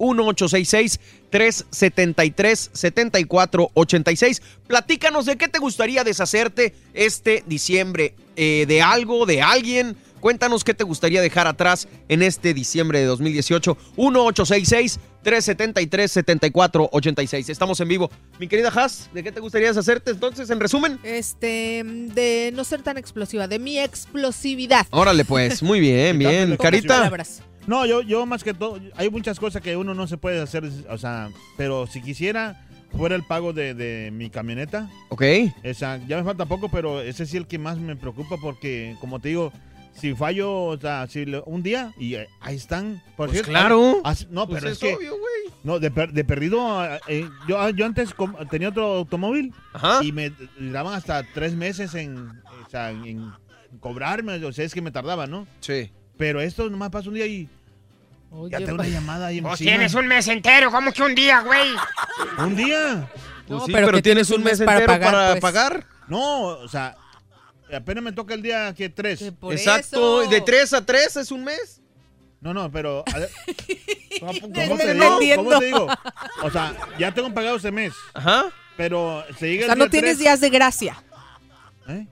1-866-373-7486. Platícanos de qué te gustaría deshacerte este diciembre. Eh, de algo, de alguien. Cuéntanos qué te gustaría dejar atrás en este diciembre de 2018. 1-866-373-7486. Estamos en vivo. Mi querida Haas, ¿de qué te gustaría deshacerte entonces, en resumen? Este, de no ser tan explosiva, de mi explosividad. Órale, pues. Muy bien, bien. Carita. No, yo, yo más que todo, hay muchas cosas que uno no se puede hacer, o sea, pero si quisiera, fuera el pago de, de mi camioneta. Ok. O sea, ya me falta poco, pero ese sí el que más me preocupa porque, como te digo, si fallo, o sea, si un día y eh, ahí están. Por Pues cierto, claro. as- no, Pues pero es es, que obvio, güey. no de, per- de perdido. eh, yo, yo antes com- tenía otro automóvil y me daban hasta tres meses en, o sea, en, en cobrarme. O sea, es que me tardaba, ¿no? Sí. Pero esto nomás pasa un día y ya tengo una llamada ahí Pues encima. tienes un mes entero, ¿cómo que un día, güey? ¿Un día? Pues No, sí, pero pero que tienes tienes un mes para pagar, para pues. pagar. No, o sea, apenas me toca el día que tres. Exacto. De 3 a 3 es un mes. No, no, pero. a ver, ¿Cómo, te digo? entiendo. ¿Cómo te digo? O sea, ya tengo pagado ese mes. Ajá. Pero se llega O sea, el no tienes tres- días de gracia. ¿Eh?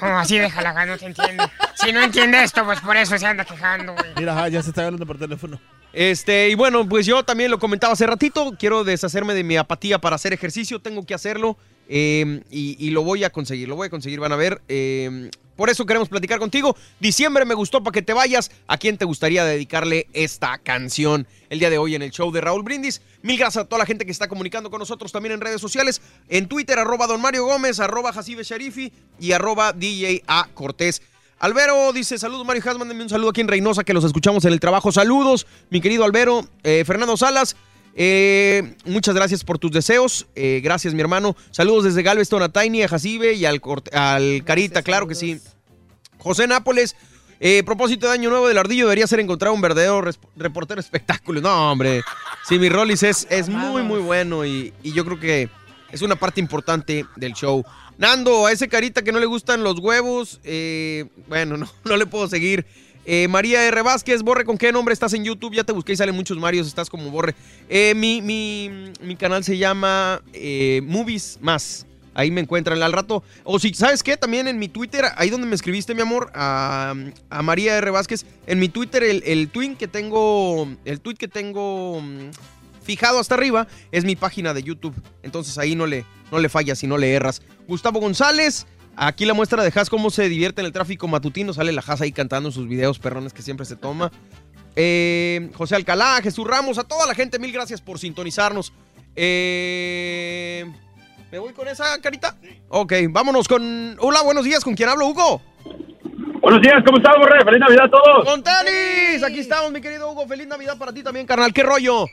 No, así déjala, no te entiende. Si no entiende esto, pues por eso se anda quejando, güey. Mira, ajá, ya se está hablando por teléfono. Este, y bueno, pues yo también lo comentaba hace ratito, quiero deshacerme de mi apatía para hacer ejercicio, tengo que hacerlo eh, y, lo voy a conseguir, lo voy a conseguir, van a ver. eh, por eso queremos platicar contigo. Diciembre me gustó para que te vayas. ¿A quién te gustaría dedicarle esta canción el día de hoy en el show de Raúl Brindis? Mil gracias a toda la gente que está comunicando con nosotros también en redes sociales. En Twitter, arroba Don Mario Gómez, arroba Jacibe Sharifi y arroba Cortés. Albero dice, saludos Mario Has, mándenme un saludo aquí en Reynosa que los escuchamos en el trabajo. Saludos, mi querido Albero. Eh, Fernando Salas, eh, muchas gracias por tus deseos. Eh, gracias, mi hermano. Saludos desde Galveston a Tiny, a Jacibe y al, al Carita, claro que sí. José Nápoles, eh, propósito de Año Nuevo del Ardillo debería ser encontrar un verdadero reportero de espectáculos. No, hombre. Sí, mi Rollis es, es muy, muy bueno y, y yo creo que es una parte importante del show. Nando, a ese carita que no le gustan los huevos, eh, bueno, no, no le puedo seguir. Eh, María R. Vázquez, Borre, ¿con qué nombre estás en YouTube? Ya te busqué y salen muchos Marios, estás como Borre. Eh, mi, mi- mi canal se llama eh, Movies Más. Ahí me encuentran al rato. O si, ¿sabes qué? También en mi Twitter, ahí donde me escribiste, mi amor, a, María R. Vázquez, en mi Twitter, el, el tweet que tengo, el tweet que tengo mm, fijado hasta arriba es mi página de YouTube. Entonces ahí no le, no le fallas y no le erras. Gustavo González, aquí la muestra de Haas cómo se divierte en el tráfico matutino. Sale la Haas ahí cantando en sus videos perrones que siempre se toma. Eh, José Alcalá, Jesús Ramos, a toda la gente, mil gracias por sintonizarnos. Eh, ¿Me voy con esa carita? Ok, vámonos con... Hola, buenos días, ¿con quién hablo, Hugo? Buenos días, ¿cómo estás, Borre? ¡Feliz Navidad a todos! ¡Con tenis! Aquí estamos, mi querido Hugo. Feliz Navidad para ti también, carnal. ¿Qué rollo?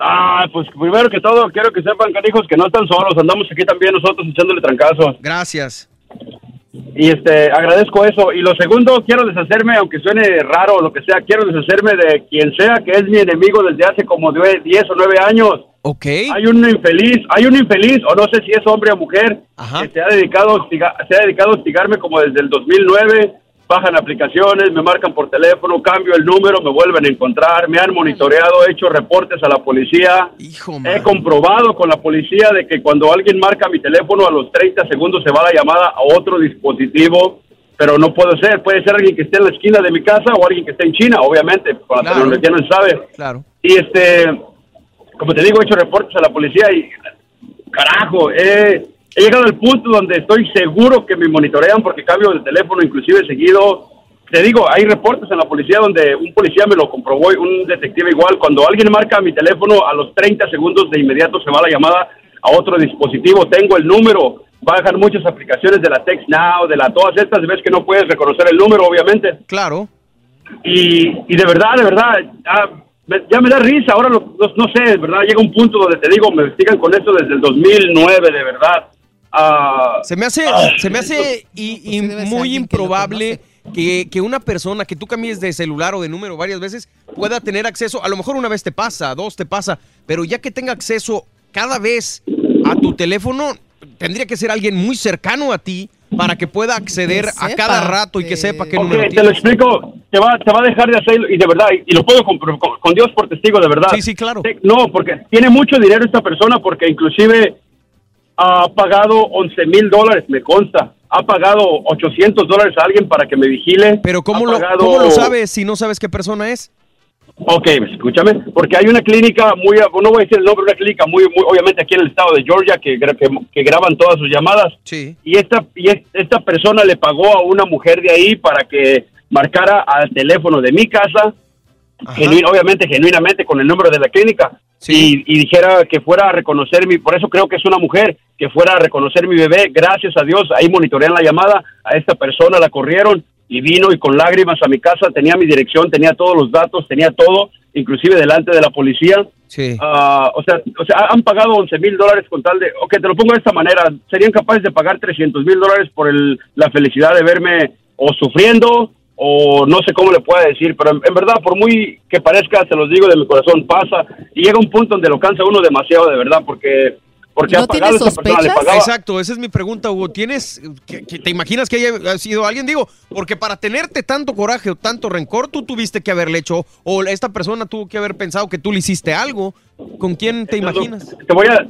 Ah, pues primero que todo, quiero que sepan, canijos, que no están solos. Andamos aquí también nosotros echándole trancazos. Gracias. Y este, agradezco eso. Y lo segundo, quiero deshacerme, aunque suene raro o lo que sea, quiero deshacerme de quien sea que es mi enemigo desde hace como due- 10 o 9 años. Ok. Hay un infeliz, hay un infeliz, o no sé si es hombre o mujer, que se ha dedicado a hostiga- se ha dedicado a hostigarme como desde el 2009. Bajan aplicaciones, me marcan por teléfono, cambio el número, me vuelven a encontrar, me han monitoreado, he hecho reportes a la policía. He comprobado con la policía de que cuando alguien marca mi teléfono a los 30 segundos se va la llamada a otro dispositivo, pero no puede ser, puede ser alguien que esté en la esquina de mi casa o alguien que esté en China, obviamente, con la Claro. tecnología no se sabe. Claro. Y este como te digo, he hecho reportes a la policía y, carajo, he, he llegado al punto donde estoy seguro que me monitorean porque cambio de teléfono inclusive seguido. Te digo, hay reportes en la policía donde un policía me lo comprobó, y un detective igual, cuando alguien marca mi teléfono, a los 30 segundos de inmediato se va la llamada a otro dispositivo, tengo el número, bajan muchas aplicaciones de la Text Now, de la todas estas, ves que no puedes reconocer el número, obviamente. Claro. Y, y de verdad, de verdad, ya me, ya me da risa, ahora lo- lo- no sé, de verdad, llega un punto donde te digo, me investigan con esto desde el 2009, de verdad. Ah, Se me hace, ah, se me hace y- y muy improbable que, que una persona que tú cambies de celular o de número varias veces pueda tener acceso, a lo mejor una vez te pasa, dos te pasa, pero ya que tenga acceso cada vez a tu teléfono, tendría que ser alguien muy cercano a ti para que pueda acceder a cada rato y que sepa qué Ok, número te lo explico, te va, te va a dejar de hacerlo y de verdad, y, y lo puedo compro- con, con Dios por testigo, de verdad. Sí, sí, claro. No, porque tiene mucho dinero esta persona porque inclusive ha pagado 11 mil dólares, me consta. Ha pagado 800 dólares a alguien para que me vigile. Pero ¿cómo lo, pagado- ¿cómo lo sabes si no sabes qué persona es? Ok, escúchame, porque hay una clínica muy, no voy a decir el nombre, una clínica muy, muy obviamente aquí en el estado de Georgia que, que, que graban todas sus llamadas. Sí. Y esta, y es- esta persona le pagó a una mujer de ahí para que marcara al teléfono de mi casa, obviamente genuinamente con el número de la clínica, y, y dijera que fuera a reconocer mi, por eso creo que es una mujer, que fuera a reconocer mi bebé, gracias a Dios, ahí monitorean la llamada, a esta persona la corrieron y vino y con lágrimas a mi casa, tenía mi dirección, tenía todos los datos, tenía todo, inclusive delante de la policía. Sí. Ah, o sea, o sea, han pagado 11 mil dólares con tal de, ok, te lo pongo de esta manera, serían capaces de pagar 300 mil dólares por el, la felicidad de verme o sufriendo o no sé cómo le pueda decir, pero en, en verdad, por muy que parezca, se los digo de mi corazón, pasa y llega un punto donde lo cansa uno demasiado de verdad porque porque ha pagado esa persona, le pagaba. Exacto, esa es mi pregunta, Hugo. ¿Tienes, que, que te imaginas que haya sido alguien? Digo, porque para tenerte tanto coraje o tanto rencor, tú tuviste que haberle hecho, o esta persona tuvo que haber pensado que tú le hiciste algo. ¿Con quién te imaginas? te voy a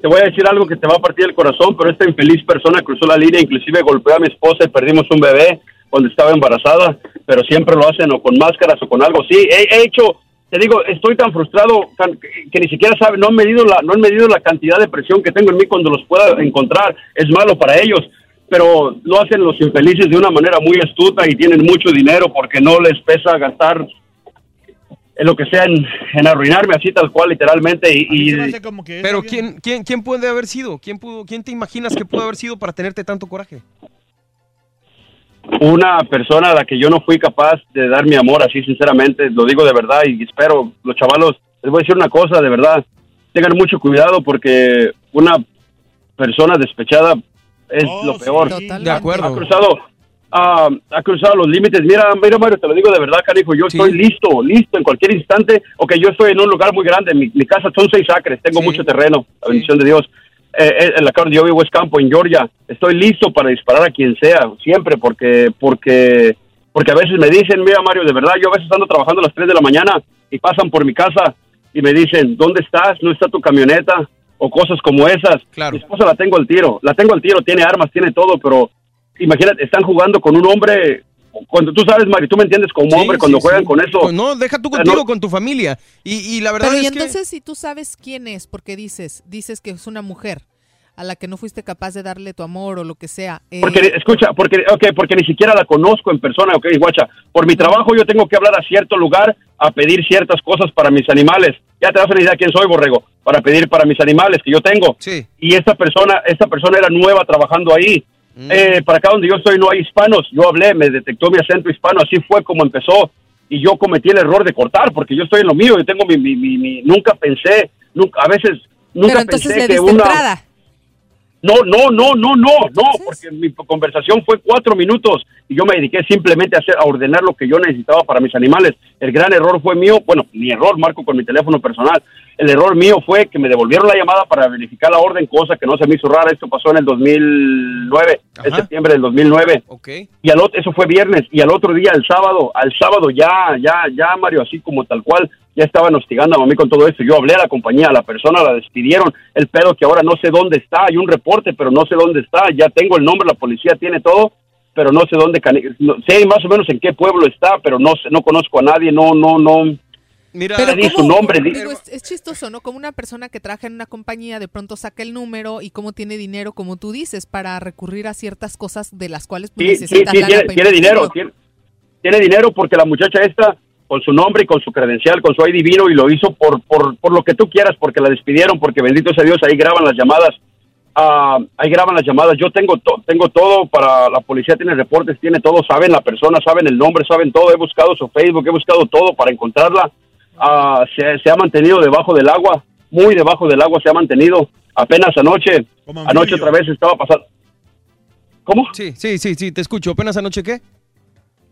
te voy a decir algo que te va a partir el corazón, pero esta infeliz persona cruzó la línea, inclusive golpeó a mi esposa y perdimos un bebé cuando estaba embarazada, pero siempre lo hacen o con máscaras o con algo. Sí, he, he hecho, te digo, estoy tan frustrado tan- que, que ni siquiera saben, no han medido la, no han medido la cantidad de presión que tengo en mí cuando los pueda encontrar. Es malo para ellos, pero lo hacen los infelices de una manera muy astuta y tienen mucho dinero porque no les pesa gastar en lo que sea en, en arruinarme así tal cual literalmente y, y- Pero ¿quién, quién, ¿quién puede haber sido? ¿Quién, pudo, ¿Quién te imaginas que pudo haber sido para tenerte tanto coraje? Una persona a la que yo no fui capaz de dar mi amor así sinceramente, lo digo de verdad y espero los chavalos, les voy a decir una cosa de verdad, tengan mucho cuidado porque una persona despechada es lo peor. De acuerdo. Ha cruzado, ah, ha cruzado los límites. Mira, mira Mario, te lo digo de verdad, canijo, yo estoy listo, listo en cualquier instante, ok, yo estoy en un lugar muy grande, mi, mi casa son seis acres, tengo mucho terreno, la bendición de Dios. Eh, eh, en la donde yo vivo es campo, en Georgia. Estoy listo para disparar a quien sea, siempre, porque, porque, porque a veces me dicen, mira Mario, de verdad, yo a veces ando trabajando a las 3 de la mañana y pasan por mi casa y me dicen, ¿dónde estás? ¿No está tu camioneta? O cosas como esas. Mi esposa la tengo al tiro, la tengo al tiro, tiene armas, tiene todo, pero imagínate, están jugando con un hombre, cuando tú sabes, Mario, tú me entiendes como Sí, hombre, cuando sí, juegan sí. con eso. Pues no, deja tú contigo, no- con tu familia. Y, y la verdad Pero y es que... entonces si tú sabes quién es, porque dices, dices que es una mujer a la que no fuiste capaz de darle tu amor o lo que sea. eh, Porque, escucha, porque, okay, porque ni siquiera la conozco en persona, ok, guacha. Por mi trabajo yo tengo que hablar a cierto lugar a pedir ciertas cosas para mis animales. Ya te das una idea quién soy, Borrego, para pedir para mis animales que yo tengo. Sí. Y esta persona, esta persona era nueva trabajando ahí. Eh, para acá donde yo estoy no hay hispanos. Yo hablé, me detectó mi acento hispano, así fue como empezó. Y yo cometí el error de cortar, porque yo estoy en lo mío, yo tengo mi, mi, mi, mi- nunca pensé, nunca, a veces, nunca pero entonces pensé le que una... entrada. No, no, no, no, no, no, porque mi conversación fue cuatro minutos y yo me dediqué simplemente a, hacer, a ordenar lo que yo necesitaba para mis animales. El gran error fue mío, bueno, mi error, marco con mi teléfono personal. El error mío fue que me devolvieron la llamada para verificar la orden, cosa que no se me hizo rara. Esto pasó en el 2009, en septiembre del 2009. Ok. Y al otro, eso fue viernes, y al otro día, el sábado, al sábado ya, ya, ya, Mario, así como tal cual, ya estaban hostigando a mí con todo esto. Yo hablé a la compañía, a la persona la despidieron, el pedo que ahora no sé dónde está, hay un reporte, pero no sé dónde está, ya tengo el nombre, la policía tiene todo, pero no sé dónde, no, sé más o menos en qué pueblo está, pero no sé, no conozco a nadie, no, no, no, Mira, Pero di su ¿cómo- nombre, di- digo, es, es chistoso, ¿no? Como una persona que trabaja en una compañía de pronto saca el número y cómo tiene dinero, como tú dices, para recurrir a ciertas cosas de las cuales pues, Sí, sí, sí, tiene, dinero, tiene, tiene dinero porque la muchacha esta, con su nombre y con su credencial, con su ID vino y lo hizo por, por, por lo que tú quieras, porque la despidieron, porque bendito sea Dios, ahí graban las llamadas, ah, ahí graban las llamadas, yo tengo, to- tengo todo para, la policía tiene reportes, tiene todo, saben la persona, saben el nombre, saben todo, he buscado su Facebook, he buscado todo para encontrarla, Ah, se, se ha mantenido debajo del agua, muy debajo del agua se ha mantenido, apenas anoche, anoche otra vez estaba pasando. ¿Cómo? Sí, sí, sí, sí, te escucho. ¿Apenas anoche qué?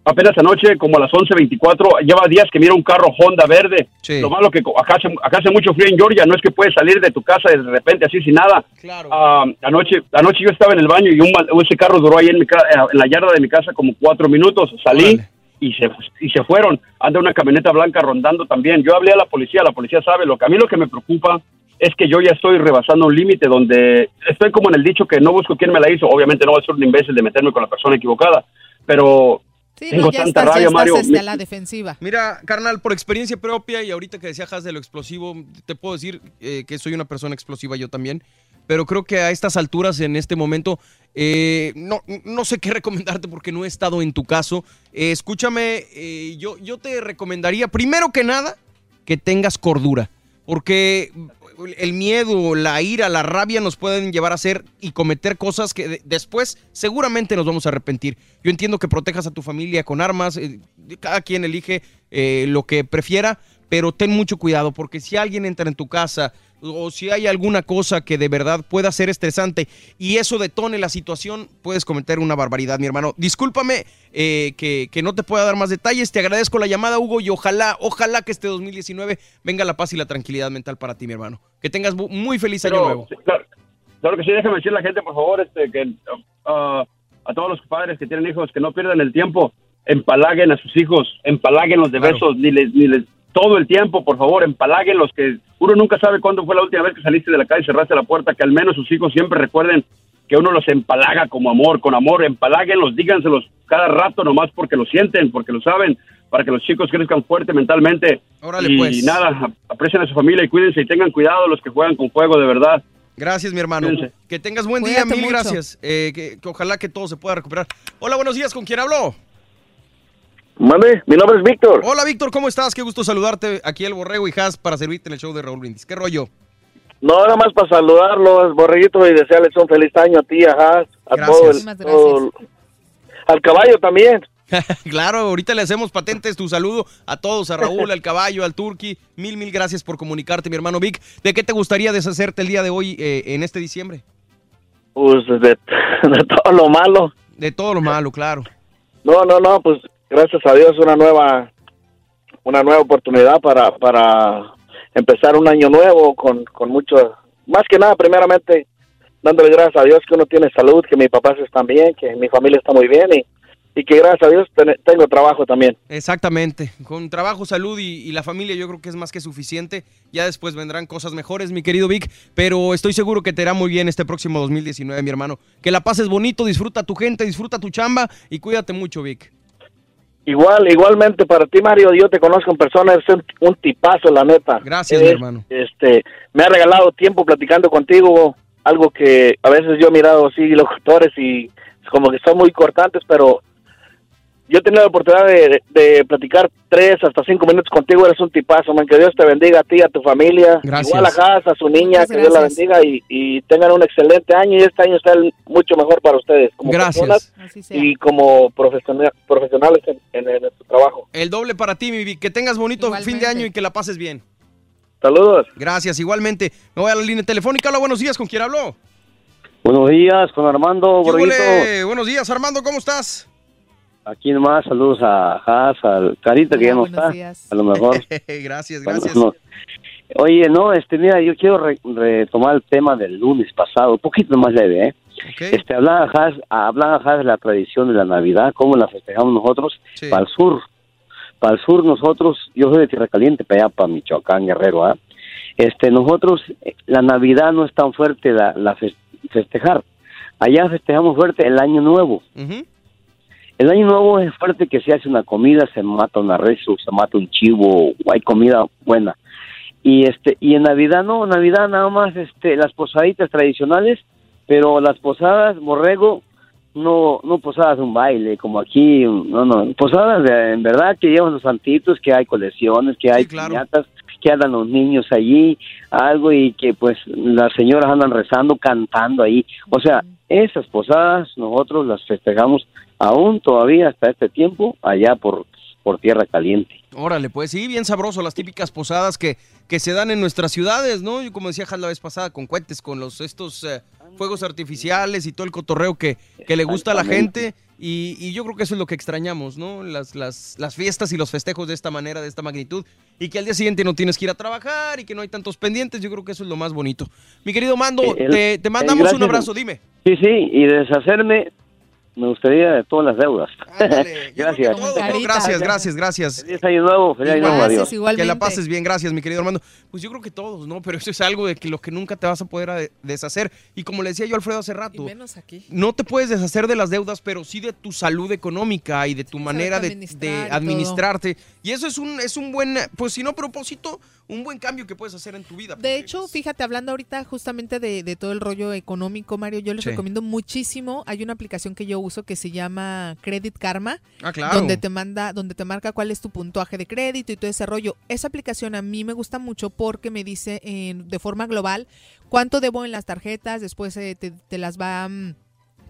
apenas anoche, como a las 11.24, lleva días que mira un carro Honda verde. Lo malo que acá hace, acá hace mucho frío en Georgia, no es que puedes salir de tu casa de repente así sin nada. Ah, anoche, anoche yo estaba en el baño y un, ese carro duró ahí en, mi en la yarda de mi casa como cuatro minutos. Salí y se, y se fueron. Anda una camioneta blanca rondando también. Yo hablé a la policía, la policía sabe. Lo que a mí lo que me preocupa es que yo ya estoy rebasando un límite donde estoy como en el dicho que no busco quién me la hizo. Obviamente no voy a ser un imbécil de meterme con la persona equivocada, pero Sí, tengo no, ya tanta estás, ya rabia, estás, Mario. la defensiva. Mira, carnal, por experiencia propia y ahorita que decía Has de lo explosivo, te puedo decir eh, que soy una persona explosiva yo también, pero creo que a estas alturas, en este momento, eh, no, no sé qué recomendarte porque no he estado en tu caso. Eh, escúchame, eh, yo, yo te recomendaría, primero que nada, que tengas cordura, porque el miedo, la ira, la rabia nos pueden llevar a hacer y cometer cosas que de- después seguramente nos vamos a arrepentir. Yo entiendo que protejas a tu familia con armas, cada quien elige lo que prefiera, pero ten mucho cuidado porque si alguien entra en tu casa o si hay alguna cosa que de verdad pueda ser estresante y eso detone la situación, puedes cometer una barbaridad, mi hermano. Discúlpame eh, que, que no te pueda dar más detalles, te agradezco la llamada, Hugo, y ojalá, ojalá que este 2019 venga la paz y la tranquilidad mental para ti, mi hermano. Que tengas muy feliz año nuevo. claro, claro que sí, déjame decirle a la gente, por favor, este, que ah, a todos los padres que tienen hijos, que no pierdan el tiempo, empalaguen a sus hijos, empalaguen de Claro. besos, ni les, ni les, todo el tiempo, por favor, empalaguen los que uno nunca sabe cuándo fue la última vez que saliste de la calle y cerraste la puerta, que al menos sus hijos siempre recuerden que uno los empalaga como amor, con amor, empaláguenlos, díganselos cada rato nomás porque lo sienten, porque lo saben, para que los chicos crezcan fuerte mentalmente. Órale, y pues. nada, ap- aprecien a su familia y cuídense y tengan cuidado los que juegan con fuego, de verdad. Gracias, mi hermano. Cuídense. Que tengas buen Cuídate día, mil mucho. gracias. Eh, que, que ojalá que todo se pueda recuperar. Hola, buenos días, ¿con quién hablo? Mande, mi nombre es Víctor. Hola, Víctor, ¿cómo estás? Qué gusto saludarte. Aquí el Borrego y Has para servirte en el show de Raúl Brindis. ¿Qué rollo? No, nada más para saludarlos, Borreguito, y desearles un feliz año a ti, a Haas, a Gracias. todo el... Muchísimas todo el- al caballo también. claro, ahorita le hacemos patentes tu saludo a todos, a Raúl, al caballo, al Turqui. Mil, mil gracias por comunicarte, mi hermano Vic. ¿De qué te gustaría deshacerte el día de hoy eh, en este diciembre? Pues de, de todo lo malo. De todo lo malo, claro. No, no, no, pues gracias a Dios una nueva una nueva oportunidad para, para empezar un año nuevo con, con mucho, más que nada, primeramente, dándole gracias a Dios que uno tiene salud, que mis papás están bien, que mi familia está muy bien y, y que gracias a Dios ten- tengo trabajo también. Exactamente. Con trabajo, salud y, y la familia yo creo que es más que suficiente. Ya después vendrán cosas mejores, mi querido Vic. Pero estoy seguro que te irá muy bien este próximo 2019, mi hermano. Que la pases bonito, disfruta tu gente, disfruta tu chamba y cuídate mucho, Vic. Igual, igualmente para ti, Mario, yo te conozco en persona, eres un, un tipazo, la neta. Gracias, mi hermano. Este, me ha regalado tiempo platicando contigo, algo que a veces yo he mirado así locutores y como que son muy cortantes, pero yo he tenido la oportunidad de, de platicar tres hasta cinco minutos contigo, eres un tipazo, man, que Dios te bendiga a ti, a tu familia, Gracias. igual a Haas, a su niña, que Dios la bendiga y, y tengan un excelente año y este año sea el- mucho mejor para ustedes como Gracias. personas y como profesional- profesionales en, en, en su trabajo. El doble para ti, mi Vic. Que tengas bonito fin de año y que la pases bien. Saludos. Gracias, igualmente. Me voy a la línea telefónica. Hola, buenos días. ¿Con quién habló? Buenos días, con Armando. Buenos días, Armando. ¿Cómo estás? Aquí nomás, saludos a Haas, al Carita, que ya no está. A lo mejor. gracias, gracias. no. Oye, no, este, mira, yo quiero re- retomar el tema del lunes pasado, un poquito más leve, ¿eh? Este, hablaba Haas, hablaba Haas de la tradición de la Navidad, cómo la festejamos nosotros Sí. para el sur. Para el sur nosotros, yo soy de Tierra Caliente, para allá, para Michoacán, Guerrero, ¿ah? Este, nosotros, eh, la Navidad no es tan fuerte la, la fes- festejar. Allá festejamos fuerte el Año Nuevo. Ujú. El año nuevo es fuerte que se hace una comida, se mata una res o se mata un chivo, o hay comida buena. Y este y en Navidad no, Navidad nada más este las posaditas tradicionales, pero las posadas borrego no no posadas de un baile como aquí, no no, posadas de, en verdad que llevan los santitos, que hay colecciones, que hay piñatas, que andan los niños allí, algo y que pues las señoras andan rezando, cantando ahí. O sea, esas posadas nosotros las festejamos aún todavía hasta este tiempo allá por, por Tierra Caliente. Órale, pues sí, bien sabroso, las típicas posadas que, que se dan en nuestras ciudades, ¿no? Yo como decía Jal la vez pasada, con cohetes, con los estos eh, fuegos artificiales y todo el cotorreo que, que le gusta a la gente. Y, y yo creo que eso es lo que extrañamos, ¿no? Las, las, las fiestas y los festejos de esta manera, de esta magnitud. Y que al día siguiente no tienes que ir a trabajar y que no hay tantos pendientes. Yo creo que eso es lo más bonito. Mi querido Mando, Eh, el- te, te eh, mandamos un gracias. abrazo, dime. Sí, sí, y deshacerme me gustaría de todas las deudas. gracias. Gracias, gracias, gracias. Feliz año nuevo, feliz año nuevo, adiós. Que la pases bien, gracias, mi querido Armando. Pues yo creo que todos, ¿no? Pero eso es algo de que lo que nunca te vas a poder a- deshacer. Y como le decía yo a Alfredo hace rato, menos aquí. no te puedes deshacer de las deudas, pero sí de tu salud económica y de tu manera de, administrar de y todo. administrarte. Y eso es un, es un buen, pues si no propósito, un buen cambio que puedes hacer en tu vida. De hecho, fíjate, hablando ahorita justamente de, de todo el rollo económico, Mario, yo les Sí. recomiendo muchísimo. Hay una aplicación que yo uso que se llama Credit Karma, Ah, claro. donde te manda, donde te marca cuál es tu puntuaje de crédito y todo ese rollo. Esa aplicación a mí me gusta mucho porque me dice en- de forma global cuánto debo en las tarjetas, después eh, te, te las va mm,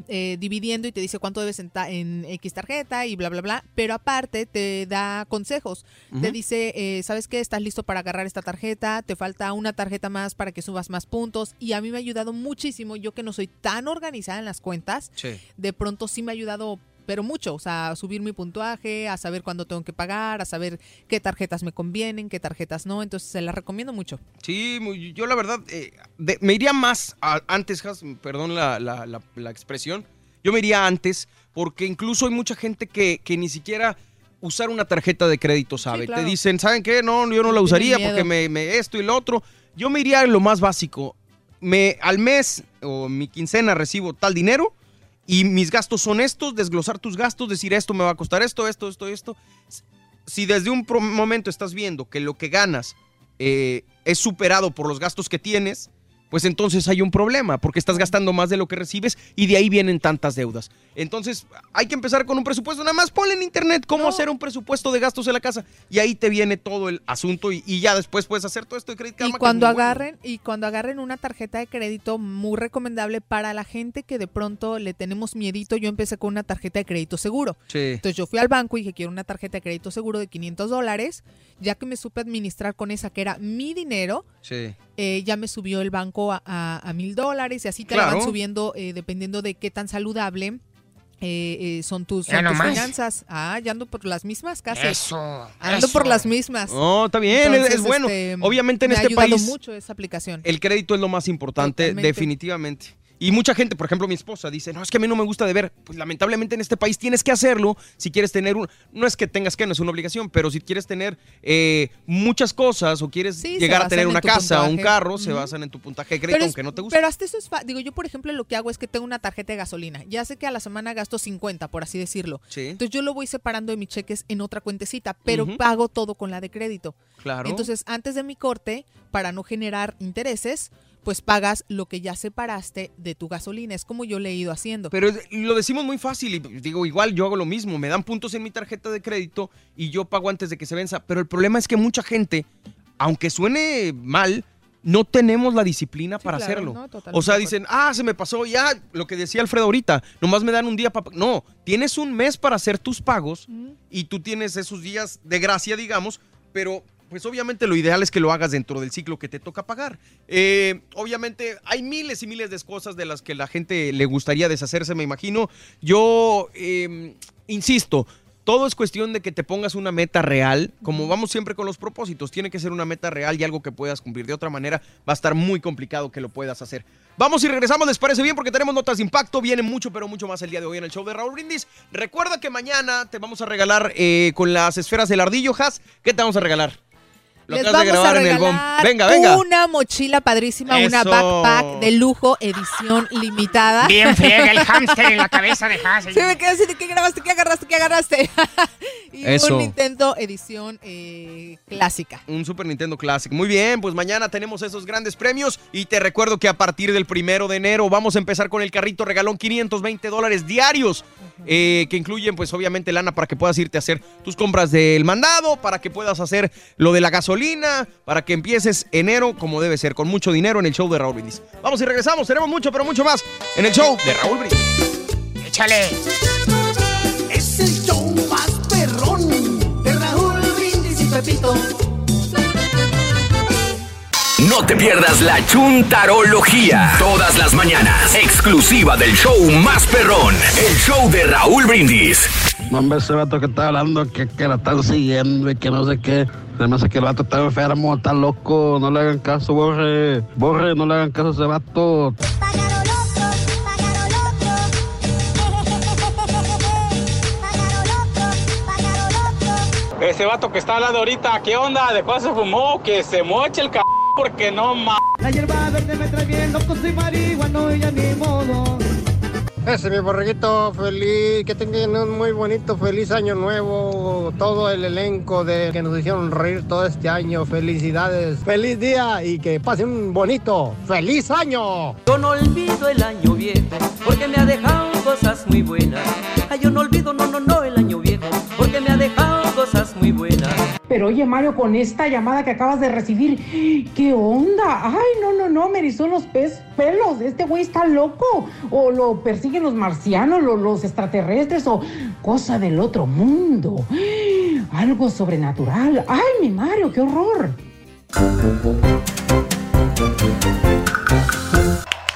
eh, dividiendo y te dice cuánto debes en, ta- en X tarjeta y bla, bla, bla. Pero aparte te da consejos. Te dice, eh, ¿sabes qué? Estás listo para agarrar esta tarjeta, te falta una tarjeta más para que subas más puntos. Y a mí me ha ayudado muchísimo, yo que no soy tan organizada en las cuentas, Sí. de pronto sí me ha ayudado, pero mucho, o sea, a subir mi puntuaje, a saber cuándo tengo que pagar, a saber qué tarjetas me convienen, qué tarjetas no. Entonces se las recomiendo mucho. Sí, muy- yo la verdad eh, de- me iría más a- antes, Has, perdón la, la- la- la expresión, yo me iría antes porque incluso hay mucha gente que, que ni siquiera usar una tarjeta de crédito sabe. claro. Te dicen, ¿saben qué? No, yo no la usaría porque me, me esto y lo otro. Yo me iría a lo más básico. Me, al mes o mi quincena recibo tal dinero y mis gastos son estos, desglosar tus gastos, decir esto me va a costar esto, esto, esto, esto. Si desde un momento estás viendo que lo que ganas eh, es superado por los gastos que tienes, pues entonces hay un problema, porque estás gastando más de lo que recibes y de ahí vienen tantas deudas. Entonces hay que empezar con un presupuesto, nada más ponle en internet cómo hacer un presupuesto de gastos en la casa y ahí te viene todo el asunto y, y ya después puedes hacer todo esto de Credit Y cuando bueno. agarren, y cuando agarren una tarjeta de crédito, muy recomendable para la gente que de pronto le tenemos miedito. Yo empecé con una tarjeta de crédito seguro. Sí. Entonces yo fui al banco y dije, quiero una tarjeta de crédito seguro de 500 dólares. Ya que me supe administrar con esa, que era mi dinero, Sí. Eh, ya me subió el banco a, a, a mil dólares y así te la Claro. van subiendo eh, dependiendo de qué tan saludable eh, eh, son tus, son tus finanzas. Ah, ya ando por las mismas casi. Eso, Ando eso. por las mismas. No, está bien, es- bueno. este, Obviamente en me ha este ayudado país mucho esa aplicación. el crédito es lo más importante, Totalmente. definitivamente. Y mucha gente, por ejemplo, mi esposa dice, no, es que a mí no me gusta deber. Pues lamentablemente en este país tienes que hacerlo si quieres tener un... No es que tengas que, no es una obligación, pero si quieres tener eh, muchas cosas o quieres Sí, llegar a tener en una casa o un carro, se basan en tu puntaje de crédito, aunque no te guste. Pero hasta eso es Digo, yo, por ejemplo, lo que hago es que tengo una tarjeta de gasolina. Ya sé que a la semana gasto 50, por así decirlo. Sí. Entonces yo lo voy separando de mis cheques en otra cuentecita, pero pago todo con la de crédito. Claro. Entonces, antes de mi corte, para no generar intereses, pues pagas lo que ya separaste de tu gasolina. Es como yo le he ido haciendo. Pero lo decimos muy fácil y digo, igual yo hago lo mismo, me dan puntos en mi tarjeta de crédito y yo pago antes de que se venza, pero el problema es que mucha gente, aunque suene mal, no tenemos la disciplina para claro, hacerlo. no, o sea, dicen, ah, se me pasó ya, lo que decía Alfredo ahorita, nomás me dan un día para... No, tienes un mes para hacer tus pagos y tú tienes esos días de gracia, digamos, pero pues obviamente lo ideal es que lo hagas dentro del ciclo que te toca pagar. Eh, obviamente hay miles y miles de cosas de las que la gente le gustaría deshacerse, me imagino. Yo, eh, insisto, todo es cuestión de que te pongas una meta real, como vamos siempre con los propósitos, tiene que ser una meta real y algo que puedas cumplir. De otra manera va a estar muy complicado que lo puedas hacer. Vamos y regresamos, ¿les parece bien? Porque tenemos notas de impacto, viene mucho, pero mucho más el día de hoy en el show de Raúl Brindis. Recuerda que mañana te vamos a regalar eh, con las esferas del ardillo, Has. ¿Qué te vamos a regalar? Lo Les vamos a grabar en el bomb. regalar Venga, venga. una mochila padrísima, una backpack de lujo, edición limitada. Bien friega el hámster en la cabeza de Haas. Se me quedó así de qué grabaste, qué agarraste, qué agarraste. y Eso. un Nintendo edición eh, clásica. Un Super Nintendo Classic. Muy bien, pues mañana tenemos esos grandes premios y te recuerdo que a partir del primero de enero vamos a empezar con el carrito regalón 520 dólares diarios eh, que incluyen pues obviamente lana para que puedas irte a hacer tus compras del mandado, para que puedas hacer lo de la gasolina, para que empieces enero como debe ser, con mucho dinero en el show de Raúl Brindis. Vamos y regresamos, tenemos mucho, pero mucho más en el show de Raúl Brindis. Échale. Es el show más perrón de Raúl Brindis y Pepito. No te pierdas la chuntarología. Todas las mañanas. Exclusiva del show más perrón. El show de Raúl Brindis. Hombre, ese vato que está hablando que, que la están siguiendo y que no sé qué. Se me hace que el vato está enfermo, está loco. No le hagan caso, borre. Borre, no le hagan caso a ese vato. Ese vato que está hablando ahorita, ¿qué onda? ¿De cuál se fumó? Que se moche el c porque no ma. La hierba verde me trae bien loco, soy marihuano y ya ni modo. Ese mi borreguito feliz, que tengan un muy bonito, feliz año nuevo, todo el elenco de que nos hicieron reír todo este año, felicidades, feliz día y que pasen un bonito, feliz año. Yo no olvido el año viejo porque me ha dejado cosas muy buenas. Ay, yo no olvido, no, no, no, el año viejo porque me ha dejado cosas muy buenas. Pero oye, Mario, con esta llamada que acabas de recibir, ¿qué onda? Ay, no, no, no, me erizó los pelos. Este güey está loco. O lo persiguen los marcianos, lo- los extraterrestres, o cosa del otro mundo. Algo sobrenatural. Ay, mi Mario, qué horror.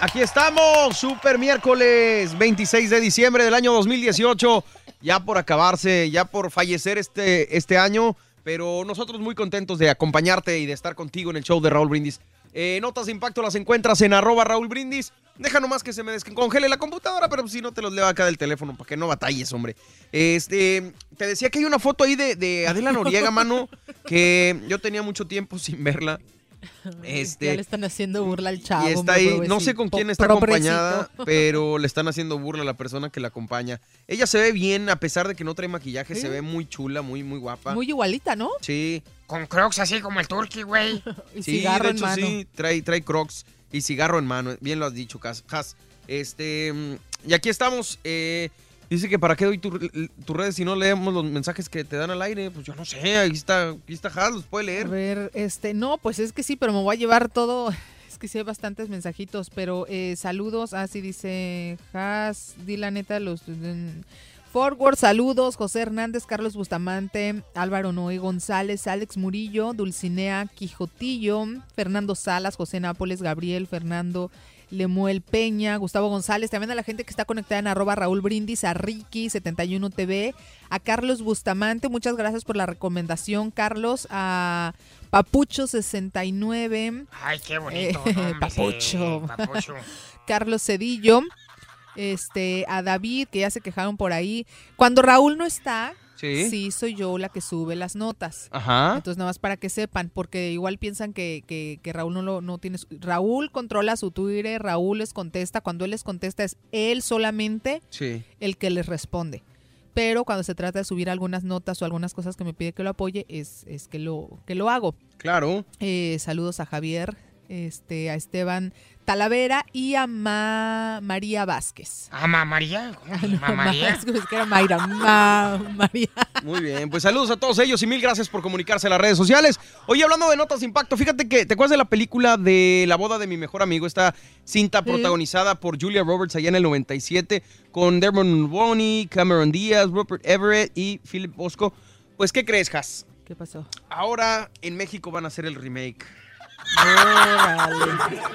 Aquí estamos, super miércoles 26 de diciembre del año 2018. Ya por acabarse, ya por fallecer este, este año, pero nosotros muy contentos de acompañarte y de estar contigo en el show de Raúl Brindis. Eh, notas de impacto las encuentras en arroba Raúl Brindis. Deja nomás que se me descongele la computadora, pero si no te los leo acá del teléfono para que no batalles, hombre. Este, te decía que hay una foto ahí de, de Adela Noriega, mano, que yo tenía mucho tiempo sin verla. Este, ya le están haciendo burla al chavo. y está ahí, no sé con quién está acompañada, pero le están haciendo burla a la persona que la acompaña. Ella se ve bien, a pesar de que no trae maquillaje, Sí. se ve muy chula, muy, muy guapa. Muy igualita, ¿no? Sí. Con crocs así como el turkey, güey. Y Sí, cigarro de en mano. sí, trae, trae crocs y cigarro en mano. Bien lo has dicho, Cas. Has. Este, mm, y aquí estamos. eh, dice que para qué doy tu- tus redes si no leemos los mensajes que te dan al aire. Pues yo no sé, ahí está, aquí está Has, los puede A leer. ver, este, no, pues es que sí, pero me voy a llevar todo. Es que sí hay bastantes mensajitos, pero eh, saludos. Así dice Has, di la neta, los. mm, Forward, saludos, José Hernández, Carlos Bustamante, Álvaro Noé González, Alex Murillo, Dulcinea Quijotillo, Fernando Salas, José Nápoles, Gabriel, Fernando Lemuel Peña, Gustavo González, también a la gente que está conectada en arroba Raúl Brindis, a Ricky 71 TV, a Carlos Bustamante, muchas gracias por la recomendación, Carlos, a Papucho 69, Ay, qué bonito. Eh, Papucho. papucho. Carlos Cedillo, este, a David, que ya se quejaron por ahí. Cuando Raúl no está, Sí. soy yo la que sube las notas. Ajá. Entonces, nada más para que sepan, porque igual piensan que, que- que Raúl no, lo, no tiene... su- Raúl controla su Twitter, Raúl les contesta. Cuando él les contesta es él solamente Sí. el que les responde. Pero cuando se trata de subir algunas notas o algunas cosas que me pide que lo apoye, es, es que, lo, que lo hago. Claro. Eh, saludos a Javier, este, a Esteban Talavera y a Ma- María Vázquez. ¿Ama María? ¿Cómo se llama Ma- María? es que era Mayra. Ma- María. Muy bien, pues saludos a todos ellos y mil gracias por comunicarse en las redes sociales. Oye, hablando de notas de impacto, fíjate que, ¿te acuerdas de la película de La boda de mi mejor amigo? Esta cinta protagonizada por Julia Roberts allá en el 97, con Dermot Mulroney, Cameron Díaz, Rupert Everett y Philip Bosco. Pues, ¿qué crees, Has? ¿Qué pasó? Ahora en México van a hacer el remake.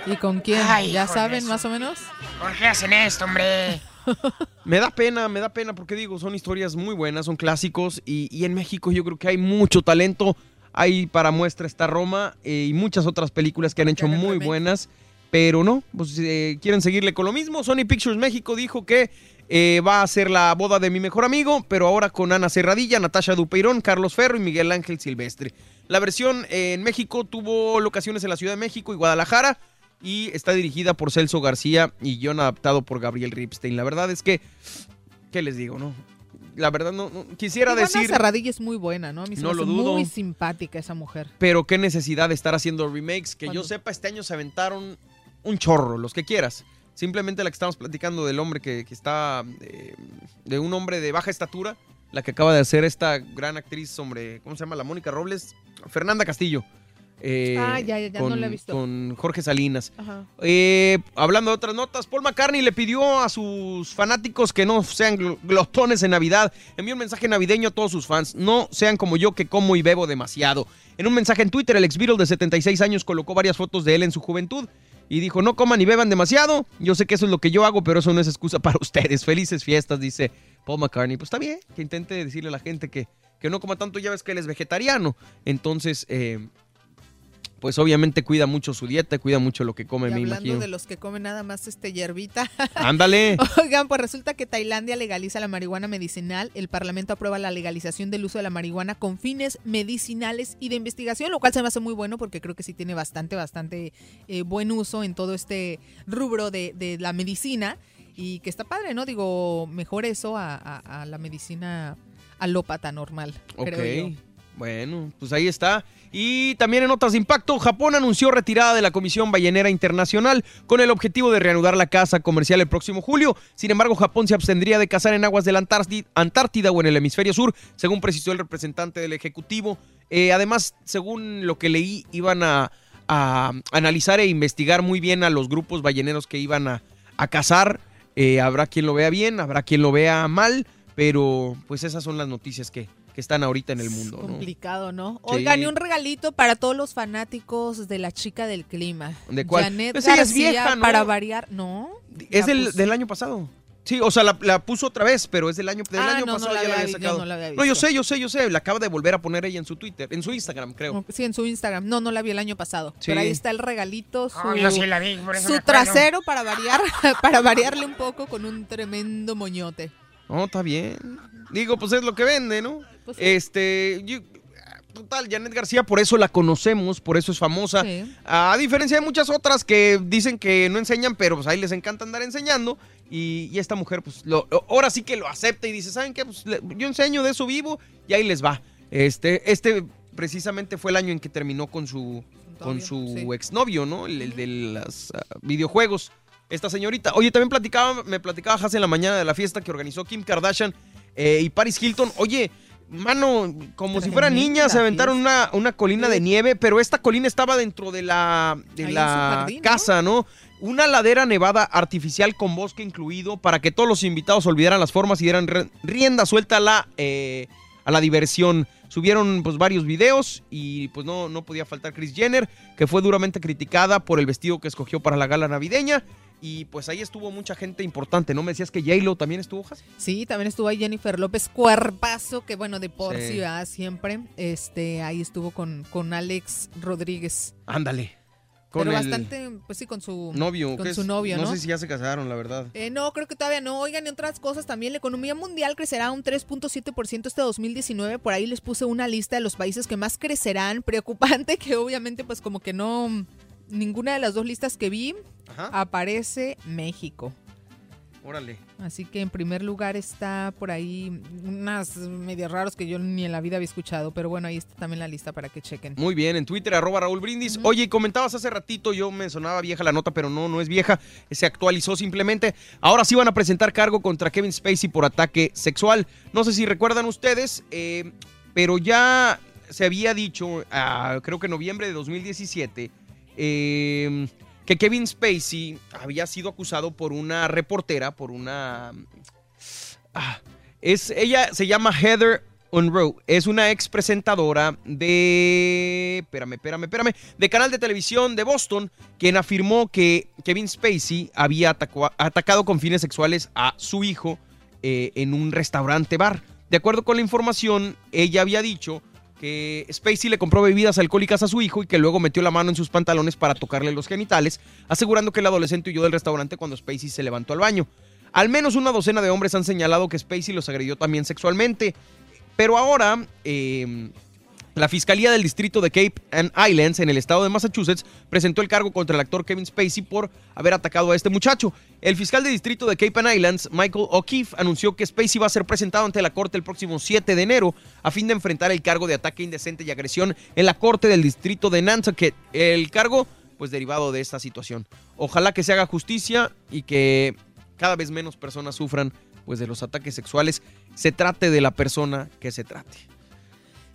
¿Y con quién? Ay, ¿Ya saben más o menos? ¿Por qué hacen esto, hombre? Me da pena, me da pena porque digo, son historias muy buenas, son clásicos y, y en México yo creo que hay mucho talento. Hay para muestra esta Roma eh, y muchas otras películas que han hecho muy buenas, pero no, pues eh, quieren seguirle con lo mismo. Sony Pictures México dijo que Eh, va a ser la boda de mi mejor amigo, pero ahora con Ana Serradilla, Natasha Dupeirón, Carlos Ferro y Miguel Ángel Silvestre. La versión en México tuvo locaciones en la Ciudad de México y Guadalajara y está dirigida por Celso García y guion adaptado por Gabriel Ripstein. La verdad es que, ¿qué les digo, no? La verdad no, no- quisiera Ivana decir, Serradilla es muy buena, ¿no? A mí se No me lo hace dudo. muy simpática esa mujer. pero qué necesidad de estar haciendo remakes. Que yo sepa, este año se aventaron un chorro, los que quieras. Simplemente la que estamos platicando del hombre que, que está, eh, de un hombre de baja estatura, la que acaba de hacer esta gran actriz, hombre, ¿cómo se llama? La Mónica Robles, Fernanda Castillo. Eh, Ah, ya, ya, ya, no con, la he visto. Con Jorge Salinas. Ajá. Eh, hablando de otras notas, Paul McCartney le pidió a sus fanáticos que no sean gl- glotones en Navidad. Envió un mensaje navideño a todos sus fans. No sean como yo que como y bebo demasiado. En un mensaje en Twitter, el ex Beatle de 76 años colocó varias fotos de él en su juventud. Y dijo, no coman y beban demasiado. Yo sé que eso es lo que yo hago, pero eso no es excusa para ustedes. Felices fiestas, dice Paul McCartney. Pues está bien, que intente decirle a la gente que, que no coma tanto. Ya ves que él es vegetariano. Entonces, eh, pues obviamente cuida mucho su dieta, cuida mucho lo que come, Y me hablando de los que comen nada más este hierbita. Ándale. Oigan, pues resulta que Tailandia legaliza la marihuana medicinal. El Parlamento aprueba la legalización del uso de la marihuana con fines medicinales y de investigación, lo cual se me hace muy bueno porque creo que sí tiene bastante, bastante eh, buen uso en todo este rubro de, de la medicina y que está padre, ¿no? Digo, mejor eso a, a- a la medicina alópata normal, creo Ok. yo. Bueno, pues ahí está. Y también en notas de impacto, Japón anunció retirada de la Comisión Ballenera Internacional con el objetivo de reanudar la caza comercial el próximo julio. Sin embargo, Japón se abstendría de cazar en aguas de la Antárti- Antártida o en el hemisferio sur, según precisó el representante del Ejecutivo. Eh, además, según lo que leí, iban a, analizar e investigar muy bien a los grupos balleneros que iban a, a cazar. Eh, habrá quien lo vea bien, habrá quien lo vea mal, pero pues esas son las noticias que, que están ahorita en el mundo, ¿no? Complicado, ¿no? Sí. Oigan, y un regalito para todos los fanáticos de la chica del clima. ¿De cuál? Janet Pues es vieja, ¿no? Para variar, ¿no? Es del, del año pasado. Sí, o sea, la, la puso otra vez, pero es del año, del Ah, año no, no pasado la ya la había había vi- yo sacado. no la había yo sé, yo sé, yo sé. La acaba de volver a poner ella en su Twitter, en su Instagram, creo. Sí, en su Instagram. No, no la vi el año pasado. Sí. Pero ahí está el regalito, su, Oh, yo sí la vi, por eso me su trasero para variar, para variarle un poco con un tremendo moñote. No, está bien. Digo, pues es lo que vende, ¿no? Pues Este, yo- total, Janet García, por eso la conocemos, por eso es famosa. Sí. A diferencia de muchas otras que dicen que no enseñan, pero pues ahí les encanta andar enseñando. Y, y esta mujer, pues, lo, ahora sí que lo acepta y dice, ¿saben qué? Pues le- yo enseño de eso vivo y ahí les va. Este, este precisamente fue el año en que terminó con su, con su exnovio, ¿no? El, el de los videojuegos. Esta señorita. Oye, también platicaba, me platicaba Hace en la mañana de la fiesta que organizó Kim Kardashian eh, y Paris Hilton. Oye, mano, como si fueran niñas, se aventaron una, una colina de nieve, pero esta colina estaba dentro de la, de la casa, ¿no? Una ladera nevada artificial con bosque incluido para que todos los invitados olvidaran las formas y dieran rienda suelta a la, eh, a la diversión. Subieron pues varios videos y pues no, no podía faltar Chris Jenner, que fue duramente criticada por el vestido que escogió para la gala navideña. Y pues ahí estuvo mucha gente importante, ¿no? Me decías que J-Lo también estuvo, Jas? Sí, también estuvo ahí Jennifer López Cuerpazo, que bueno, de por Sí. ¿verdad? siempre. Este, ahí estuvo con, con Alex Rodríguez. Ándale. Con Pero el bastante, pues sí, con su novio. Con ¿qué su novio, ¿no? No sé si ya se casaron, la verdad. Eh, no, creo que todavía no. Oigan, y otras cosas también. La economía mundial crecerá un 3.7% este 2019. Por ahí les puse una lista de los países que más crecerán. Preocupante que obviamente pues como que no... Ninguna de las dos listas que vi aparece México. Órale. Así que en primer lugar está por ahí unas medias raros que yo ni en la vida había escuchado. Pero bueno, ahí está también la lista para que chequen. Muy bien, en Twitter, arroba Raúl Brindis. Oye, y comentabas hace ratito, yo me sonaba vieja la nota, pero no, no es vieja. Se actualizó simplemente. Ahora sí van a presentar cargo contra Kevin Spacey por ataque sexual. No sé si recuerdan ustedes, eh, pero ya se había dicho, ah, creo que en noviembre de 2017, eh, que Kevin Spacey había sido acusado por una reportera, por una... ah, es, ella se llama Heather Unruh. Es una ex presentadora de. Espérame, espérame, espérame. De canal de televisión de Boston, quien afirmó que Kevin Spacey había atacado con fines sexuales a su hijo eh, en un restaurante bar. De acuerdo con la información, ella había dicho que Spacey le compró bebidas alcohólicas a su hijo y que luego metió la mano en sus pantalones para tocarle los genitales, asegurando que el adolescente huyó del restaurante cuando Spacey se levantó al baño. Al menos una docena de hombres han señalado que Spacey los agredió también sexualmente. Pero ahora, eh, la Fiscalía del Distrito de Cape and Islands en el estado de Massachusetts presentó el cargo contra el actor Kevin Spacey por haber atacado a este muchacho. El fiscal de distrito de Cape and Islands, Michael O'Keefe, anunció que Spacey va a ser presentado ante la corte el próximo 7 de enero a fin de enfrentar el cargo de ataque indecente y agresión en la corte del distrito de Nantucket. El cargo, pues derivado de esta situación. Ojalá que se haga justicia y que cada vez menos personas sufran pues de los ataques sexuales, se trate de la persona que se trate.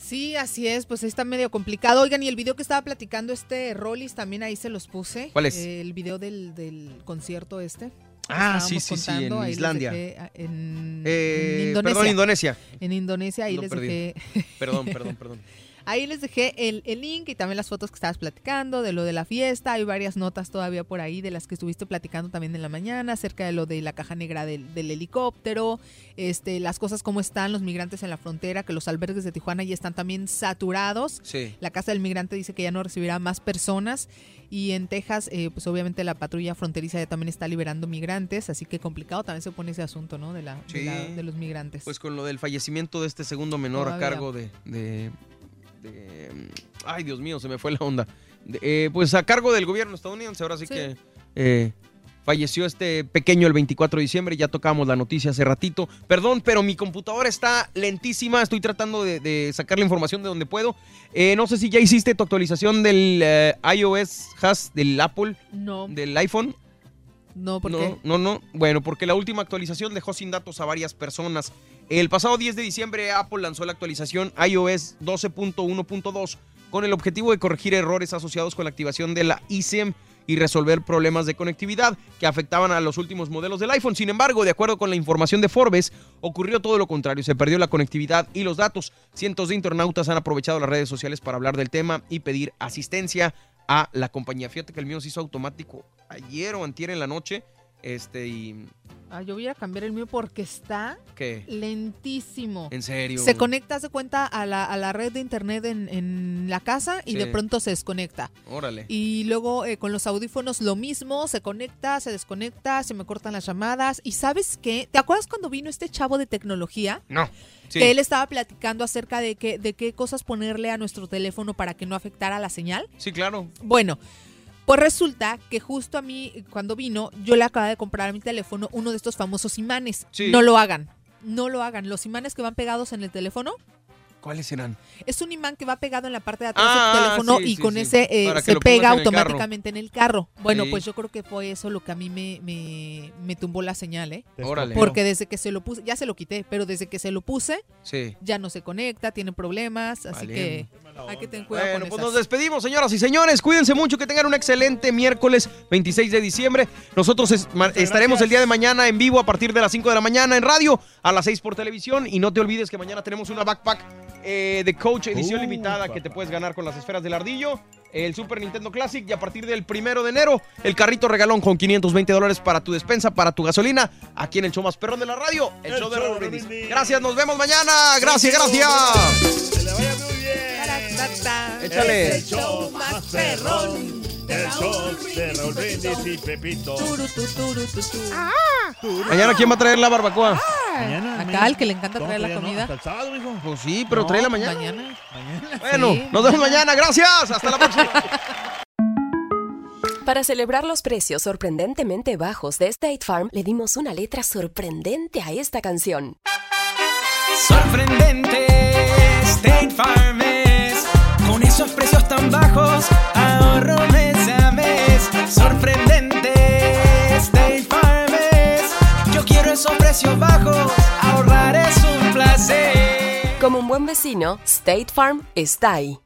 Sí, así es, pues está medio complicado. Oigan, y el video que estaba platicando este Rollis también ahí se los puse. ¿Cuál es? Eh, el video del, del concierto este. Ah, sí, sí, sí, en ahí Islandia. dejé, ah, en, Eh, en Indonesia. perdón, Indonesia. En Indonesia, ahí les perdí. dejé. Perdón, perdón, perdón. Ahí les dejé el, el link y también las fotos que estabas platicando de lo de la fiesta. Hay varias notas todavía por ahí de las que estuviste platicando también en la mañana acerca de lo de la caja negra del, del helicóptero, este, las cosas como están los migrantes en la frontera, que los albergues de Tijuana ya están también saturados. Sí. La casa del migrante dice que ya no recibirá más personas y en Texas, eh, pues obviamente la patrulla fronteriza ya también está liberando migrantes, así que complicado también se pone ese asunto, ¿no? De, la, de, Sí. la- de los migrantes. Pues con lo del fallecimiento de este segundo menor a cargo de, de- de- Ay, Dios mío, se me fue la onda. De- eh, pues a cargo del gobierno estadounidense, ahora sí, Sí. que eh, falleció este pequeño el 24 de diciembre, ya tocamos la noticia hace ratito. Perdón, pero mi computadora está lentísima, estoy tratando de, de sacar la información de donde puedo. Eh, no sé si ya hiciste tu actualización del eh, iOS Has del Apple, No. del iPhone. No, ¿por no, qué? No, no. Bueno, porque la última actualización dejó sin datos a varias personas. El pasado 10 de diciembre Apple lanzó la actualización iOS 12.1.2 con el objetivo de corregir errores asociados con la activación de la eSIM y resolver problemas de conectividad que afectaban a los últimos modelos del iPhone. Sin embargo, de acuerdo con la información de Forbes, ocurrió todo lo contrario. Se perdió la conectividad y los datos. Cientos de internautas han aprovechado las redes sociales para hablar del tema y pedir asistencia a la compañía. Fíjate que el mío se hizo automático ayer o antier en la noche. Este, y. Ah, yo voy a cambiar el mío porque está ¿Qué? lentísimo. ¿En serio? Se conecta, se cuenta, a la, a la red de internet en, en la casa y Sí. de pronto se desconecta. Órale. Y luego eh, con los audífonos lo mismo, se conecta, se desconecta, se me cortan las llamadas. ¿Y sabes qué? ¿Te acuerdas cuando vino este chavo de tecnología? No. Sí. Que él estaba platicando acerca de, que, de qué cosas ponerle a nuestro teléfono para que no afectara la señal. Sí, claro. Bueno, pues resulta que justo a mí, cuando vino, yo le acababa de comprar a mi teléfono uno de estos famosos imanes. Sí. No lo hagan. No lo hagan. Los imanes que van pegados en el teléfono ¿Cuáles serán? es un imán que va pegado en la parte de atrás Ah, del teléfono sí, y sí, con sí. ese eh, se pega en el carro. automáticamente en el carro. Bueno, Sí. pues yo creo que fue eso lo que a mí me, me, me tumbó la señal, ¿eh? Órale. Porque desde que se lo puse, ya se lo quité, pero desde que se lo puse, Sí. ya no se conecta, tiene problemas, así que hay que tener cuidado Bueno, con pues esas. nos despedimos, señoras y señores. Cuídense mucho, que tengan un excelente miércoles 26 de diciembre. Nosotros es- ma- estaremos el día de mañana en vivo a partir de las 5 de la mañana en radio, a las 6 por televisión. Y no te olvides que mañana tenemos una backpack eh, de Coach edición Uh, limitada que te puedes ganar con las esferas del ardillo. El Super Nintendo Classic y a partir del primero de enero el carrito regalón con 520 dólares para tu despensa, para tu gasolina, aquí en el show más perrón de la radio, el, El show de show Raúl de Brindis. Brindis. Gracias, nos vemos mañana. Gracias, gracias. Que le vaya muy bien. Échale. El show más perrón. El show de Raúl Brindis y Pepito. Mañana, ¿quién va a traer la barbacoa? Mañana. Acá el que le encanta No, traer la no, comida. hasta el sábado, mijo. Pues sí, pero No, trae la mañana. Mañana. Bueno, Sí, nos vemos mañana. Gracias. Hasta la próxima. Para celebrar los precios sorprendentemente bajos de State Farm, le dimos una letra sorprendente a esta canción. Sorprendente, State Farm es. Con esos precios tan bajos, ahorro. Sorprendente, State Farm es. Yo quiero esos precios bajos, ahorrar es un placer. Como un buen vecino, State Farm está ahí.